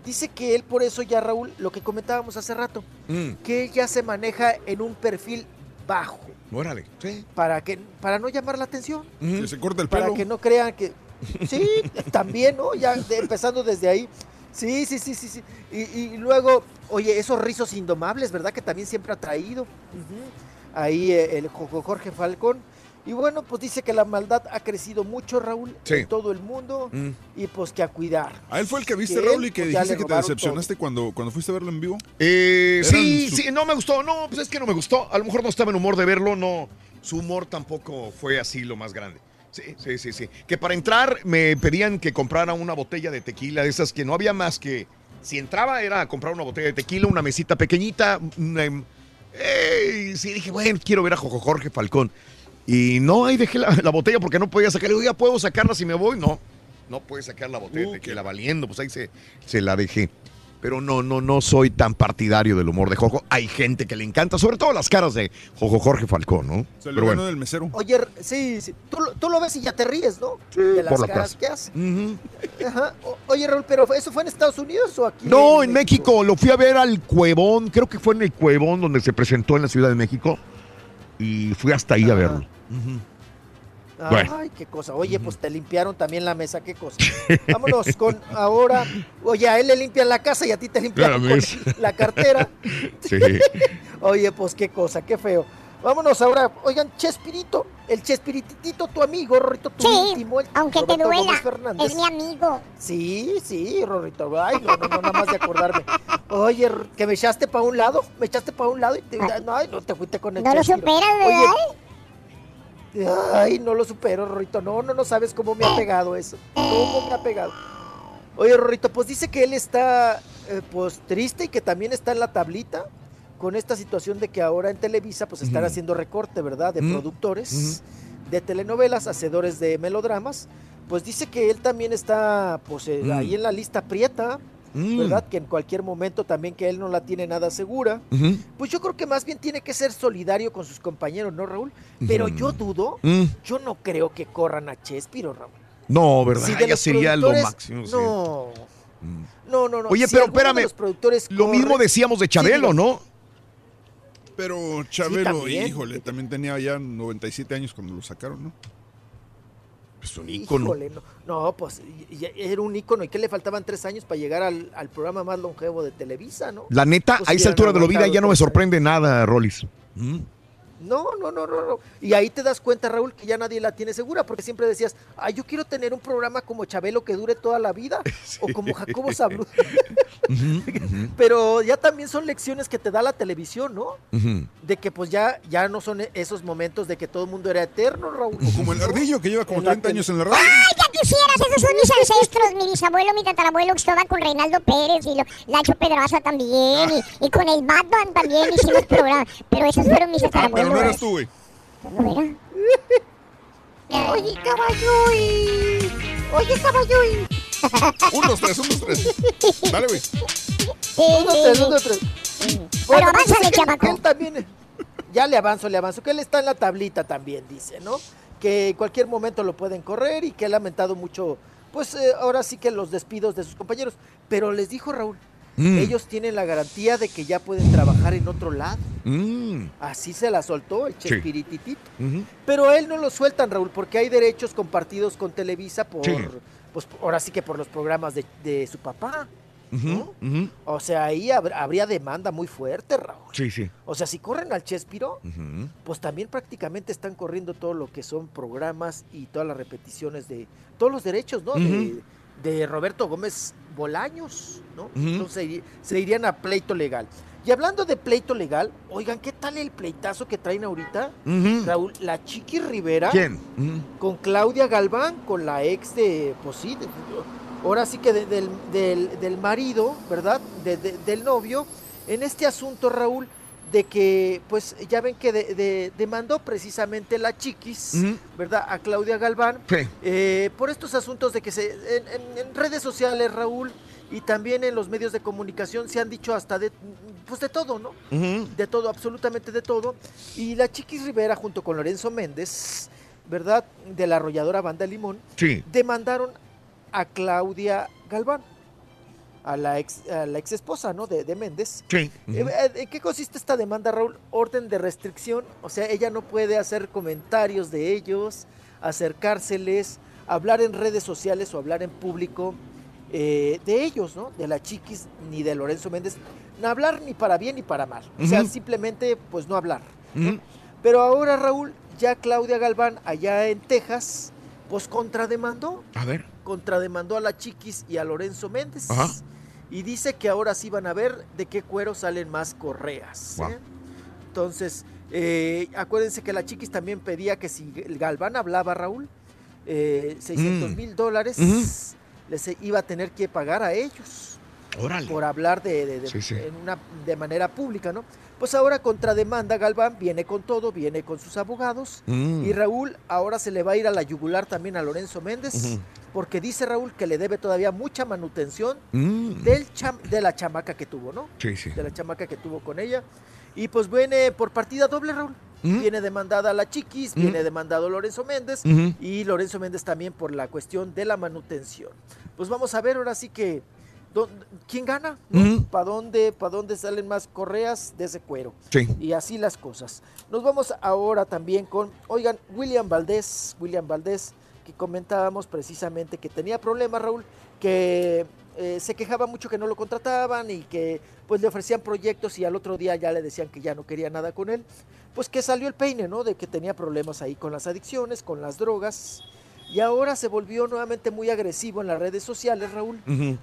Dice que él por eso ya Raúl, lo que comentábamos hace rato, Mm, que él ya se maneja en un perfil bajo órale. Sí. para que para no llamar la atención. Que se corta el para pelo. que no crean que sí también no ya de- empezando desde ahí sí sí sí sí sí y, y luego oye esos rizos indomables verdad que también siempre ha traído ahí eh, el Jorge Falcón y bueno pues dice que la maldad ha crecido mucho Raúl Sí. en todo el mundo Mm. y pues que a cuidar A él fue el que viste, que Raúl, y que pues, dijiste que te decepcionaste cuando, cuando fuiste a verlo en vivo. Eh, sí, su- sí, no me gustó. No, pues es que no me gustó. A lo mejor no estaba en humor de verlo, no. Su humor tampoco fue así lo más grande. Sí, sí, sí, sí. Que para entrar me pedían que comprara una botella de tequila, de esas que no había más que. Si entraba era comprar una botella de tequila, una mesita pequeñita. una- em, sí, dije, bueno, quiero ver a Jojo Jorge Falcón. Y no, ahí dejé la, la botella porque no podía sacarla. Digo, ya puedo sacarla si me voy. No, no puede sacar la botella Uh, de tequila valiendo. Pues ahí se, se la dejé. Pero no, no, no soy tan partidario del humor de Jojo. Hay gente que le encanta, sobre todo las caras de Jojo Jorge Falcón, ¿no? Se ganó bueno. del mesero. oye sí, sí, Tú, lo- tú lo ves y ya te ríes no de las por la caras plaza. que hace. Ajá. O- oye Raúl pero eso fue en Estados Unidos o aquí No, en México. Lo fui a ver al Cuevón. Creo que fue en el Cuevón donde se presentó en la Ciudad de México. Y fui hasta ahí a verlo. Ujú. Ay, Bueno. qué cosa. Oye, pues te limpiaron también la mesa, qué cosa. Vámonos con ahora. Oye, a él le limpian la casa y a ti te limpian La la cartera. Sí. Oye, pues qué cosa, qué feo. Vámonos ahora. Oigan, Chespirito. el Chespiritito, tu amigo, Rorrito, tu Sí, íntimo. el aunque te Roberto duela, Gómez Fernández. es mi amigo. Sí, sí, Rorrito. Ay, no, no, no, nada más de acordarme. Oye, que me echaste para un lado, me echaste para un lado y te, no, ay, no te fuiste con el No lo Chespiro. superas, Oye, Ay, no lo supero, Rorrito. No, no, no sabes cómo me ha pegado eso. Cómo me ha pegado. Oye, Rorrito, pues dice que él está eh, pues triste y que también está en la tablita con esta situación de que ahora en Televisa pues están haciendo recorte, ¿verdad? De productores de telenovelas, hacedores de melodramas. Pues dice que él también está pues eh, ahí en la lista prieta, Mm. ¿verdad? Que en cualquier momento también que él no la tiene nada segura. Pues yo creo que más bien tiene que ser solidario con sus compañeros, ¿no, Raúl? Pero yo dudo, Mm. yo no creo que corran a Chespiro, Raúl. No, ¿verdad? Si ya sería lo máximo. sí. No, no, no, no. Oye, Si pero espérame, los productores Lo mismo decíamos de Chabelo. ¿no? Pero Chabelo, también. híjole, también tenía ya 97 años cuando lo sacaron, ¿no? Es un Híjole, no, no, pues y- y- era un ícono. ¿Y qué le faltaban tres años para llegar al, al programa más longevo de Televisa, no? La neta, Pues a esa altura de la vida ya no me sorprende nada, Rolis. Mm. No, no, no, no, no. Y ahí te das cuenta, Raúl, que ya nadie la tiene segura, porque siempre decías, ay, yo quiero tener un programa como Chabelo que dure toda la vida, o como Jacobo Sablud. Pero ya también son lecciones que te da la televisión, ¿no? De que pues ya, ya no son esos momentos de que todo el mundo era eterno, Raúl. Como el ardillo que lleva como En la 30 años en la radio. ¡Ay, ya quisieras! Esos son mis ancestros, mi bisabuelo, mi tatarabuelo, que estaba con Reinaldo Pérez y lo, Lacho Pedraza también, y, y con el Batman también hicimos programa. Pero esos fueron mis Ah, pero no eras tú, güey. ¿No era? Oye, caballoy. Oye, caballoy. Un, dos, tres, un, dos, tres. Dale, güey. Uno, tres, uno, tres. Pero Bueno, avánzale, chamaco. él también, ya le avanzo, le avanzo, que él está en la tablita también, dice, ¿no? Que en cualquier momento lo pueden correr y que ha lamentado mucho, pues eh, ahora sí que los despidos de sus compañeros. Pero les dijo Raúl, Mm. ellos tienen la garantía de que ya pueden trabajar en otro lado. Mm. Así se la soltó el Sí. Chespirititito. Ujú. Pero a él no lo sueltan, Raúl, porque hay derechos compartidos con Televisa por, Sí. pues ahora sí que por los programas de, de su papá. O sea, ahí habr- habría demanda muy fuerte, Raúl. Sí, sí. O sea, si corren al Chespiro, pues también prácticamente están corriendo todo lo que son programas y todas las repeticiones de todos los derechos, ¿no? De, de Roberto Gómez Bolaños, ¿no? Entonces se, irían a pleito legal. Y hablando de pleito legal, oigan, ¿qué tal el pleitazo que traen ahorita? Raúl, la Chiqui Rivera ¿Quién? Con Claudia Galván, con la ex de, pues sí, de- ahora sí que de- del, del- del marido, ¿verdad? De- de- del novio, en este asunto, Raúl, de que, pues ya ven que de- de- demandó precisamente la Chiquis. ¿verdad? A Claudia Galván, Sí. eh, por estos asuntos de que se, en, en- en redes sociales, Raúl, y también en los medios de comunicación se han dicho hasta de, pues de todo, ¿no? De todo, absolutamente de todo. Y la Chiquis Rivera junto con Lorenzo Méndez, ¿verdad? De la arrolladora Banda Limón, Sí. demandaron a Claudia Galván, a la ex, a la ex esposa, ¿no? De, de Méndez. Sí. Eh, eh, ¿En qué consiste esta demanda, Raúl? Orden de restricción, o sea, ella no puede hacer comentarios de ellos, acercárseles, hablar en redes sociales o hablar en público eh, de ellos, ¿no? De la Chiquis ni de Lorenzo Méndez, no hablar ni para bien ni para mal, o sea, simplemente pues no hablar. Pero ahora, Raúl, ya Claudia Galván, allá en Texas, pues contrademandó, A ver. contrademandó a la Chiquis y a Lorenzo Méndez. Ajá. Y dice que ahora sí van a ver de qué cuero salen más correas. ¿eh? Entonces, eh, acuérdense que la Chiquis también pedía que si Galván hablaba, Raúl, eh, 600 Mm. mil dólares les iba a tener que pagar a ellos Órale. por hablar de, de- de- Sí, sí. en una, de manera pública, ¿no? Pues ahora contrademanda Galván, viene con todo, viene con sus abogados. Mm. Y Raúl ahora se le va a ir a la yugular también a Lorenzo Méndez, porque dice Raúl que le debe todavía mucha manutención Mm. del cham- de la chamaca que tuvo, ¿no? Sí, sí. De la chamaca que tuvo con ella. Y pues viene por partida doble, Raúl. Ujú. Viene demandada la Chiquis, viene demandado Lorenzo Méndez y Lorenzo Méndez también por la cuestión de la manutención. Pues vamos a ver ahora sí que quién gana. ¿para dónde, pa' dónde salen más correas de ese cuero? Sí. Y así las cosas. Nos vamos ahora también con, oigan, William Valdés, William Valdés, que comentábamos precisamente que tenía problemas, Raúl, que eh, se quejaba mucho que no lo contrataban y que pues le ofrecían proyectos y al otro día ya le decían que ya no quería nada con él. Pues que salió el peine, ¿no? De que tenía problemas ahí con las adicciones, con las drogas. Y ahora se volvió nuevamente muy agresivo en las redes sociales, Raúl,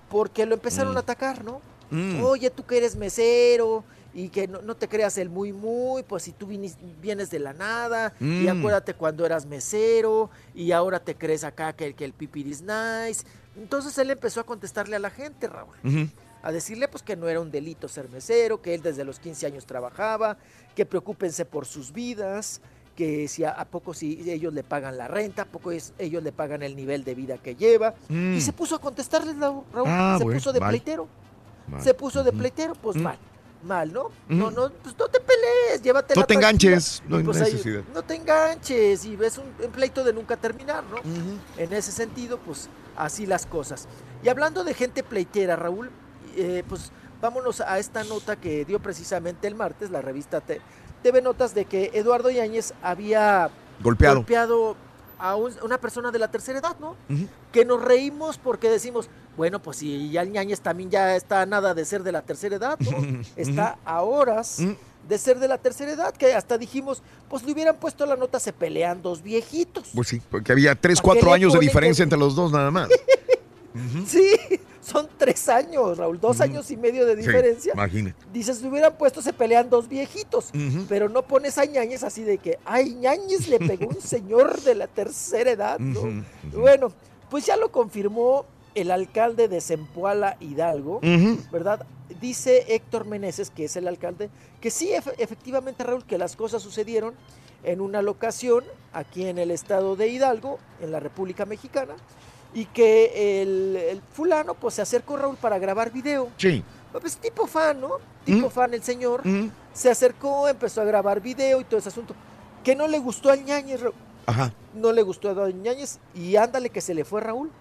porque lo empezaron a atacar, ¿no? Mm. Oye, tú que eres mesero y que no, no te creas el muy muy, pues si tú vinis- vienes de la nada y Mm. acuérdate cuando eras mesero y ahora te crees acá que, que el pipir is nice. Entonces él empezó a contestarle a la gente, Raúl a decirle pues que no era un delito ser mesero, que él desde los 15 años trabajaba, que preocúpense por sus vidas, que si a, a poco si ellos le pagan la renta, a poco es- ellos le pagan el nivel de vida que lleva. Mm. Y se puso a contestarles, Raúl, Ah, se bueno, puso de mal. pleitero. Mal. Se puso de pleitero, pues Mm. mal. Mal, ¿no? No, no, pues no te pelees, llévatela No te tranquila. enganches, no hay pues ahí, necesidad. no te enganches y ves un, un pleito de nunca terminar, ¿no? En ese sentido, pues así las cosas. Y hablando de gente pleitera, Raúl, eh, pues vámonos a esta nota que dio precisamente el martes la revista T- TV Notas de que Eduardo Yáñez había Golpeado. golpeado a un- una persona de la tercera edad, ¿no? Que nos reímos porque decimos, bueno, pues si ya el Ñañez también ya está a nada de ser de la tercera edad, ¿no? está a horas de ser de la tercera edad, que hasta dijimos, pues le hubieran puesto la nota, se pelean dos viejitos. Pues sí, porque había 3, ¿Para qué 4 le años de diferencia que- entre los dos nada más. Sí, son tres años, Raúl, dos años y medio de Sí, diferencia. imagínate. Dices, le hubieran puesto, se pelean dos viejitos, pero no pones a Ñañez así de que, ay, Ñañez le pegó un señor de la tercera edad, ¿no? Bueno, pues ya lo confirmó el alcalde de Zempoala Hidalgo. ¿verdad? Dice Héctor Meneses, que es el alcalde, que sí, efe- efectivamente, Raúl, que las cosas sucedieron en una locación aquí en el estado de Hidalgo, en la República Mexicana, y que el, el fulano pues se acercó, Raúl, para grabar video. Sí. Pues tipo fan, ¿no? Tipo fan el señor. Mm. Se acercó, empezó a grabar video y todo ese asunto. Que no le gustó al Ñañez, Raúl Ajá. no le gustó a Ñañez y ándale que se le fue Raúl.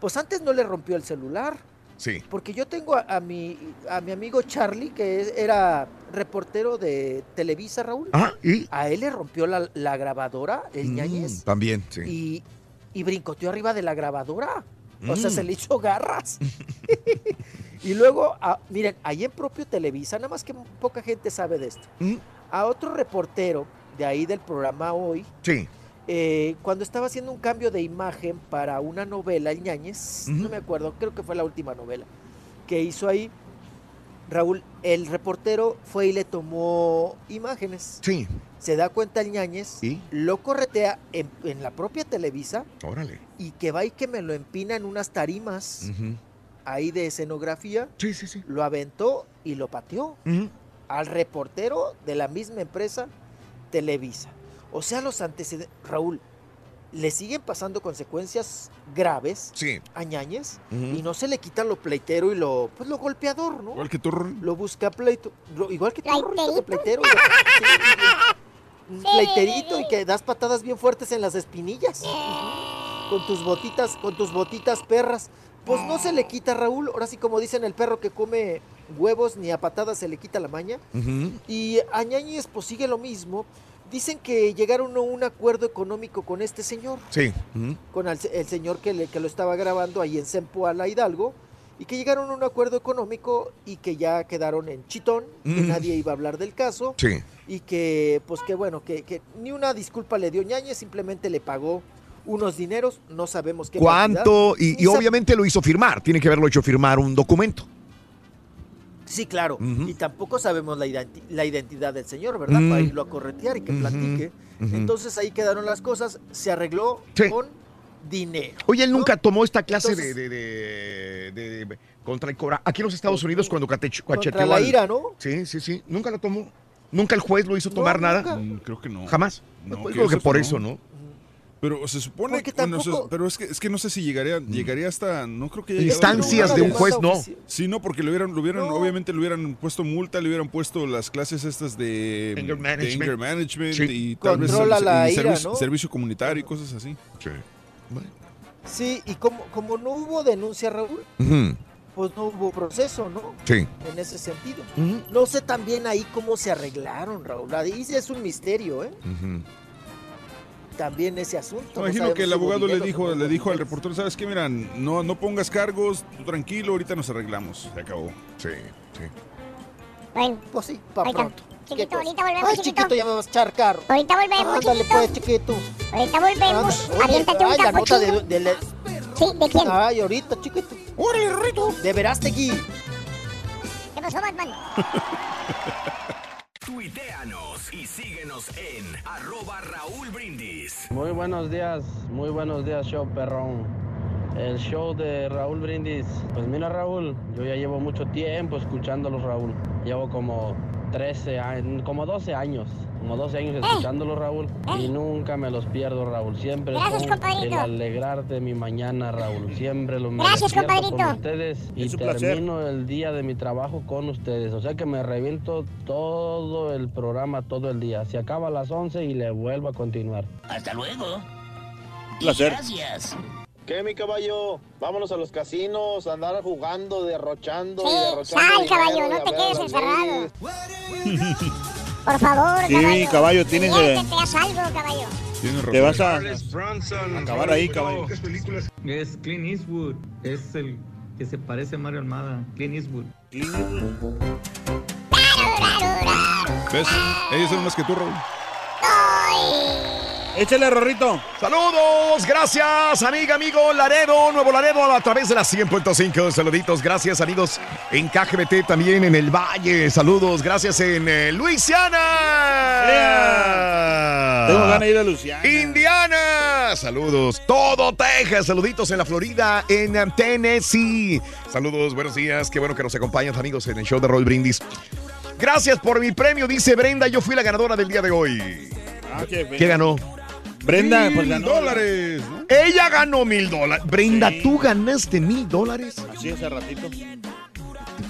Pues antes no le rompió el celular, Sí. porque yo tengo a, a mi, a mi amigo Charlie, que es- era reportero de Televisa, Raúl. Ah, ¿y? A él le rompió la, la grabadora, el Mm, Ñañez, También, sí. y, y brincoteó arriba de la grabadora. O sea, Mm. se le hizo garras. y luego, a- miren, ahí en propio Televisa, nada más que poca gente sabe de esto. Mm. A otro reportero de ahí del programa hoy, Sí. eh, cuando estaba haciendo un cambio de imagen para una novela, el Ñañez, no me acuerdo, creo que fue la última novela que hizo ahí, Raúl, el reportero fue y le tomó imágenes. Sí. Se da cuenta el Ñañez, ¿Y? lo corretea en, en la propia Televisa Órale. y que va y que me lo empina en unas tarimas ahí de escenografía. Sí, sí, sí. Lo aventó y lo pateó al reportero de la misma empresa Televisa. O sea, los antecedentes, Raúl, le siguen pasando consecuencias graves Sí. a Ñañez y no se le quita lo pleitero y lo, pues, lo golpeador, ¿no? Igual que tú. Lo busca pleito. lo- igual que tú, de pleitero. Sí, un pleiterito y que das patadas bien fuertes en las espinillas. Con tus botitas, con tus botitas perras. Pues no se le quita, Raúl. Ahora sí, como dicen el perro que come huevos, ni a patadas se le quita la maña. Y a Ñañez pues sigue lo mismo. Dicen que llegaron a un acuerdo económico con este señor, Sí. Con el, el señor que, le- que lo estaba grabando ahí en Sempoala Hidalgo, y que llegaron a un acuerdo económico y que ya quedaron en chitón, que nadie iba a hablar del caso, Sí. y que pues que bueno, que, que ni una disculpa le dio Ñañez, simplemente le pagó unos dineros, no sabemos qué ¿Cuánto? cantidad. Y, y obviamente lo hizo firmar. Tiene que haberlo hecho firmar un documento. Sí, claro. Y tampoco sabemos la, identi- la identidad del señor, ¿verdad? Mm. Para irlo a corretear y que platique. Entonces ahí quedaron las cosas. Se arregló Sí. con dinero. Oye, él nunca tomó esta clase Entonces- de, de, de- de- contra el cobra. Aquí en los Estados Unidos cuando catecho- Contra la al- ira, ¿no? Sí, sí, sí. Nunca lo tomó. Nunca el juez lo hizo tomar nada. Mm, Creo que no. Jamás. No, Pues que creo que yo por eso, ¿no? Pero se supone que. tampoco- pero es que, es que no sé si llegaría, llegaría hasta. No creo que instancias de un juez, no. Sí, no, porque le hubieran, le hubieran, obviamente le hubieran puesto multa, le hubieran puesto las clases estas de Anger de management. anger management Sí. y tal vez Controla el- la y ira, servicio, ¿no? servicio comunitario y cosas así. Sí. Sí, y como, como no hubo denuncia, Raúl, pues no hubo proceso, ¿no? Sí. En ese sentido. No sé también ahí cómo se arreglaron, Raúl. Ahí es un misterio, ¿eh? Ujú. También ese asunto. no Imagino que el abogado le dijo, le dijo al reportero, ¿sabes qué? Mira, no, no pongas cargos, tú tranquilo, ahorita nos arreglamos. Se acabó. Sí, sí. Bueno, Pues sí, pa' ahí está. pronto. Chiquito, ahorita volvemos, Ay, chiquito. chiquito, ya me vas a echar carro. Ahorita volvemos, Ándale, chiquito. pues, chiquito. Ahorita volvemos. Oye, Aviéntate un ay, la nota capuchino. de, de la- Sí, ¿de quién? Ay, ahorita, chiquito. ¡Órale, Rito! De Verástegui. ¿Qué pasó, Batman? Tuiteanos y síguenos en arroba Raúl Brindis. Muy buenos días, muy buenos días, show perrón. El show de Raúl Brindis. Pues mira, Raúl, yo ya llevo mucho tiempo escuchándolo, Raúl. Llevo como 13 años, como 12 años, como 12 años escuchándolo, Raúl. Y nunca me los pierdo, Raúl. Siempre Gracias, son compadrito. el alegrar de mi mañana, Raúl. Siempre lo me Gracias, despierto con compadrito. ustedes y placer. termino el día de mi trabajo con ustedes. O sea que me reviento todo el programa, todo el día. Se acaba a las 11 y le vuelvo a continuar. Hasta luego. Placer. Gracias. ¿Qué, mi caballo? Vámonos a los casinos, a andar jugando, derrochando y Sí, derrochando. sal, caballo, y no te quedes encerrado. Por favor, Sí, caballo. caballo, tienes haz algo, caballo. Te vas a Bronson. acabar ahí, caballo. Es Clint Eastwood. Es el que se parece a Mario Almada. Clint Eastwood. ¿Ves? Ellos son más que tú, Raúl. Échale, Rorrito. Saludos, gracias, amiga, amigo Laredo, Nuevo Laredo a través de la 100.5. Saluditos, gracias, amigos en KGBT también en el Valle. Saludos, gracias en eh, Luisiana. Tengo ganas de ir a Luciana. Indiana, saludos. Todo Texas, saluditos en la Florida, en eh, Tennessee. Saludos, buenos días. Qué bueno que nos acompañan, amigos, en el show de Roll Brindis. Gracias por mi premio, dice Brenda. Yo fui la ganadora del día de hoy. Ah, qué ¿Qué ganó? Brenda, pues ganó. dólares. Ella ganó mil dólares. Brenda, ¿tú ganaste mil dólares? Así hace ratito.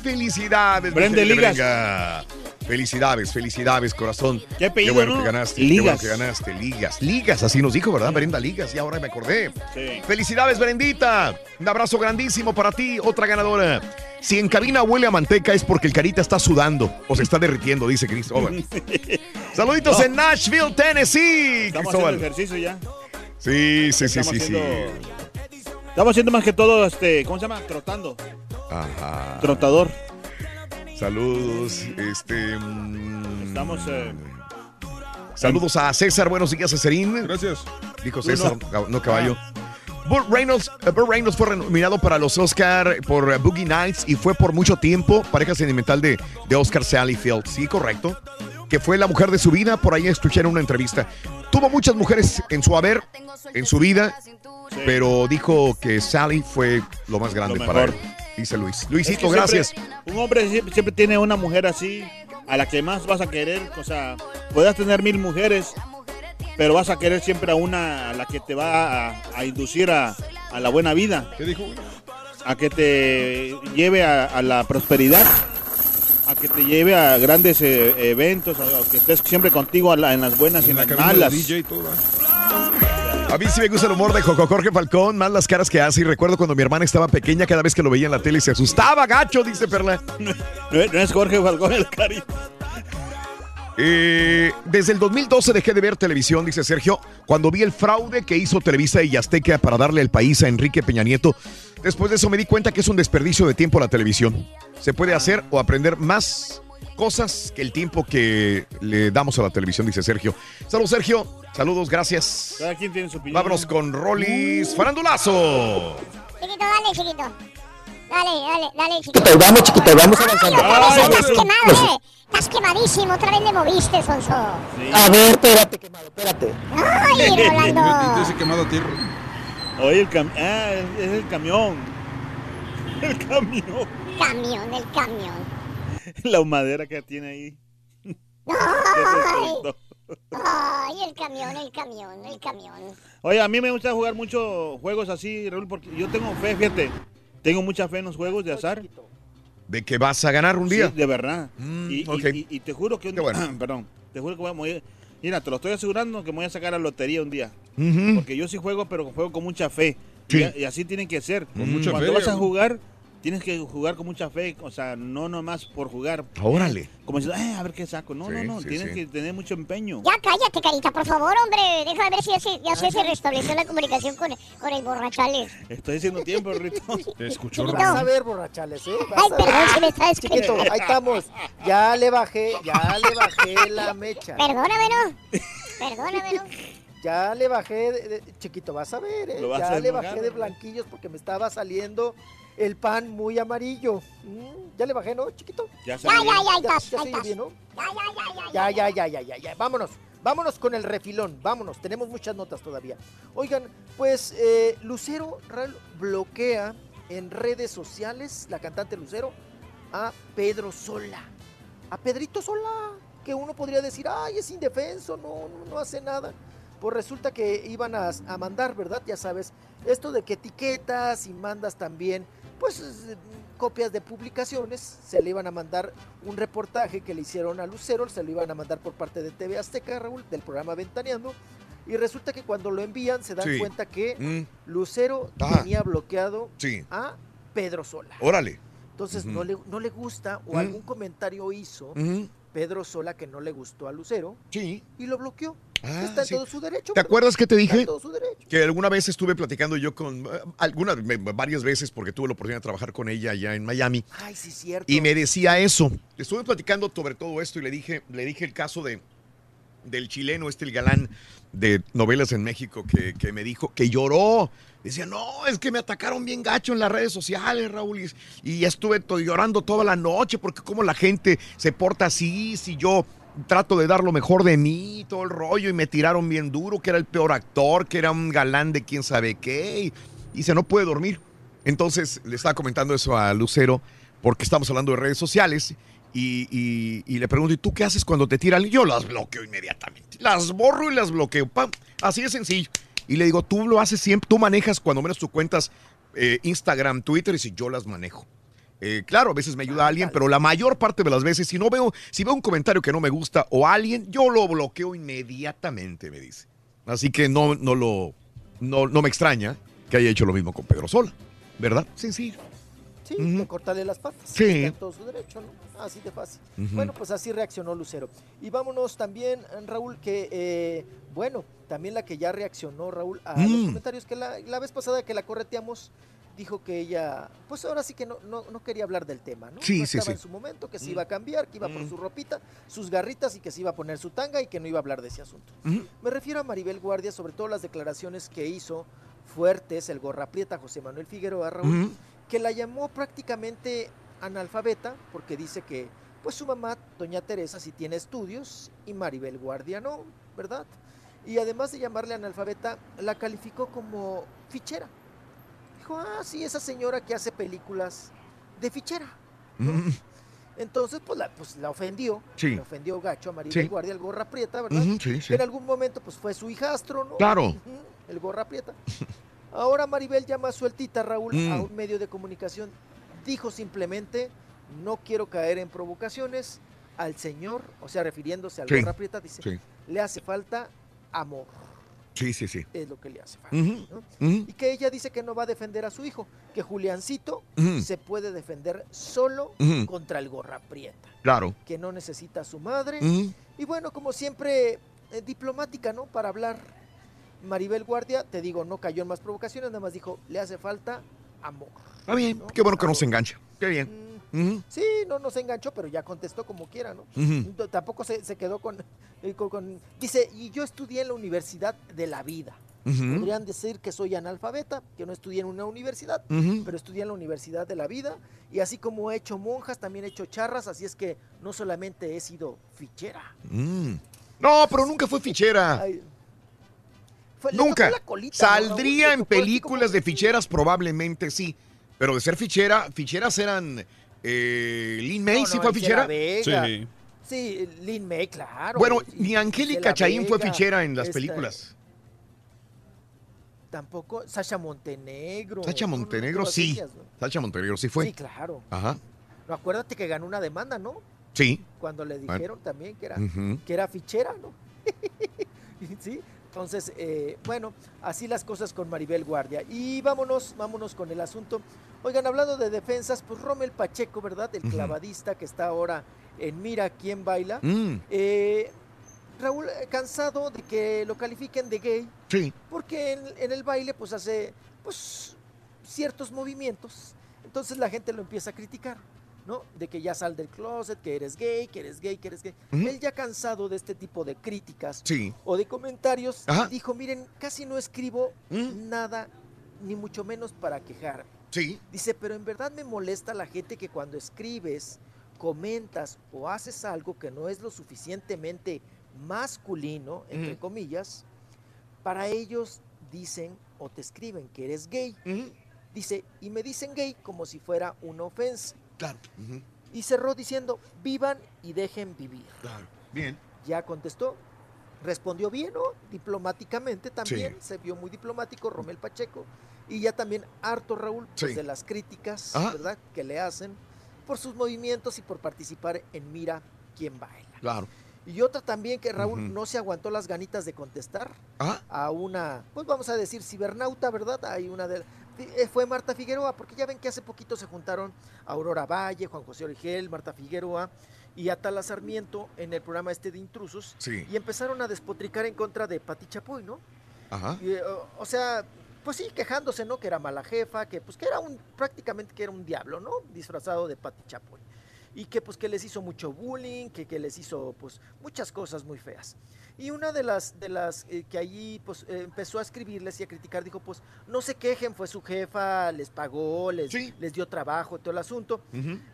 Felicidades, Brenda Ligas. Felicidades, felicidades, corazón. ¿Qué apellido, bueno no? que ganaste. Ligas. Qué bueno que ganaste. Ligas, Ligas, así nos dijo, ¿verdad? Brenda Ligas, y ahora me acordé. Sí. Felicidades, Brendita. Un abrazo grandísimo para ti, otra ganadora. Si en cabina huele a manteca es porque el carita está sudando o se está derritiendo, dice Cristóbal. Saluditos No. en Nashville, Tennessee, Estamos Cristóbal. haciendo ejercicio ya. Sí, sí, sí, Estamos sí, sí. Estamos haciendo más que todo, este, ¿cómo se llama? Trotando. Ajá. Trotador. Saludos, este. mm, Estamos. eh, Saludos a César, buenos días, Cesarín. Gracias. Dijo César, no. no, caballo. Burt Reynolds, eh, Burt Reynolds fue nominado para los Oscar por eh, Boogie Nights y fue por mucho tiempo pareja sentimental de, de Oscar Sally Field. Sí, correcto. Que fue la mujer de su vida, por ahí escuché en una entrevista. Tuvo muchas mujeres en su haber, en su vida, pero dijo que Sally fue lo más grande Lo para él. Dice Luis. es que Luisito, siempre- gracias. Un hombre siempre, siempre tiene una mujer así, a la que más vas a querer. O sea, puedes tener mil mujeres, pero vas a querer siempre a una a la que te va a, a inducir a, a la buena vida. ¿Qué dijo? A que te lleve a, a la prosperidad. A que te lleve a grandes eh, eventos, a, que estés siempre contigo la- en las buenas y en En la las malas. A mí sí me gusta el humor de Joco Jorge Falcón, más las caras que hace. Y recuerdo cuando mi hermana estaba pequeña, cada vez que lo veía en la tele se asustaba, gacho, dice Perla. No, no es Jorge Falcón el cari. Eh, desde el 2012 dejé de ver televisión, dice Sergio, cuando vi el fraude que hizo Televisa y Azteca para darle el país a Enrique Peña Nieto. Después de eso me di cuenta que es un desperdicio de tiempo la televisión. Se puede hacer o aprender más cosas que el tiempo que le damos a la televisión, dice Sergio. Saludos, Sergio. Saludos, gracias. Cada quien tiene su opinión. Vámonos con Rollis Farandulazo. Chiquito, dale, chiquito. Dale, dale, dale, chiquito. Chiquito, vamos, chiquito, vamos avanzando. Ay, estás quemado, eh. Estás quemadísimo, otra vez le moviste, Sonso. A ver, espérate, quemado, espérate. Ay, Rolando. Ese quemado a tierra. Oye, el cam ah, es el camión. El camión. Camión, el camión. La humadera que tiene ahí. Ay, ay, el camión, el camión, el camión. Oye, a mí me gusta jugar muchos juegos así, Raúl, porque yo tengo fe, fíjate. Tengo mucha fe en los juegos de azar. De que vas a ganar un día. Sí, de verdad. Mm, y, y- ok. y- y te juro que un Qué bueno. perdón, te juro que voy a morir. Mira, te lo estoy asegurando que me voy a sacar a la lotería un día. Ujú. Porque yo sí juego, pero juego con mucha fe. Sí. Y, y así tienen que ser. Con mucha Cuando fe, vas a ¿no? jugar, tienes que jugar con mucha fe, o sea, no nomás por jugar. Órale. Como diciendo, eh, a ver qué saco. No, Sí, no, no, sí, tienes sí. que tener mucho empeño. Ya cállate, carita, por favor, hombre. Déjame ver si ya se, ya se, se restableció la comunicación con, con el borrachales. Estoy haciendo tiempo, Rito. Te escuchó Chiquito. Vas a ver, borrachales, ¿eh? Vas Ay, perdón, se me está Chiquito, ahí estamos. Ya le bajé, ya le bajé la mecha. Perdóname, ¿no? Perdóname, ¿no? Ya le bajé, de, de- chiquito, vas a ver, ¿eh? Lo vas ya a le enojar, bajé de blanquillos porque me estaba saliendo el pan muy amarillo. Mm, ya le bajé, ¿no, chiquito? Ya Ya, ya, ya, Ya, ya ahí se oye estás. bien, ¿no? Ya, ya, ya, ya, Ya, ya, ya, ya. Vámonos. Vámonos con el refilón. Vámonos. Tenemos muchas notas todavía. Oigan, pues eh, Lucero bloquea en redes sociales, la cantante Lucero, a Pedro Sola. A Pedrito Sola. Que uno podría decir, ay, es indefenso, no, no, no hace nada. Pues resulta que iban a, a mandar, ¿verdad? Ya sabes, esto de que etiquetas y mandas también, pues eh, copias de publicaciones, se le iban a mandar un reportaje que le hicieron a Lucero, se lo iban a mandar por parte de TV Azteca, Raúl, del programa Ventaneando, y resulta que cuando lo envían se dan Sí. cuenta que Mm, Lucero Ah. tenía bloqueado sí. a Pedro Sola. Órale. Entonces no, le, no le gusta o Mm. algún comentario hizo. Pedro Sola que no le gustó a Lucero Sí. y lo bloqueó. Ah, Está en sí. todo su derecho. ¿Te acuerdas que te Está en dije? todo su derecho. Que alguna vez estuve platicando yo con, eh, algunas, varias veces porque tuve la oportunidad de trabajar con ella allá en Miami. Ay, sí, cierto. Y me decía eso. Estuve platicando sobre todo esto y le dije, le dije el caso de del chileno, este el galán de novelas en México, que, que me dijo que lloró. Decía, no, es que me atacaron bien gacho en las redes sociales, Raúl. y- Y estuve llorando toda la noche porque como la gente se porta así, si yo trato de dar lo mejor de mí, todo el rollo, y me tiraron bien duro, que era el peor actor, que era un galán de quién sabe qué. Y dice, no puede dormir. Entonces le estaba comentando eso a Lucero, porque estamos hablando de redes sociales, y, y- y le pregunto, ¿y tú qué haces cuando te tiran? Yo las bloqueo inmediatamente. Las borro y las bloqueo. ¡pam! Así de sencillo. Y le digo, tú lo haces siempre, tú manejas cuando menos tus cuentas eh, Instagram, Twitter, y si yo las manejo. Eh, claro, a veces me ayuda alguien, pero la mayor parte de las veces, si no veo, si veo un comentario que no me gusta o alguien, yo lo bloqueo inmediatamente, me dice. Así que no, no lo, no, no me extraña que haya hecho lo mismo con Pedro Sola, ¿verdad? Sencillo. Sí, cortarle las patas. Sí. Está en todo su derecho, ¿no? Así de fácil. Bueno, pues así reaccionó Lucero. Y vámonos también, Raúl, que, eh, bueno, también la que ya reaccionó, Raúl, a los Mm. comentarios que la, la vez pasada que la correteamos, dijo que ella, pues ahora sí que no, no, no quería hablar del tema, ¿no? Sí, no sí, estaba sí. en su momento, que se Mm. iba a cambiar, que iba por Mm. su ropita, sus garritas y que se iba a poner su tanga y que no iba a hablar de ese asunto. Me refiero a Maribel Guardia, sobre todo las declaraciones que hizo fuertes el gorraprieta José Manuel Figueroa, Raúl, que la llamó prácticamente analfabeta porque dice que pues su mamá, doña Teresa, sí tiene estudios y Maribel Guardia no, ¿verdad? Y además de llamarle analfabeta, la calificó como fichera. Dijo, ah, sí, esa señora que hace películas de fichera. Mm. Entonces, pues la, pues, la ofendió. Sí. Le ofendió gacho a Maribel Sí. Guardia, el gorra prieta, ¿verdad? Ujú, sí, sí. Que en algún momento, pues fue su hijastro, ¿no? Claro. El gorra prieta. Ahora Maribel llama sueltita, Raúl, a Mm. un medio de comunicación. Dijo simplemente, no quiero caer en provocaciones al señor, o sea, refiriéndose al Sí, gorra prieta, dice, sí. le hace falta amor, Sí, sí, sí. es lo que le hace falta. Y que ella dice que no va a defender a su hijo, que Juliancito se puede defender solo contra el gorra prieta, Claro. que no necesita a su madre. Y bueno, como siempre, eh, diplomática, ¿no? Para hablar. Maribel Guardia, te digo, no cayó en más provocaciones, nada más dijo, le hace falta amor. Está bien, qué bueno que no se engancha. Qué bien. Ujú. Sí, no, no se enganchó, pero ya contestó como quiera, ¿no? Tampoco se, se quedó con, eh, con- con- Dice, y yo estudié en la Universidad de la Vida. Podrían decir que soy analfabeta, que no estudié en una universidad, pero estudié en la Universidad de la Vida. Y así como he hecho monjas, también he hecho charras, así es que no solamente he sido fichera. Mm. No, pero nunca fue fichera. Ay, fue- Nunca. colita. Saldría en películas de ficheras, probablemente sí. Pero de ser fichera, ficheras eran. Eh, Lin May, No, ¿sí no, fue fichera? Vega. Sí, Lin May, claro. Bueno, y- ni Angélica Chaín fue fichera en las esta- películas. Tampoco, Sasha Montenegro. No, Montenegro sí. Sacha Montenegro sí fue. Sí, claro. Ajá. No, acuérdate que ganó una demanda, ¿no? Sí. Cuando le Bueno. dijeron también que era, que era fichera, ¿no? sí. Entonces, eh, bueno, así las cosas con Maribel Guardia. Y vámonos, vámonos con el asunto. Oigan, hablando de defensas, pues Rommel Pacheco, ¿verdad? El clavadista que está ahora en Mira quién baila. Mm. Eh, Raúl, eh, cansado de que lo califiquen de gay, Sí. porque en, en el baile pues hace pues ciertos movimientos. Entonces la gente lo empieza a criticar, ¿no? De que ya sal del closet, que eres gay, que eres gay, que eres gay. Él ya cansado de este tipo de críticas Sí. o de comentarios, Ajá. dijo, miren, casi no escribo nada, ni mucho menos para quejar. Sí. Dice, pero en verdad me molesta la gente que cuando escribes, comentas o haces algo que no es lo suficientemente masculino, entre comillas, para ellos dicen o te escriben que eres gay. Dice, y me dicen gay como si fuera una ofensa. Claro. Y cerró diciendo, vivan y dejen vivir. Claro. Bien. Ya contestó, respondió bien, ¿no? Diplomáticamente también, Sí. se vio muy diplomático Romel Pacheco. Y ya también harto Raúl pues, Sí. de las críticas, Ajá. ¿verdad? Que le hacen por sus movimientos y por participar en Mira quién baila. Claro. Y otra también que Raúl no se aguantó las ganitas de contestar a una, pues vamos a decir, cibernauta, ¿verdad? Hay una de fue Marta Figueroa, porque ya ven que hace poquito se juntaron Aurora Valle, Juan José Origel, Marta Figueroa y Atala Sarmiento en el programa este de intrusos Sí. y empezaron a despotricar en contra de Pati Chapoy, ¿no? Ajá. Y, eh, o, o sea, pues sí, quejándose, ¿no? Que era mala jefa, que pues que era un, prácticamente que era un diablo, ¿no? Disfrazado de Pati Chapoy. Y que pues que les hizo mucho bullying, que, que les hizo pues muchas cosas muy feas. Y una de las, de las eh, que allí pues eh, empezó a escribirles y a criticar, dijo pues no se quejen, fue su jefa, les pagó, les, les dio trabajo, todo el asunto.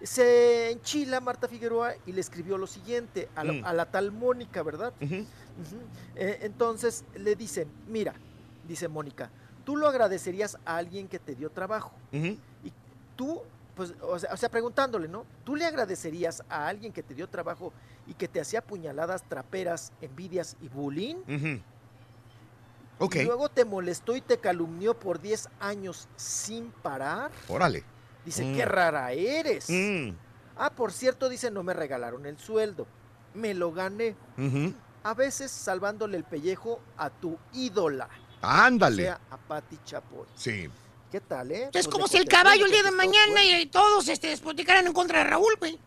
Se enchila Marta Figueroa y le escribió lo siguiente a la, Mm. a la tal Mónica, ¿verdad? Eh, entonces le dice, mira, dice Mónica, tú lo agradecerías a alguien que te dio trabajo. Y tú, pues, o sea, o sea, preguntándole, ¿no? ¿Tú le agradecerías a alguien que te dio trabajo y que te hacía puñaladas, traperas, envidias y bullying? Ujú. Ok. Y luego te molestó y te calumnió por 10 años sin parar. Órale. Dice, Mm. qué rara eres. Mm. Ah, por cierto, dice, no me regalaron el sueldo. Me lo gané. A veces salvándole el pellejo a tu ídola. Ándale. O sea, a Pati Chapoy. Sí. ¿Qué tal, eh? Es Pues como si el caballo el día de mañana y, todos este, despotricaran en contra de Raúl, güey.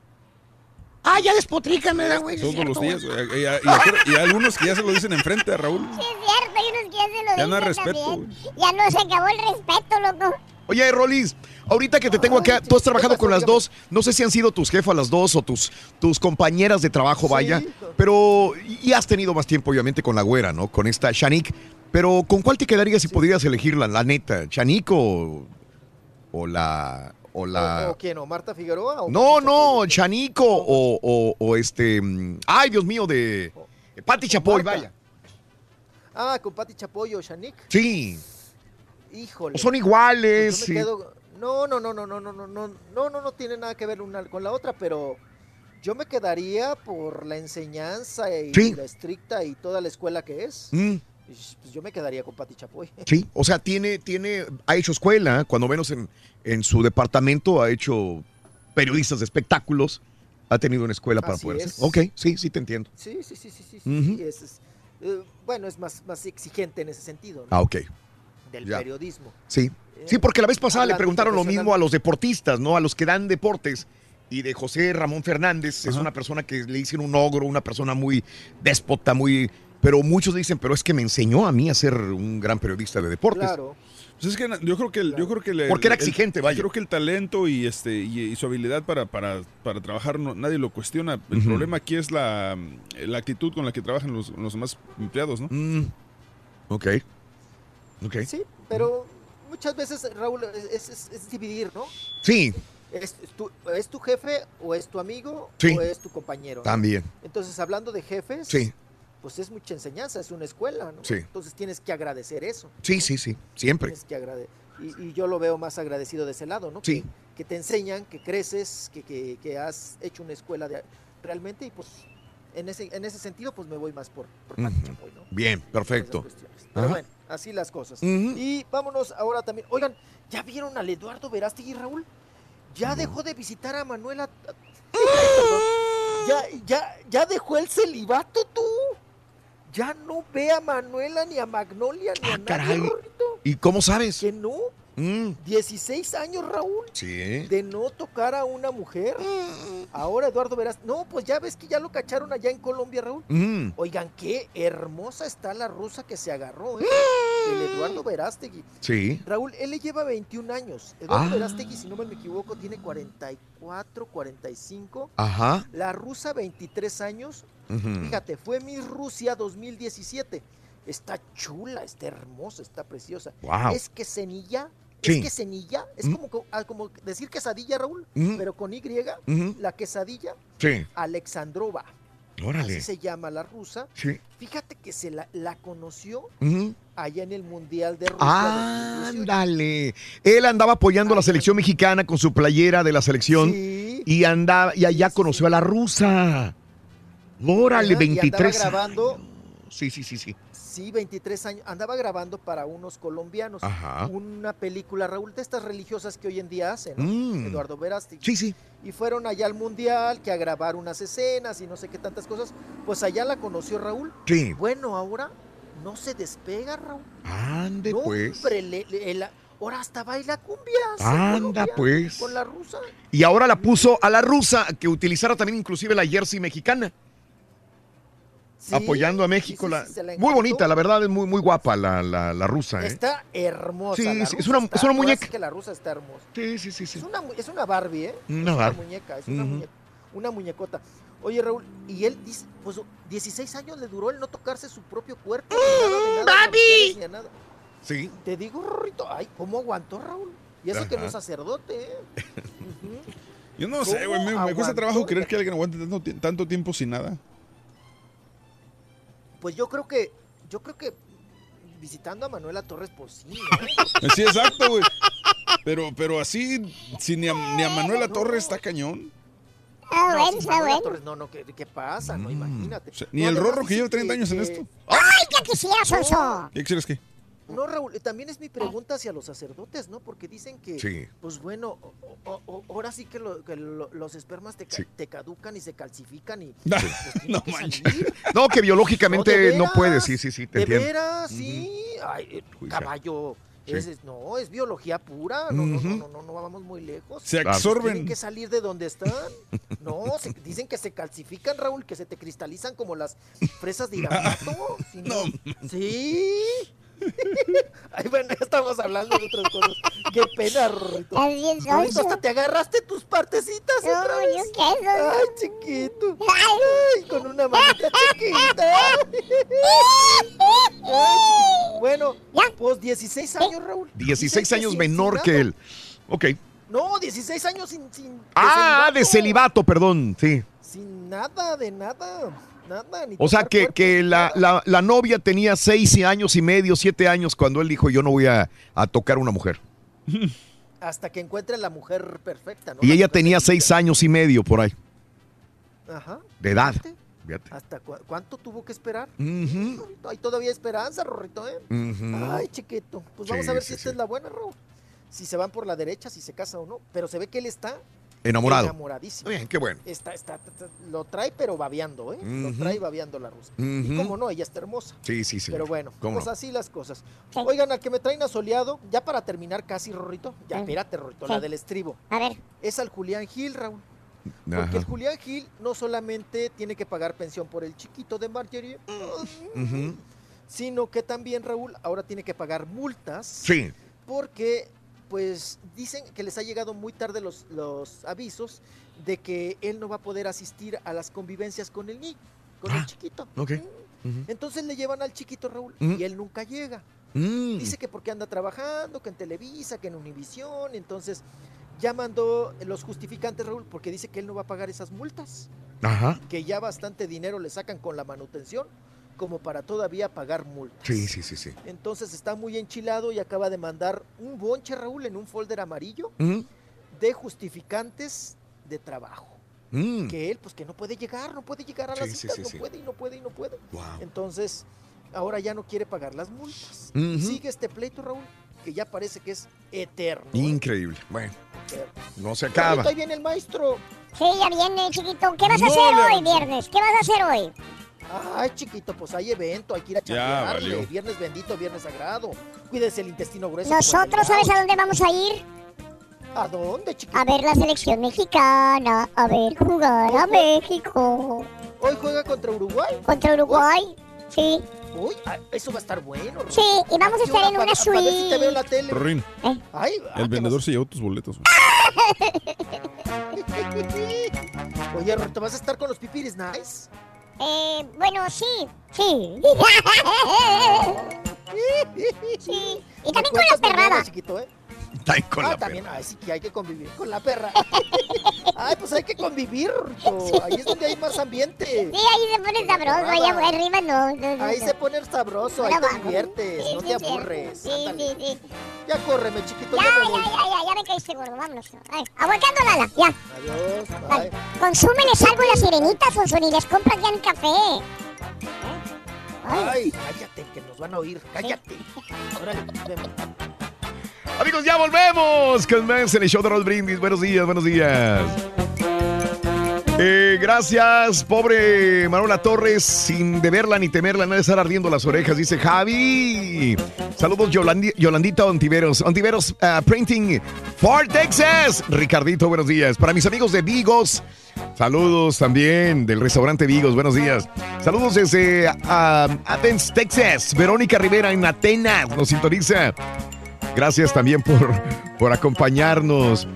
Ah, ya despotrican, ¿verdad, güey? Sí Todos los días. Y, y- y acuer- y algunos que ya se lo dicen enfrente a Raúl. Sí, es cierto, hay unos que ya se lo Ya no hay dicen respeto, también. Ya no se acabó el respeto, loco. Oye, Rolis, ahorita que te tengo acá, tú has trabajado con las dos, no sé si han sido tus jefas las dos o tus, tus compañeras de trabajo, vaya, pero y has tenido más tiempo obviamente con la güera, ¿no? Con esta Shanik, pero ¿con cuál te quedarías si pudieras elegirla, la neta? ¿Shanik o, o la... O la... ¿O quién? ¿O Marta Figueroa? o No, no, Chanico o, este... mm, Ay, Dios mío, de... Pati Chapoy, Marta. vaya. Ah, con Pati Chapoy o Shanik. Sí. Híjole. Son iguales, Pues yo sí. me quedo- No, no, no, no, no, no, no, no, no, no, no tiene nada que ver una con la otra, pero yo me quedaría por la enseñanza y Sí. la estricta y toda la escuela que es. Mm, Pues yo me quedaría con Pati Chapoy. sí, o sea, tiene, tiene, ha hecho escuela, cuando menos en, en su departamento ha hecho periodistas de espectáculos, ha tenido una escuela para Así poder es. hacer. Ok, sí, sí te entiendo. Sí, sí, sí, sí, sí, sí, Ujú. sí, es- es, eh, bueno, es más, más exigente en ese sentido, ¿no? Ah, ok. Del ya. periodismo. Sí. Sí, porque la vez pasada le preguntaron lo mismo a los deportistas, ¿no? A los que dan deportes. Y de José Ramón Fernández, es una persona que le dicen un ogro, una persona muy déspota, muy... Pero muchos dicen, pero es que me enseñó a mí a ser un gran periodista de deportes. Claro. Pues es que yo creo que el, yo creo que el- Porque era el- exigente, vaya. Creo que el talento y este y, y su habilidad para, para, para trabajar no- nadie lo cuestiona. El problema aquí es la, la actitud con la que trabajan los, los demás empleados, ¿no? Mm, ok. Ok. Sí, pero muchas veces, Raúl, es, es- es dividir, ¿no? Sí, ¿Es, es tu, ¿Es tu jefe o es tu amigo Sí. o es tu compañero? ¿no? También. Entonces, hablando de jefes, Sí. Pues es mucha enseñanza, es una escuela, ¿no? Sí. Entonces tienes que agradecer eso. sí, sí, sí, siempre. Tienes que agrade- y, y yo lo veo más agradecido de ese lado, ¿no? Sí. Que, que te enseñan, que creces, que, que- que has hecho una escuela de, realmente y pues en ese, en ese sentido pues me voy más por, por Ujú. Chapoy, ¿no? Bien, perfecto. Pero Ajá. bueno, así las cosas. Y vámonos ahora también. Oigan, ¿ya vieron al Eduardo Verástegui, Raúl? Ya dejó de visitar a Manuela. Perdón. Ya, ya, ya dejó el celibato, tú. Ya no ve a Manuela ni a Magnolia ni a nadie, Ah, caray. Rorrito. ¿Y cómo sabes? Que no. Mm, 16 años, Raúl, sí. de no tocar a una mujer. Ahora Eduardo Verás. No, pues ya ves que ya lo cacharon allá en Colombia, Raúl. Mm. Oigan, qué hermosa está la rusa que se agarró, ¿eh? El Eduardo Verástegui. Sí. Raúl, él le lleva 21 años. Eduardo Ah. Verástegui, si no me equivoco, tiene 44, 45. Ajá. La rusa, 23 años. Fíjate, fue Miss Rusia 2017. Está chula, está hermosa, está preciosa. Es que cenilla, Sí. es que cenilla, es Mm. como, ah, como decir quesadilla, Raúl, Mm. pero con Y, la quesadilla, Sí. Alexandrova. Órale. Así se llama la rusa. Sí. Fíjate que se la, la conoció allá en el Mundial de Rusia. 2018. Ándale. Él andaba apoyando a la selección mexicana con su playera de la selección Sí. y andaba y allá conoció a la rusa. Órale, Ajá, y 23. andaba grabando, Sí, sí, sí, sí. sí, 23 años. Andaba grabando para unos colombianos. Ajá. Una película, Raúl, de estas religiosas que hoy en día hacen, ¿no? Mm. Eduardo Verástegui. Sí, sí. Y fueron allá al Mundial, que a grabar unas escenas y no sé qué tantas cosas. Pues allá la conoció Raúl. Sí. Bueno, ahora no se despega, Raúl. Ande No, pues. hombre, le- le- el- ahora hasta baila cumbias. Anda, pues. Con la rusa. Y ahora la puso a la rusa que utilizara también inclusive la jersey mexicana. Sí, apoyando a México. sí, la- sí, la muy bonita, la verdad, es muy, muy guapa la, la, la rusa. ¿eh? Está hermosa. Sí, la rusa es una- está- es una muñeca. que la rusa está hermosa. Sí, sí, sí, sí. Es una, es una Barbie, ¿eh? Una es Barbie. una muñeca, es una, Ujú. muñeca, una muñecota. Oye, Raúl, y él dice, pues 16 años le duró el no tocarse su propio cuerpo. a nada. Sí. Te digo, Rorrito, ay, ¿cómo aguantó Raúl? Y eso que no Ajá. es sacerdote, ¿eh? Yo no sé, güey. Me, me cuesta trabajo creer que alguien aguante tanto, tanto tiempo sin nada. Pues yo creo que, yo creo que visitando a Manuela Torres, pues sí, ¿no? Eh, Sí, exacto, güey. Pero, pero así, si ni a, ni a Manuela Torres está cañón. Ah, No, bueno, está Manuela bueno. Torres, no, no, ¿qué, qué pasa? No, imagínate. O sea, ni No, el Rorro que lleva 30 años en esto. ¡Ay, ya quisiera, Sonso! ¿Qué quieres que? No, Raúl, también es mi pregunta hacia los sacerdotes, ¿no? Porque dicen que, Sí. pues bueno, o- o- o- ahora sí que, lo- que lo- los espermas te, ca- Sí. te caducan y se calcifican y... Pues, No que manches. No, que biológicamente No, no, veras, puede, sí, sí, sí, te de entiendo. veras, sí. Ay, eh, caballo. Sí. es- no, es biología pura. No, no, Ujú. no, no, no, no vamos muy lejos. Se Claro. absorben. Tienen que salir de donde están. No, se- dicen que se calcifican, Raúl, que se te cristalizan como las fresas de Irapuato. No, Sí. Ay, bueno, ya estamos hablando de otras cosas. Qué pena, Rorrito. Rorrito, sonso. hasta te agarraste tus partecitas No, otra ¿yo vez. qué, sonso? Ay, chiquito. Ay, con una manita chiquita. Ay, bueno, pues 16 años, Raúl. 16 Dicen que años sin- menor sin que nada. él. Ok. No, 16 años sin, sin, Ah, de celibato, perdón, sí. sin nada, de nada. Nada, ni O sea que, que la, la, la novia tenía seis años y medio, siete años cuando él dijo yo no voy a, a tocar una mujer. Hasta que encuentre la mujer perfecta, ¿no? Y La ella tenía perfecta. seis años y medio por ahí, Ajá. de edad. Fíjate, Fíjate. ¿Hasta cu- cuánto tuvo que esperar? Rorrito, Hay todavía esperanza, Rorrito, ¿eh? Ay, chiquito. Pues vamos Sí, a ver sí, si esta sí. es la buena, Raúl. Si se van por la derecha, si se casa o no. Pero se ve que él está Enamorado. enamoradísimo. Bien, qué bueno. Está, está, está- lo trae, pero babeando, ¿eh? Lo trae babeando la rusa. Y cómo no, ella está hermosa. Sí, sí, sí. Pero bueno, ¿Cómo pues no? así las cosas. Oigan, al que me traen asoleado, ya para terminar casi, Rorrito. Ya, Sí. espérate, Rorrito, Sí. la del estribo. A ver, Es al Julián Gil, Raúl. Porque Ajá. el Julián Gil no solamente tiene que pagar pensión por el chiquito de Marjorie, sino que también, Raúl, ahora tiene que pagar multas. Sí. Porque, pues, dicen que les ha llegado muy tarde los, los avisos de que él no va a poder asistir a las convivencias con el niño, con el Ah, chiquito. Entonces le llevan al chiquito, Raúl, Mm. y él nunca llega. Mm. Dice que porque anda trabajando, que en Televisa, que en Univisión, entonces ya mandó los justificantes, Raúl, porque dice que él no va a pagar esas multas, Ajá. que ya bastante dinero le sacan con la manutención como para todavía pagar multas. Sí, sí, sí, sí. Entonces está muy enchilado y acaba de mandar un bonche, Raúl, en un folder amarillo Mm, de justificantes de trabajo. mm. Que él, pues que no puede llegar, no puede llegar a las Sí, sí, citas, sí, no sí. puede y no puede y no puede. Wow. Entonces, ahora ya no quiere pagar las multas. Sigue este pleito, Raúl, que ya parece que es eterno. ¿eh? Increíble. Bueno, Eterno. no se acaba. Ahí viene el maestro. sí, ya viene, chiquito. ¿Qué vas a No, hacer hoy, viernes? ¿Qué vas a hacer hoy? Ay, chiquito, pues hay evento, hay que ir a Ya, chambearle. Viernes bendito, viernes sagrado. Cuídese el intestino grueso. Nosotros, ¿sabes a dónde vamos a ir? ¿A dónde, chiquito? A ver la selección mexicana, a ver jugar a México. ¿Hoy juega contra Uruguay? Contra Uruguay, sí. Uy, ah, eso va a estar bueno. Sí, y vamos a estar en una Para ver si te veo la suite. tele. Rin, Ay, ah, el vendedor se llevó tus boletos. Oye, Roberto, ¿vas a estar con los pipiris nice? Eh, bueno, sí, sí. sí. Y también con la ¿Cuántas mañanas, perrada. chiquito, eh? Con ah, la también, ay, sí que hay que convivir con la perra. Ay, pues hay que convivir, Rorrito. Ahí es donde hay más ambiente. Sí, ahí se pone sabroso, allá arriba no. no, no, Ahí no. se pone sabroso, ahí te diviertes, Sí, no sí, te aburres. Sí, Ándale. sí, sí. Ya córreme, chiquito, Ya, ya me ya, voy. ya, ya, ya me caíste gordo, vámonos. Ay, aguacando Lala, ya. Adiós, Ay, bye. Consúmeles algo a las sirenitas, Sonson, y les compras ya en café. Ay, cállate, que nos van a oír, cállate. Órale, vemos. Amigos, ya volvemos con más en el show de Roll Brindis. Buenos días, buenos días. Eh, gracias, pobre Manuela Torres, sin deberla ni temerla, no de estar ardiendo las orejas, dice Javi. Saludos, Yolandi- Yolandita Ontiveros. Ontiveros ah, Printing, Fort Texas. Ricardito, buenos días. Para mis amigos de Vigos, saludos también del restaurante Vigos, buenos días. Saludos desde ah, Athens, Texas. Verónica Rivera en Atenas nos sintoniza. Gracias también por, por acompañarnos.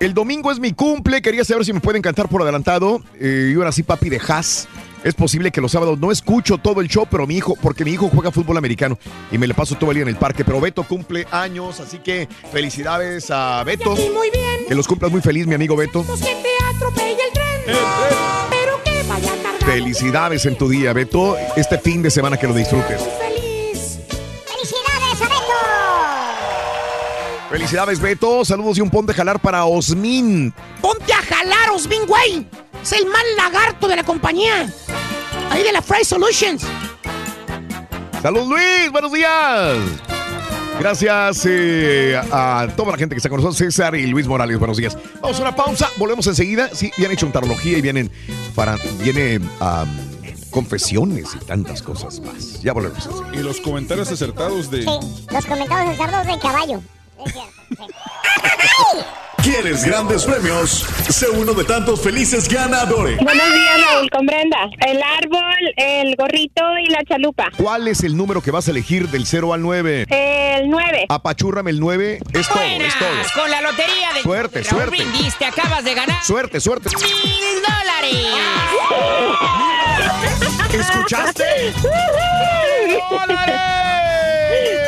El domingo es mi cumple. Quería saber si me pueden cantar por adelantado. Eh, y ahora sí, papi de Haas. Es posible que los sábados no escucho todo el show, pero mi hijo, porque mi hijo juega fútbol americano y me le paso todo el día en el parque. Pero Beto cumple años, así que felicidades a Beto. muy bien. Que los cumplas muy feliz, mi amigo Beto. Que te atropella el tren. Pero que vaya cargado. Felicidades en tu día, Beto. Este fin de semana que lo disfrutes. Felicidades, Beto. Saludos y un pon de jalar para Osmin. Ponte a jalar, Osmin, güey. Es el mal lagarto de la compañía. Ahí de la Fry Solutions. Salud Luis, buenos días. Gracias eh, a toda la gente que está con nosotros, César y Luis Morales, buenos días. Vamos a una pausa, volvemos enseguida. Sí, viene chuntarología y vienen para, viene confesiones y tantas cosas más. Ya volvemos. Y los comentarios acertados de. Los comentarios de cerdos de caballo. Es cierto, sí. ¿Quieres grandes premios? Sé uno de tantos felices ganadores. Buenos días, Raúl, con Brenda. El árbol, el gorrito y la chalupa. ¿Cuál es el número que vas a elegir del 0 al 9? El 9. Apachúrrame el 9. Es todo, es todo. Con la lotería de Suerte, Raúl suerte. Brindis te acabas de ganar Suerte, suerte. mil dólares. ¿Escuchaste?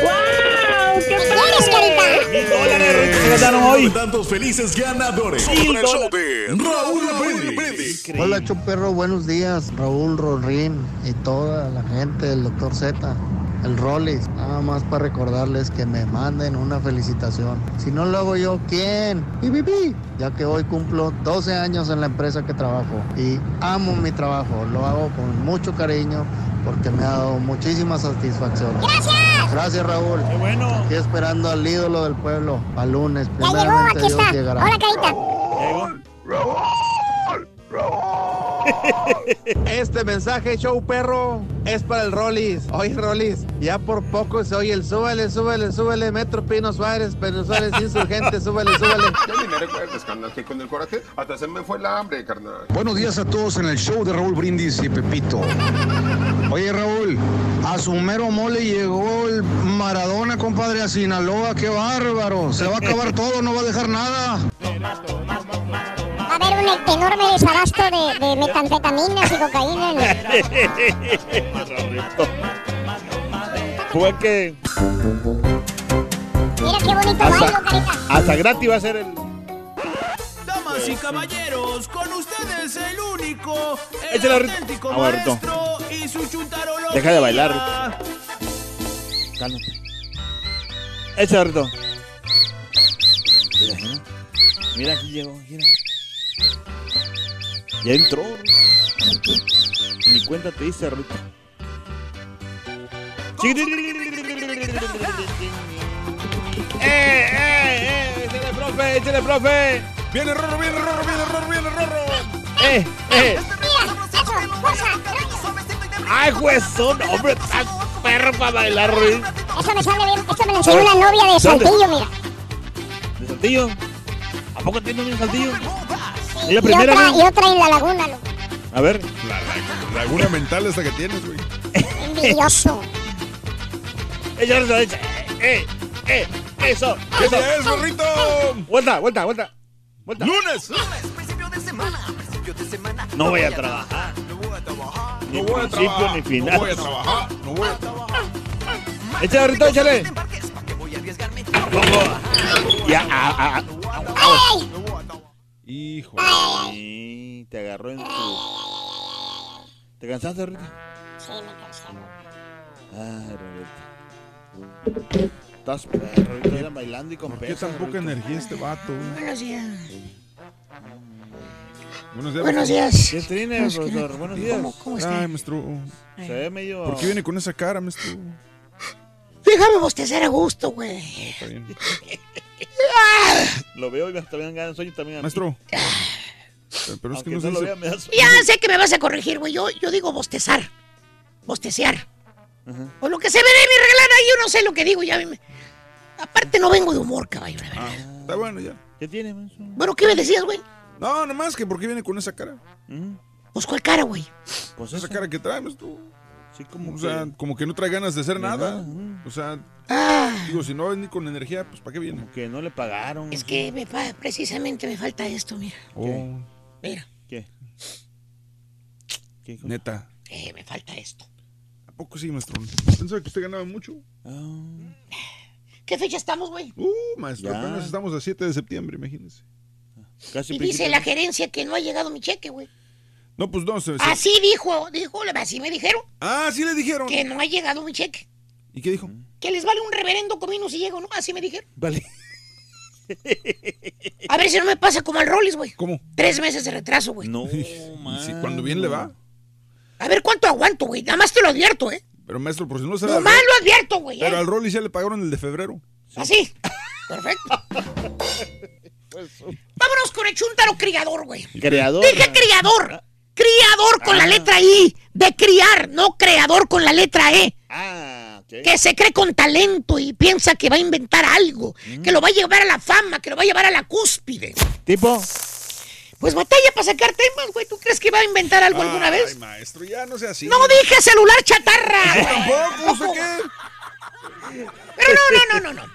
¡Wow! ¡Qué ¿Quieres, carita? Mil dólares se ganaron hoy. Tantos felices ganadores. Mil Con el show dólares. de Raúl Brindis. Hola Chuperro, buenos días. Raúl Rolrín y toda la gente del Doctor Z. El Rollis, nada más para recordarles que me manden una felicitación. Si no lo hago yo, ¿quién? Pi, pi, pi. Ya que hoy cumplo 12 años en la empresa que trabajo y amo mi trabajo. Lo hago con mucho cariño porque me ha dado muchísimas satisfacciones. ¡Gracias! Gracias Raúl. Qué bueno. Aquí esperando al ídolo del pueblo, al lunes. Ya llegó, aquí Dios está. llegará. Hola, carita. Este mensaje, show perro, es para el Rollis. Oye, Rollis, ya por poco se oye el súbele, súbele, súbele, Metro Pino Suárez, Pino Suárez Insurgente, súbele, súbele. Ya ni me recuerdes, carnal, que con el coraje hasta se me fue el hambre, carnal. Buenos días a todos en el show de Raúl Brindis y Pepito. Oye Raúl, a su mero mole llegó el Maradona, compadre, a Sinaloa, qué bárbaro. Se va a acabar todo, no va a dejar nada. Va a haber un enorme desabasto de, de metanfetaminas y cocaína. en el- Fue que Mira qué bonito hasta, bailo, carita. hasta gratis va a ser el. Damas y caballeros, con ustedes el único, el Échale, auténtico Ah, maestro y su chuntarología. Deja de bailar, Cálmate. Échale, Rito. Mira, mira. Mira, aquí llegó, mira. Ya entró. Ni cuenta te dice, Rito. ¡Eh, eh, eh! ¡Échale, profe! ¡Échale, profe! Viene Rorro, viene Rorro, viene Rorro, viene Rorro. ¡Eh, eh! Mira, eso, cosa. ¡Ay, juez! Un hombre tan perro para bailar, Ruin. Eso me sale bien. Esto me lo enseñó una novia de. Saltillo, mira. ¿De Saltillo? ¿A poco tiene un Saltillo? Sí, ¿Ella y, primera, otra, no? y otra en la laguna, loco. A ver. La, la- laguna mental esta que tienes, güey. Envidioso. Ella dice, eh, eh, eso, ¿Qué eso. es, zorrito? Vuelta, vuelta, vuelta. Vuelta. ¡Lunes! No voy a trabajar. Ni No voy a principio trabajar. ni final. No voy a trabajar. No voy a trabajar. Échale, Rito, échale. Ya, ah, ah, ah. Hijo. Te agarró en su... ¿Te cansaste, Rito? Sí, me cansé. Ay, Roberto. Estás perro, ahorita andan bailando y con ¿Por qué peso, tan poca Rito. energía este vato? Buenos días. Buenos días. Buenos días. ¿Qué trine, Buenos profesor? días. Buenos días. ¿Cómo, cómo está? Ay, maestro. Se ve medio... ¿Por qué viene con esa cara, maestro? Déjame bostezar a gusto, güey. Está bien. Lo veo y me ganas de sueño también. a mí. Maestro. Eh, Pero es Aunque que no no se lo dice- vea, me da sueño. Ya sé que me vas a corregir, güey. Yo, yo digo bostezar. Bostecear. O lo que se ve de mi regalada, yo no sé lo que digo. Ya me- Aparte, no vengo de humor, caballo, la verdad. Ah, está bueno ya. ¿Qué tiene, maestro? Bueno, ¿qué me decías, güey? No, nomás que ¿por qué viene con esa cara? Pues, ¿cuál cara, güey? Pues esa cara que trae, maestro. Sí, como O sea, como que no trae ganas de hacer nada. nada. O sea, Ah, digo, si no va a venir con energía, pues ¿para qué viene? que no le pagaron. es que me precisamente me falta esto, mira. Oh, Mira, ¿Qué? ¿Qué cosa? neta. eh, me falta esto. ¿A poco sí, maestro? Pensaba que usted ganaba mucho. Ah, ¿Qué fecha estamos, güey? Uh, maestro, Ya. apenas estamos a 7 de septiembre, imagínese. casi Y dice la gerencia que no ha llegado mi cheque, güey. No, pues no. Se, se- Así dijo, dijo, así me dijeron, Ah, sí le dijeron. que no ha llegado mi cheque. ¿Y qué dijo? Que les vale un reverendo comino si llego, ¿no? Así me dijeron. Vale. A ver si no me pasa como al Rollis, güey. ¿Cómo? Tres meses de retraso, güey. No, Sí, cuando bien le va. A ver cuánto aguanto, güey. Nada más te lo advierto, ¿eh? Pero maestro, por si no se da. Nomás lo advierto, güey. Pero ¿eh? al Rolly ya le pagaron el de febrero. Así. Perfecto. Vámonos con el chúntaro criador, güey. Creador. Dije criador. Criador con la Ah. letra I. De criar, no creador con la letra E. Ah, ok. Que se cree con talento y piensa que va a inventar algo. Mm. Que lo va a llevar a la fama, que lo va a llevar a la cúspide. Tipo. Pues batalla para sacar temas, güey. ¿Tú crees que va a inventar algo alguna Ay, vez? maestro, ya no sea así. No dije celular chatarra. Tampoco, ¿usted qué? Pero no, no, no, no, no.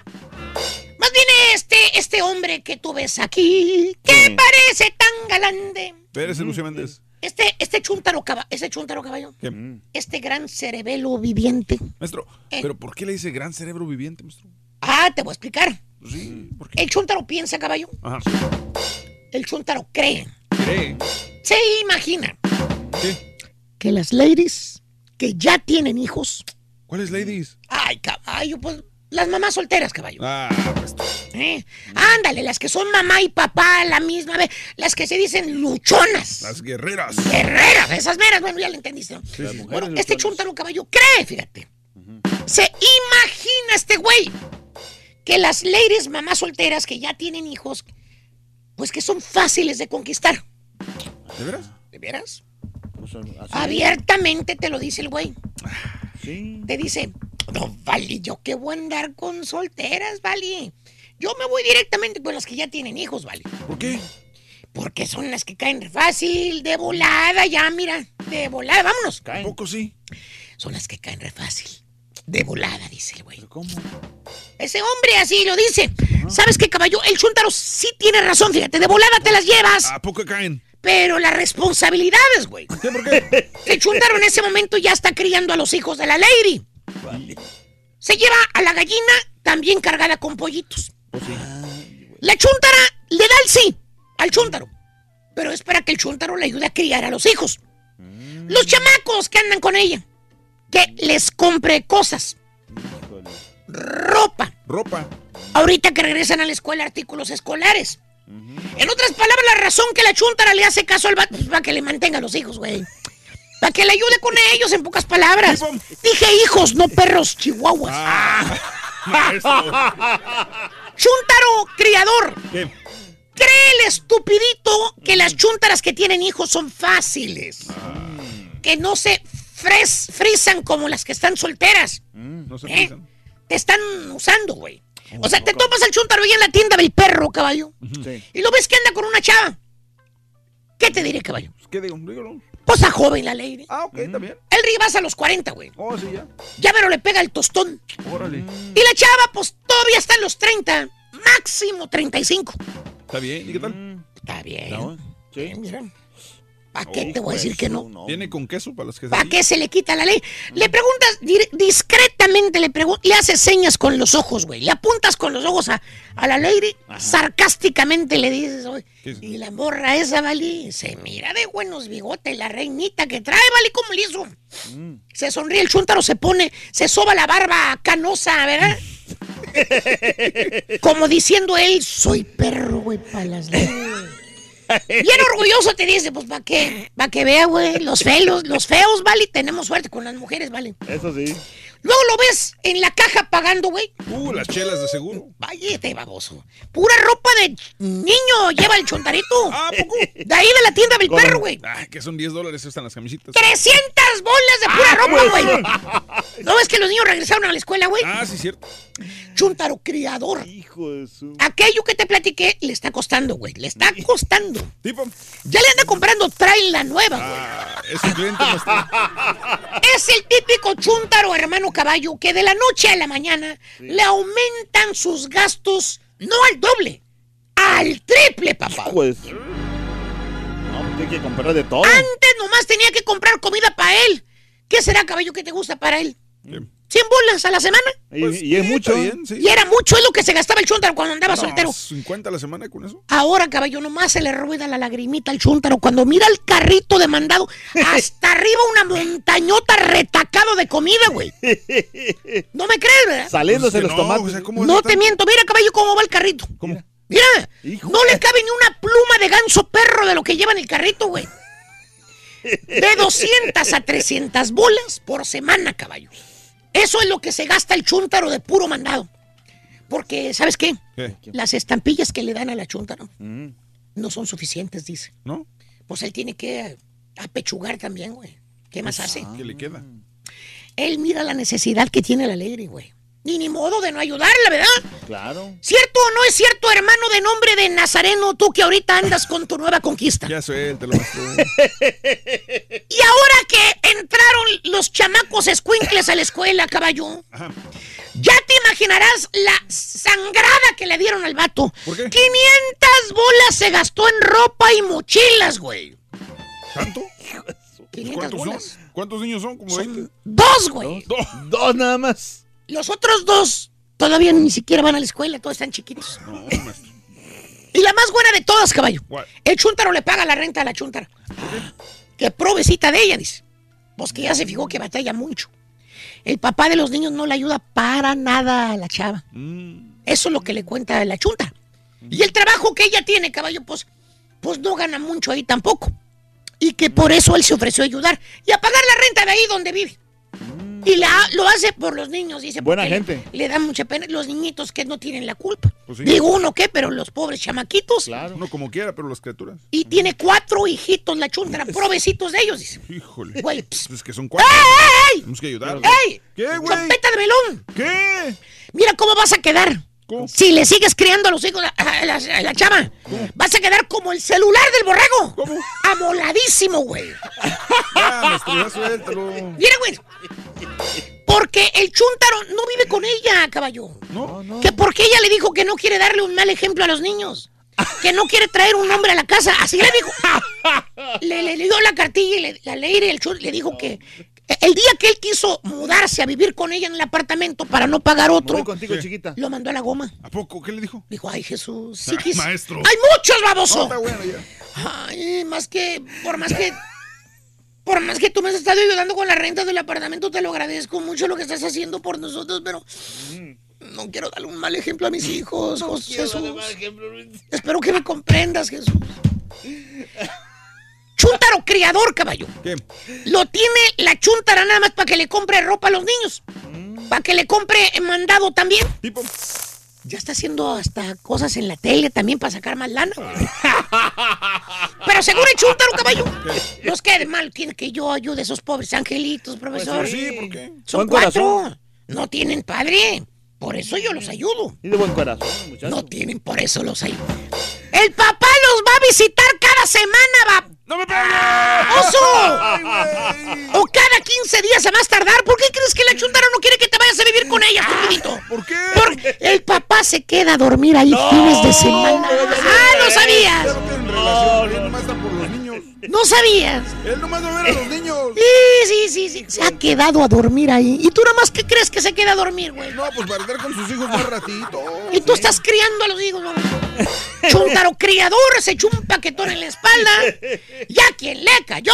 Más bien este, este hombre que tú ves aquí, que Sí. parece tan galante. Espérese, Lucía Méndez. Este, este chúntaro caballo, ese chúntaro caballo, ¿Qué? este gran cerebelo viviente. Maestro, Eh. ¿pero por qué le dice gran cerebro viviente, maestro? Ah, te voy a explicar. Sí, ¿por qué? El chúntaro piensa, caballo. Ajá. El chúntaro cree. ¿Cree? Se imagina ¿Qué? que las ladies que ya tienen hijos. ¿Cuáles ladies? Ay, caballo, pues las mamás solteras, caballo. Ah, maestro. ¿eh? Ándale, las que son mamá y papá a la misma vez. Las que se dicen luchonas. Las guerreras. Guerreras, esas meras, bueno, ya lo entendiste. ¿no? Sí, sí. Bueno, este chúntaro caballo cree, fíjate. Se imagina este güey que las ladies mamás solteras que ya tienen hijos, pues que son fáciles de conquistar. ¿De veras? ¿De veras? Pues. Abiertamente te lo dice el güey. Sí. Te dice, no, vale, yo qué voy a andar con solteras, vale. Yo me voy directamente con las que ya tienen hijos, vale. ¿Por qué? Porque son las que caen fácil, de volada, ya, mira, de volada, vámonos. ¿A poco sí? Son las que caen re fácil. De volada, dice el güey. ¿Cómo? Ese hombre así lo dice. ¿Sabes qué, caballo? El chúntaro sí tiene razón, fíjate. De volada te las llevas. ¿A poco caen? Pero las responsabilidades, güey. ¿Qué? ¿Por qué? El chúntaro en ese momento ya está criando a los hijos de la lady. Se lleva a la gallina también cargada con pollitos. Pues sí. La chúntara le da el sí al chúntaro. Pero es para que el chúntaro le ayude a criar a los hijos. Los chamacos que andan con ella. Que les compre cosas. Ropa. Ropa. Ahorita que regresan a la escuela artículos escolares. En otras palabras, la razón que la chuntara le hace caso al vato es para que le mantenga a los hijos, güey. Para que le ayude con ellos, en pocas palabras. Dije hijos, no perros chihuahuas. Chuntaro criador. ¿Qué? Cree el estupidito que las chuntaras que tienen hijos son fáciles. Que no se fres, frisan como las que están solteras. No se ¿Eh? Te están usando, güey. O sea, te topas al chuntaro ahí en la tienda del perro, caballo. Y lo ves que anda con una chava. ¿Qué te diré, caballo? ¿Qué digo? Dígalo. Pues a joven la lady. Ah, ok, está bien. El ribas a los 40, güey. Oh, sí, ya. Ya pero le pega el tostón. Órale. Y la chava, pues todavía está en los 30. Máximo 35. ¿Está bien? ¿Y qué tal? Está bien. No, Sí, mira. ¿Para qué te voy a decir que no? ¿Viene con queso para las que ¿Para qué se le quita la ley? Le preguntas discretamente, le, le haces señas con los ojos, güey. Le apuntas con los ojos a, a la lady, sarcásticamente le dices, oye, y la morra esa, Vali, se mira de buenos bigotes, la reinita que trae, Vali, ¿cómo le hizo? Se sonríe el chúntaro, se pone, se soba la barba canosa, ¿verdad? Como diciendo él, soy perro, güey, para las leyes. Bien orgulloso te dice, pues para qué, para que vea, güey, los feos, los feos, vale, tenemos suerte con las mujeres, vale. Eso sí. Luego lo ves en la caja pagando, güey. Uh, las chelas de seguro. Váyate, baboso. Pura ropa de niño lleva el chontarito. De ahí de la tienda del perro, güey. Ay, que son 10 dólares están las camisetas. 300 bolas de pura Ah, ropa, pues. güey. ¿No ves que los niños regresaron a la escuela, güey? Ah, sí, cierto. Chuntaro criador. Hijo de su... Aquello que te platiqué le está costando, güey. Le está costando. Tipo. Ya le anda comprando trail la nueva, güey. Ah, es un cliente más Es el típico chúntaro, hermano caballo, que de la noche a la mañana le aumentan sus gastos no al doble, al triple, papá. Pues. No, pues tiene que comprar de todo. Antes nomás tenía que comprar comida para él. ¿Qué será, caballo, que te gusta para él? 100 bolas a la semana. Y, y es mucho. está bien, sí. Y era mucho, es lo que se gastaba el chúntaro cuando andaba No, soltero. 50 a la semana con eso. Ahora, caballo, nomás se le rueda la lagrimita al chúntaro cuando mira el carrito de mandado. Hasta arriba una montañota retacado de comida, güey. ¿No me crees, verdad? Saliéndose Pues los no, tomates. o sea, ¿cómo No te miento, mira, caballo, cómo va el carrito. ¿Cómo? Mira, no le cabe ni una pluma de ganso perro de lo que lleva en el carrito, güey. De 200 a 300 bolas por semana, caballo. Eso es lo que se gasta el chúntaro de puro mandado. Porque, ¿sabes qué? ¿Qué? Las estampillas que le dan a la chúntaro Mm. no son suficientes, dice. ¿No? Pues él tiene que apechugar también, güey. ¿Qué más hace? ¿Qué le queda? Él mira la necesidad que tiene la alegre, güey. Ni ni modo de no ayudarla, ¿verdad? Claro. ¿Cierto o no es cierto, hermano de nombre de Nazareno, tú que ahorita andas con tu nueva conquista? Ya suéltalo. Y ahora que entraron los chamacos escuincles a la escuela, caballo, Ajá. ya te imaginarás la sangrada que le dieron al vato. ¿Por qué? 500 bolas se gastó en ropa y mochilas, güey. ¿Tanto? 500 ¿Cuántos bolas. son? ¿Cuántos niños son? ¿Como 20? Dos, güey. Dos. Dos nada más. Los otros dos todavía ni siquiera van a la escuela, todos están chiquitos. No. Y la más buena de todas, caballo. El chúntaro le paga la renta a la chúntara. Que provecita de ella, dice. Pues que ya se fijó que batalla mucho. El papá de los niños no le ayuda para nada a la chava. Mm. Eso es lo que le cuenta la chunta. Y el trabajo que ella tiene, caballo, pues, pues no gana mucho ahí tampoco. Y que por eso él se ofreció a ayudar y a pagar la renta de ahí donde vive. Y la, lo hace por los niños, dice. Buena gente. Le, le da mucha pena los niñitos que no tienen la culpa. Pues sí. Digo uno qué, pero los pobres chamaquitos. Claro. Uno como quiera, pero las criaturas. Y tiene cuatro hijitos la chuntara, provecitos de ellos, dice. Híjole. Güey. Es que son cuatro. ¡Ey! Tenemos que ayudar. ¡Ey! ¿Qué, güey? ¡Chopeta de melón! ¿Qué? Mira cómo vas a quedar. ¿Cómo? Si le sigues criando a los hijos a la, a la chava, vas a quedar como el celular del borrego. ¿Cómo? Amoladísimo, güey. Ya. Mira, güey. Porque el chúntaro no vive con ella, caballo. No, no. Que porque ella le dijo que no quiere darle un mal ejemplo a los niños. Que no quiere traer un hombre a la casa. Así le dijo. Le, le dio la cartilla y le, la ley el chun- le dijo que el día que él quiso mudarse a vivir con ella en el apartamento para no pagar otro, voy contigo, chiquita. lo mandó a la goma. ¿A poco? ¿Qué le dijo? Dijo, ay Jesús, sí quis- maestro. ¡Hay muchos, baboso! No, está bueno ya. Ay, más que, por más que, por más que tú me has estado ayudando con la renta del apartamento, te lo agradezco mucho lo que estás haciendo por nosotros, pero no quiero darle un mal ejemplo a mis hijos, José Jesús. Espero que me comprendas, Jesús. Chúntaro criador, caballo. ¿Qué? Lo tiene la chúntara nada más para que le compre ropa a los niños. Para que le compre mandado también. Tipo. ya está haciendo hasta cosas en la tele también para sacar más lana. Pero seguro el chúntaro, caballo. Los que de mal tiene que yo ayude a esos pobres angelitos, profesor. Pues sí, ¿por qué? Son Buen cuatro. corazón. No tienen padre. Por eso yo los ayudo. Y de buen corazón, muchacho. No tienen, por eso los ayudo. El papá los va a visitar cada semana, va. ¡No me ¡Oso! O cada 15 días a más tardar. ¿Por qué crees que la chuntara no quiere que te vayas a vivir con ella, estupidito? ¿Por qué? Porque el papá se queda a dormir ahí fines de semana. ¡Ah, no sabías! No ¿No sabías? Él nomás va a ver a los niños. Sí, sí, sí, sí. Se ha quedado a dormir ahí. ¿Y tú nada más qué crees que se queda a dormir, güey? No, pues para estar con sus hijos más ratito. Y tú estás criando a los hijos, ¿no? Chuntaro criador, se echó un paquetón en la espalda. ¡Ya quien le cayó!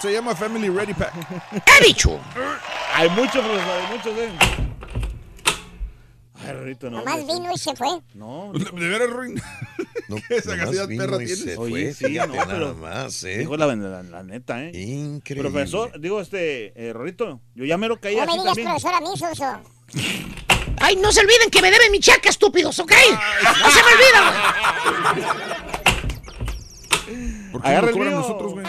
Se llama Family Ready Pack. ¡He dicho! Hay muchos, profesor, hay muchos, ¿eh? Ay, Rorito, no. Nomás vino y se fue. No. De veras, Ruin. Esa nomás cantidad vino perra fue, Oye, sí, no, nada más, ¿eh? Dijo la, la- la neta, ¿eh? Increíble. Profesor, digo, este, eh, Rorito, yo ya me lo caí No me digas también. profesor a mí, Sonso. ¡Ay, no se olviden que me deben mi cheque, estúpidos, ¿ok? ¡No se me olvida, ¿Por qué Agarra no el cobran mío. nosotros, güey?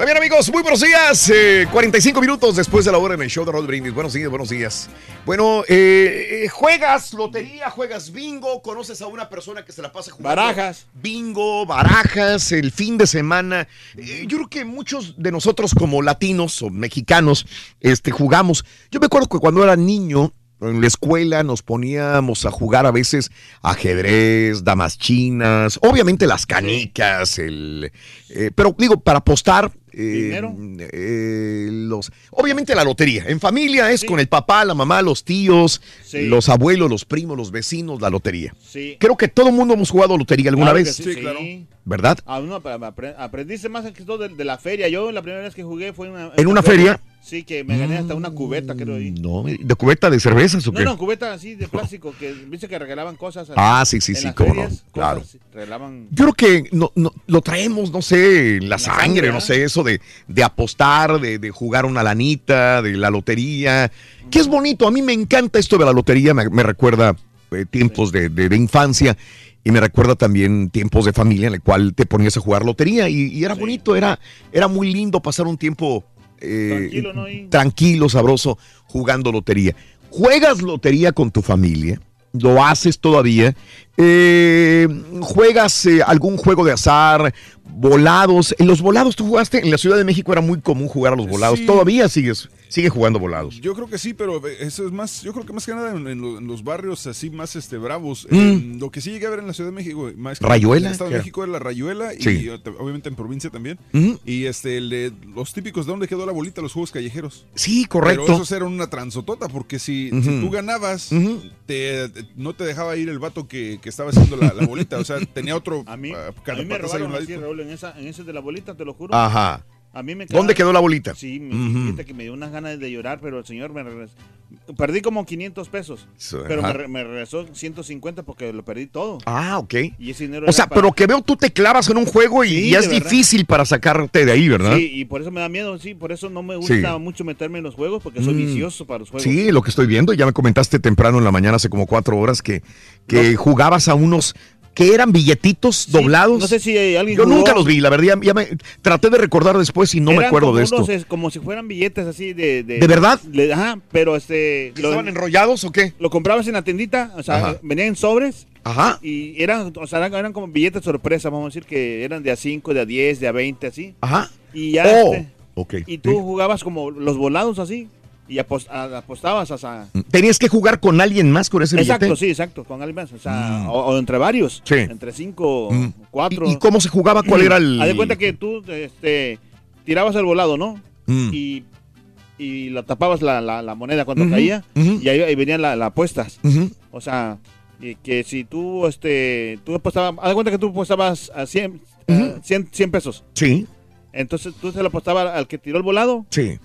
Muy bien, amigos, muy buenos días. Eh, 45 minutos después de la hora en el show de Rod Brindis. Buenos días, buenos días. Bueno, eh, eh, juegas lotería, juegas bingo, conoces a una persona que se la pasa jugando. Barajas. Bingo, barajas, el fin de semana. Eh, yo creo que muchos de nosotros como latinos o mexicanos este, jugamos. Yo me acuerdo que cuando era niño, en la escuela nos poníamos a jugar a veces ajedrez, damas chinas, obviamente las canicas, el, eh, pero digo, para apostar. Eh, ¿Dinero? eh, los, obviamente la lotería. En familia es con el papá, la mamá, los tíos, Sí. los abuelos, los primos, los vecinos, la lotería. Sí. Creo que todo el mundo hemos jugado lotería alguna Claro vez. sí, claro. ¿Verdad? Ah, no, apre- apre- aprendiste más que todo de, de la feria. Yo la primera vez que jugué fue en una, ¿En una feria? Sí, que me gané hasta una cubeta, creo. ahí. No, ¿de cubeta de cervezas o No, qué? no, cubeta así de plástico, que viste que regalaban cosas. Ah, sí, sí, en sí, las cómo no, ferias, cosas, claro. Regalaban. Yo creo que no, no- lo traemos, no sé, en la, sangre, sangre, no ¿ah? sé, eso de, de apostar, de, de jugar una lanita, de la lotería. Que es bonito, a mí me encanta esto de la lotería, me, me recuerda eh, tiempos de, de- infancia y me recuerda también tiempos de familia en el cual te ponías a jugar lotería y, y era bonito, era, era muy lindo pasar un tiempo eh, Tranquilo, tranquilo, sabroso, jugando lotería. ¿Juegas lotería con tu familia? ¿Lo haces todavía? Eh, ¿Juegas eh, algún juego de azar? ¿Volados? En los volados tú jugaste, en la Ciudad de México era muy común jugar a los volados. Sí. ¿Todavía sigues sigue jugando volados? Yo creo que sí, pero eso es más, yo creo que más que nada en, en lo- en los barrios así más este bravos. Mm. Eh, lo que sí llegué a ver en la Ciudad de México, más que ¿Rayuela? En el Estado ¿Qué de? México era la rayuela y Sí. eh, obviamente en provincia también. Y este, los típicos de dónde quedó la bolita, los juegos callejeros. Sí, correcto. Pero esos eran una transotota, porque si, tú ganabas, te, te- no te dejaba ir el vato que, que estaba haciendo la, la bolita. O sea, tenía otro A mí, ah, a mí me robaron así, ladito. Raúl, en, esa, en ese de la bolita, te lo juro. Ajá. A mí me ¿Dónde quedó la bolita? Sí, me, fíjate que me dio unas ganas de llorar, pero el señor me regresó. Perdí como 500 pesos, pero me, me regresó 150 porque lo perdí todo. Ah, ok. Y ese dinero O sea, para- pero que veo tú te clavas en un juego y, Sí, y es verdad. difícil para sacarte de ahí, ¿verdad? Sí, y por eso me da miedo, sí, por eso no me gusta Sí. mucho meterme en los juegos, porque soy Mm. vicioso para los juegos. Sí, lo que estoy viendo, ya me comentaste temprano en la mañana, hace como cuatro horas, que, que jugabas a unos que eran billetitos doblados. no sé si alguien Yo jugó. nunca los vi, la verdad, ya, ya me traté de recordar después y no me acuerdo como de esto. unos, como si fueran billetes así de... ¿De, ¿De verdad? le- ajá, pero este... estaban enrollados o qué? Lo comprabas en la tiendita, o sea, Ajá. venían en sobres. Ajá. Y eran, o sea, eran, eran como billetes sorpresa, vamos a decir que eran de a 5, de a 10, de a 20, así. Ajá. Y ya... Oh, este, ok. y tú jugabas como los volados así. Y apos- a- apostabas, sea... Tenías que jugar con alguien más con ese Exacto, billete. sí, exacto, con alguien más. O sea, Mm. o, o entre varios. Sí. Entre cinco, Mm. cuatro. ¿Y, y cómo se jugaba? ¿Cuál era el...? Haz de cuenta que tú este, tirabas el volado, ¿no? Mm. Y, y la tapabas la, la- la moneda cuando caía. Y ahí, ahí venían las apuestas. Ujú. O sea, que si tú, este, tú apostabas, haz de cuenta que tú apostabas a 100, a 100, 100 pesos. Sí, Entonces tú se lo apostabas al que tiró el volado, sí.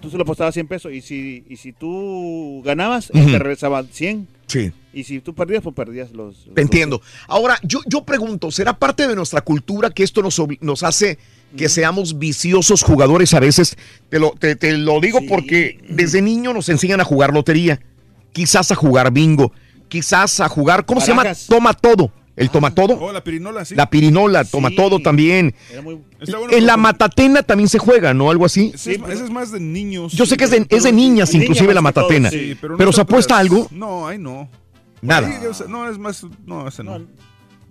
Tú se lo apostabas 100 pesos. Y si, y si tú ganabas, te regresaban 100. Sí. Y si tú perdías, pues perdías los... Te entiendo. Ahora, yo, yo pregunto, ¿será parte de nuestra cultura que esto nos, nos hace que seamos viciosos jugadores a veces? Te lo, te, te lo digo porque desde niño nos enseñan a jugar lotería. quizás a jugar bingo, quizás a jugar, ¿cómo se llama? Toma todo. El toma todo. Oh, la pirinola, sí. La pirinola, toma todo también. Está bueno En la matatena también se juega, ¿no? Algo así. Ese es, ese es más de niños. Yo sé que es de, es de niñas, inclusive la matatena. Sí, pero, pero se apuesta algo. No, ahí no. Nada. Ahí, o sea, no, es más. No, ese no.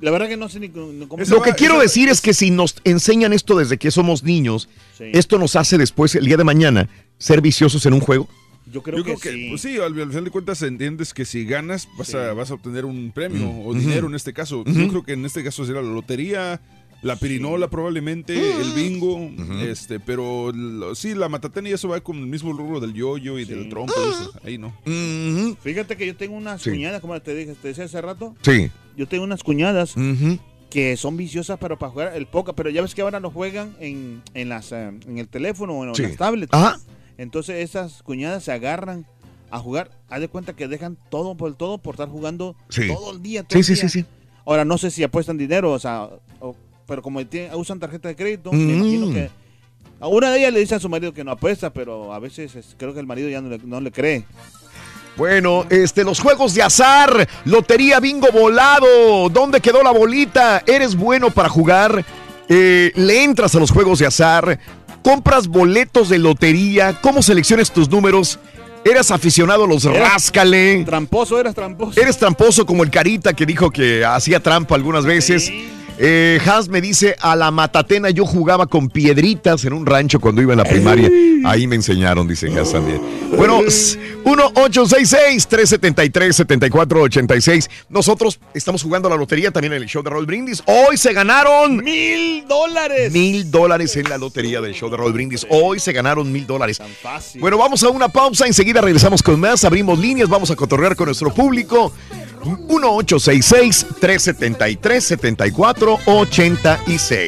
La verdad que no sé ni cómo. cómo- Lo que quiero decir es que si nos enseñan esto desde que somos niños, Sí. esto nos hace después, el día de mañana, ser viciosos en un juego. Yo creo, que, sí. pues sí, al, al final de cuentas entiendes que si ganas vas, a, vas a obtener un premio Mm. o dinero en este caso. Yo creo que en este caso será la lotería, la pirinola probablemente, el bingo, este, pero lo- sí, la matatena y eso va con el mismo rubro del yoyo y del trompo, y ahí no. Fíjate que yo tengo unas Sí. cuñadas, como te dije, te decía hace rato. Sí. Yo tengo unas cuñadas que son viciosas, pero para jugar el póker. Pero ya ves que ahora lo juegan en, en, las, eh, en el teléfono o en Sí. las tablets. Ajá. Entonces esas cuñadas se agarran a jugar. Haz de cuenta que dejan todo por todo por estar jugando Sí. todo el día. todo Sí, el sí, día. sí, sí. Ahora no sé si apuestan dinero, o sea, o- pero como tienen- usan tarjeta de crédito, me Mm. imagino que a una de ellas le dice a su marido que no apuesta, pero a veces es- creo que el marido ya no le, no le cree. Bueno, este, los juegos de azar, lotería bingo volado, ¿dónde quedó la bolita? ¿Eres bueno para jugar? Eh, ¿Le entras a los juegos de azar? ¿Compras boletos de lotería? ¿Cómo seleccionas tus números? ¿Eras aficionado a los Eras ráscale? Tramposo, eras tramposo. ¿Eres tramposo como el Carita que dijo que hacía trampa algunas veces? Eh, Hans me dice, a la matatena yo jugaba con piedritas en un rancho cuando iba en la primaria. Ahí me enseñaron, dice Hans también. Bueno, s- 1-866-373-7486. Nosotros estamos jugando a la lotería también en el show de Roll Brindis. Hoy se ganaron ¡Mil dólares! mil dólares en la lotería del show de Roll Brindis. Hoy se ganaron mil dólares. Bueno, vamos a una pausa. Enseguida regresamos con más. Abrimos líneas. Vamos a cotorrear con nuestro público. 1-866-373-7486. Y si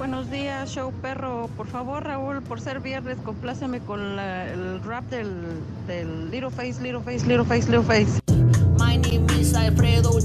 Buenos días, show perro. Por favor, Raúl, por ser viernes, compláceme con la- el rap del, del Little Face, Little Face, Little Face, Little Face. My name is Alfredo.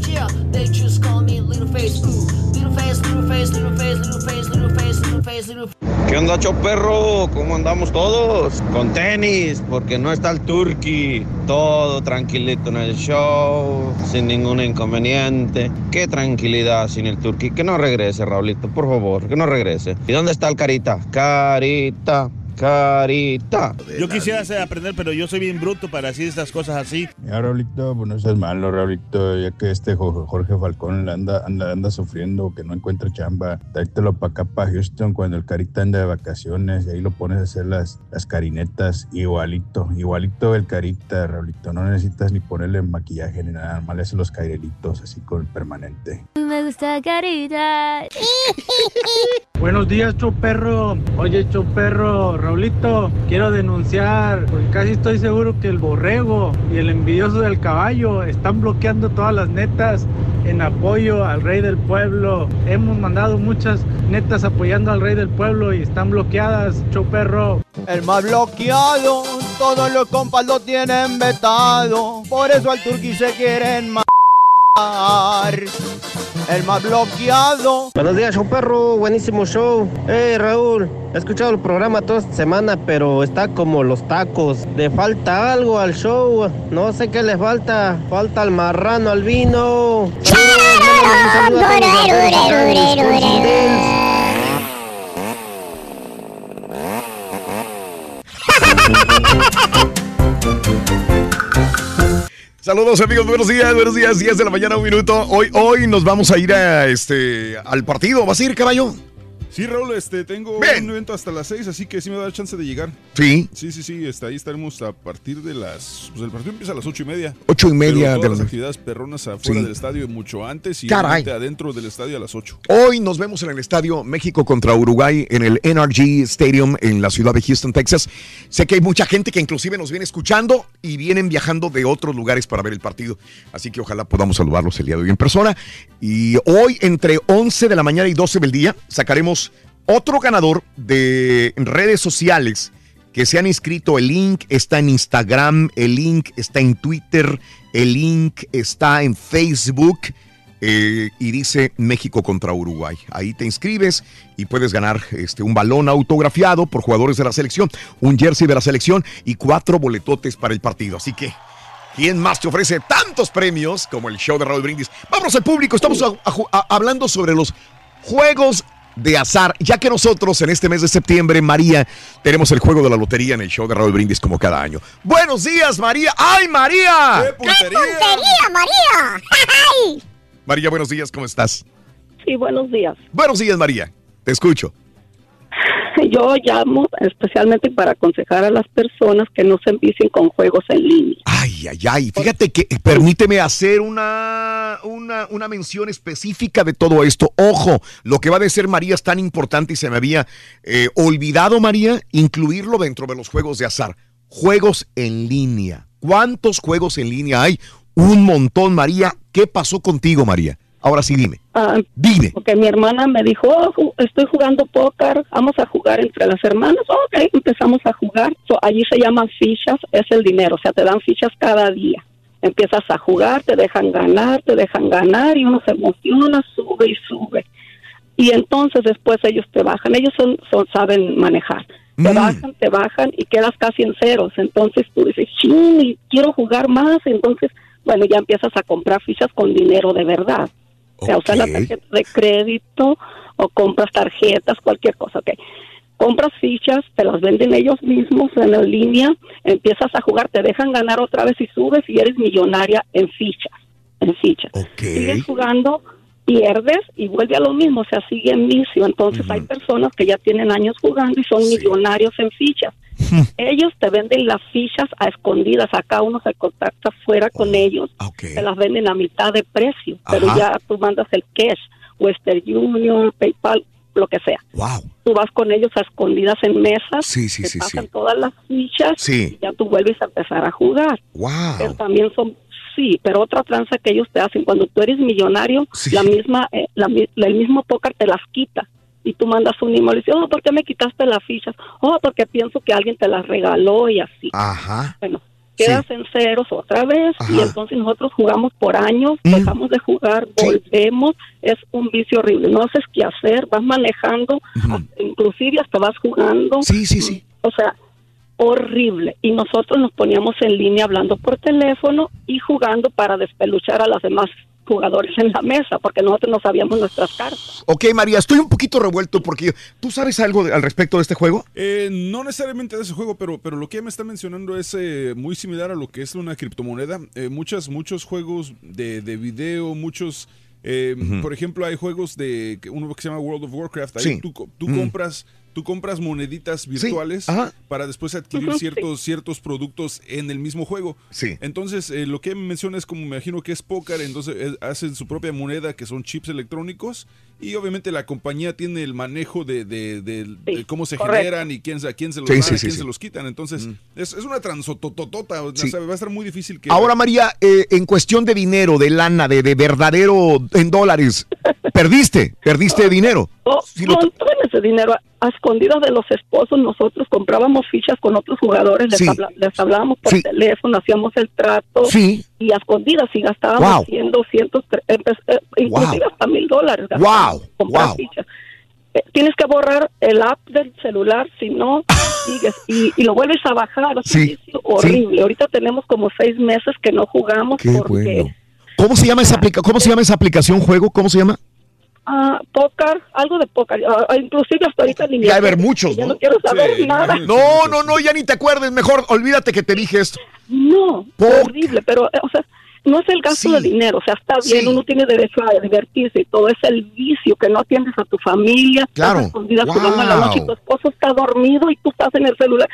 They just call me Little Face. Ooh, little face, little face, little face, little face, little face, little face, little ¿Qué onda, perro? ¿Cómo andamos todos? Con tenis, porque no está el turkey. Todo tranquilito en el show, sin ningún inconveniente. Qué tranquilidad sin el turkey. Que no regrese, Raulito, por favor, que no regrese. ¿Y dónde está el carita? Carita, carita. Yo quisiera hacer- aprender, pero yo soy bien bruto para decir estas cosas así. Ya, Raulito, pues no seas malo, Raulito, ya que este Jo- Jorge Falcón anda, anda, anda sufriendo, que no encuentra chamba, tráetelo para acá, para Houston, cuando el Carita anda de vacaciones, y ahí lo pones a hacer las, las carinetas, igualito, igualito el Carita, Raulito, no necesitas ni ponerle maquillaje ni nada, más le haces los cairelitos así con el permanente. Me gusta carita. Buenos días, Choperro. Oye, Choperro, Raulito, quiero denunciar, porque casi estoy seguro que el borrego y el envidioso del caballo están bloqueando todas las netas en apoyo al rey del pueblo. Hemos mandado muchas netas apoyando al rey del pueblo y están bloqueadas, Choperro. El más bloqueado, todos los compas lo tienen vetado, por eso al turqui se quieren matar. El más bloqueado. Buenos días, show perro, buenísimo show. Hey Raúl, he escuchado el programa toda esta semana, pero está como los tacos. Le falta algo al show, no sé qué le falta. Falta al marrano, al vino. Saludos, Saludos amigos, buenos días, buenos días, 10 de la mañana, un minuto. Hoy, hoy nos vamos a ir a este al partido. ¿Vas a ir, caballo? Sí, Raúl, este, tengo Bien. un evento hasta las 6, así que sí me va a dar chance de llegar. Sí. Sí, sí, sí, está, ahí estaremos a partir de las... Pues el partido empieza a las ocho y media. Ocho y media de las actividades perronas afuera Sí. del estadio mucho antes y adentro del estadio a las 8. Hoy nos vemos en el estadio México contra Uruguay en el NRG Stadium en la ciudad de Houston, Texas. Sé que hay mucha gente que inclusive nos viene escuchando y vienen viajando de otros lugares para ver el partido. Así que ojalá podamos saludarlos el día de hoy en persona. Y hoy entre 11 de la mañana y 12 del día sacaremos otro ganador de redes sociales que se han inscrito. El link está en Instagram, el link está en Twitter, el link está en Facebook eh, y dice México contra Uruguay. Ahí te inscribes y puedes ganar este, un balón autografiado por jugadores de la selección, un jersey de la selección y cuatro boletotes para el partido. Así que, ¿quién más te ofrece tantos premios como el show de Raúl Brindis? Vámonos al público, estamos hablando sobre los juegos de azar, ya que nosotros en este mes de septiembre, María, tenemos el juego de la lotería en el show de Raúl Brindis como cada año. Buenos días, María. ¡Ay, María! ¡Qué puntería, María! ¡Ay! María, buenos días, ¿cómo estás? Sí, buenos días. Buenos días, María. Te escucho. Yo llamo especialmente para aconsejar a las personas que no se envicien con juegos en línea. Ay, ay, ay. Fíjate que eh, permíteme hacer una, una, una mención específica de todo esto. Ojo, lo que va a decir María es tan importante y se me había eh, olvidado, María, incluirlo dentro de los juegos de azar. Juegos en línea. ¿Cuántos juegos en línea hay? Un montón, María. ¿Qué pasó contigo, María? Ahora sí, dime. Ah, Dime. Porque mi hermana me dijo, "Oh, estoy jugando póker, vamos a jugar entre las hermanas. Ok, empezamos a jugar. So, allí se llaman fichas, es el dinero, o sea, te dan fichas cada día. Empiezas a jugar, te dejan ganar, te dejan ganar y uno se emociona, sube y sube. Y entonces después ellos te bajan, ellos son, son saben manejar. Te bajan, te bajan y quedas casi en ceros. Entonces tú dices, ching, y quiero jugar más. Entonces, bueno, ya empiezas a comprar fichas con dinero de verdad. O sea, usas la tarjeta de crédito o compras tarjetas, cualquier cosa, ok. Compras fichas, te las venden ellos mismos en la línea, empiezas a jugar, te dejan ganar otra vez y subes y eres millonaria en fichas, en fichas. Sigues jugando, pierdes y vuelve a lo mismo, o sea, sigue en vicio. Entonces hay personas que ya tienen años jugando y son millonarios en fichas. ellos te venden las fichas a escondidas, acá uno se contacta fuera con ellos, te las venden a mitad de precio, pero ya tú mandas el cash, Western Union, PayPal, lo que sea. Wow. Tú vas con ellos a escondidas en mesas, Sí, sí, te sí, pasan todas las fichas y ya tú vuelves a empezar a jugar. Wow. Pero también son sí, pero otra tranza que ellos te hacen cuando tú eres millonario, la misma eh, la el mismo póker te las quita. Y tú mandas un email y dices, oh, ¿por qué me quitaste las fichas? Oh, porque pienso que alguien te las regaló y así. Ajá. Bueno, quedas en ceros otra vez y entonces nosotros jugamos por años, dejamos de jugar, volvemos, es un vicio horrible, no haces qué hacer, vas manejando, hasta- inclusive hasta vas jugando. Sí, sí, sí. O sea, horrible. Y nosotros nos poníamos en línea hablando por teléfono y jugando para despeluchar a los demás jugadores en la mesa, porque nosotros no sabíamos nuestras cartas. Ok, María, estoy un poquito revuelto porque tú sabes algo de- al respecto de este juego. Eh, no necesariamente de ese juego, pero, pero lo que ella me está mencionando es eh, muy similar a lo que es una criptomoneda. Eh, muchas, muchos juegos de, de video, muchos... eh, Por ejemplo, hay juegos de que- uno que se llama World of Warcraft. Ahí Sí. tú, co- tú compras tú compras moneditas virtuales para después adquirir ciertos, ciertos productos en el mismo juego. Sí. Entonces, eh, lo que me menciona es como me imagino que es póker, entonces eh, hacen su propia moneda que son chips electrónicos y obviamente la compañía tiene el manejo de, de- de- de cómo se correcto. generan y quién, se- a quién se los Sí, dan, sí, a sí, quién sí. se los quitan. Entonces, es, es una transotototota, o sea, va a estar muy difícil que... Ahora, María, eh, en cuestión de dinero, de lana, de, de verdadero en dólares, perdiste, perdiste dinero. Oh, lo- de dinero escondidas de los esposos. Nosotros comprábamos fichas con otros jugadores, les, Sí. habla- les hablábamos por Sí. teléfono, hacíamos el trato Sí. y a escondidas y gastábamos Wow. 100, 200, tre- empe- eh, inclusive Wow. hasta mil dólares. Wow, comprar wow. fichas. Eh, Tienes que borrar el app del celular, si no, sigues y, y lo vuelves a bajar. Es Sí, vicio horrible. Ahorita tenemos como seis meses que no jugamos Qué porque bueno. ¿Cómo se llama esa aplica ¿Cómo se llama esa aplicación juego? ¿Cómo se llama? Ah, póker, algo de póker. Ah, ah, inclusive hasta ahorita ni me Ya hay haber muchos, Ya ¿no? no quiero saber nada. No, no, no, ya ni te acuerdes. Mejor olvídate que te dije esto. No, horrible, pero, eh, o sea, no es el gasto de dinero, o sea, está bien, uno tiene derecho a divertirse y todo, es el vicio que no atiendes a tu familia, Claro. estás escondida en la noche y tu esposo está dormido y tú estás en el celular.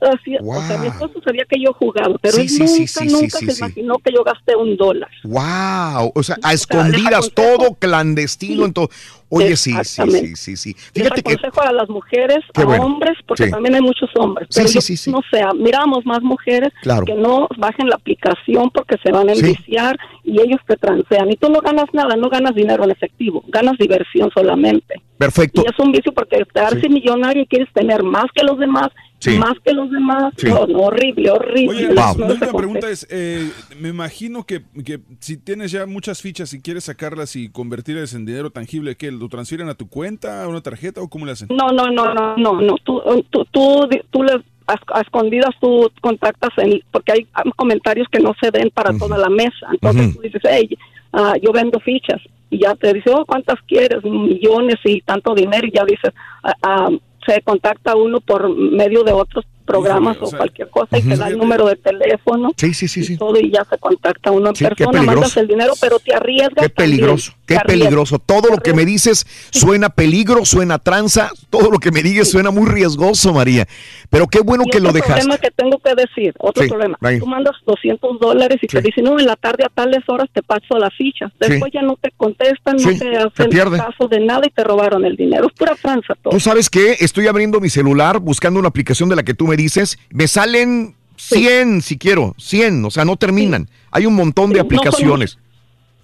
Así, O sea, mi esposo sabía que yo jugaba, pero Sí, él sí, nunca, nunca se imaginó que yo gasté un dólar. Wow, o sea, a escondidas, todo clandestino, en todo. Oye, sí, sí, sí, sí, sí. Les Fíjate que aconsejo a las mujeres, Qué a bueno. hombres, porque Sí. también hay muchos hombres. Pero sí, sí, no sé, miramos más mujeres Claro. que no bajen la aplicación porque se van a enviciar y ellos te transean. Y tú no ganas nada, no ganas dinero en efectivo, ganas diversión solamente. perfecto. Y es un vicio porque te haces millonario y quieres tener más que los demás, Sí. más que los demás. Sí. No, no, horrible, horrible. Oye, No la última pregunta es, eh, me imagino que, que si tienes ya muchas fichas y quieres sacarlas y convertirlas en dinero tangible, ¿qué? ¿Lo transfieren a tu cuenta, a una tarjeta o cómo le hacen? No, no, no, no, no, no. Tú, tú, tú, tú le, a, a escondidas tú contactas en, porque hay comentarios que no se ven para toda la mesa. Entonces Ujú. tú dices, hey, ah, yo vendo fichas y ya te dice, oh, ¿cuántas quieres? Millones y tanto dinero y ya dices, ah, ah, se contacta uno por medio de otros programas o o, sea, cualquier cosa y te da el número de teléfono. Sí, sí, sí, y sí. todo y ya se contacta uno en Sí, persona, mandas el dinero, pero te arriesgas. Qué peligroso, qué te peligroso. Todo lo que me dices suena peligro, suena tranza, todo lo que me digas suena muy riesgoso, María. Pero qué bueno Y que lo otro dejaste. problema que tengo que decir, otro Sí, problema. ahí. Tú mandas 200 dólares y te dicen, no, en la tarde a tales horas te paso la ficha. Después ya no te contestan, no te hacen pierde. caso de nada y te robaron el dinero. Es pura tranza todo. Tú sabes que estoy abriendo mi celular buscando una aplicación de la que tú me dices. Me salen 100 si quiero, 100, o sea, no terminan. Hay un montón de no aplicaciones.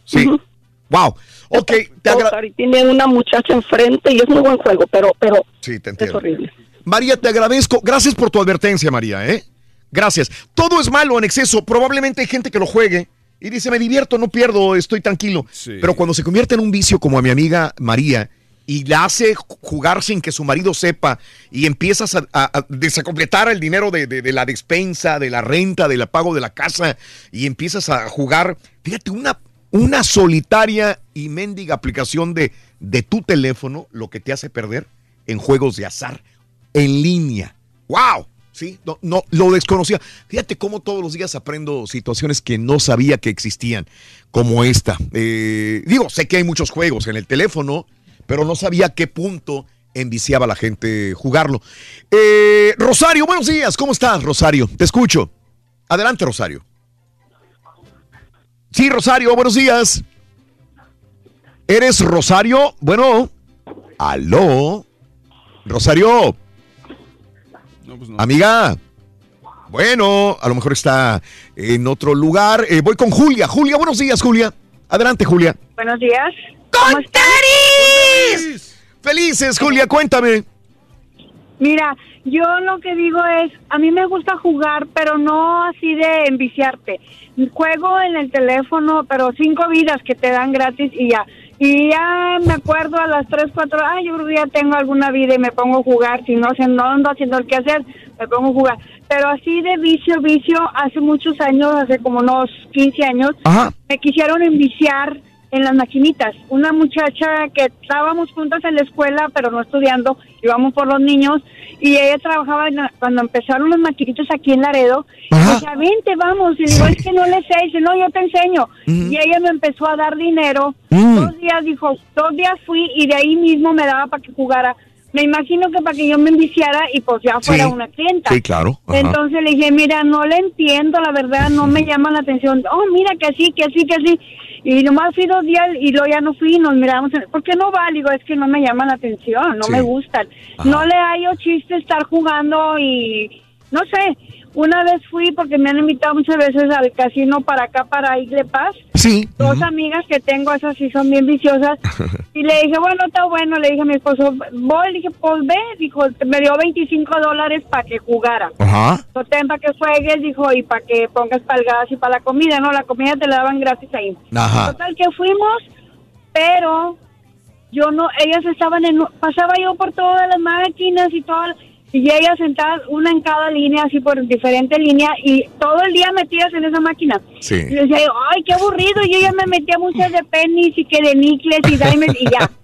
Sí. Wow. Ok, te agra- y tiene una muchacha enfrente y es muy buen juego, pero, pero Sí, te es entiendo. horrible. María, te agradezco. Gracias por tu advertencia, María, ¿eh? Gracias. Todo es malo en exceso. Probablemente hay gente que lo juegue y dice, me divierto, no pierdo, estoy tranquilo. Pero cuando se convierte en un vicio como a mi amiga María y la hace ju- jugar sin que su marido sepa y empiezas a, a- a desacompletar el dinero de, de- de la despensa, de la renta, del pago de la casa y empiezas a jugar, fíjate, una, una solitaria y mendiga aplicación de, de tu teléfono, lo que te hace perder en juegos de azar en línea. ¡Wow! Sí, no, lo desconocía. Fíjate cómo todos los días aprendo situaciones que no sabía que existían, como esta. Eh, digo, sé que hay muchos juegos en el teléfono, pero no sabía a qué punto enviciaba a la gente jugarlo. Eh, Rosario, buenos días. ¿Cómo estás, Rosario? Te escucho. Adelante, Rosario. Sí, Rosario, buenos días. ¿Eres Rosario? Bueno, aló. Rosario. Amiga. Bueno, a lo mejor está en otro lugar. Eh, voy con Julia. Julia, buenos días, Julia. Adelante, Julia. Buenos días. ¿Cómo Felices, Julia, cuéntame. Mira, yo lo que digo es, a mí me gusta jugar, pero no así de enviciarte. Juego en el teléfono, pero cinco vidas que te dan gratis y ya. Y ya me acuerdo a las tres, cuatro, ah, yo creo que ya tengo alguna vida y me pongo a jugar. Si no, sé, no ando haciendo el que hacer, me pongo a jugar. Pero así de vicio, vicio, hace muchos años, hace como unos 15 años, me quisieron enviciar en las maquinitas. Una muchacha que estábamos juntas en la escuela, pero no estudiando, íbamos por los niños, y ella trabajaba en la- cuando empezaron las maquinitas aquí en Laredo. Y decía, vente, vamos. Y digo, es que no le sé. Y dice, no, yo te enseño. Y ella me empezó a dar dinero. Mm. Dos días, dijo, dos días fui y de ahí mismo me daba para que jugara. Me imagino que para que yo me enviciara y pues ya fuera Sí. una clienta. Sí, claro. Ajá. Entonces le dije, mira, no le entiendo, la verdad, no me llama la atención. Oh, mira, que sí, que sí, que sí. Y nomás fui dos días y luego ya no fui y nos miramos. en- ¿Por qué no va? Digo, es que no me llama la atención, no Sí. me gustan. No le hallo chiste estar jugando y no sé. Una vez fui porque me han invitado muchas veces al casino para acá, para Igle Paz. Sí. Dos amigas que tengo, esas sí son bien viciosas. Y le dije, bueno, está bueno. Le dije a mi esposo, voy. Le dije, pues ve. Dijo, me dio 25 dólares para que jugara. Ajá. Ten para que juegues, dijo, y para que pongas gas y para la comida. No, la comida te la daban gratis ahí. Ajá. Total que fuimos, pero yo no, ellas estaban en, pasaba yo por todas las máquinas y todas, y ellas sentadas, una en cada línea, así por diferente línea, y todo el día metidas en esa máquina. Sí. Y decía yo, ay, qué aburrido, yo ya me metía muchas de pennies y que de nicles y diamonds y ya.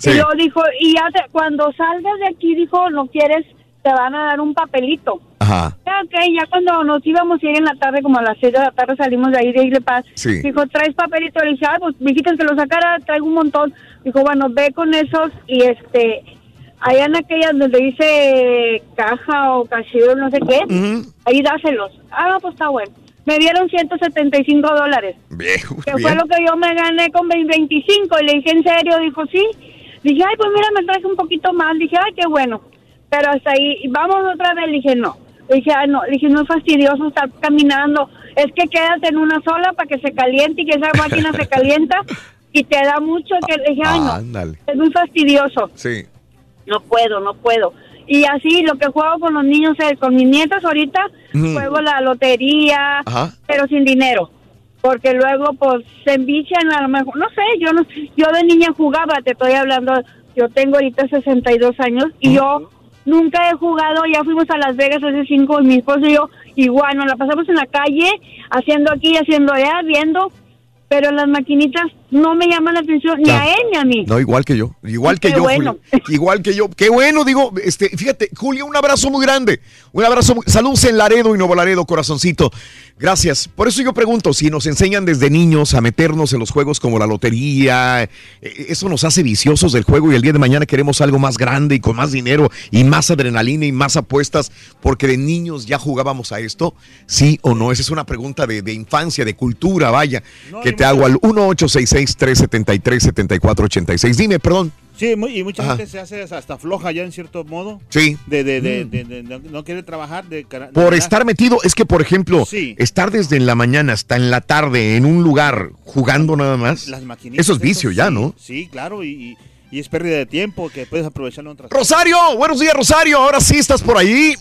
Sí. Y luego dijo, y ya te- cuando salgas de aquí, dijo, no quieres te van a dar un papelito. Ajá. Ya, ok, ya cuando nos íbamos a ir en la tarde, como a las 6 de la tarde salimos de ahí de Isle Paz. Sí. Dijo, ¿traes papelito? Le dije, ah, pues que lo sacara, traigo un montón. Dijo, bueno, ve con esos y este, allá en aquella donde dice caja o cashier, no sé qué, ahí dáselos. Ah, pues está bueno. Me dieron 175 dólares. Viejo, que bien. fue lo que yo me gané con 25 y le dije en serio, dijo sí. Dije, ay, pues mira, me traje un poquito más. Dije, ay, qué bueno. Pero hasta ahí, vamos otra vez. Le dije, no. Le dije, ay, no. Le dije, no es fastidioso estar caminando. Es que quédate en una sola para que se caliente y que esa máquina se calienta y te da mucho. Que le dije, ay, no. Es muy fastidioso. Sí. No puedo, no puedo. Y así, lo que juego con los niños, es, con mis nietas ahorita, juego la lotería, Ajá. pero sin dinero. Porque luego, pues, se envician a lo mejor, no sé, yo no yo de niña jugaba, te estoy hablando, yo tengo ahorita 62 años y yo nunca he jugado, ya fuimos a Las Vegas hace cinco, mi esposo y yo, igual, nos la pasamos en la calle, haciendo aquí, haciendo allá, viendo, pero las maquinitas no me llaman la atención, ni No. a él ni a mí. No, igual que yo. Igual que Qué yo, bueno. Julio. Igual que yo. Qué bueno, digo, este, fíjate, Julio, un abrazo muy grande. Un abrazo muy... Saludos en Laredo y Nuevo Laredo, corazoncito. Gracias. Por eso yo pregunto, si nos enseñan desde niños a meternos en los juegos como la lotería, eh, eso nos hace viciosos del juego y el día de mañana queremos algo más grande y con más dinero y más adrenalina y más apuestas porque de niños ya jugábamos a esto, sí o no. Esa es una pregunta de, de infancia, de cultura, vaya, que te hago al 1-866-373-7486. Dime, perdón. Sí, y mucha Ajá. gente se hace hasta floja ya en cierto modo. Sí. De, de, de, Mm. de- no querer trabajar. Por estar metido, es que por ejemplo, Sí. estar desde en la mañana hasta en la tarde en un lugar jugando nada más, Las maquinitas. eso es vicio ya, sí, ¿no? Sí, claro, y, y- y es pérdida de tiempo que puedes aprovecharlo en otras Rosario, buenos días Rosario, ahora sí estás por ahí.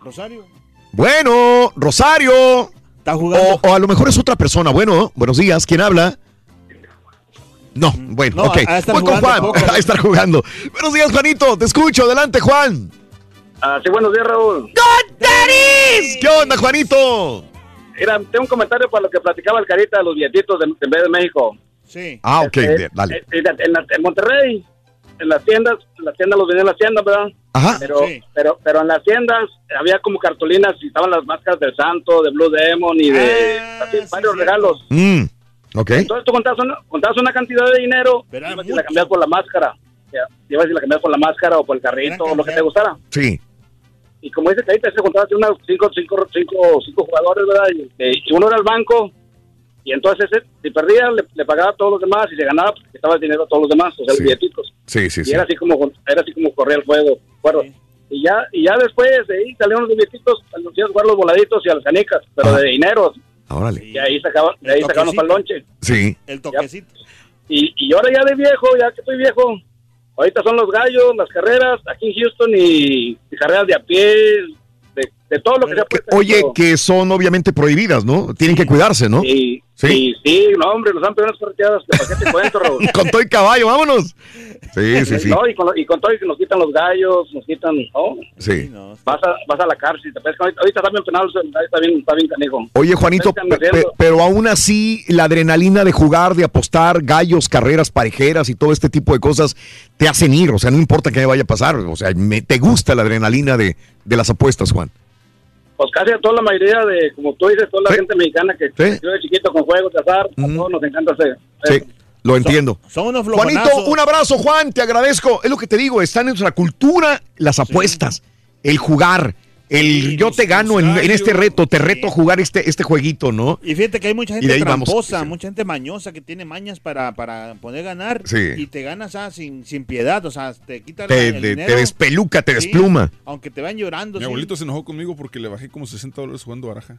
Rosario. Bueno, Rosario. Está jugando. O, o a lo mejor es otra persona. Bueno, buenos días, ¿quién habla? No, bueno, No, ok. a- a estar Voy con jugando Juan, a estar jugando. Buenos días, Juanito, te escucho, adelante, Juan. Ah, sí, buenos días, Raúl. ¿Qué onda, Juanito? Mira, tengo un comentario para lo que platicaba el Carita de los billetitos de, en vez de México. Sí. Ah, ok, Eh, de- dale. eh, En, en- en Monterrey, en las tiendas, en las tiendas los vendían en las tiendas, ¿verdad? Ajá. Pero, pero, pero en las tiendas había como cartulinas y estaban las máscaras del Santo, de Blue Demon y de Ah, así, varios regalos. Mm, Entonces tú contabas una, contabas una cantidad de dinero y ibas y la cambiabas por la máscara. Ya, Ibas y la cambiabas por la máscara o por el carrito o lo que te gustara. Sí. Y como dice Carita, se contaban unos cinco, cinco, cinco, cinco jugadores, ¿verdad? Y, este, y uno era el banco. Y entonces, ese, si perdía, le, le pagaba a todos los demás. Y si ganaba, pues, estaba el dinero a todos los demás, o sea, los billetitos. Sí, sí, y sí. era así como era así como corría el juego. Bueno, y ya y ya después de ahí salieron los billetitos, los días jugar los voladitos y a las canicas, pero de dinero. Órale. Y ahí sacaban, de ahí sacaban para el lonche. Sí. El toquecito. Y, y ahora ya de viejo, ya que estoy viejo, ahorita son los gallos, las carreras aquí en Houston y, y carreras de a pie, de, de todo lo que se puede. Oye, que son obviamente prohibidas, ¿no? Tienen que cuidarse, ¿no? Sí, Sí. sí, sí, no, hombre, nos han pegado unas correteadas, ¿para qué te cuento, Raúl? Con todo y caballo, vámonos. Sí, sí, sí. No, y con, lo- y con todo y que nos quitan los gallos, nos quitan, no, Sí. vas a, vas a la cárcel, te pescan. Ahorita, está bien penal, está bien, está bien canijo. Oye, Juanito, pero aún así la adrenalina de jugar, de apostar, gallos, carreras parejeras y todo este tipo de cosas te hacen ir. O sea, no importa qué vaya a pasar. O sea, me- te gusta la adrenalina de, de las apuestas, Juan. Pues casi a toda la mayoría de, como tú dices, toda la gente mexicana que yo de chiquito con juegos de azar, a todos nos encanta hacer. Sí, lo entiendo. Son unos Juanito, un abrazo, Juan, te agradezco. Es lo que te digo, está en nuestra cultura las apuestas, el jugar, el yo te gano en, en este reto, te reto a jugar este, este jueguito, ¿no? Y fíjate que hay mucha gente vamos. tramposa, mucha gente mañosa que tiene mañas para, para poder ganar Sí. y te ganas ah, sin, sin piedad, o sea, te quita Te, el te- dinero. te despeluca, te Sí, despluma. Aunque te van llorando. Mi sí. abuelito se enojó conmigo porque le bajé como 60 dólares jugando baraja.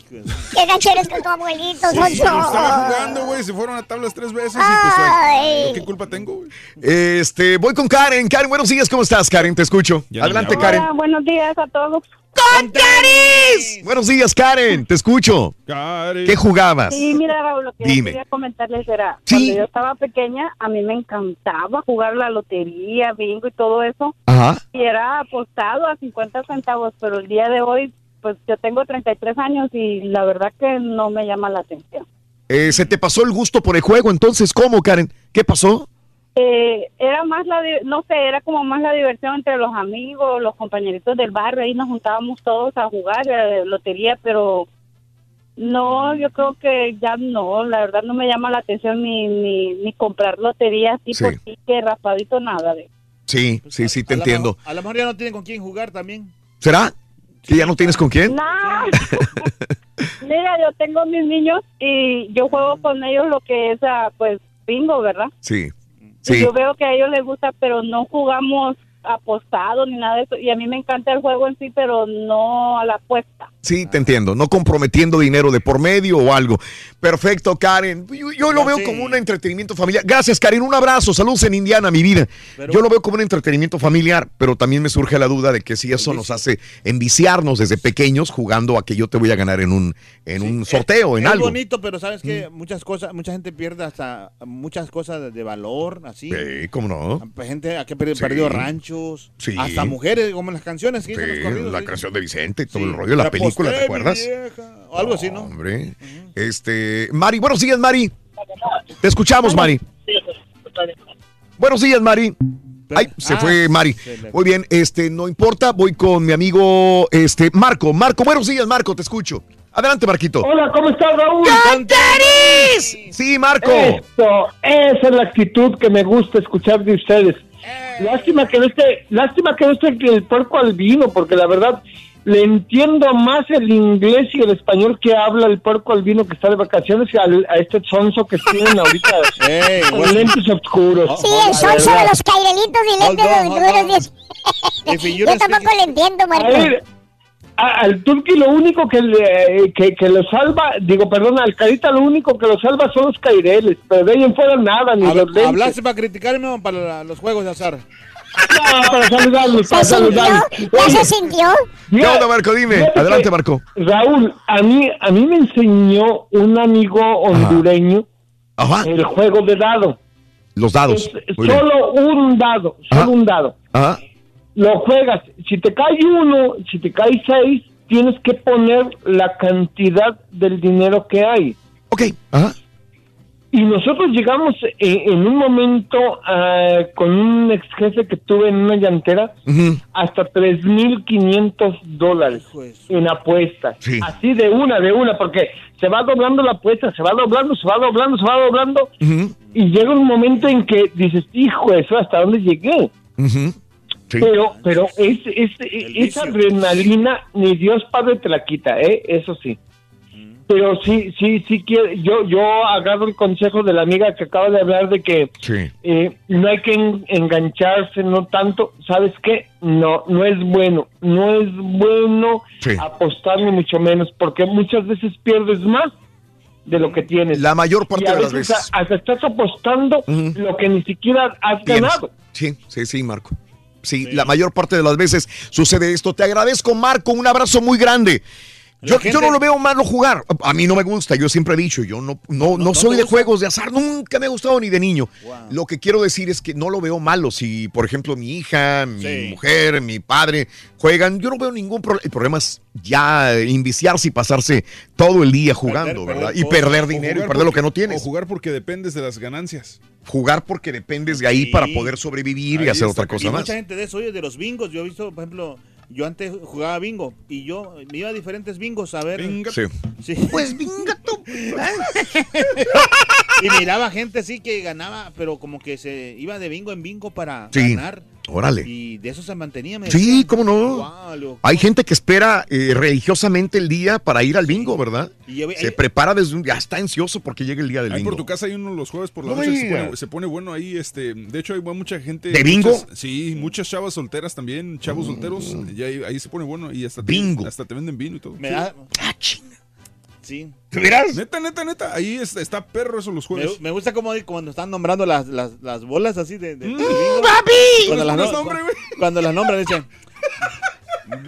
Qué gancheros con tu abuelito, Sonso. estaba jugando, güey. Se fueron a tablas tres veces y pues, Ay. ¿yo ¿qué culpa tengo, güey? Este, voy con Karen. Karen, buenos días, ¿cómo estás, Karen? Te escucho. Adelante, Karen. Hola, buenos días a todos. ¡Con Buenos días, Karen. Te escucho. ¿Qué jugabas? Sí, mira, Raúl, lo que yo Dime. quería comentarles era, Sí. cuando yo estaba pequeña, a mí me encantaba jugar la lotería, bingo y todo eso. Ajá. Y era apostado a 50 centavos, pero el día de hoy, pues yo tengo 33 años y la verdad que no me llama la atención. Eh, ¿Se te pasó el gusto por el juego entonces? ¿Cómo, Karen? ¿Qué pasó? Eh, era más la, no sé, era como más la diversión entre los amigos, los compañeritos del barrio, ahí nos juntábamos todos a jugar eh, lotería, pero no, yo creo que ya no, la verdad no me llama la atención ni, ni, ni comprar lotería así Sí. por sí que raspadito nada de. Sí, sí, sí, te A entiendo. mejor- A lo mejor ya no tienen con quién jugar también. ¿Será? ¿Que ya no tienes con quién? No. Mira, yo tengo mis niños y yo juego con ellos lo que es, ah, pues, bingo, ¿verdad? Sí. Yo veo que a ellos les gusta, pero no jugamos apostado ni nada de eso. Y a mí me encanta el juego en sí, pero no a la apuesta. Sí, te entiendo. No comprometiendo dinero de por medio o algo. Perfecto, Karen. Yo, yo lo veo como un entretenimiento familiar. Gracias, Karen. Un abrazo. Saludos en Indiana, mi vida. yo lo veo como un entretenimiento familiar, pero también me surge la duda de que si eso nos hace enviciarnos desde pequeños jugando a que yo te voy a ganar en un, en un sorteo, en es algo. bonito, pero sabes que muchas cosas, mucha gente pierde hasta muchas cosas de, valor, así. Sí, ¿cómo no? Hay gente que ha perdido, Sí. perdido ranchos, Sí. hasta mujeres, como en las canciones que los Sí, corridos, la canción de Vicente todo el rollo, la Le película, ¿te acuerdas? vieja, O algo así, ¿no? Hombre. Este, Mari, buenos días, Mari. Te escuchamos, Mari. Buenos días, Mari. Ay, se Ah, fue Mari. se le- Muy bien, este, no importa, voy con mi amigo, este, Marco. Marco, buenos días, Marco, te escucho. Adelante, Marquito. Hola, ¿cómo estás, Raúl? Sí, Marco. Esto, esa es la actitud que me gusta escuchar de ustedes. Lástima que no esté, lástima que no esté el puerco albino, porque la verdad le entiendo más el inglés y el español que habla el puerco albino que está de vacaciones que al- a este sonso que tienen ahorita con lentes oscuros. Sí, el sonso de los cairelitos y lentes oscuros. Yo tampoco le entiendo, A Marco. ver, a- al Turqui lo único que, le- que, que lo salva, digo, perdón, al Carita lo único que lo salva son los caireles, pero de ahí en fuera nada, ni Habla- los lentes. ¿Hablaste para criticarme o para la- los juegos de azar? No, para saludarlos, para ¿Se sintió? saludarlos. ¿Ya Oye, se sintió? ¿Qué onda, Marco? Dime. fíjate Adelante, Marco. Raúl, a mí, a mí me enseñó un amigo hondureño el juego de dado. Los dados. Bien. Solo un dado, solo un dado. Ajá. Lo juegas. Si te cae uno, si te cae seis, tienes que poner la cantidad del dinero que hay. Ok. Ajá. Y nosotros llegamos eh, en un momento ah, con un ex jefe que tuve en una llantera hasta 3.500 dólares en apuestas. Así de una, de una, porque se va doblando la apuesta, se va doblando, se va doblando, se va doblando. Y llega un momento en que dices, hijo, eso hasta dónde llegué. Pero, pero es, es, esa adrenalina, ni Dios Padre te la quita, ¿eh? Eso sí. Pero sí, sí, sí quiero, yo, yo agarro el consejo de la amiga que acaba de hablar de que Sí. eh, no hay que en- engancharse, no tanto, ¿sabes qué? No, no es bueno, no es bueno apostar ni mucho menos, porque muchas veces pierdes más de lo que tienes. La mayor parte Y a de las veces hasta estás apostando lo que ni siquiera has Tienes. ganado. Sí, sí, sí, Marco. Sí, la mayor parte de las veces sucede esto. Te agradezco, Marco. Un abrazo muy grande. Yo, yo no lo veo malo jugar. A mí no me gusta. Yo siempre he dicho, yo no, no, no, soy de juegos de azar. Nunca me ha gustado ni de niño. Lo que quiero decir es que no lo veo malo. Si, por ejemplo, mi hija, mi Sí. mujer, mi padre juegan, yo no veo ningún problema. El problema es ya inviciarse y pasarse todo el día jugando, ¿verdad? Y perder o dinero y perder lo que no tienes. O jugar porque dependes de las ganancias. Jugar porque dependes de ahí Sí. para poder sobrevivir y hacer está. otra cosa y más. mucha gente de eso, oye, de los bingos. Yo he visto, por ejemplo, yo antes jugaba bingo y yo me iba a diferentes bingos a ver. Sí. Pues binga tú. y miraba gente así que ganaba, pero como que se iba de bingo en bingo para Sí. ganar. Órale. Y de eso se mantenía. me Sí, decían. cómo no. Lo- Hay gente que espera eh, religiosamente el día para ir al bingo, ¿verdad? Y Se prepara desde un... Ya está ansioso porque llega el día del Ahí bingo. por tu casa hay uno los jueves por la No noche que se pone, se pone bueno ahí. Este, de hecho, hay mucha gente. ¿De bingo? muchas- sí, muchas chavas solteras también, chavos solteros. Y ahí, ahí se pone bueno y hasta te, Bingo. hasta te venden vino y todo. Me Sí. da- Sí. ¿De veras? Neta, neta, neta. Ahí está, está perro eso los jueves. me gusta como cuando están nombrando las, las, las bolas así de, de- de bingo. papi! Cuando las, ¿Pones no- nombre, güey? cuando las nombran dicen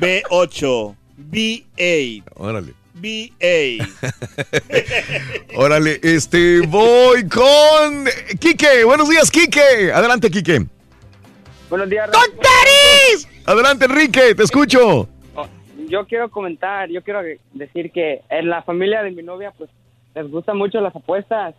B8, B8, Órale. B8. Órale, este, voy con Quique. Buenos días, Quique. Adelante, Quique. Buenos días. Adelante, Enrique, te escucho. Yo quiero comentar, yo quiero decir que en la familia de mi novia, pues, les gustan mucho las apuestas.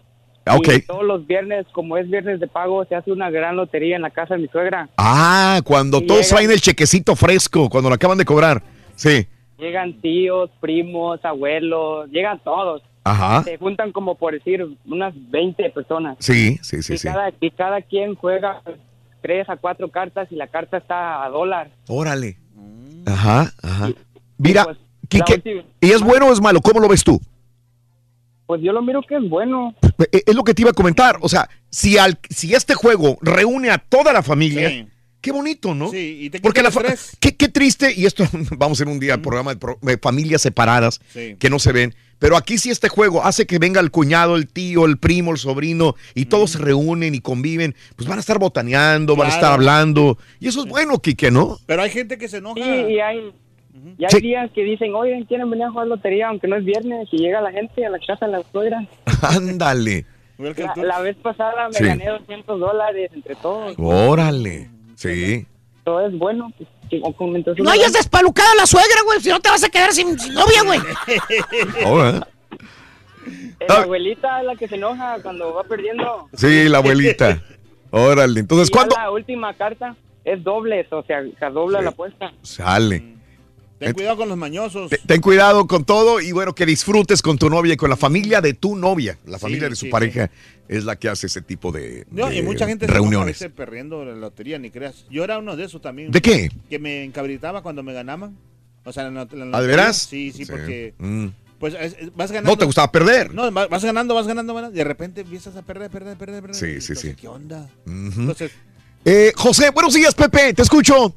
Ok. Y todos los viernes, como es viernes de pago, se hace una gran lotería en la casa de mi suegra. Ah, cuando Y todos llega- traen el chequecito fresco, cuando lo acaban de cobrar. Sí. Llegan tíos, primos, abuelos, llegan todos. Ajá. Se juntan como por decir unas 20 personas. Sí, sí, sí, y, sí. Cada, y cada quien juega tres a cuatro cartas y la carta está a dólar. Órale. Ajá, ajá. Mira, pues, Quique, ¿y es bueno o es malo? ¿Cómo lo ves tú? Pues yo lo miro que es bueno. Eh, Es lo que te iba a comentar. O sea, si, al, si este juego reúne a toda la familia, qué bonito, ¿no? Sí, y te Porque la qué, qué triste, y esto vamos a hacer un día programa de, pro- de familias separadas Sí. que no se ven. Pero aquí sí este juego hace que venga el cuñado, el tío, el primo, el sobrino, y todos se reúnen y conviven, pues van a estar botaneando, van a estar hablando. Y eso es bueno, Quique, ¿no? Pero hay gente que se enoja. Sí, y hay, y hay Sí. días que dicen, oigan, quieren venir a jugar lotería, aunque no es viernes, y llega la gente a la casa de la suegra. Ándale. La, la vez pasada me Sí. gané 200 dólares entre todos. Órale. Sí. Todo es bueno. pues, No hayas despalucado a la suegra, güey, si no te vas a quedar sin, sin novia, güey. Ahora. Eh, La abuelita es la que se enoja cuando va perdiendo. Sí, la abuelita. Órale. Entonces, ¿cuándo La última carta es doble, o sea, se dobla la apuesta. sale? Ten cuidado con los mañosos. Te- Ten cuidado con todo y bueno, que disfrutes con tu novia y con la familia de tu novia. La familia de su sí, pareja es la que hace ese tipo de, No, de y mucha gente se reuniones. veces perdiendo la lotería, ni creas. Yo era uno de esos también. ¿De qué? Que me encabritaba cuando me ganaban. O sea, la, en la ¿Ah, de veras? Sí, sí, porque Mm. pues es- es- vas ganando. No te gustaba perder. No, va- vas ganando, vas ganando, vas ganando, y de repente empiezas a perder, perder, perder, perder. Sí, sí, sí. ¿Qué onda? Entonces, Eh, José, buenos días, Pepe, te escucho.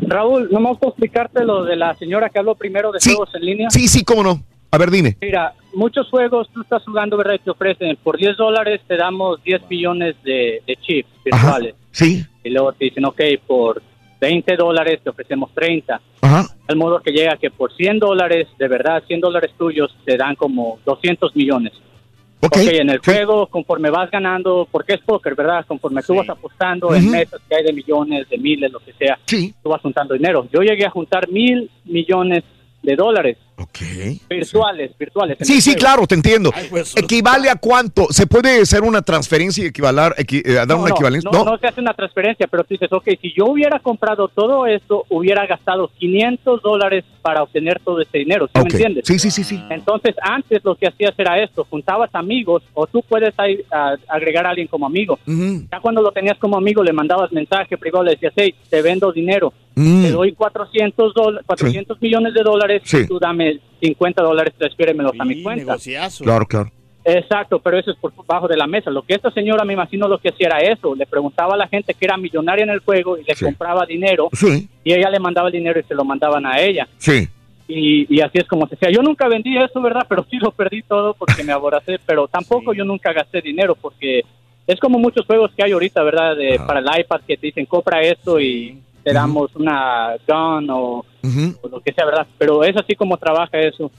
Raúl, no me gusta explicarte lo de la señora que habló primero de Sí. juegos en línea. Sí, sí, cómo no. A ver, dime. Mira, muchos juegos tú estás jugando, ¿verdad? Y te ofrecen, por 10 dólares te damos 10 millones de, de chips virtuales. Sí. Y luego te dicen, ok, por 20 dólares te ofrecemos 30. Ajá. Al modo que llega que por 100 dólares, de verdad, 100 dólares tuyos, te dan como 200 millones. Ok. en el juego, conforme vas ganando, porque es póker, ¿verdad? Conforme tú vas apostando en mesas que hay de millones, de miles, lo que sea, Sí. tú vas juntando dinero. Yo llegué a juntar mil millones de dólares. Virtuales, virtuales. en Sí, sí, claro, te entiendo. ¿Equivale a cuánto? ¿Se puede hacer una transferencia y equivalar, equi- eh, dar No, una no, equivalencia? No, no se hace una transferencia, pero tú dices, ok, si yo hubiera comprado todo esto, hubiera gastado 500 dólares para obtener todo este dinero, ¿sí Ok. me entiendes? Sí, sí, sí, sí. Entonces, antes lo que hacías era esto, juntabas amigos o tú puedes ahí, a- agregar a alguien como amigo. Ya cuando lo tenías como amigo, le mandabas mensaje privado, le decías, hey, te vendo dinero, Mm. te doy 400, dola- 400 millones de dólares, Sí. tú dame 50 dólares, transfiéremelos a mi cuenta. Claro, claro. Exacto, pero eso es por bajo de la mesa. Lo que esta señora me imagino lo que hacía era eso, le preguntaba a la gente que era millonaria en el juego y le compraba dinero Sí. y ella le mandaba el dinero y se lo mandaban a ella. Sí. Y, y así es como se hacía. Yo nunca vendí eso, ¿verdad? Pero sí lo perdí todo porque me aboracé, pero tampoco yo nunca gasté dinero porque es como muchos juegos que hay ahorita, ¿verdad? De, Para el iPad que te dicen, compra esto y te damos una gun o, o lo que sea, ¿verdad? Pero es así como trabaja eso.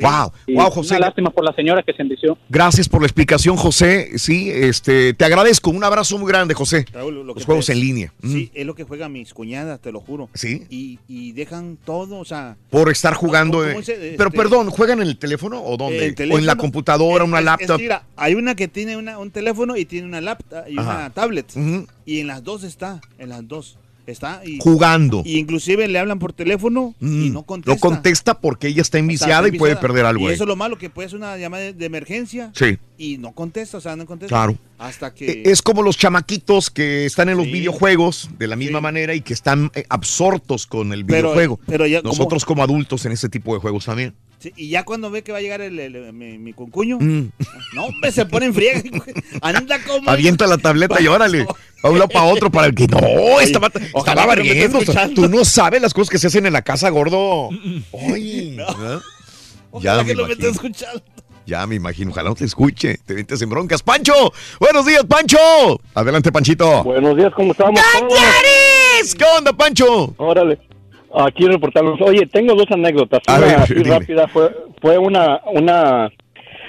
Wow, Y wow, José. Una lástima por la señora que se envició. Gracias por la explicación, José. Sí, este, te agradezco. Un abrazo muy grande, José. Raúl, lo Los que juegos te- en línea. Sí, es lo que juegan mis cuñadas, te lo juro. Sí. Y, y dejan todo, o sea. Por estar jugando. ¿Cómo dice, Pero este- perdón, ¿juegan en el teléfono o dónde? el ¿O en la teléfono. computadora, una Es- es- laptop? mira, hay una que tiene una- un teléfono y tiene una laptop y Ajá. una tablet. Y en las dos está, en las dos. Está y, Jugando. Y inclusive le hablan por teléfono y Mm, no contesta. No contesta porque ella está enviciada Está y puede perder algo. Y ahí. eso es lo malo, que puede ser una llamada de, emergencia. Sí. Y no contesta, o sea, no contesta. Claro. Hasta que... Eh, Es como los chamaquitos que están en los videojuegos de la misma manera y que están eh, absortos con el Pero- videojuego. pero ya como- Nosotros como adultos en ese tipo de juegos también. Sí, y ya cuando ve que va a llegar el, el- mi, mi concuño, Mm. no, hombre, se pone en friega. Anda como... Avienta la tableta y órale. Pa' un lado para otro para el que no, estaba, barriendo. Tú no sabes las cosas que se hacen en la casa, gordo. Ay. Ya Ojalá que no me esté escuchando. Ya me imagino, ojalá no te escuche, te metes en broncas. ¡Pancho! ¡Buenos días, Pancho! Adelante, Panchito. Buenos días, ¿cómo estamos? ¡Cañaris! ¿Qué onda, Pancho? Órale. Aquí reportarlos. Oye, tengo dos anécdotas. A una ver, así rápida. Fue, fue una, una,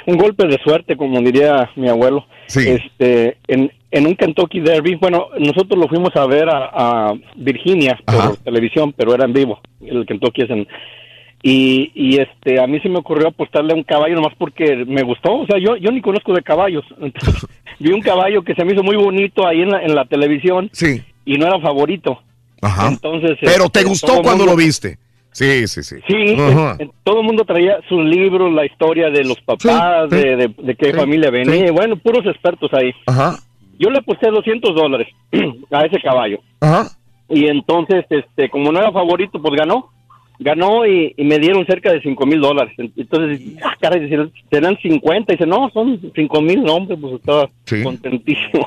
un golpe de suerte, como diría mi abuelo. Este, en, en un Kentucky Derby, bueno, nosotros lo fuimos a ver a, a Virginia por televisión, pero era en vivo. El Kentucky es en... Y, y este, a mí se me ocurrió apostarle a un caballo nomás porque me gustó. O sea, yo, yo ni conozco de caballos. Entonces, vi un caballo que se me hizo muy bonito ahí en la, en la televisión. Sí. Y no era favorito. Ajá. Entonces, Pero te este, todo gustó cuando mundo- lo viste. Sí, sí, sí. Sí, Ajá. todo el mundo traía sus libros, la historia de los papás, Sí, sí. de, de- de qué Sí, familia venía. sí. Bueno, puros expertos ahí. Ajá. Yo le aposté 200 dólares a ese caballo. Ajá. Y entonces, este, como no era favorito, pues ganó. Ganó y, y me dieron cerca de 5 mil dólares. Entonces, ah, caray, serán 50. Y dice, no, son 5 mil. No, hombre, pues estaba contentísimo.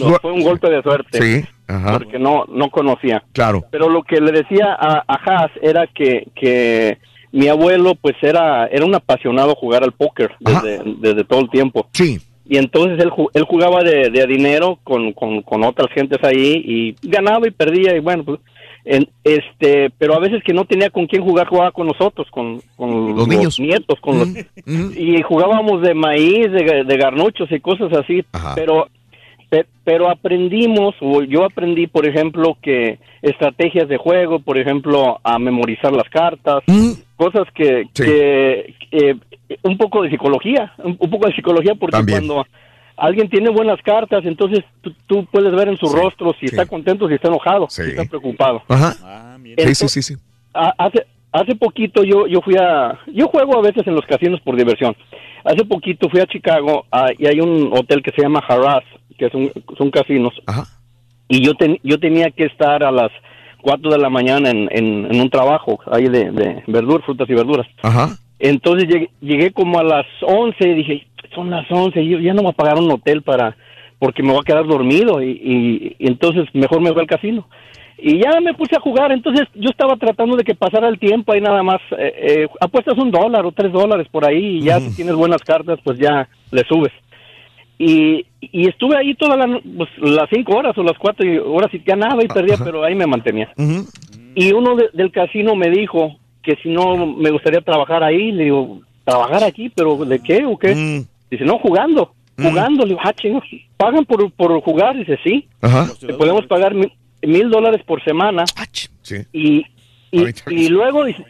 No, fue un golpe de suerte. Sí, ajá. Porque no, no conocía. Claro. Pero lo que le decía a, a Haas era que, que mi abuelo, pues era, era un apasionado a jugar al póker desde, desde todo el tiempo. Sí. Y entonces él, él jugaba de, dinero con, con, con otras gentes ahí y ganaba y perdía y bueno, pues, en- este, pero a veces que no tenía con quién jugar, jugaba con nosotros, con, con Los niños. nietos, con los, y jugábamos de maíz, de, de garnuchos y cosas así, pero pe- pero aprendimos, o yo aprendí, por ejemplo, que estrategias de juego, por ejemplo, a memorizar las cartas, cosas que, que, eh, un poco de psicología, un, poco de psicología, porque También. cuando alguien tiene buenas cartas, entonces tú, tú puedes ver en su rostro si está contento, si está enojado, si está preocupado. Ajá. Sí, sí, sí, sí. A- hace hace poquito yo yo fui a yo juego a veces en los casinos por diversión. Hace poquito fui a Chicago y hay un hotel que se llama Harrah's que es un, son casinos. Y yo ten- yo tenía que estar a las 4 de la mañana en, en, en un trabajo ahí de, de verduras frutas y verduras. Ajá. entonces llegué, llegué como a las 11 y dije son las 11 yo ya no voy a pagar un hotel para porque me voy a quedar dormido y, y- y entonces mejor me voy al casino y ya me puse a jugar, entonces yo estaba tratando de que pasara el tiempo ahí nada más, eh, eh, apuestas un dólar o tres dólares por ahí y ya si tienes buenas cartas pues ya le subes. Y, y estuve ahí todas la pues, las cinco horas o las cuatro horas y ganaba y perdía, pero ahí me mantenía. Y uno de- del casino me dijo que si no me gustaría trabajar ahí, le digo, ¿trabajar aquí? ¿Pero de qué o qué? Dice, no, jugando, jugando. Le digo, ah, chingo, ¿pagan por, por jugar? Dice, sí. Ajá. Te podemos pagar mil dólares por semana. Sí. Y, y, y luego dice,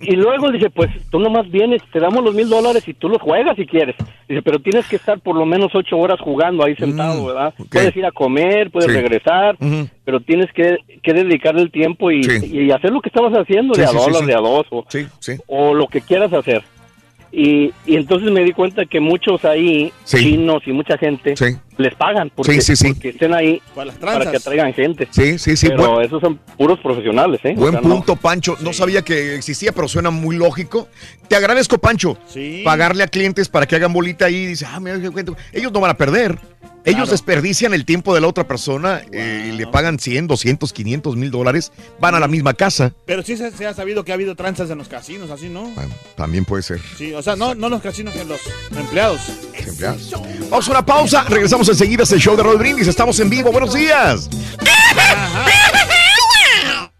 y luego dice, pues tú nomás vienes, te damos los mil dólares y tú los juegas si quieres. Dice, pero tienes que estar por lo menos ocho horas jugando ahí sentado, ¿verdad? Puedes ir a comer, puedes Sí. regresar, pero tienes que, que dedicarle el tiempo y, y hacer lo que estabas haciendo Sí, de a sí, sí, dólar, sí. de a dos o, Sí, sí. o lo que quieras hacer. Y, y entonces me di cuenta que muchos ahí, chinos y mucha gente, les pagan porque, Sí, sí, sí. porque estén ahí para, que atraigan gente. Sí, sí, sí. Pero buen- esos son puros profesionales, ¿eh? O Buen no- punto, Pancho. No sabía que existía, pero suena muy lógico. Te agradezco, Pancho. Pagarle a clientes para que hagan bolita ahí. Dice, ah, mira. Ellos no van a perder. Ellos desperdician el tiempo de la otra persona eh, y le pagan 100, 200, 500 mil dólares. Van a la misma casa. Pero sí se, se ha sabido que ha habido tranzas en los casinos, así, ¿no? También puede ser. Sí, o sea, no, no los casinos, en los empleados. Empleados. Vamos a una pausa. Regresamos enseguida. Es el show de Roll Brindis. Estamos en vivo. Buenos días.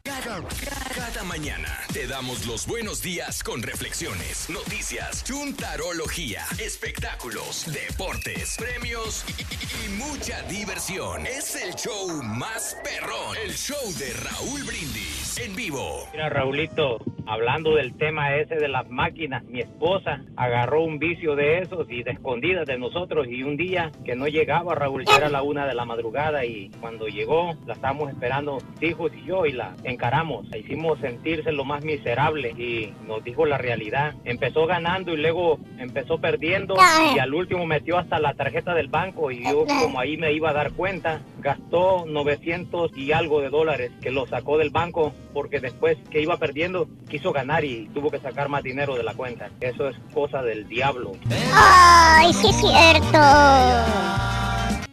Cada mañana te los buenos días con reflexiones, noticias, chuntarología, espectáculos, deportes, premios y, y- y mucha diversión. Es el show más perrón, el show de Raúl Brindis en vivo. Mira, Raulito, hablando del tema ese de las máquinas, mi esposa agarró un vicio de esos y de escondidas de nosotros y un día que no llegaba, Raúl, ya era la una de la madrugada y cuando llegó la estábamos esperando hijos y yo y la encaramos, la hicimos sentirse lo más miserable y nos dijo la realidad. Empezó ganando y luego empezó perdiendo y al último metió hasta la tarjeta del banco y yo como ahí me iba a dar cuenta, gastó 900 y algo de dólares que lo sacó del banco porque después que iba perdiendo quiso ganar y tuvo que sacar más dinero de la cuenta. Eso es cosa del diablo. Ay, sí es cierto.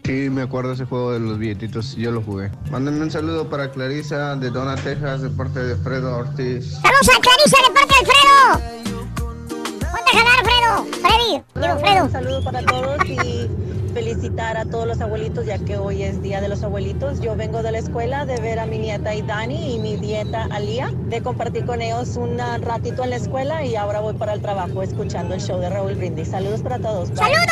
Sí, me acuerdo de ese juego de los billetitos, yo lo jugué. Mándenme un saludo para Clarisa de Dona, Texas, de parte de Fredo Ortiz. Saludos a Clarisa de parte de Alfredo. Ponte a jalar, Fredo. Freddy. Digo, Fredo. Un saludo para todos y felicitar a todos los abuelitos, ya que hoy es Día de los Abuelitos. Yo vengo de la escuela de ver a mi nieta Idani y mi nieta Alía, de compartir con ellos un ratito en la escuela y ahora voy para el trabajo escuchando el show de Raúl Brindis. Saludos para todos. ¡Saludos!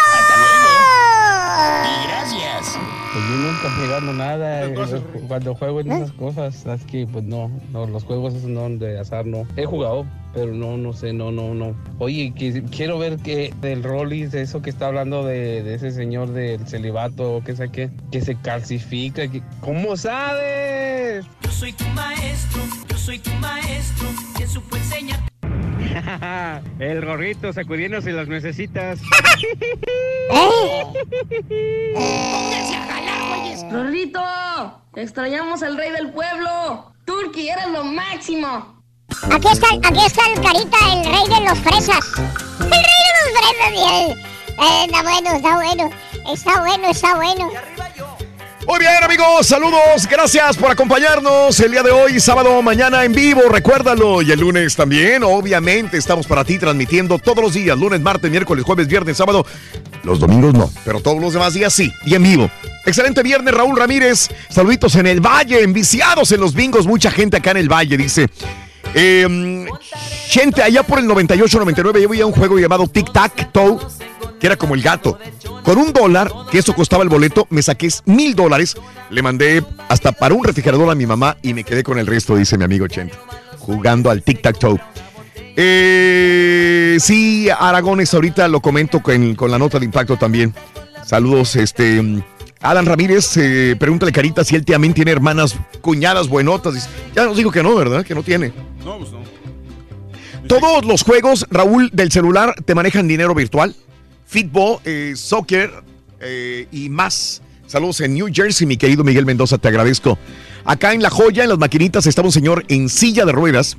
Y gracias. Pues yo nunca pegando nada eh, cuando juego en esas cosas. Es que, pues no, no, los juegos esos no de azar no. He jugado, pero no, no sé, no, no, no. Oye, que, quiero ver que del Rollis, eso que está hablando de, de ese señor del celibato, que sé qué, que se calcifica. Que, ¿Cómo sabes? Yo soy tu maestro, yo soy tu maestro, que supo enseñar. El gorrito sacudiéndose las necesitas. Rorrito, extrañamos al rey del pueblo. Turki, eres lo máximo. Aquí está, aquí está el carita, el rey de los fresas. El rey de los fresas. Eh, está bueno, está bueno. Está bueno, está bueno. Muy bien, amigos, saludos, gracias por acompañarnos el día de hoy, sábado, mañana en vivo, recuérdalo, y el lunes también, obviamente, estamos para ti transmitiendo todos los días, lunes, martes, miércoles, jueves, viernes, sábado, los domingos no, pero todos los demás días sí, y en vivo. Excelente viernes, Raúl Ramírez, saluditos en el Valle, enviciados en los bingos, mucha gente acá en el Valle, dice... Eh, gente, allá por el 98-99 yo veía un juego llamado Tic Tac Toe, que era como el gato. Con un dólar, que eso costaba el boleto, me saqué mil dólares, le mandé hasta para un refrigerador a mi mamá y me quedé con el resto, dice mi amigo Chente, jugando al Tic Tac Toe. Eh, sí, Aragones, ahorita lo comento con, con la nota de impacto también. Saludos, este. Alan Ramírez, eh, pregúntale Carita si él también tiene hermanas, cuñadas buenotas. Dice, Ya nos digo que no, ¿verdad? Que no tiene. No, pues no. Todos los juegos, Raúl, del celular te manejan dinero virtual. Fútbol, eh, soccer eh, y más. Saludos en New Jersey, mi querido Miguel Mendoza, te agradezco. Acá en La Joya, en las maquinitas, estaba un señor en silla de ruedas,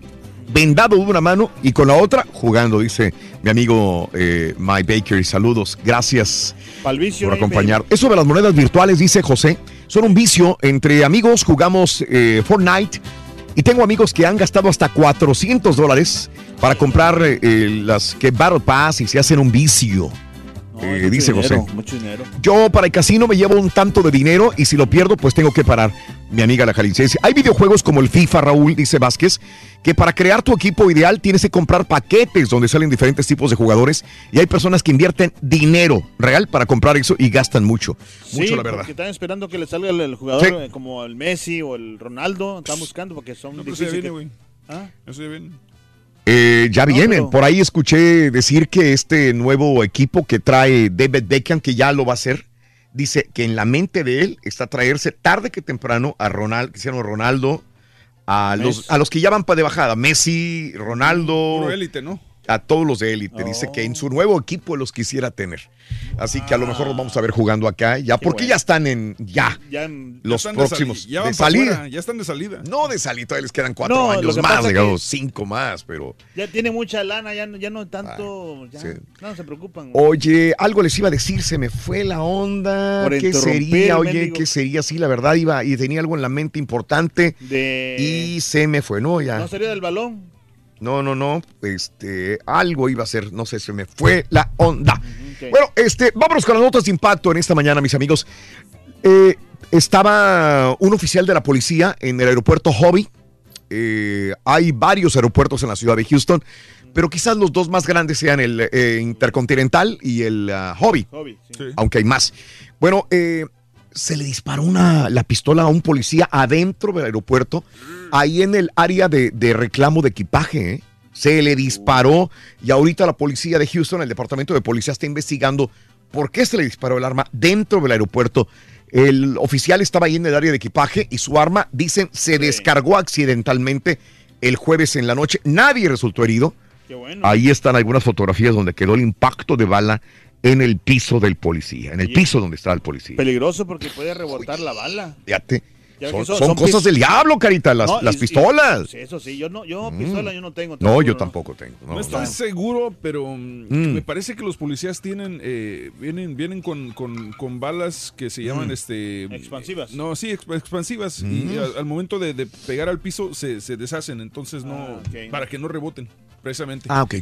vendado de una mano y con la otra jugando, dice mi amigo eh, My Baker. Saludos, gracias por acompañar. Eso de las monedas virtuales, dice José, son un vicio. Entre amigos jugamos eh, Fortnite y tengo amigos que han gastado hasta 400 dólares para comprar eh, las que Battle Pass y se hacen un vicio. Eh, mucho dice dinero, José. Mucho dinero. Yo para el casino me llevo un tanto de dinero y si lo pierdo, pues tengo que parar. Mi amiga la jalisciense. Hay videojuegos como el FIFA, Raúl, dice Vázquez, que para crear tu equipo ideal tienes que comprar paquetes donde salen diferentes tipos de jugadores y hay personas que invierten dinero real para comprar eso y gastan mucho. Mucho, Sí, la verdad. porque están esperando que le salga el, el jugador Sí. eh, como el Messi o el Ronaldo. Están buscando porque son No, pero eso ya difíciles. viene, que- güey. ¿Ah? Eso ya viene. Eh, ya No, vienen. pero- Por ahí escuché decir que este nuevo equipo que trae David Beckham, que ya lo va a hacer, dice que en la mente de él está traerse tarde que temprano a Ronaldo, Cristiano Ronaldo, a los, a los que ya van para de bajada, Messi, Ronaldo, Puro élite, ¿no? A todos los de élite. Dice que en su nuevo equipo los quisiera tener. Así que a lo mejor los vamos a ver jugando acá ya, porque bueno. ya están en ya Ya en- los Ya están de próximos sali- Ya de van para salida. ya están de salida. No de salida, todavía les quedan cuatro No, años que más, digamos, que- cinco más, pero. Ya tiene mucha lana, ya, no- ya no tanto. ya, sí. No se preocupan. güey. Oye, algo les iba a decir, se me fue la onda. Por ¿Qué sería? Oye, mendigo. ¿qué sería? Sí, la verdad iba y tenía algo en la mente importante De... y se me fue, ¿no? Ya. ¿No sería del balón? No, no, no. Este, algo iba a ser, no sé, se me fue la onda. Bueno, este, vámonos con las notas de impacto en esta mañana, mis amigos. Eh, estaba un oficial de la policía en el aeropuerto Hobby. Eh, hay varios aeropuertos en la ciudad de Houston, pero quizás los dos más grandes sean el eh, Intercontinental y el ah, Hobby, Hobby, sí. aunque hay más. Bueno, eh, se le disparó una, la pistola a un policía adentro del aeropuerto, ahí en el área de, de reclamo de equipaje. ¿eh? Se le disparó y ahorita la policía de Houston, el departamento de policía, está investigando por qué se le disparó el arma dentro del aeropuerto. El oficial estaba ahí en el área de equipaje y su arma, dicen, se descargó accidentalmente el jueves en la noche. Nadie resultó herido. Qué bueno. Ahí están algunas fotografías donde quedó el impacto de bala en el piso del policía, en el piso donde está el policía. Peligroso porque puede rebotar la bala. Fíjate. Son, son- cosas del diablo, carita, las, No, las y- y- pistolas. eso sí, yo no, yo Mm. pistola yo no tengo. te No, yo tampoco tengo. No, no, estoy no. seguro, pero mm, Mm. me parece que los policías tienen, eh, vienen, vienen con, con- con balas que se llaman, Mm. este... Expansivas. No, sí, exp- expansivas. Mm. Y al, al momento de, de pegar al piso se, se deshacen, entonces no... Ah. Para que no reboten, precisamente. Ah, ok.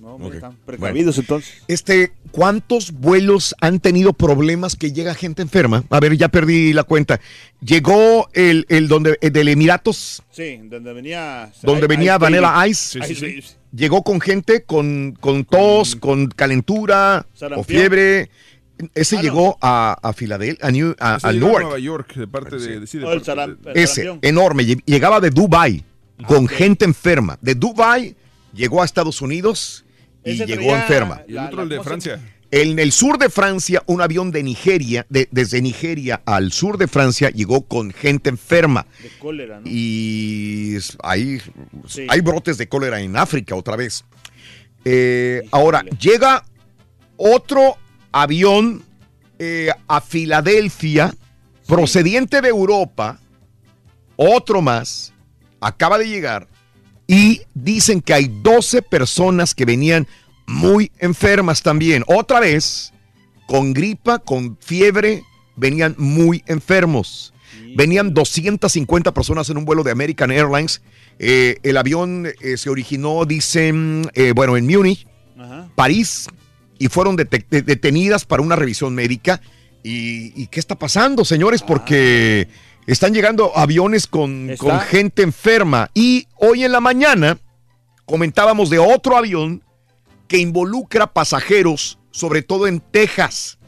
No, están precavidos entonces. Este, ¿cuántos vuelos han tenido problemas que llega gente enferma? A ver, ya perdí la cuenta. Llegó el, el donde el del Emiratos, Sí, donde venía. donde Ice venía. Vanilla Ice. Sí, sí, Ice sí. Baby. Llegó con gente con, con tos, con calentura o fiebre Ese llegó a, a Filadelfia, a, New, a, Ese a llegó a Newark. Nueva York, de parte de... sí, de Oh, el parte saram- de- el Ese, enorme. Lle- Llegaba de Dubai con gente enferma. De Dubai llegó a Estados Unidos y Ese llegó enferma. Y el otro, el de Francia. En el sur de Francia, un avión de Nigeria, de- desde Nigeria al sur de Francia, llegó con gente enferma. De cólera, ¿no? Y hay, Sí. hay brotes de cólera en África otra vez. Eh, ahora, llega otro avión eh, a Filadelfia, procediente de Europa, otro más, acaba de llegar, y dicen que hay 12 personas que venían muy enfermas también. Otra vez, con gripa, con fiebre, venían muy enfermos. Venían 250 personas en un vuelo de American Airlines. Eh, el avión eh, se originó, dicen, eh, bueno, en Múnich, Ajá. París, y fueron dete- de- detenidas para una revisión médica. ¿Y, y qué está pasando, señores? Porque están llegando aviones con, Está- con gente enferma. Y hoy en la mañana comentábamos de otro avión que involucra pasajeros, sobre todo en Texas.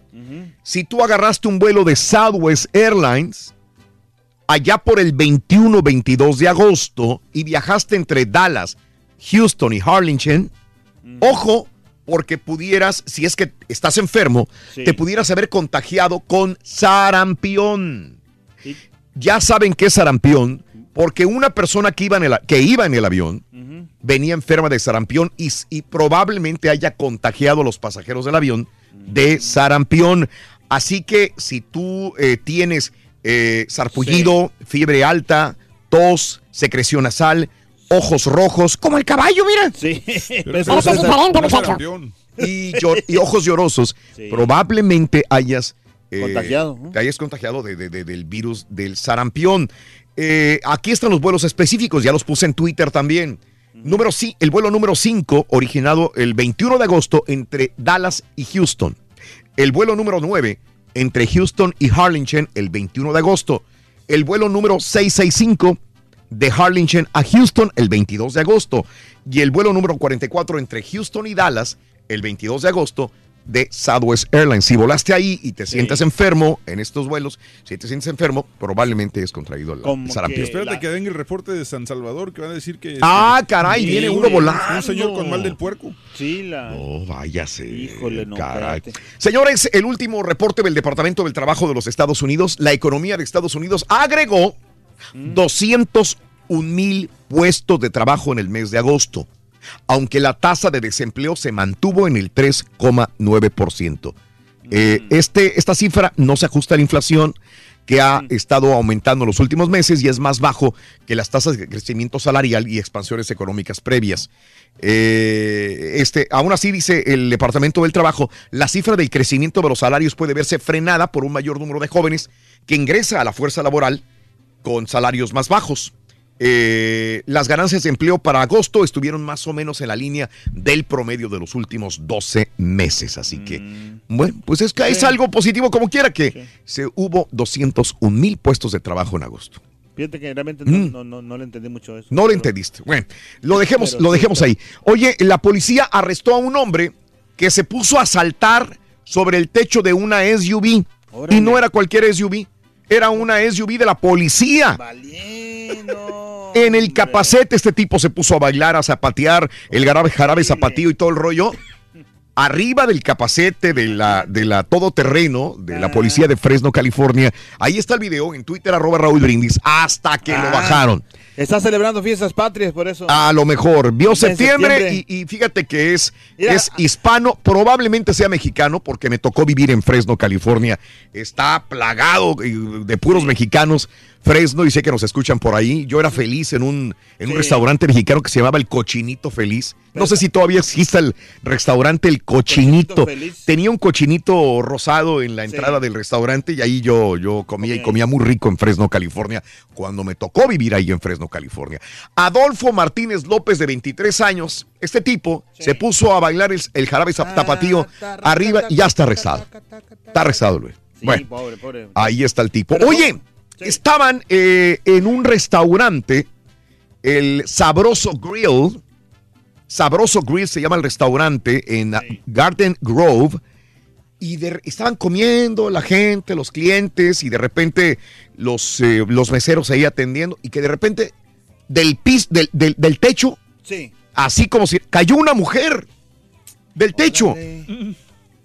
Si tú agarraste un vuelo de Southwest Airlines allá por el 21-22 de agosto y viajaste entre Dallas, Houston y Harlingen, ojo, porque pudieras, si es que estás enfermo, Sí. te pudieras haber contagiado con sarampión. Ya saben qué es sarampión, porque una persona que iba en el, que iba en el avión venía enferma de sarampión y, y probablemente haya contagiado a los pasajeros del avión de sarampión. Así que si tú eh, tienes eh, sarpullido, fiebre alta, tos, secreción nasal, ojos rojos, como el caballo, mira. Sí. Pero eso es diferente, muchacho. Y, y ojos llorosos, Sí. probablemente hayas eh, Contagiado, ¿no? te hayas contagiado de- de- de- del virus del sarampión. Eh, aquí están los vuelos específicos, ya los puse en Twitter también. Número el vuelo número 5, originado el 21 de agosto entre Dallas y Houston. El vuelo número 9, entre Houston y Harlingen, el 21 de agosto. El vuelo número 665, de Harlingen a Houston, el 22 de agosto. Y el vuelo número 44, entre Houston y Dallas, el 22 de agosto, de Southwest Airlines. Si volaste ahí y te sientes enfermo en estos vuelos, si te sientes enfermo, probablemente es contraído el sarampión. Espérate que den el reporte de San Salvador que van a decir que... Ah, caray, viene uno volando. Un señor con mal del puerco. Sí, la... Oh, váyase. Híjole, no, caray. espérate. Señores, el último reporte del Departamento del Trabajo de los Estados Unidos, la economía de Estados Unidos agregó 201 mil puestos de trabajo en el mes de agosto, aunque la tasa de desempleo se mantuvo en el 3,9%. Eh, este, esta cifra no se ajusta a la inflación que ha estado aumentando en los últimos meses y es más bajo que las tasas de crecimiento salarial y expansiones económicas previas. Eh, este, aún así, dice el Departamento del Trabajo, la cifra del crecimiento de los salarios puede verse frenada por un mayor número de jóvenes que ingresa a la fuerza laboral con salarios más bajos. Eh, las ganancias de empleo para agosto estuvieron más o menos en la línea del promedio de los últimos 12 meses. Así que, bueno, pues es, que es algo positivo como quiera que se hubo 201 mil puestos de trabajo en agosto. Fíjate que realmente no, Mm. no, no, no le entendí mucho eso. No lo entendiste. Bueno, lo dejemos, Pero lo dejemos pero- ahí. Oye, la policía arrestó a un hombre que se puso a saltar sobre el techo de una SUV. Y no era cualquier SUV, era una SUV de la policía. En el capacete este tipo se puso a bailar, a zapatear, el jarabe, jarabe zapatillo y todo el rollo. Arriba del capacete de la, de la todoterreno de la policía de Fresno, California. Ahí está el video en Twitter, arroba Raúl Brindis, hasta que lo Ah. bajaron. Está celebrando fiestas patrias, por eso. A lo mejor. Vio septiembre, septiembre. Y, y fíjate que es, Mira. es hispano, probablemente sea mexicano, porque me tocó vivir en Fresno, California. Está plagado de puros mexicanos. Fresno, y sé que nos escuchan por ahí. Yo era feliz en un, en un restaurante mexicano que se llamaba El Cochinito Feliz. No sé si todavía existe el restaurante El Cochinito. Tenía un cochinito rosado en la entrada del restaurante y ahí yo, yo comía y comía muy rico en Fresno, California, cuando me tocó vivir ahí en Fresno, California. Adolfo Martínez López, de 23 años, este tipo se puso a bailar el, el jarabe zap- tapatío arriba y ya está arrestado. Está arrestado, Luis. Sí, Bueno, pobre, pobre. ahí está el tipo. Oye, estaban eh, en un restaurante, el Sabroso Grill. Sabroso Grill se llama el restaurante en Garden Grove. y de- estaban comiendo la gente, los clientes, y de repente los, eh, los meseros ahí atendiendo, y que de repente del piso, del, del- del techo, Sí. así como si cayó una mujer del techo.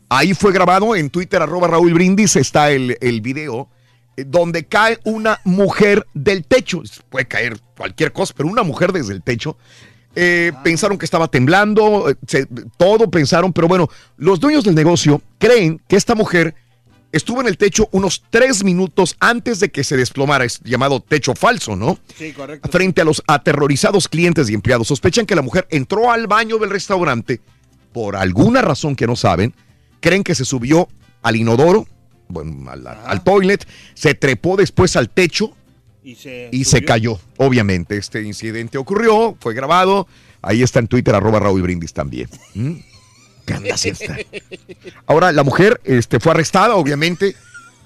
Ahí fue grabado en Twitter, arroba Raúl Brindis, está el, el video, eh, donde cae una mujer del techo. Puede caer cualquier cosa, pero una mujer desde el techo. Eh, Pensaron que estaba temblando, eh, se- todo pensaron, pero bueno, los dueños del negocio creen que esta mujer estuvo en el techo unos tres minutos antes de que se desplomara, es llamado techo falso, ¿no? Sí, correcto. Frente a los aterrorizados clientes y empleados, sospechan que la mujer entró al baño del restaurante por alguna razón que no saben, creen que se subió al inodoro, bueno, al, al toilet, se trepó después al techo Y se, y se subió. cayó. Obviamente, este incidente ocurrió, fue grabado, ahí está en Twitter, arroba Raúl Brindis también. ¿Mm? Ahora, la mujer este, fue arrestada, obviamente,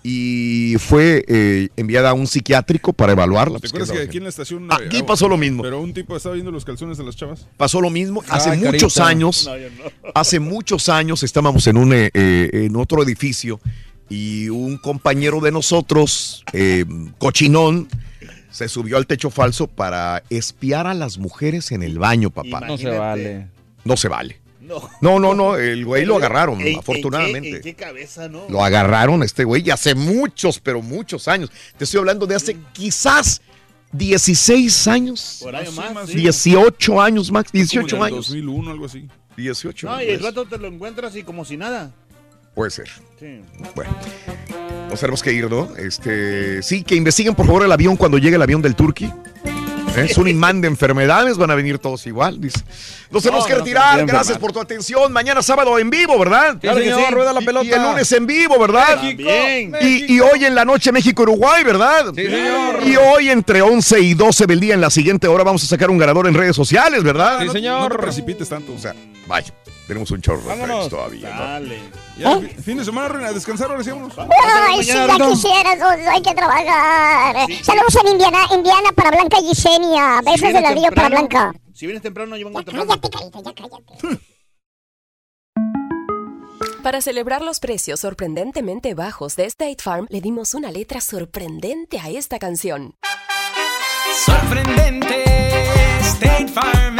y fue eh, enviada a un psiquiátrico para evaluarla. ¿Te Pues, acuerdas ¿qué que aquí en la estación... Aquí eh, pasó lo mismo. Pero un tipo estaba viendo los calzones de las chavas. Pasó lo mismo hace Ay, muchos carita. años. No, yo no. Hace muchos años estábamos en un eh, eh, en otro edificio y un compañero de nosotros, eh, cochinón, se subió al techo falso para espiar a las mujeres en el baño, papá. No se vale. No se vale. No. No, no, no, el güey lo agarraron, ¿En- en qué- afortunadamente. ¿En qué cabeza, no? Lo agarraron a este güey y hace muchos, pero muchos años. Te estoy hablando de hace quizás 16 años. Por ahí más. sí. 18 años, Max, Como 18 en el años. 2001, algo así. 18 No, y el rato te lo encuentras y como si nada. Puede ser. Sí. Bueno, nos tenemos que ir, ¿no? Este, sí, que investiguen por favor el avión cuando llegue el avión del Turqui. Es un imán de enfermedades, van a venir todos igual, dice. Nos tenemos No, que no, retirar, no, no, gracias no. por tu atención. Mañana sábado en vivo, ¿verdad? Sí, señor, rueda la pelota. Y, el lunes en vivo, ¿verdad? México, Y, y hoy en la noche México-Uruguay, ¿verdad? Sí, señor. Y hoy entre 11 y 12 del día en la siguiente hora vamos a sacar un ganador en redes sociales, ¿verdad? Sí, señor. No te precipites tanto. O sea, vaya, tenemos un chorro de Vámonos. todavía, ¿no? Dale. Ya, fi- fin de semana, Reina, a descansar, ahora sí vámonos. Ay, sí, ya quisieras, hay que trabajar. Saludos en Indiana, Indiana para Blanca y Yesenia. Besos vienes de ladrillo para Blanca. Si vienes temprano, yo vengo Ya temprano. cállate, carita, ya cállate. Para celebrar los precios sorprendentemente bajos de State Farm, le dimos una letra sorprendente a esta canción. Sorprendente, State Farm